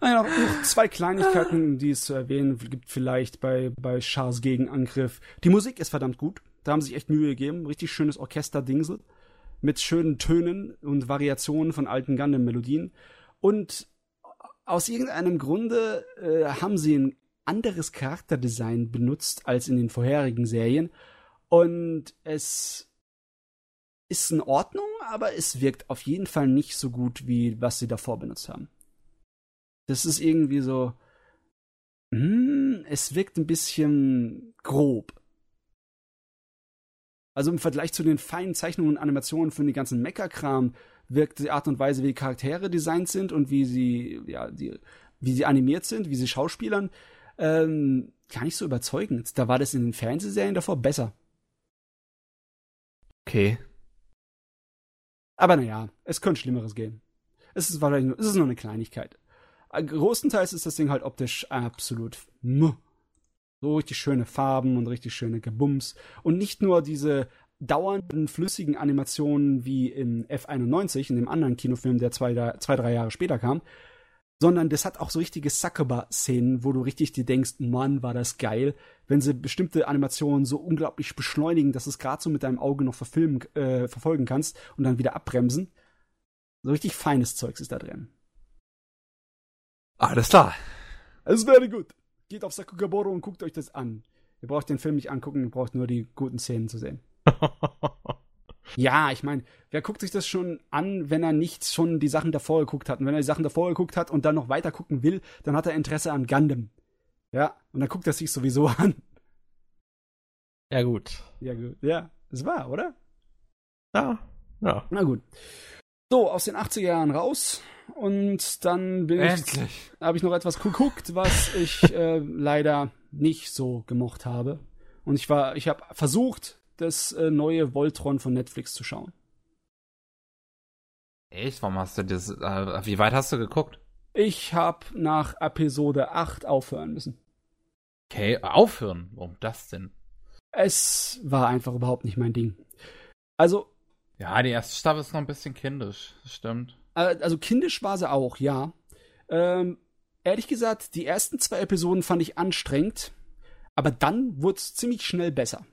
Naja, noch, noch zwei Kleinigkeiten, die es zu erwähnen gibt, vielleicht bei, bei Chars Gegenangriff. Die Musik ist verdammt gut. Da haben sie sich echt Mühe gegeben. Richtig schönes Orchesterdingsel. Mit schönen Tönen und Variationen von alten Gundam-Melodien. Und aus irgendeinem Grunde äh, haben sie ein anderes Charakterdesign benutzt als in den vorherigen Serien. Und es ist in Ordnung, aber es wirkt auf jeden Fall nicht so gut, wie was sie davor benutzt haben. Das ist irgendwie so. Hm, es wirkt ein bisschen grob. Also im Vergleich zu den feinen Zeichnungen und Animationen für den ganzen Mecha-Kram wirkt die Art und Weise, wie die Charaktere designt sind und wie sie, ja, die, wie sie animiert sind, wie sie schauspielern, ähm, gar nicht so überzeugend. Da war das in den Fernsehserien davor besser. Okay. Aber naja, es könnte Schlimmeres gehen. Es ist wahrscheinlich nur, es ist nur eine Kleinigkeit. Äh, größtenteils ist das Ding halt optisch absolut so richtig schöne Farben und richtig schöne Gebums. Und nicht nur diese dauernden, flüssigen Animationen wie in F91, in dem anderen Kinofilm, der zwei, zwei drei Jahre später kam, sondern das hat auch so richtige Suckuba-Szenen, wo du richtig dir denkst, Mann, war das geil, wenn sie bestimmte Animationen so unglaublich beschleunigen, dass du es gerade so mit deinem Auge noch verfilmen, äh, verfolgen kannst und dann wieder abbremsen. So richtig feines Zeugs ist da drin. Alles klar. Es wäre gut. Geht auf Sakugaboro und guckt euch das an. Ihr braucht den Film nicht angucken, ihr braucht nur die guten Szenen zu sehen. ja, ich meine, wer guckt sich das schon an, wenn er nicht schon die Sachen davor geguckt hat? Und wenn er die Sachen davor geguckt hat und dann noch weiter gucken will, dann hat er Interesse an Gundam. Ja, und dann guckt er sich sowieso an. Ja, gut. Ja, gut. Ja, das war, oder? Ja, ja. Na gut. So, aus den 80er Jahren raus. Und dann bin Endlich. ich, habe ich noch etwas geguckt, was ich äh, leider nicht so gemocht habe. Und ich war, ich habe versucht, das äh, neue Voltron von Netflix zu schauen. Echt? Warum hast du das? Äh, wie weit hast du geguckt? Ich habe nach Episode 8 aufhören müssen. Okay, aufhören? Warum das denn? Es war einfach überhaupt nicht mein Ding. Also, ja, die erste Staffel ist noch ein bisschen kindisch, das stimmt. Äh, also kindisch war sie auch, ja. Ähm, ehrlich gesagt, die ersten zwei Episoden fand ich anstrengend, aber dann wurde es ziemlich schnell besser.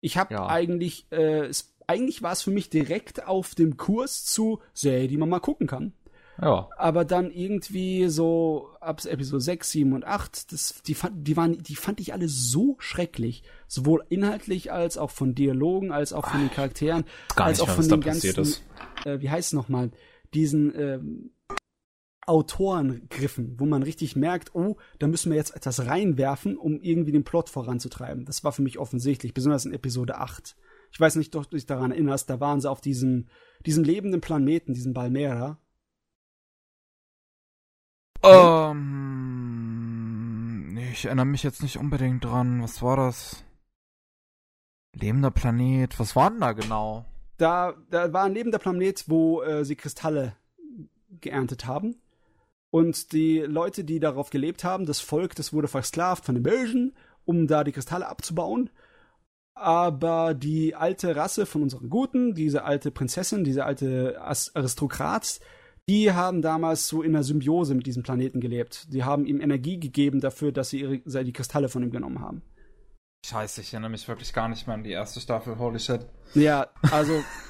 Ich habe ja. eigentlich, äh, es, eigentlich war es für mich direkt auf dem Kurs zu Serie, die man mal gucken kann. Ja. Aber dann irgendwie so ab Episode 6, 7 und 8, das, die, die, waren, die fand ich alle so schrecklich. Sowohl inhaltlich als auch von Dialogen, als auch von den Charakteren, Gar als auch von den ganzen, äh, wie heißt es nochmal, diesen ähm, Autorengriffen, wo man richtig merkt, oh, da müssen wir jetzt etwas reinwerfen, um irgendwie den Plot voranzutreiben. Das war für mich offensichtlich, besonders in Episode 8. Ich weiß nicht, ob du dich daran erinnerst, da waren sie auf diesem, diesem lebenden Planeten, diesem Balmera, ähm, ich erinnere mich jetzt nicht unbedingt dran. Was war das? Lebender Planet. Was war denn da genau? Da, da war ein lebender Planet, wo äh, sie Kristalle geerntet haben. Und die Leute, die darauf gelebt haben, das Volk, das wurde versklavt von den Bösen, um da die Kristalle abzubauen. Aber die alte Rasse von unseren Guten, diese alte Prinzessin, diese alte Aristokrat, Die haben damals so in einer Symbiose mit diesem Planeten gelebt. Die haben ihm Energie gegeben dafür, dass sie ihre, die Kristalle von ihm genommen haben. Scheiße, ich erinnere mich wirklich gar nicht mehr an die erste Staffel, holy shit. Ja, also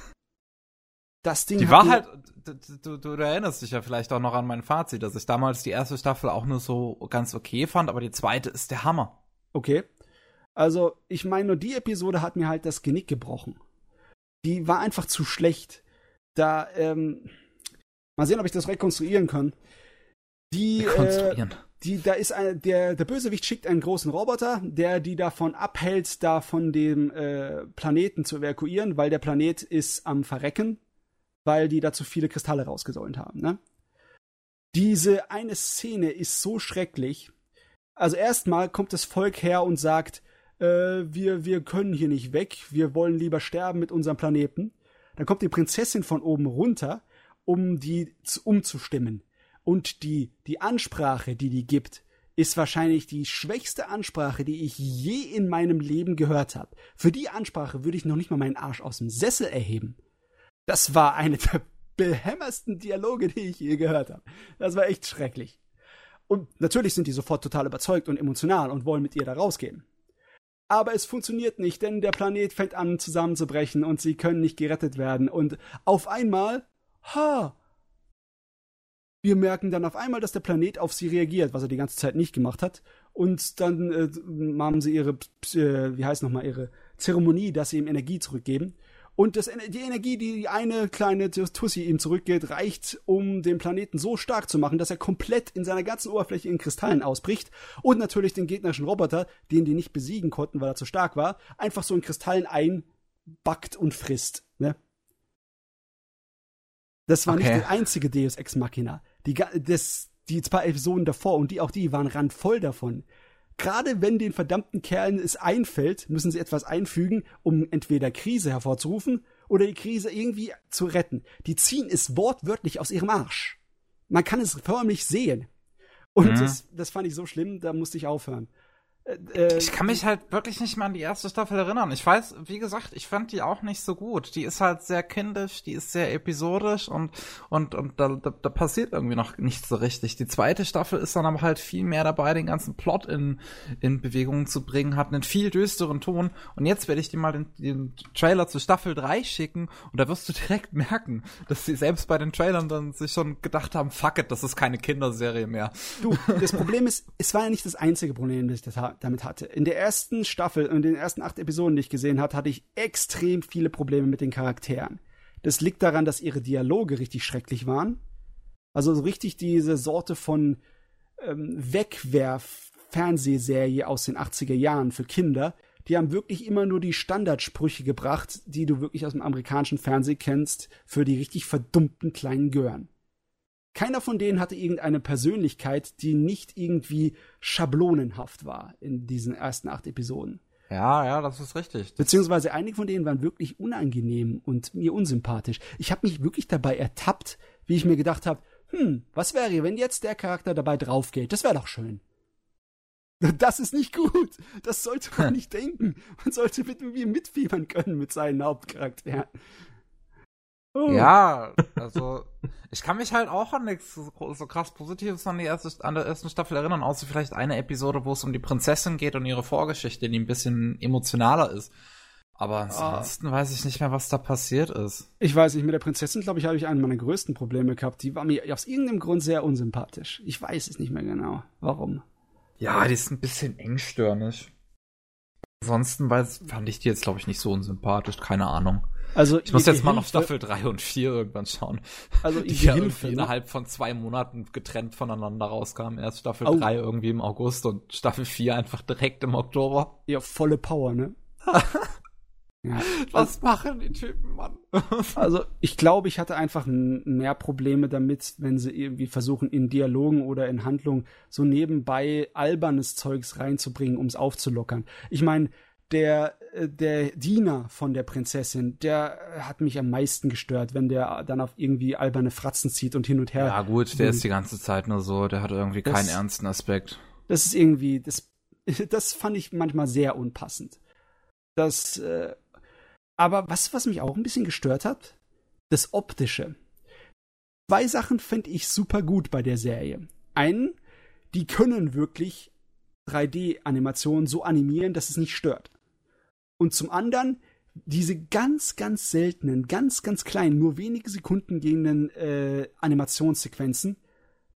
das Ding. Die war halt, du, du, du, erinnerst dich ja vielleicht auch noch an mein Fazit, dass ich damals die erste Staffel auch nur so ganz okay fand, aber die zweite ist der Hammer. Okay. Also, ich meine, nur die Episode hat mir halt das Genick gebrochen. Die war einfach zu schlecht. Da, ähm, mal sehen, ob ich das rekonstruieren kann. Die, rekonstruieren. Äh, die, da ist ein, der, der Bösewicht schickt einen großen Roboter, der die davon abhält, da von dem äh, Planeten zu evakuieren, weil der Planet ist am Verrecken, weil die da zu viele Kristalle rausgesäumt haben. Ne? Diese eine Szene ist so schrecklich. Also erstmal kommt das Volk her und sagt, äh, wir, wir können hier nicht weg, wir wollen lieber sterben mit unserem Planeten. Dann kommt die Prinzessin von oben runter, um die umzustimmen. Und die, die Ansprache, die die gibt, ist wahrscheinlich die schwächste Ansprache, die ich je in meinem Leben gehört habe. Für die Ansprache würde ich noch nicht mal meinen Arsch aus dem Sessel erheben. Das war eine der behämmersten Dialoge, die ich je gehört habe. Das war echt schrecklich. Und natürlich sind die sofort total überzeugt und emotional und wollen mit ihr da rausgehen. Aber es funktioniert nicht, denn der Planet fängt an zusammenzubrechen und sie können nicht gerettet werden. Und auf einmal, ha, wir merken dann auf einmal, dass der Planet auf sie reagiert, was er die ganze Zeit nicht gemacht hat. Und dann äh, haben sie ihre, äh, wie heißt nochmal, ihre Zeremonie, dass sie ihm Energie zurückgeben. Und das, die Energie, die die eine kleine Tussi ihm zurückgeht, reicht, um den Planeten so stark zu machen, dass er komplett in seiner ganzen Oberfläche in Kristallen ausbricht. Und natürlich den gegnerischen Roboter, den die nicht besiegen konnten, weil er zu stark war, einfach so in Kristallen einbackt und frisst. Ne? Das war okay. nicht die einzige Deus Ex Machina. Die, das, die zwei Episoden davor und die auch die waren randvoll davon. Gerade wenn den verdammten Kerlen es einfällt, müssen sie etwas einfügen, um entweder Krise hervorzurufen oder die Krise irgendwie zu retten. Die ziehen es wortwörtlich aus ihrem Arsch. Man kann es förmlich sehen. Und mhm. das, das fand ich so schlimm, da musste ich aufhören. Äh, äh, ich kann mich halt wirklich nicht mehr an die erste Staffel erinnern. Ich weiß, wie gesagt, ich fand die auch nicht so gut. Die ist halt sehr kindisch, die ist sehr episodisch und, und, und da, da, da passiert irgendwie noch nichts so richtig. Die zweite Staffel ist dann aber halt viel mehr dabei, den ganzen Plot in, in Bewegung zu bringen, hat einen viel düsteren Ton. Und jetzt werde ich dir mal den, den Trailer zu Staffel 3 schicken und da wirst du direkt merken, dass sie selbst bei den Trailern dann sich schon gedacht haben, fuck it, das ist keine Kinderserie mehr. Du, das Problem ist, es war ja nicht das einzige Problem, das ich das habe damit hatte. In der ersten Staffel und den ersten acht Episoden, die ich gesehen habe, hatte ich extrem viele Probleme mit den Charakteren. Das liegt daran, dass ihre Dialoge richtig schrecklich waren. Also so richtig diese Sorte von ähm, Wegwerf-Fernsehserie aus den 80er Jahren für Kinder. Die haben wirklich immer nur die Standardsprüche gebracht, die du wirklich aus dem amerikanischen Fernsehen kennst, für die richtig verdummten kleinen Gören. Keiner von denen hatte irgendeine Persönlichkeit, die nicht irgendwie schablonenhaft war in diesen ersten acht Episoden. Ja, ja, das ist richtig. Beziehungsweise einige von denen waren wirklich unangenehm und mir unsympathisch. Ich habe mich wirklich dabei ertappt, wie ich mir gedacht habe, hm, was wäre, wenn jetzt der Charakter dabei draufgeht? Das wäre doch schön. Das ist nicht gut. Das sollte man nicht denken. Man sollte mit mir mitfiebern können mit seinen Hauptcharakteren. Oh. Ja, also ich kann mich halt auch an nichts so, so, krass Positives an, die erste, an der ersten Staffel erinnern, außer vielleicht eine Episode, wo es um die Prinzessin geht und ihre Vorgeschichte, die ein bisschen emotionaler ist. Aber ansonsten oh. weiß ich nicht mehr, was da passiert ist. Ich weiß nicht, mit der Prinzessin, glaube ich, habe ich einen meiner größten Probleme gehabt. Die war mir aus irgendeinem Grund sehr unsympathisch. Ich weiß es nicht mehr genau. Warum? Ja, die ist ein bisschen engstirnig. Ansonsten weiß, fand ich die jetzt, glaube ich, nicht so unsympathisch. Keine Ahnung. Also ich muss jetzt mal auf Staffel 3 und 4 irgendwann schauen. Also die ja ne? innerhalb von zwei Monaten getrennt voneinander rauskamen. Erst Staffel Au. 3 irgendwie im August und Staffel 4 einfach direkt im Oktober. Ja, volle Power, ne? ja. Was machen die Typen, Mann? also ich glaube, ich hatte einfach mehr Probleme damit, wenn sie irgendwie versuchen, in Dialogen oder in Handlungen so nebenbei albernes Zeugs reinzubringen, um es aufzulockern. Ich meine, der, äh, der Diener von der Prinzessin, der hat mich am meisten gestört, wenn der dann auf irgendwie alberne Fratzen zieht und hin und her. Ja, gut, der ist die ganze Zeit nur so, der hat irgendwie das, keinen ernsten Aspekt. Das ist irgendwie, das, das fand ich manchmal sehr unpassend. Das, äh, aber was, was mich auch ein bisschen gestört hat, das Optische. zwei Sachen finde ich super gut bei der Serie. Einen, die können wirklich 3D-Animationen so animieren, dass es nicht stört. Und zum anderen, diese ganz, ganz seltenen, ganz, ganz kleinen, nur wenige Sekunden gehenden äh, Animationssequenzen,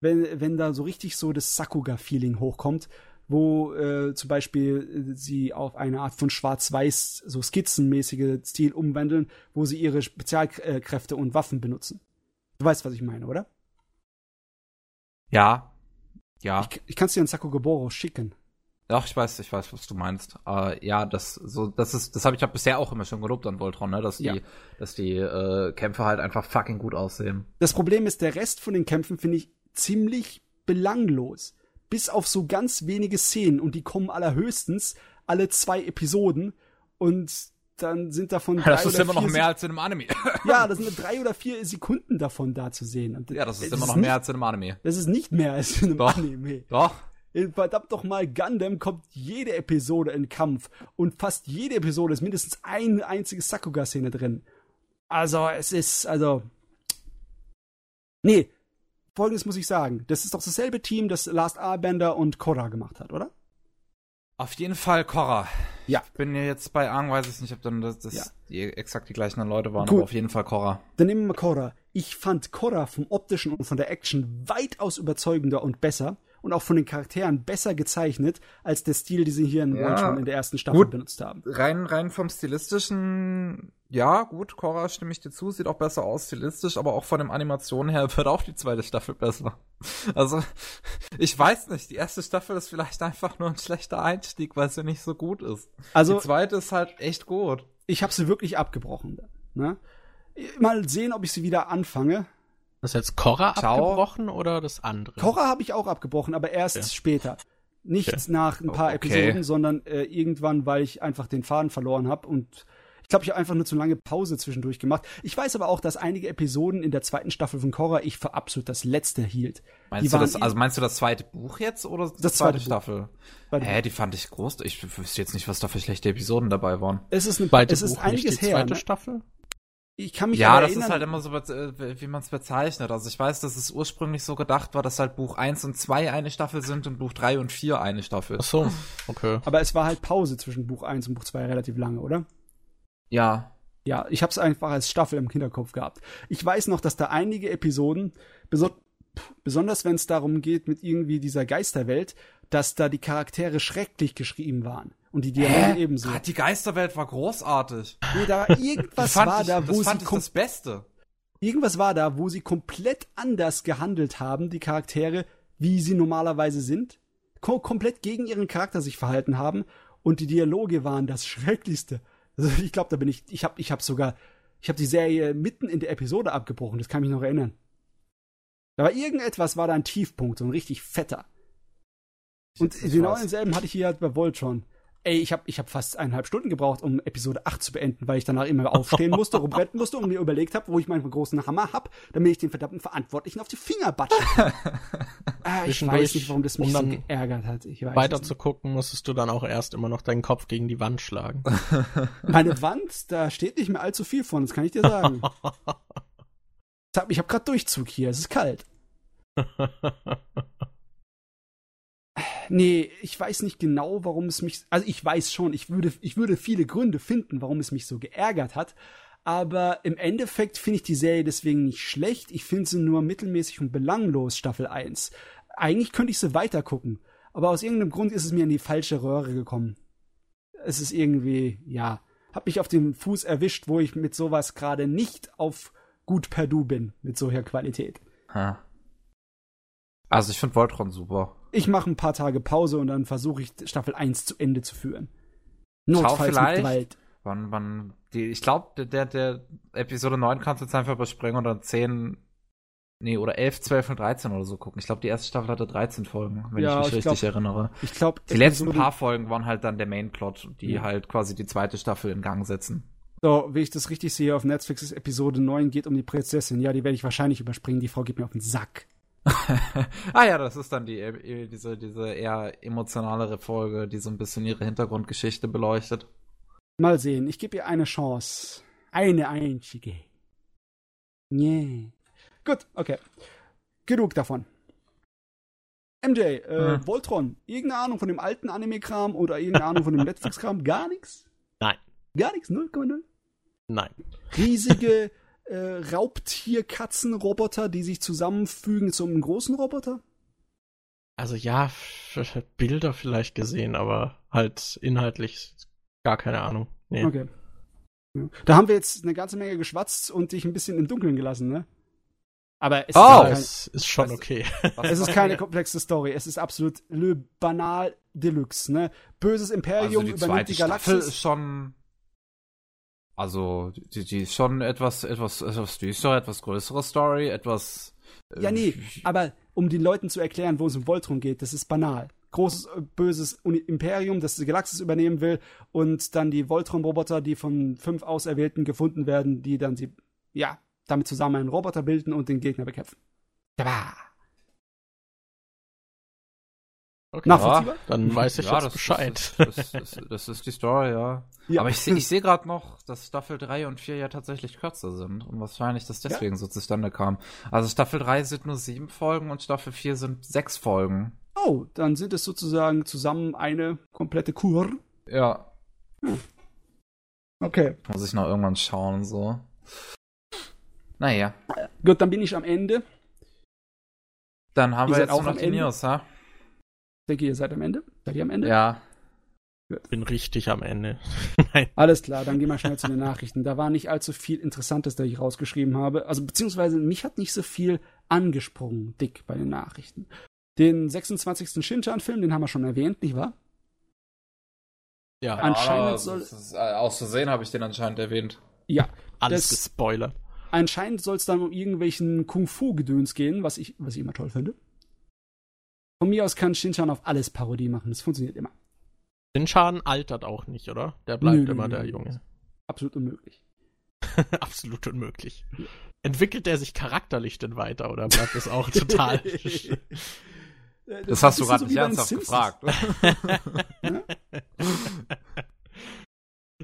wenn, wenn da so richtig so das Sakuga-Feeling hochkommt, wo äh, zum Beispiel äh, sie auf eine Art von Schwarz-Weiß, so skizzenmäßige Stil umwandeln, wo sie ihre Spezialkräfte und Waffen benutzen. Du weißt, was ich meine, oder? Ja. Ja. Ich, ich kann es dir in Sakugaboro schicken. Ach, ich weiß, ich weiß, was du meinst. Äh, ja, das so, das ist, das habe ich ja bisher auch immer schon gelobt an Voltron, ne, dass die, ja. dass die äh, Kämpfe halt einfach fucking gut aussehen. Das Problem ist, der Rest von den Kämpfen finde ich ziemlich belanglos bis auf so ganz wenige Szenen und die kommen allerhöchstens alle zwei Episoden und dann sind davon drei Das ist immer noch mehr als in einem Anime. ja, das sind drei oder vier Sekunden davon da zu sehen. Und ja, das ist immer noch ist mehr als in einem Anime. Das ist nicht mehr als in einem Doch. Anime. Doch. Verdammt doch mal, Gundam kommt jede Episode in Kampf und fast jede Episode ist mindestens eine einzige Sakuga-Szene drin. Also, es ist, also. Nee, Folgendes muss ich sagen. Das ist doch dasselbe Team, das Last Airbender und Korra gemacht hat, oder? Auf jeden Fall Korra. Ja. Ich bin ja jetzt bei Aang, weiß ich nicht, ob dann das, das ja. die exakt die gleichen Leute waren, cool. aber auf jeden Fall Korra. Dann nehmen wir mal Korra. Ich fand Korra vom optischen und von der Action weitaus überzeugender und besser und auch von den Charakteren besser gezeichnet als der Stil, den sie hier in ja, One in der ersten Staffel gut, benutzt haben. Rein, rein vom stilistischen, ja, gut, Korra stimme ich dir zu, sieht auch besser aus stilistisch, aber auch von den Animationen her wird auch die zweite Staffel besser. Also, ich weiß nicht, die erste Staffel ist vielleicht einfach nur ein schlechter Einstieg, weil sie nicht so gut ist. Also, die zweite ist halt echt gut. Ich habe sie wirklich abgebrochen. Ne? Mal sehen, ob ich sie wieder anfange. Das jetzt Korra abgebrochen oder das andere? Korra habe ich auch abgebrochen, aber erst ja. später. Nicht ja. nach ein paar okay. Episoden, sondern äh, irgendwann, weil ich einfach den Faden verloren habe und ich glaube, ich habe einfach nur zu lange Pause zwischendurch gemacht. Ich weiß aber auch, dass einige Episoden in der zweiten Staffel von Korra ich für absolut das letzte hielt. Meinst du das, also meinst du das zweite Buch jetzt oder das, das zweite, zweite Staffel? Hä, die fand ich groß. Ich wüsste jetzt nicht, was da für schlechte Episoden dabei waren. Es ist eine, es ist Buch, einiges her. Zweite ne? Staffel? Ich kann mich Ja, das erinnern, ist halt immer so, wie man es bezeichnet. Also ich weiß, dass es ursprünglich so gedacht war, dass halt Buch 1 und 2 eine Staffel sind und Buch 3 und 4 eine Staffel. Ach so, okay. Aber es war halt Pause zwischen Buch 1 und Buch 2 relativ lange, oder? Ja. Ja, ich habe es einfach als Staffel im Kinderkopf gehabt. Ich weiß noch, dass da einige Episoden, beso besonders wenn es darum geht mit irgendwie dieser Geisterwelt, dass da die Charaktere schrecklich geschrieben waren. Und die Dialoge ebenso. Ah, die Geisterwelt war großartig. Nee, da irgendwas war ich, da, wo das sie das Beste. Irgendwas war da, wo sie komplett anders gehandelt haben, die Charaktere, wie sie normalerweise sind. Kom komplett gegen ihren Charakter sich verhalten haben. Und die Dialoge waren das Schrecklichste. Also ich glaube, da bin ich, ich habe ich hab sogar, ich habe die Serie mitten in der Episode abgebrochen, das kann mich noch erinnern. Aber irgendetwas war da ein Tiefpunkt, so ein richtig fetter. Und genau denselben hatte ich hier halt bei Voltron. Ey, ich habe ich hab fast eineinhalb Stunden gebraucht, um Episode 8 zu beenden, weil ich danach immer aufstehen musste, rumrennen musste und mir überlegt habe, wo ich meinen großen Hammer hab, damit ich den verdammten Verantwortlichen auf die Finger batsche. ah, ich weiß nicht, warum das mich um so geärgert hat. Ich weiß weiter zu gucken, musstest du dann auch erst immer noch deinen Kopf gegen die Wand schlagen. Meine Wand, da steht nicht mehr allzu viel von, das kann ich dir sagen. ich habe gerade Durchzug hier, es ist kalt. Nee, ich weiß nicht genau, warum es mich. Also ich weiß schon, ich würde, ich würde viele Gründe finden, warum es mich so geärgert hat. Aber im Endeffekt finde ich die Serie deswegen nicht schlecht. Ich finde sie nur mittelmäßig und belanglos, Staffel 1. Eigentlich könnte ich sie weitergucken. Aber aus irgendeinem Grund ist es mir in die falsche Röhre gekommen. Es ist irgendwie, ja, hab mich auf den Fuß erwischt, wo ich mit sowas gerade nicht auf gut per Du bin, mit solcher Qualität. Ha. Also ich finde Voltron super ich mache ein paar Tage Pause und dann versuche ich Staffel 1 zu Ende zu führen. Notfalls mit Gewalt. Wann, wann, die, ich glaube, der, der Episode 9 kannst du jetzt einfach überspringen und dann 10, nee, oder 11, 12 und 13 oder so gucken. Ich glaube, die erste Staffel hatte 13 Folgen, wenn ja, ich mich ich richtig glaub, erinnere. Ich glaube, die letzten paar Folgen waren halt dann der Mainplot, die ja. halt quasi die zweite Staffel in Gang setzen. So, wie ich das richtig sehe, auf Netflix ist Episode 9 geht um die Prinzessin. Ja, die werde ich wahrscheinlich überspringen. Die Frau geht mir auf den Sack. ah ja, das ist dann die äh, diese diese eher emotionalere Folge, die so ein bisschen ihre Hintergrundgeschichte beleuchtet. Mal sehen, ich gebe ihr eine Chance. Eine einzige. Nee. Gut, okay. Genug davon. MJ, äh, hm. Voltron, irgendeine Ahnung von dem alten Anime-Kram oder irgendeine Ahnung von dem Netflix-Kram? Gar nichts? Nein. Gar nichts? 0,0? Nein. Riesige äh, Raubtier-Katzen-Roboter, die sich zusammenfügen zu einem großen Roboter? Also ja, Bilder vielleicht gesehen, aber halt inhaltlich gar keine Ahnung. Nee. Okay. Ja. Da haben wir jetzt eine ganze Menge geschwatzt und dich ein bisschen im Dunkeln gelassen, ne? Aber es oh, ist, kein, es ist schon okay. es ist keine komplexe Story. Es ist absolut le banal Deluxe, ne? Böses Imperium also die übernimmt die Galaxis. Staffel ist schon also die, die ist schon etwas etwas etwas düster, etwas größere Story, etwas Ja, nee, äh, aber um den Leuten zu erklären, wo es um Voltron geht. Das ist banal. Großes, äh, böses Imperium, das die Galaxis übernehmen will und dann die Voltron-Roboter, die von fünf Auserwählten gefunden werden, die dann sie, ja, damit zusammen einen Roboter bilden und den Gegner bekämpfen. Tada! Okay, Nachvollziehbar? Ja, dann weiß ich ja, jetzt das, Bescheid. Das, das, das, das, ist die Story, ja. ja. Aber ich sehe ich seh gerade noch, dass Staffel 3 und 4 ja tatsächlich kürzer sind und wahrscheinlich das deswegen ja. so zustande kam. Also Staffel 3 sind nur sieben Folgen und Staffel 4 sind sechs Folgen. Oh, dann sind es sozusagen zusammen eine komplette Kur. Ja. Hm. Okay. Muss ich noch irgendwann schauen, so. Naja. Gut, dann bin ich am Ende. Dann haben ihr wir jetzt auch noch die News, ha? Ich denke, ihr seid am Ende. Seid ihr am Ende? Ja. Ich bin richtig am Ende. Nein. Alles klar, dann gehen wir schnell zu den Nachrichten. Da war nicht allzu viel Interessantes, das ich rausgeschrieben habe. Also, beziehungsweise mich hat nicht so viel angesprungen, dick bei den Nachrichten. Den 26. Shinchan-Film, den haben wir schon erwähnt, nicht wahr? Ja, anscheinend soll. Äh, aus Versehen habe ich den anscheinend erwähnt. Ja. Alles gespoilert. Anscheinend soll es dann um irgendwelchen Kung-Fu-Gedöns gehen, was ich, was ich immer toll finde. Von mir aus kann Shinchan auf alles Parodie machen. Das funktioniert immer. Shinchan altert auch nicht, oder? Der bleibt nö, immer nö, der Junge. Absolut unmöglich. Absolut unmöglich. Ja. Entwickelt er sich charakterlich denn weiter oder bleibt es auch total? das, das, hast du gerade nicht ernsthaft gefragt.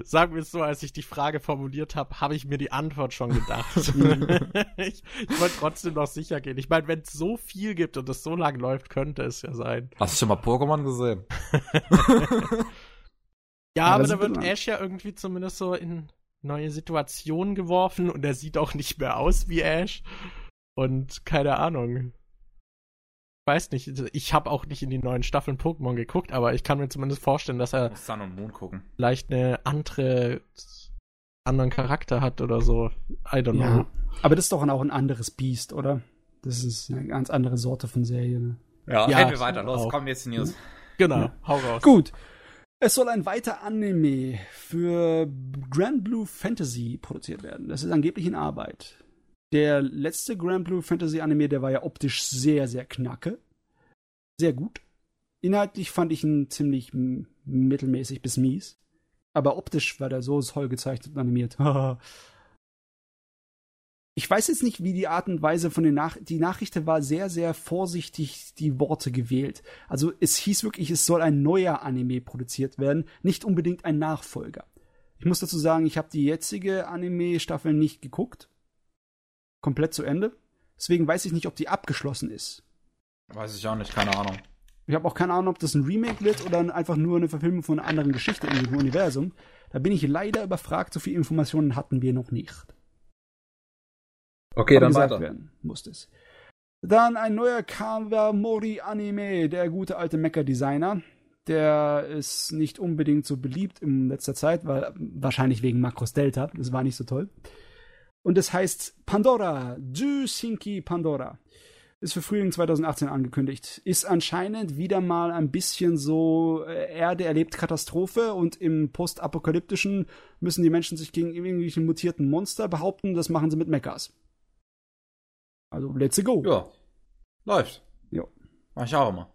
Sagen wir es so, als ich die Frage formuliert habe, habe ich mir die Antwort schon gedacht. ich, ich wollte trotzdem noch sicher gehen. Ich meine, wenn es so viel gibt und es so lang läuft, könnte es ja sein. Hast du schon mal Pokémon gesehen? ja, ja, aber da wird Ash ja irgendwie zumindest so in neue Situationen geworfen und er sieht auch nicht mehr aus wie Ash. Und keine Ahnung weiß nicht, ich habe auch nicht in die neuen Staffeln Pokémon geguckt, aber ich kann mir zumindest vorstellen, dass er Sun und Moon gucken. vielleicht eine andere anderen Charakter hat oder so. I don't ja, know. Aber das ist doch auch ein anderes Biest, oder? Das ist eine ganz andere Sorte von Serie. Ne? Ja, ja reden wir weiter. Los, kommen jetzt die News. Genau, ja. hau raus. Gut. Es soll ein weiter Anime für Grand Blue Fantasy produziert werden. Das ist angeblich in Arbeit. Der letzte Grand Blue Fantasy Anime, der war ja optisch sehr, sehr knacke. Sehr gut. Inhaltlich fand ich ihn ziemlich mittelmäßig bis mies. Aber optisch war der so toll gezeichnet und animiert. ich weiß jetzt nicht, wie die Art und Weise von den Nach die Nachricht war sehr, sehr vorsichtig die Worte gewählt. Also es hieß wirklich, es soll ein neuer Anime produziert werden, nicht unbedingt ein Nachfolger. Ich muss dazu sagen, ich habe die jetzige Anime-Staffel nicht geguckt komplett zu Ende. Deswegen weiß ich nicht, ob die abgeschlossen ist. Weiß ich auch nicht, keine Ahnung. Ich habe auch keine Ahnung, ob das ein Remake wird oder einfach nur eine Verfilmung von einer anderen Geschichte in dem Universum. Da bin ich leider überfragt, so viele Informationen hatten wir noch nicht. Okay, Aber dann weiter. Werden muss es. Dann ein neuer Kawamori Anime, der gute alte Mecha-Designer. Der ist nicht unbedingt so beliebt in letzter Zeit, weil wahrscheinlich wegen Makros Delta. Das war nicht so toll. Und es heißt Pandora, Du Sinki Pandora. Ist für Frühling 2018 angekündigt. Ist anscheinend wieder mal ein bisschen so, äh, Erde erlebt Katastrophe und im postapokalyptischen müssen die Menschen sich gegen irgendwelche mutierten Monster behaupten. Das machen sie mit Mechas. Also, let's go. Ja. Läuft. Ja. Mach ich auch immer.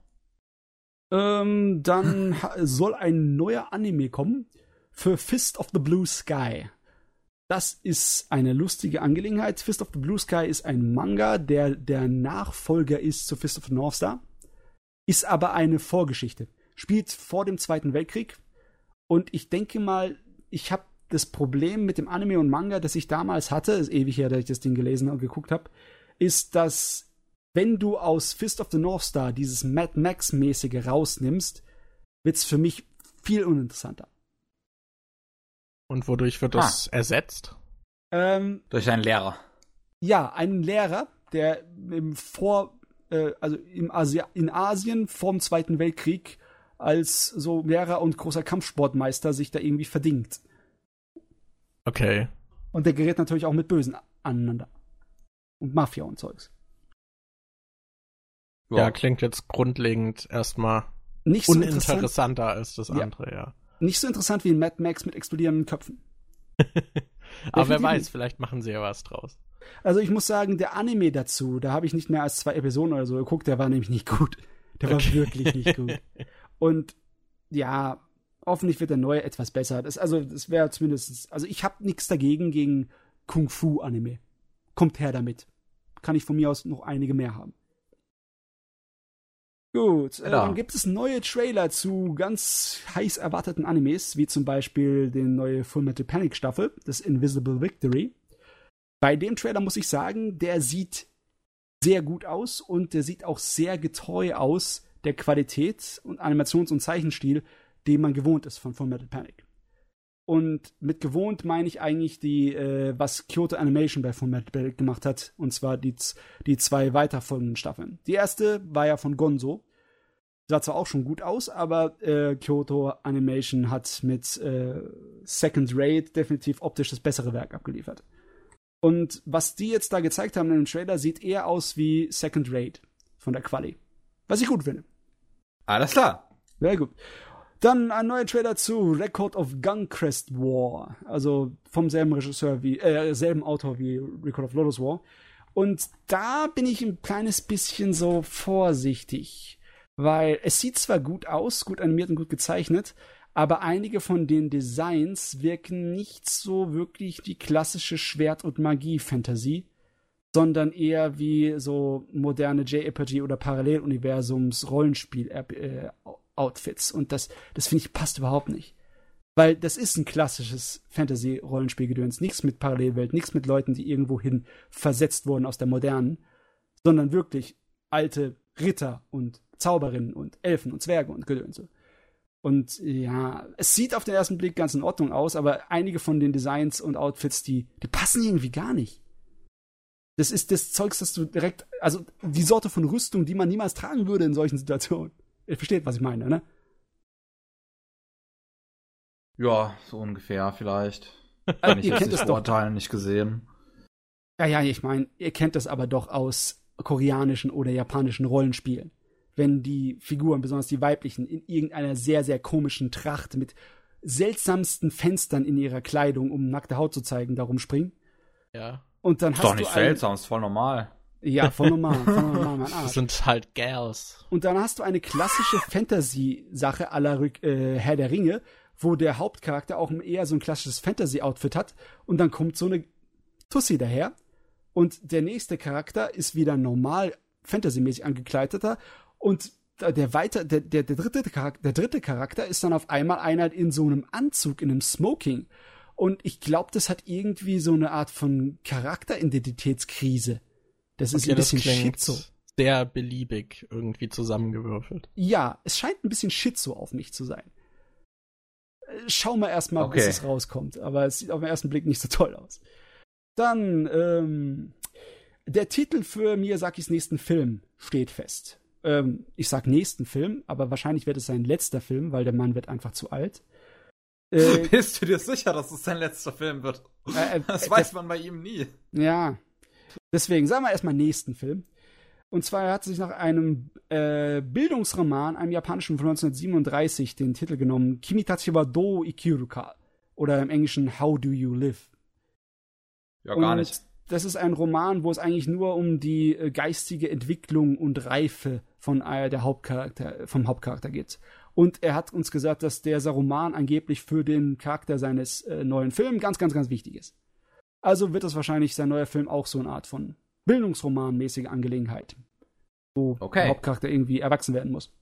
Ähm, dann soll ein neuer Anime kommen für Fist of the Blue Sky. Das ist eine lustige Angelegenheit. Fist of the Blue Sky ist ein Manga, der der Nachfolger ist zu Fist of the North Star, ist aber eine Vorgeschichte. Spielt vor dem Zweiten Weltkrieg. Und ich denke mal, ich habe das Problem mit dem Anime und Manga, das ich damals hatte, ist ewig her, dass ich das Ding gelesen und geguckt habe. ist, dass wenn du aus Fist of the North Star dieses Mad Max-mäßige rausnimmst, wird's für mich viel uninteressanter. Und wodurch wird das ah. ersetzt? Ähm, Durch einen Lehrer. Ja, einen Lehrer, der im Vor, äh, also im Asia, in Asien vor dem Zweiten Weltkrieg als so Lehrer und großer Kampfsportmeister sich da irgendwie verdingt. Okay. Und der gerät natürlich auch mit Bösen aneinander. Und Mafia und Zeugs. Ja, ja klingt jetzt grundlegend erstmal nicht so uninteressanter als das andere, ja. ja. Nicht so interessant wie in Mad Max mit explodierenden Köpfen. Aber wer weiß, vielleicht machen sie ja was draus. Also ich muss sagen, der Anime dazu, da habe ich nicht mehr als zwei Episoden oder so geguckt, der war nämlich nicht gut. Der okay. war wirklich nicht gut. Und ja, hoffentlich wird der neue etwas besser. Das, also, das wäre zumindest. Also, ich habe nichts dagegen gegen Kung-Fu-Anime. Kommt her damit. Kann ich von mir aus noch einige mehr haben. Gut, äh, dann gibt es neue Trailer zu ganz heiß erwarteten Animes, wie zum Beispiel den neue Full Metal Panic Staffel, das Invisible Victory. Bei dem Trailer muss ich sagen, der sieht sehr gut aus und der sieht auch sehr getreu aus der Qualität und Animations- und Zeichenstil, den man gewohnt ist von Full Metal Panic. Und mit gewohnt meine ich eigentlich die, äh, was Kyoto Animation bei Full Metal Panic gemacht hat, und zwar die, die zwei weiterfolgenden Staffeln. Die erste war ja von Gonzo. Sah zwar auch schon gut aus, aber äh, Kyoto Animation hat mit äh, Second Rate definitiv optisch das bessere Werk abgeliefert. Und was die jetzt da gezeigt haben in dem Trailer, sieht eher aus wie Second Rate von der Quali. Was ich gut finde. Alles klar. Sehr gut. Dann ein neuer Trailer zu Record of Guncrest War. Also vom selben Regisseur wie, äh, selben Autor wie Record of Lotus War. Und da bin ich ein kleines bisschen so vorsichtig. Weil es sieht zwar gut aus, gut animiert und gut gezeichnet, aber einige von den Designs wirken nicht so wirklich die klassische Schwert- und Magie-Fantasie, sondern eher wie so moderne JRPG oder Paralleluniversums Rollenspiel-Outfits. Und das, das finde ich passt überhaupt nicht. Weil das ist ein klassisches Fantasy-Rollenspielgedöns. Nichts mit Parallelwelt, nichts mit Leuten, die irgendwohin versetzt wurden aus der modernen, sondern wirklich alte Ritter und Zauberinnen und Elfen und Zwerge und Gedönse. Und ja, es sieht auf den ersten Blick ganz in Ordnung aus, aber einige von den Designs und Outfits, die, die passen irgendwie gar nicht. Das ist das Zeugs, das du direkt, also die Sorte von Rüstung, die man niemals tragen würde in solchen Situationen. Ihr versteht, was ich meine, ne? Ja, so ungefähr vielleicht. Also, ihr kennt das Vorurteilen nicht gesehen. Ja, ja, ich meine, ihr kennt das aber doch aus koreanischen oder japanischen Rollenspielen. Wenn die Figuren, besonders die weiblichen, in irgendeiner sehr, sehr komischen Tracht mit seltsamsten Fenstern in ihrer Kleidung, um nackte Haut zu zeigen, darum springen. Ja. Und dann ist hast doch nicht seltsam, ist voll normal. Ja, voll normal, voll normal, mein Arsch. Das sind halt Gals. Und dann hast du eine klassische Fantasy-Sache aller äh, Herr der Ringe, wo der Hauptcharakter auch eher so ein klassisches Fantasy-Outfit hat und dann kommt so eine Tussi daher und der nächste Charakter ist wieder normal Fantasy-mäßig angekleideter und der weiter, der, der, der, dritte Charakter, der dritte Charakter ist dann auf einmal einer in so einem Anzug, in einem Smoking. Und ich glaube, das hat irgendwie so eine Art von Charakteridentitätskrise. Das ist okay, ein bisschen Schizo. Sehr beliebig irgendwie zusammengewürfelt. Ja, es scheint ein bisschen Schizo auf mich zu sein. Schauen wir erstmal, okay. bis es rauskommt. Aber es sieht auf den ersten Blick nicht so toll aus. Dann, ähm, der Titel für Miyazakis nächsten Film steht fest. Ähm, ich sag nächsten Film, aber wahrscheinlich wird es sein letzter Film, weil der Mann wird einfach zu alt. Äh, Bist du dir sicher, dass es sein letzter Film wird? Äh, äh, das weiß man bei ihm nie. Ja. Deswegen sagen wir erstmal nächsten Film. Und zwar er hat sich nach einem äh, Bildungsroman, einem japanischen von 1937, den Titel genommen, Kimitachi wa do ikiruka. Oder im Englischen How do you live? Ja, gar und nicht. Das ist ein Roman, wo es eigentlich nur um die äh, geistige Entwicklung und Reife von äh, der Hauptcharakter, vom Hauptcharakter geht. Und er hat uns gesagt, dass dieser Roman angeblich für den Charakter seines äh, neuen Films ganz, ganz, ganz wichtig ist. Also wird das wahrscheinlich sein neuer Film auch so eine Art von Bildungsroman-mäßige Angelegenheit, wo okay. der Hauptcharakter irgendwie erwachsen werden muss.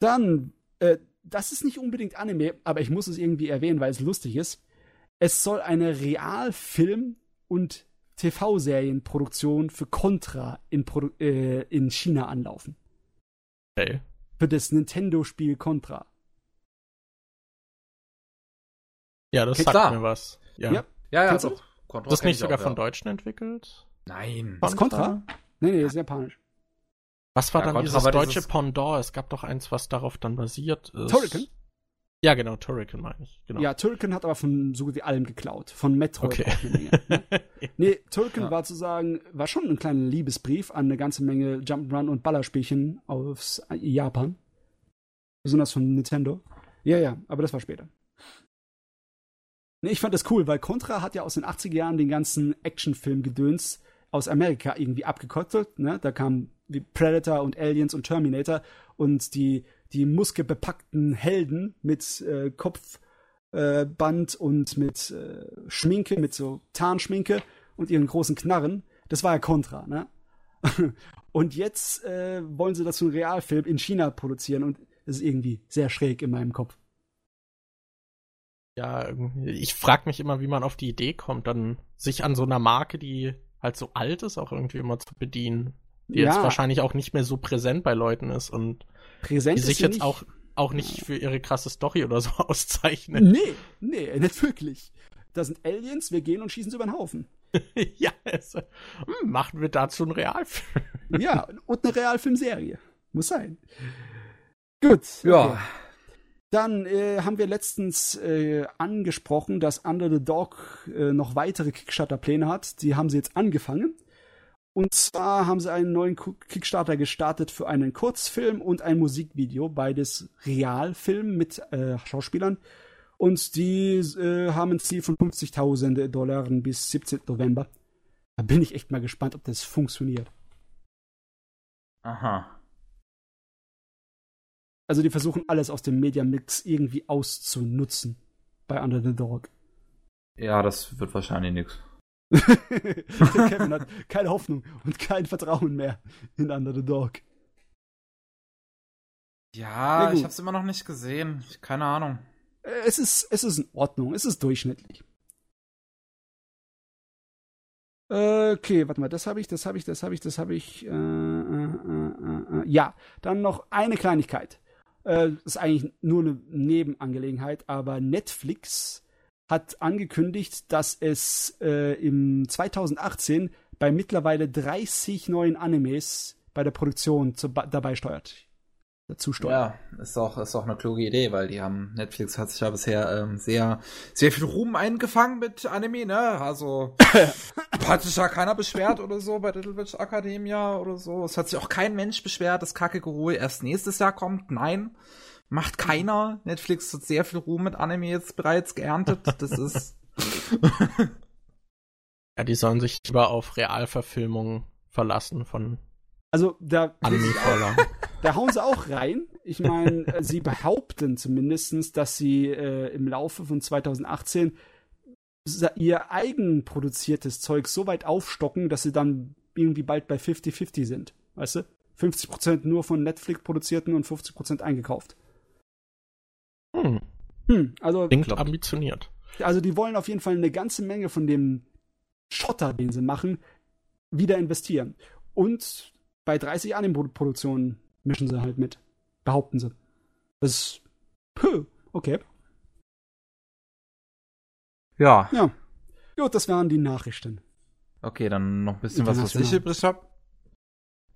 Dann, äh, das ist nicht unbedingt Anime, aber ich muss es irgendwie erwähnen, weil es lustig ist. Es soll eine Realfilm- und TV-Serienproduktion für Contra in, Produ äh, in China anlaufen. Okay. Für das Nintendo-Spiel Contra. Ja, das Kennst sagt mir was. Ja, ja, ja. ja doch. Contra das ist nicht sogar auch, von ja. Deutschen entwickelt? Nein. Was Contra? Nee, nee, ist japanisch. Was war ja, dann Contra dieses deutsche dieses... Pendant? Es gab doch eins, was darauf dann basiert ist. Turrican? Ja, genau, Turrican meine ich. Genau. Ja, Turrican hat aber von so gut wie allem geklaut. Von Metroid okay. eine Menge. Ne? nee, Turrican ja. war zu sagen, war schon ein kleiner Liebesbrief an eine ganze Menge Jump'n'Run und Ballerspielchen aus Japan. Besonders von Nintendo. Ja, ja, aber das war später. Nee, ich fand das cool, weil Contra hat ja aus den 80er Jahren den ganzen Actionfilm-Gedöns aus Amerika irgendwie abgekottelt. Ne? Da kamen wie Predator und Aliens und Terminator und die, die muskelbepackten Helden mit äh, Kopfband äh, und mit äh, Schminke, mit so Tarnschminke und ihren großen Knarren. Das war ja Contra, ne? und jetzt äh, wollen sie das zu einem Realfilm in China produzieren und das ist irgendwie sehr schräg in meinem Kopf ja, ich frage mich immer, wie man auf die Idee kommt, dann sich an so einer Marke, die halt so alt ist, auch irgendwie immer zu bedienen. Die ja. jetzt wahrscheinlich auch nicht mehr so präsent bei Leuten ist und präsent die sich jetzt nicht. auch, auch nicht für ihre krasse Story oder so auszeichnet. Nee, nee, nicht wirklich. Da sind Aliens, wir gehen und schießen sie über den Haufen. ja, es, hm, machen wir dazu einen Realfilm. ja, und eine Realfilmserie. Muss sein. Gut. Okay. Ja. Dann äh, haben wir letztens äh, angesprochen, dass Under the Dog äh, noch weitere Kickstarter-Pläne hat. Die haben sie jetzt angefangen. Und zwar haben sie einen neuen Kickstarter gestartet für einen Kurzfilm und ein Musikvideo, beides Realfilm mit äh, Schauspielern. Und die äh, haben ein Ziel von 50.000 Dollar bis 17. November. Da bin ich echt mal gespannt, ob das funktioniert. Aha. Also die versuchen alles aus dem Media-Mix irgendwie auszunutzen bei Under the Dog. Ja, das wird wahrscheinlich nichts. Kevin hat keine Hoffnung und kein Vertrauen mehr in Under the Dog. Ja, ich hab's immer noch nicht gesehen. Keine Ahnung. Es ist, es ist in Ordnung. Es ist durchschnittlich. Okay, warte mal, das habe ich, das habe ich, das habe ich, das habe ich. Äh, äh, äh, äh, ja, dann noch eine Kleinigkeit. Äh, ist eigentlich nur eine Nebenangelegenheit, aber Netflix hat angekündigt, dass es äh, im 2018 bei mittlerweile 30 neuen Animes bei der Produktion zu, dabei steuert. Dazu steuert. Ja, ist auch, ist auch eine kluge Idee, weil die haben, Netflix hat sich ja bisher ähm, sehr, sehr viel Ruhm eingefangen mit Anime, ne? Also hat sich ja keiner beschwert oder so bei Little Witch Academia oder so. Es hat sich auch kein Mensch beschwert, dass Kake Gurui erst nächstes Jahr kommt. Nein, macht keiner. Netflix hat sehr viel Ruhm mit Anime jetzt bereits geerntet. Das ist. ja, die sollen sich lieber auf Realverfilmungen verlassen von also da, da hauen sie auch rein. Ich meine, äh, sie behaupten zumindest, dass sie äh, im Laufe von 2018 ihr eigenproduziertes Zeug so weit aufstocken, dass sie dann irgendwie bald bei 50-50 sind. Weißt du? 50% nur von Netflix produzierten und 50% eingekauft. Hm. Hm, also. Klingt ambitioniert. Also die wollen auf jeden Fall eine ganze Menge von dem Schotter, den sie machen, wieder investieren. Und bei 30 Anime-Produktionen mischen sie halt mit. Behaupten sie. Das ist. Puh, okay. Ja. Ja. Gut, das waren die Nachrichten. Okay, dann noch ein bisschen was, was ich übrig habe.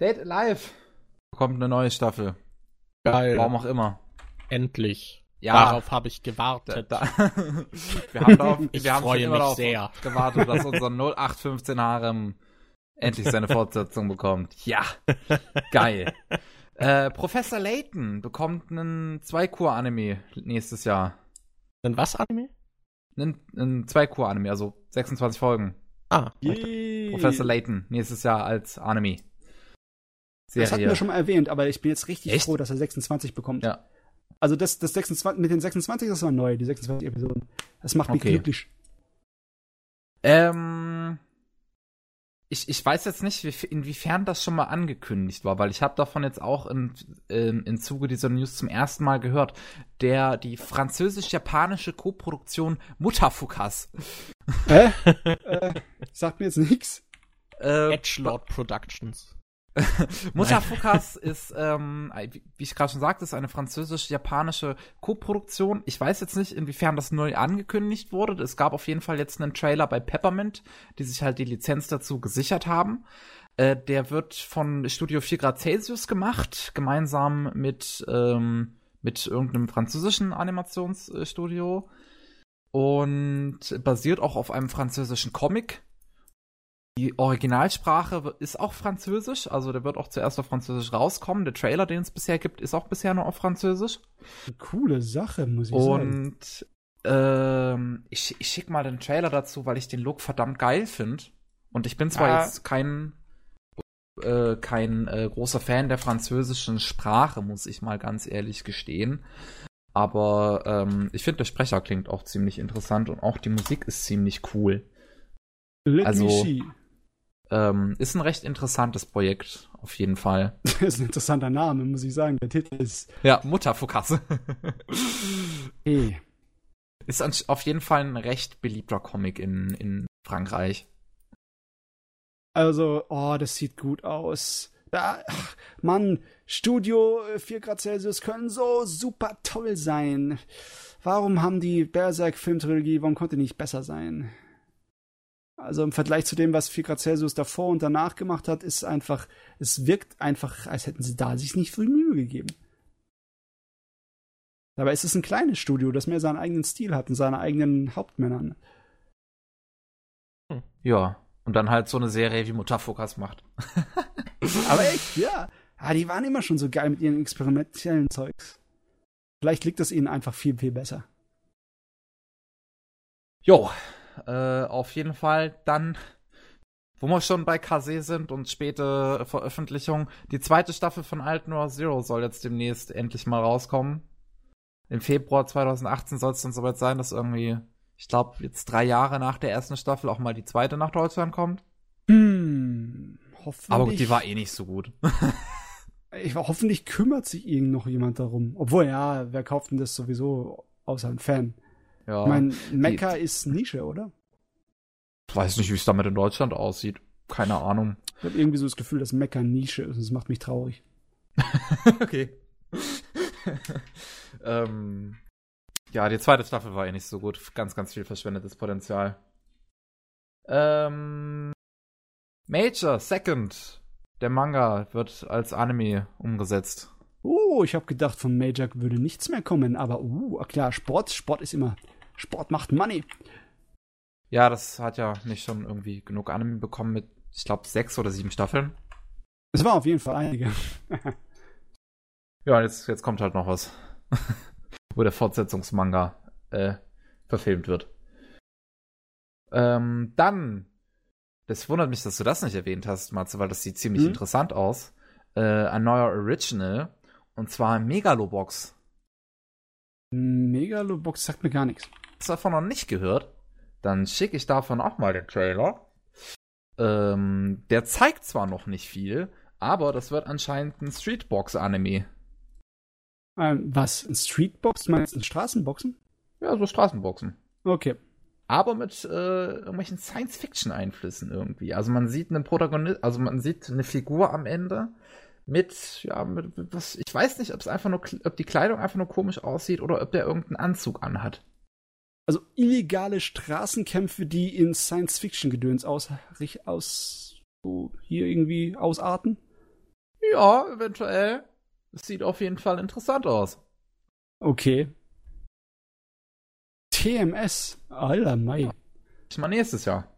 Date Live bekommt eine neue Staffel. Geil. Warum auch immer. Endlich. Ja. Darauf habe ich gewartet. Da, da. wir haben darauf, ich wir freue haben mich darauf sehr. gewartet, dass unser 0815 Harem endlich seine Fortsetzung bekommt. Ja, geil. Äh, Professor Layton bekommt einen Zwei-Kur-Anime nächstes Jahr. Ein was Anime? Ein, ein Zwei-Kur-Anime, also 26 Folgen. Ah, okay. Professor Layton nächstes Jahr als Anime. Serie. Das hatten wir schon mal erwähnt, aber ich bin jetzt richtig Echt? froh, dass er 26 bekommt. Ja. Also das, das 26, mit den 26, das war neu, die 26 Episoden. Das macht mich okay. glücklich. Ähm, ich, ich weiß jetzt nicht, wie, inwiefern das schon mal angekündigt war, weil ich habe davon jetzt auch in, in, in Zuge dieser News zum ersten Mal gehört. Der, die französisch-japanische Koproduktion Mutterfukas. Äh? äh, Sagt mir jetzt nichts. Äh, Edgelord Productions. Mutafukas ist, ähm, wie ich gerade schon sagte, ist eine französisch-japanische Co-Produktion. Ich weiß jetzt nicht, inwiefern das neu angekündigt wurde. Es gab auf jeden Fall jetzt einen Trailer bei Peppermint, die sich halt die Lizenz dazu gesichert haben. Äh, der wird von Studio 4 Grad Celsius gemacht, gemeinsam mit, ähm, mit irgendeinem französischen Animationsstudio. Und basiert auch auf einem französischen Comic, die Originalsprache ist auch Französisch, also der wird auch zuerst auf Französisch rauskommen. Der Trailer, den es bisher gibt, ist auch bisher nur auf Französisch. coole Sache, muss ich sagen. Und ähm, ich, ich schicke mal den Trailer dazu, weil ich den Look verdammt geil finde. Und ich bin zwar ah. jetzt kein äh, kein äh, großer Fan der französischen Sprache, muss ich mal ganz ehrlich gestehen. Aber ähm, ich finde, der Sprecher klingt auch ziemlich interessant und auch die Musik ist ziemlich cool. Let also, me see. Ähm, ist ein recht interessantes Projekt, auf jeden Fall. ist ein interessanter Name, muss ich sagen. Der Titel ist. Ja, Mutterfokasse. hey. Ist auf jeden Fall ein recht beliebter Comic in, in Frankreich. Also, oh, das sieht gut aus. Ach, Mann, Studio 4 Grad Celsius können so super toll sein. Warum haben die Berserk-Filmtrilogie, warum konnte die nicht besser sein? Also im Vergleich zu dem, was 4 Grad Celsius davor und danach gemacht hat, ist einfach, es wirkt einfach, als hätten sie da sich nicht früh Mühe gegeben. Dabei ist es ein kleines Studio, das mehr seinen eigenen Stil hat und seine eigenen Hauptmännern. Hm. Ja, und dann halt so eine Serie wie Mutafokas macht. Aber echt, ja. ja. Die waren immer schon so geil mit ihren experimentellen Zeugs. Vielleicht liegt es ihnen einfach viel, viel besser. Jo, äh, auf jeden Fall dann, wo wir schon bei Kase sind und späte Veröffentlichung, die zweite Staffel von Alt Noir Zero soll jetzt demnächst endlich mal rauskommen. Im Februar 2018 soll es dann soweit sein, dass irgendwie, ich glaube, jetzt drei Jahre nach der ersten Staffel auch mal die zweite nach Deutschland kommt. Hm, hoffentlich. Aber die war eh nicht so gut. ich, hoffentlich kümmert sich irgend noch jemand darum. Obwohl, ja, wer kauft denn das sowieso außer ein Fan? Ja. Ich meine, Mecca ist Nische, oder? Ich weiß nicht, wie es damit in Deutschland aussieht. Keine Ahnung. Ich habe irgendwie so das Gefühl, dass Mecca Nische ist. Das macht mich traurig. okay. ähm, ja, die zweite Staffel war eh nicht so gut. Ganz, ganz viel verschwendetes Potenzial. Ähm, Major Second. Der Manga wird als Anime umgesetzt. Oh, ich habe gedacht, von Major würde nichts mehr kommen, aber uh, klar, Sport, Sport ist immer Sport macht Money. Ja, das hat ja nicht schon irgendwie genug Anime bekommen mit, ich glaube, sechs oder sieben Staffeln. Es war auf jeden Fall einige. ja, jetzt, jetzt kommt halt noch was. Wo der Fortsetzungsmanga äh, verfilmt wird. Ähm, dann, das wundert mich, dass du das nicht erwähnt hast, Matze, weil das sieht ziemlich hm? interessant aus. Äh, ein neuer Original. Und zwar Megalobox. Megalobox sagt mir gar nichts davon noch nicht gehört, dann schicke ich davon auch mal den Trailer. Ähm, der zeigt zwar noch nicht viel, aber das wird anscheinend ein Streetbox-Anime. Ähm, was? Ein Streetbox? Meinst du Straßenboxen? Ja, so Straßenboxen. Okay. Aber mit äh, irgendwelchen Science-Fiction-Einflüssen irgendwie. Also man sieht einen Protagonist, also man sieht eine Figur am Ende mit, ja, mit, was, ich weiß nicht, ob es einfach nur, ob die Kleidung einfach nur komisch aussieht oder ob der irgendeinen Anzug anhat also illegale Straßenkämpfe, die in Science-Fiction-Gedöns aus, aus, so hier irgendwie ausarten? Ja, eventuell. Es sieht auf jeden Fall interessant aus. Okay. TMS, alter Mai. Ich meine nächstes Jahr.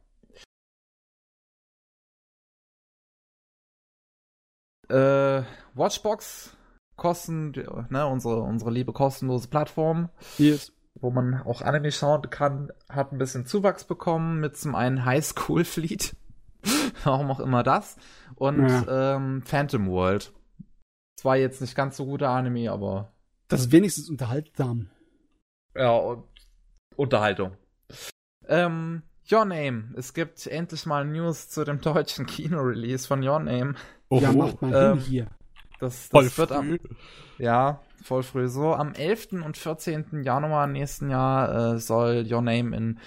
Äh, Watchbox kosten, ne, unsere, unsere liebe kostenlose Plattform. Yes wo man auch Anime schauen kann, hat ein bisschen Zuwachs bekommen mit zum einen High School Fleet, warum auch immer das, und ja. ähm, Phantom World. Zwar jetzt nicht ganz so guter Anime, aber. Das ist wenigstens unterhaltsam. Ja, und Unterhaltung. Ähm, Your Name. Es gibt endlich mal News zu dem deutschen Kino-Release von Your Name. Oh, ja, macht mal ähm, hin hier. Das, das wird am, ja, voll früh. So, am 11. und 14. Januar nächsten Jahr äh, soll Your Name in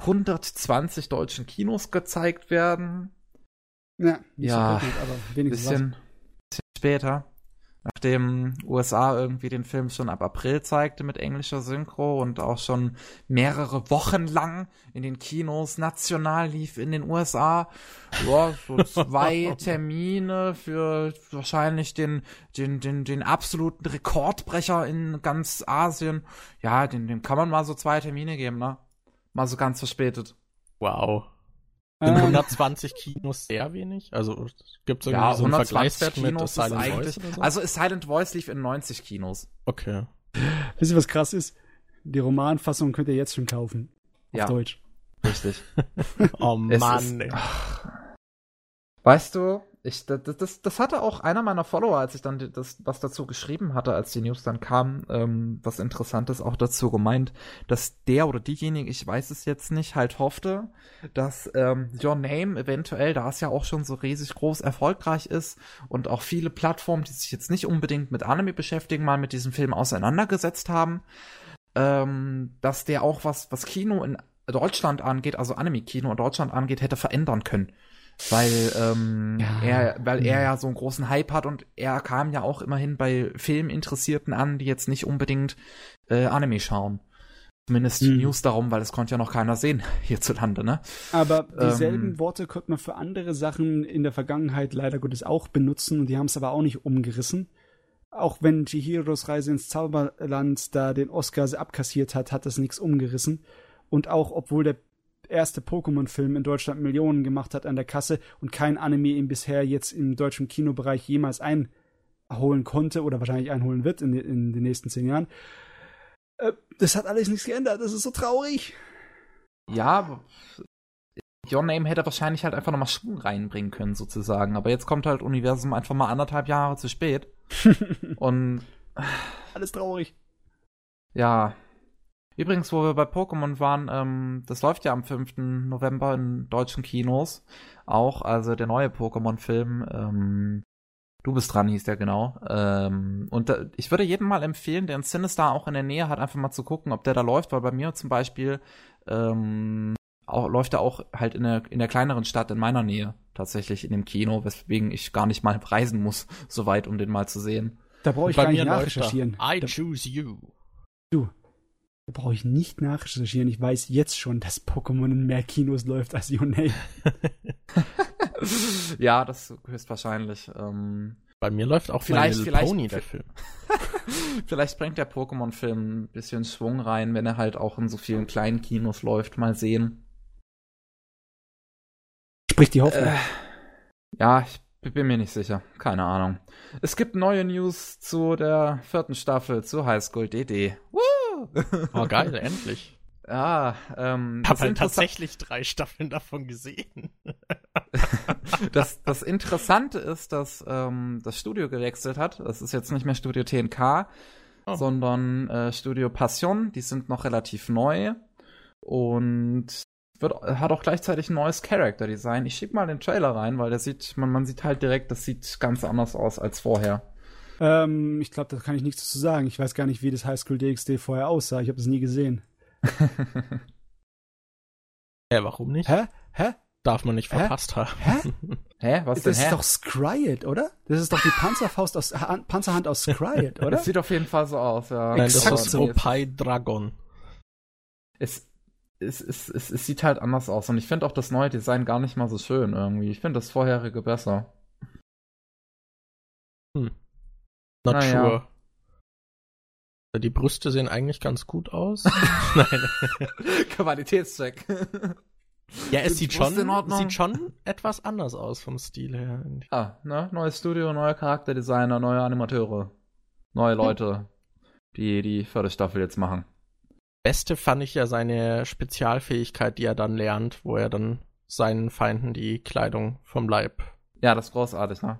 120 deutschen Kinos gezeigt werden. Ja, nicht ja, so gut, aber wenigstens bisschen, bisschen später nachdem USA irgendwie den Film schon ab April zeigte mit englischer Synchro und auch schon mehrere Wochen lang in den Kinos national lief in den USA. Ja, so zwei Termine für wahrscheinlich den, den, den, den absoluten Rekordbrecher in ganz Asien. Ja, den, dem kann man mal so zwei Termine geben, ne? Mal so ganz verspätet. Wow. Sind 120 ähm. Kinos sehr wenig? Also gibt es irgendwie ja, so einen Vergleichswert Kinos mit Silent Voice oder so? Also Silent Voice lief in 90 Kinos. Okay. Wisst ihr, was krass ist? Die Romanfassung könnt ihr jetzt schon kaufen. Auf ja. Deutsch. Richtig. oh Mann, ey. Weißt du, ich, das, das, das hatte auch einer meiner Follower, als ich dann das, was dazu geschrieben hatte, als die News dann kam, ähm, was Interessantes auch dazu gemeint, dass der oder diejenige, ich weiß es jetzt nicht, halt hoffte, dass ähm, Your Name eventuell, da es ja auch schon so riesig groß erfolgreich ist und auch viele Plattformen, die sich jetzt nicht unbedingt mit Anime beschäftigen, mal mit diesem Film auseinandergesetzt haben, ähm, dass der auch was, was Kino in Deutschland angeht, also Anime-Kino in Deutschland angeht, hätte verändern können weil ähm, ja. er, weil er ja so einen großen Hype hat und er kam ja auch immerhin bei Filminteressierten an, die jetzt nicht unbedingt äh, Anime schauen. Zumindest hm. News darum, weil es konnte ja noch keiner sehen hierzulande, ne? Aber dieselben ähm, Worte konnte man für andere Sachen in der Vergangenheit leider Gottes auch benutzen und die haben es aber auch nicht umgerissen. Auch wenn Chihiros Reise ins Zauberland da den Oscar abkassiert hat, hat das nichts umgerissen. Und auch obwohl der erste Pokémon-Film in Deutschland Millionen gemacht hat an der Kasse und kein Anime ihn bisher jetzt im deutschen Kinobereich jemals einholen konnte oder wahrscheinlich einholen wird in, in den nächsten zehn Jahren. Äh, das hat alles nichts geändert. Das ist so traurig. Ja, Your Name hätte wahrscheinlich halt einfach nochmal Schwung reinbringen können, sozusagen. Aber jetzt kommt halt Universum einfach mal anderthalb Jahre zu spät. und. Alles traurig. Ja, Übrigens, wo wir bei Pokémon waren, ähm, das läuft ja am 5. November in deutschen Kinos auch, also der neue Pokémon-Film. Ähm, du bist dran, hieß der genau. Ähm, und da, ich würde jedem mal empfehlen, der ein Sinister auch in der Nähe hat, einfach mal zu gucken, ob der da läuft, weil bei mir zum Beispiel ähm, auch, läuft er auch halt in der, in der kleineren Stadt in meiner Nähe tatsächlich in dem Kino, weswegen ich gar nicht mal reisen muss, so weit, um den mal zu sehen. Da brauche ich gar nicht nachrecherchieren. I choose you. Du, da brauche ich nicht nachrecherchieren. Ich weiß jetzt schon, dass Pokémon in mehr Kinos läuft als Name. ja, das höchstwahrscheinlich. Ähm, Bei mir läuft auch vielleicht, vielleicht Pony, der Film. vielleicht bringt der Pokémon-Film ein bisschen Schwung rein, wenn er halt auch in so vielen kleinen Kinos läuft. Mal sehen. Spricht die Hoffnung. Äh, ja, ich bin mir nicht sicher. Keine Ahnung. Es gibt neue News zu der vierten Staffel zu High School DD. Woo! Oh, geil, endlich. Ja, ähm. Habe halt tatsächlich drei Staffeln davon gesehen. das, das Interessante ist, dass ähm, das Studio gewechselt hat. Das ist jetzt nicht mehr Studio TNK, oh. sondern äh, Studio Passion. Die sind noch relativ neu und wird, hat auch gleichzeitig ein neues Character Design. Ich schieb mal den Trailer rein, weil der sieht, man, man sieht halt direkt, das sieht ganz anders aus als vorher. Ähm, ich glaube, da kann ich nichts dazu sagen. Ich weiß gar nicht, wie das Highschool DxD vorher aussah. Ich habe das nie gesehen. Hä, warum nicht? Hä? Hä? Darf man nicht verpasst Hä? haben. Hä? Hä? Was denn? Das ist doch Scryet, oder? Das ist doch die Panzerfaust aus Panzerhand aus Scryet, oder? Das sieht auf jeden Fall so aus, ja. Nein, das ist Opie Dragon. Es, es, es, es, es sieht halt anders aus und ich finde auch das neue Design gar nicht mal so schön irgendwie. Ich finde das vorherige besser. Hm. Not Na sure. Ja. Die Brüste sehen eigentlich ganz gut aus. Nein. Qualitätscheck. Ja, es sieht schon, sieht schon etwas anders aus vom Stil her. Ah, ne? Neues Studio, neue Charakterdesigner, neue Animateure. Neue Leute, die die vierte Staffel jetzt machen. Beste fand ich ja seine Spezialfähigkeit, die er dann lernt, wo er dann seinen Feinden die Kleidung vom Leib. Ja, das ist großartig, ne?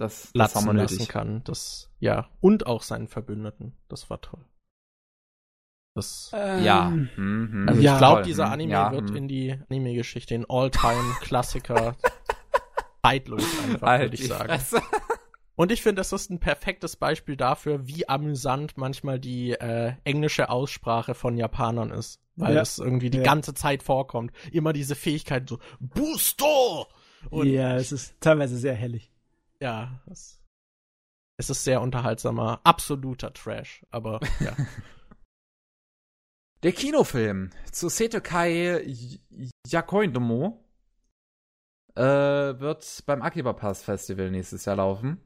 Das, das haben wir lassen kann. Das, ja. Und auch seinen Verbündeten. Das war toll. Das, ähm, ja. Mhm. Also ich glaube, dieser mhm. Anime ja, wird mhm. in die Anime-Geschichte in All-Time-Klassiker zeitlos einfach, halt würde ich sagen. Und ich finde, das ist ein perfektes Beispiel dafür, wie amüsant manchmal die äh, englische Aussprache von Japanern ist. weil ja. das irgendwie die ja. ganze Zeit vorkommt. Immer diese Fähigkeit so, Booster! Und ja, es ist teilweise sehr hellig. Ja, es, es ist sehr unterhaltsamer, absoluter Trash, aber ja. Der Kinofilm zu Setekai Yakoindomo äh, wird beim Akiba Pass Festival nächstes Jahr laufen.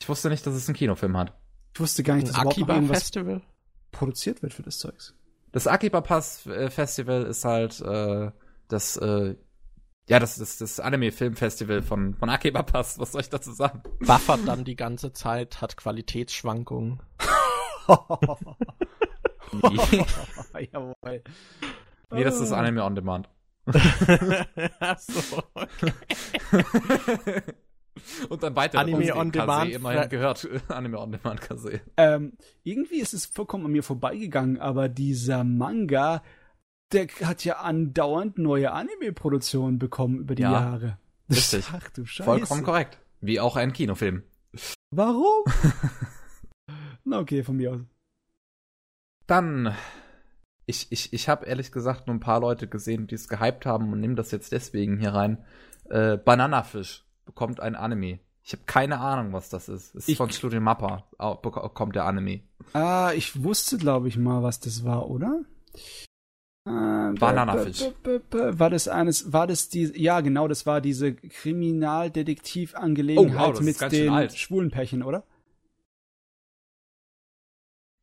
Ich wusste nicht, dass es einen Kinofilm hat. Ich wusste gar nicht, dass Akiba Festival produziert wird für das Zeugs. Das Akiba Pass äh, Festival ist halt äh, das äh, ja, das ist das, Anime-Film-Festival von, von Akiba Pass. Was soll ich dazu sagen? Buffert dann die ganze Zeit, hat Qualitätsschwankungen. nee. Jawohl. Nee, das ist Anime on Demand. Ach so, okay. Und dann weiter Anime on Demand. immerhin gehört. Anime on Demand Kase. Ähm, irgendwie ist es vollkommen an mir vorbeigegangen, aber dieser Manga, der hat ja andauernd neue Anime-Produktionen bekommen über die ja, Jahre. Richtig. Ach du Scheiße. Vollkommen korrekt. Wie auch ein Kinofilm. Warum? Na okay, von mir aus. Dann ich, ich, ich habe ehrlich gesagt nur ein paar Leute gesehen, die es gehypt haben und nehme das jetzt deswegen hier rein. Äh, Bananafisch bekommt ein Anime. Ich habe keine Ahnung, was das ist. Es ist ich, von Studio Mappa, kommt der Anime. Ah, ich wusste, glaube ich, mal, was das war, oder? Äh, Bananafisch. War das eines, war das die, ja genau, das war diese Kriminaldetektiv-Angelegenheit oh, wow, mit den schwulen Pärchen, oder?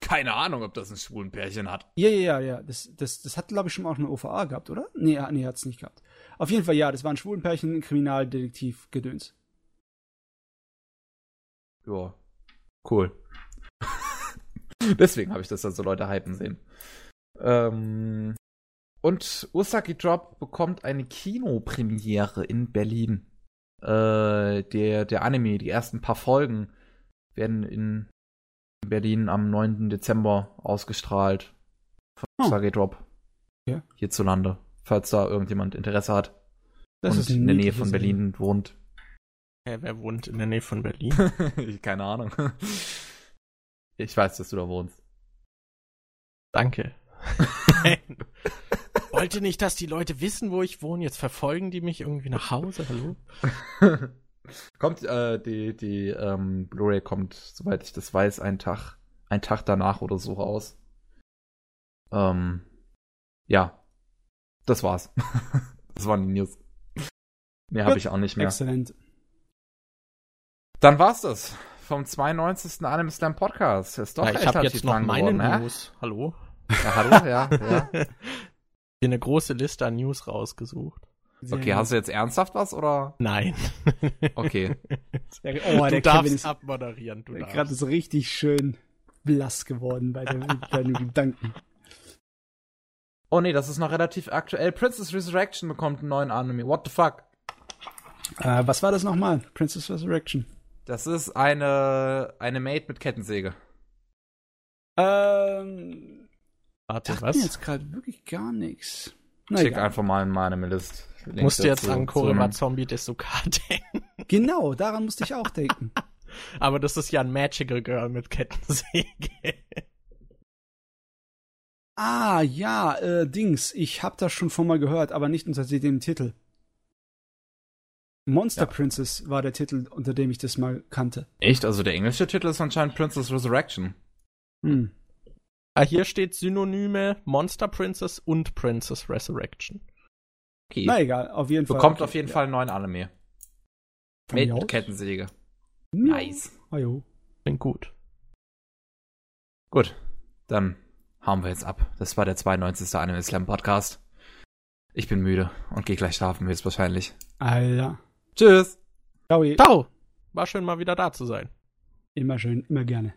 keine Ahnung, ob das ein schwulen Pärchen hat. Ja, ja, ja, ja. Das, das, das hat, glaube ich, schon mal auch eine OVA gehabt, oder? Nee, nee, hat es nicht gehabt. Auf jeden Fall, ja, das war ein schwulen Pärchen, Kriminaldetektiv-Gedöns. Ja, cool. Deswegen habe ich das dann so Leute hypen sehen. Ähm, und Usagi Drop bekommt eine Kinopremiere in Berlin. Äh, der, der Anime, die ersten paar Folgen werden in Berlin am 9. Dezember ausgestrahlt. Von oh. Sage Drop. Ja. Hierzulande. Falls da irgendjemand Interesse hat. Das und ist in der Nähe von Berlin Sinn. wohnt. Hä, wer wohnt in der Nähe von Berlin? Keine Ahnung. Ich weiß, dass du da wohnst. Danke. Wollte nicht, dass die Leute wissen, wo ich wohne. Jetzt verfolgen die mich irgendwie nach Hause. Hallo? Kommt, äh, die, die ähm, Blu-ray kommt, soweit ich das weiß, einen Tag, einen Tag danach oder so raus. Ähm, ja. Das war's. das waren die News. Mehr habe ich auch nicht mehr. Exzellent. Dann war's das vom 92. Anime Slam Podcast. Ist doch ja, ich habe jetzt noch meine geworden, News. Hallo? Ja, hallo, ja, ja. Hier eine große Liste an News rausgesucht. Sehr okay, hast du jetzt ernsthaft was oder? Nein. Okay. oh, du der darfst ist, abmoderieren. Du darfst. Gerade ist richtig schön blass geworden bei dem Gedanken. Oh nee, das ist noch relativ aktuell. Princess Resurrection bekommt einen neuen Anime. What the fuck? Äh, was war das nochmal? Princess Resurrection. Das ist eine eine Maid mit Kettensäge. Ähm. Warte, was? jetzt gerade wirklich gar nichts. Schick einfach mal in meine List. Link musst du jetzt an Korema Zombie Desuka denken. Genau, daran musste ich auch denken. Aber das ist ja ein Magical Girl mit Kettensäge. ah, ja, äh, Dings. Ich hab das schon von mal gehört, aber nicht unter dem Titel. Monster ja. Princess war der Titel, unter dem ich das mal kannte. Echt? Also der englische Titel ist anscheinend Princess Resurrection. Hm. Ah, hier steht Synonyme Monster Princess und Princess Resurrection. Okay. Na egal, auf jeden Fall. Bekommt okay, auf jeden ja. Fall einen neuen Anime. Mit? Kettensäge. Nice. Ajo. Klingt gut. Gut, dann hauen wir jetzt ab. Das war der 92. Anime Slam Podcast. Ich bin müde und gehe gleich schlafen, höchstwahrscheinlich. Alter. Tschüss. Ciao. Ciao. War schön mal wieder da zu sein. Immer schön, immer gerne.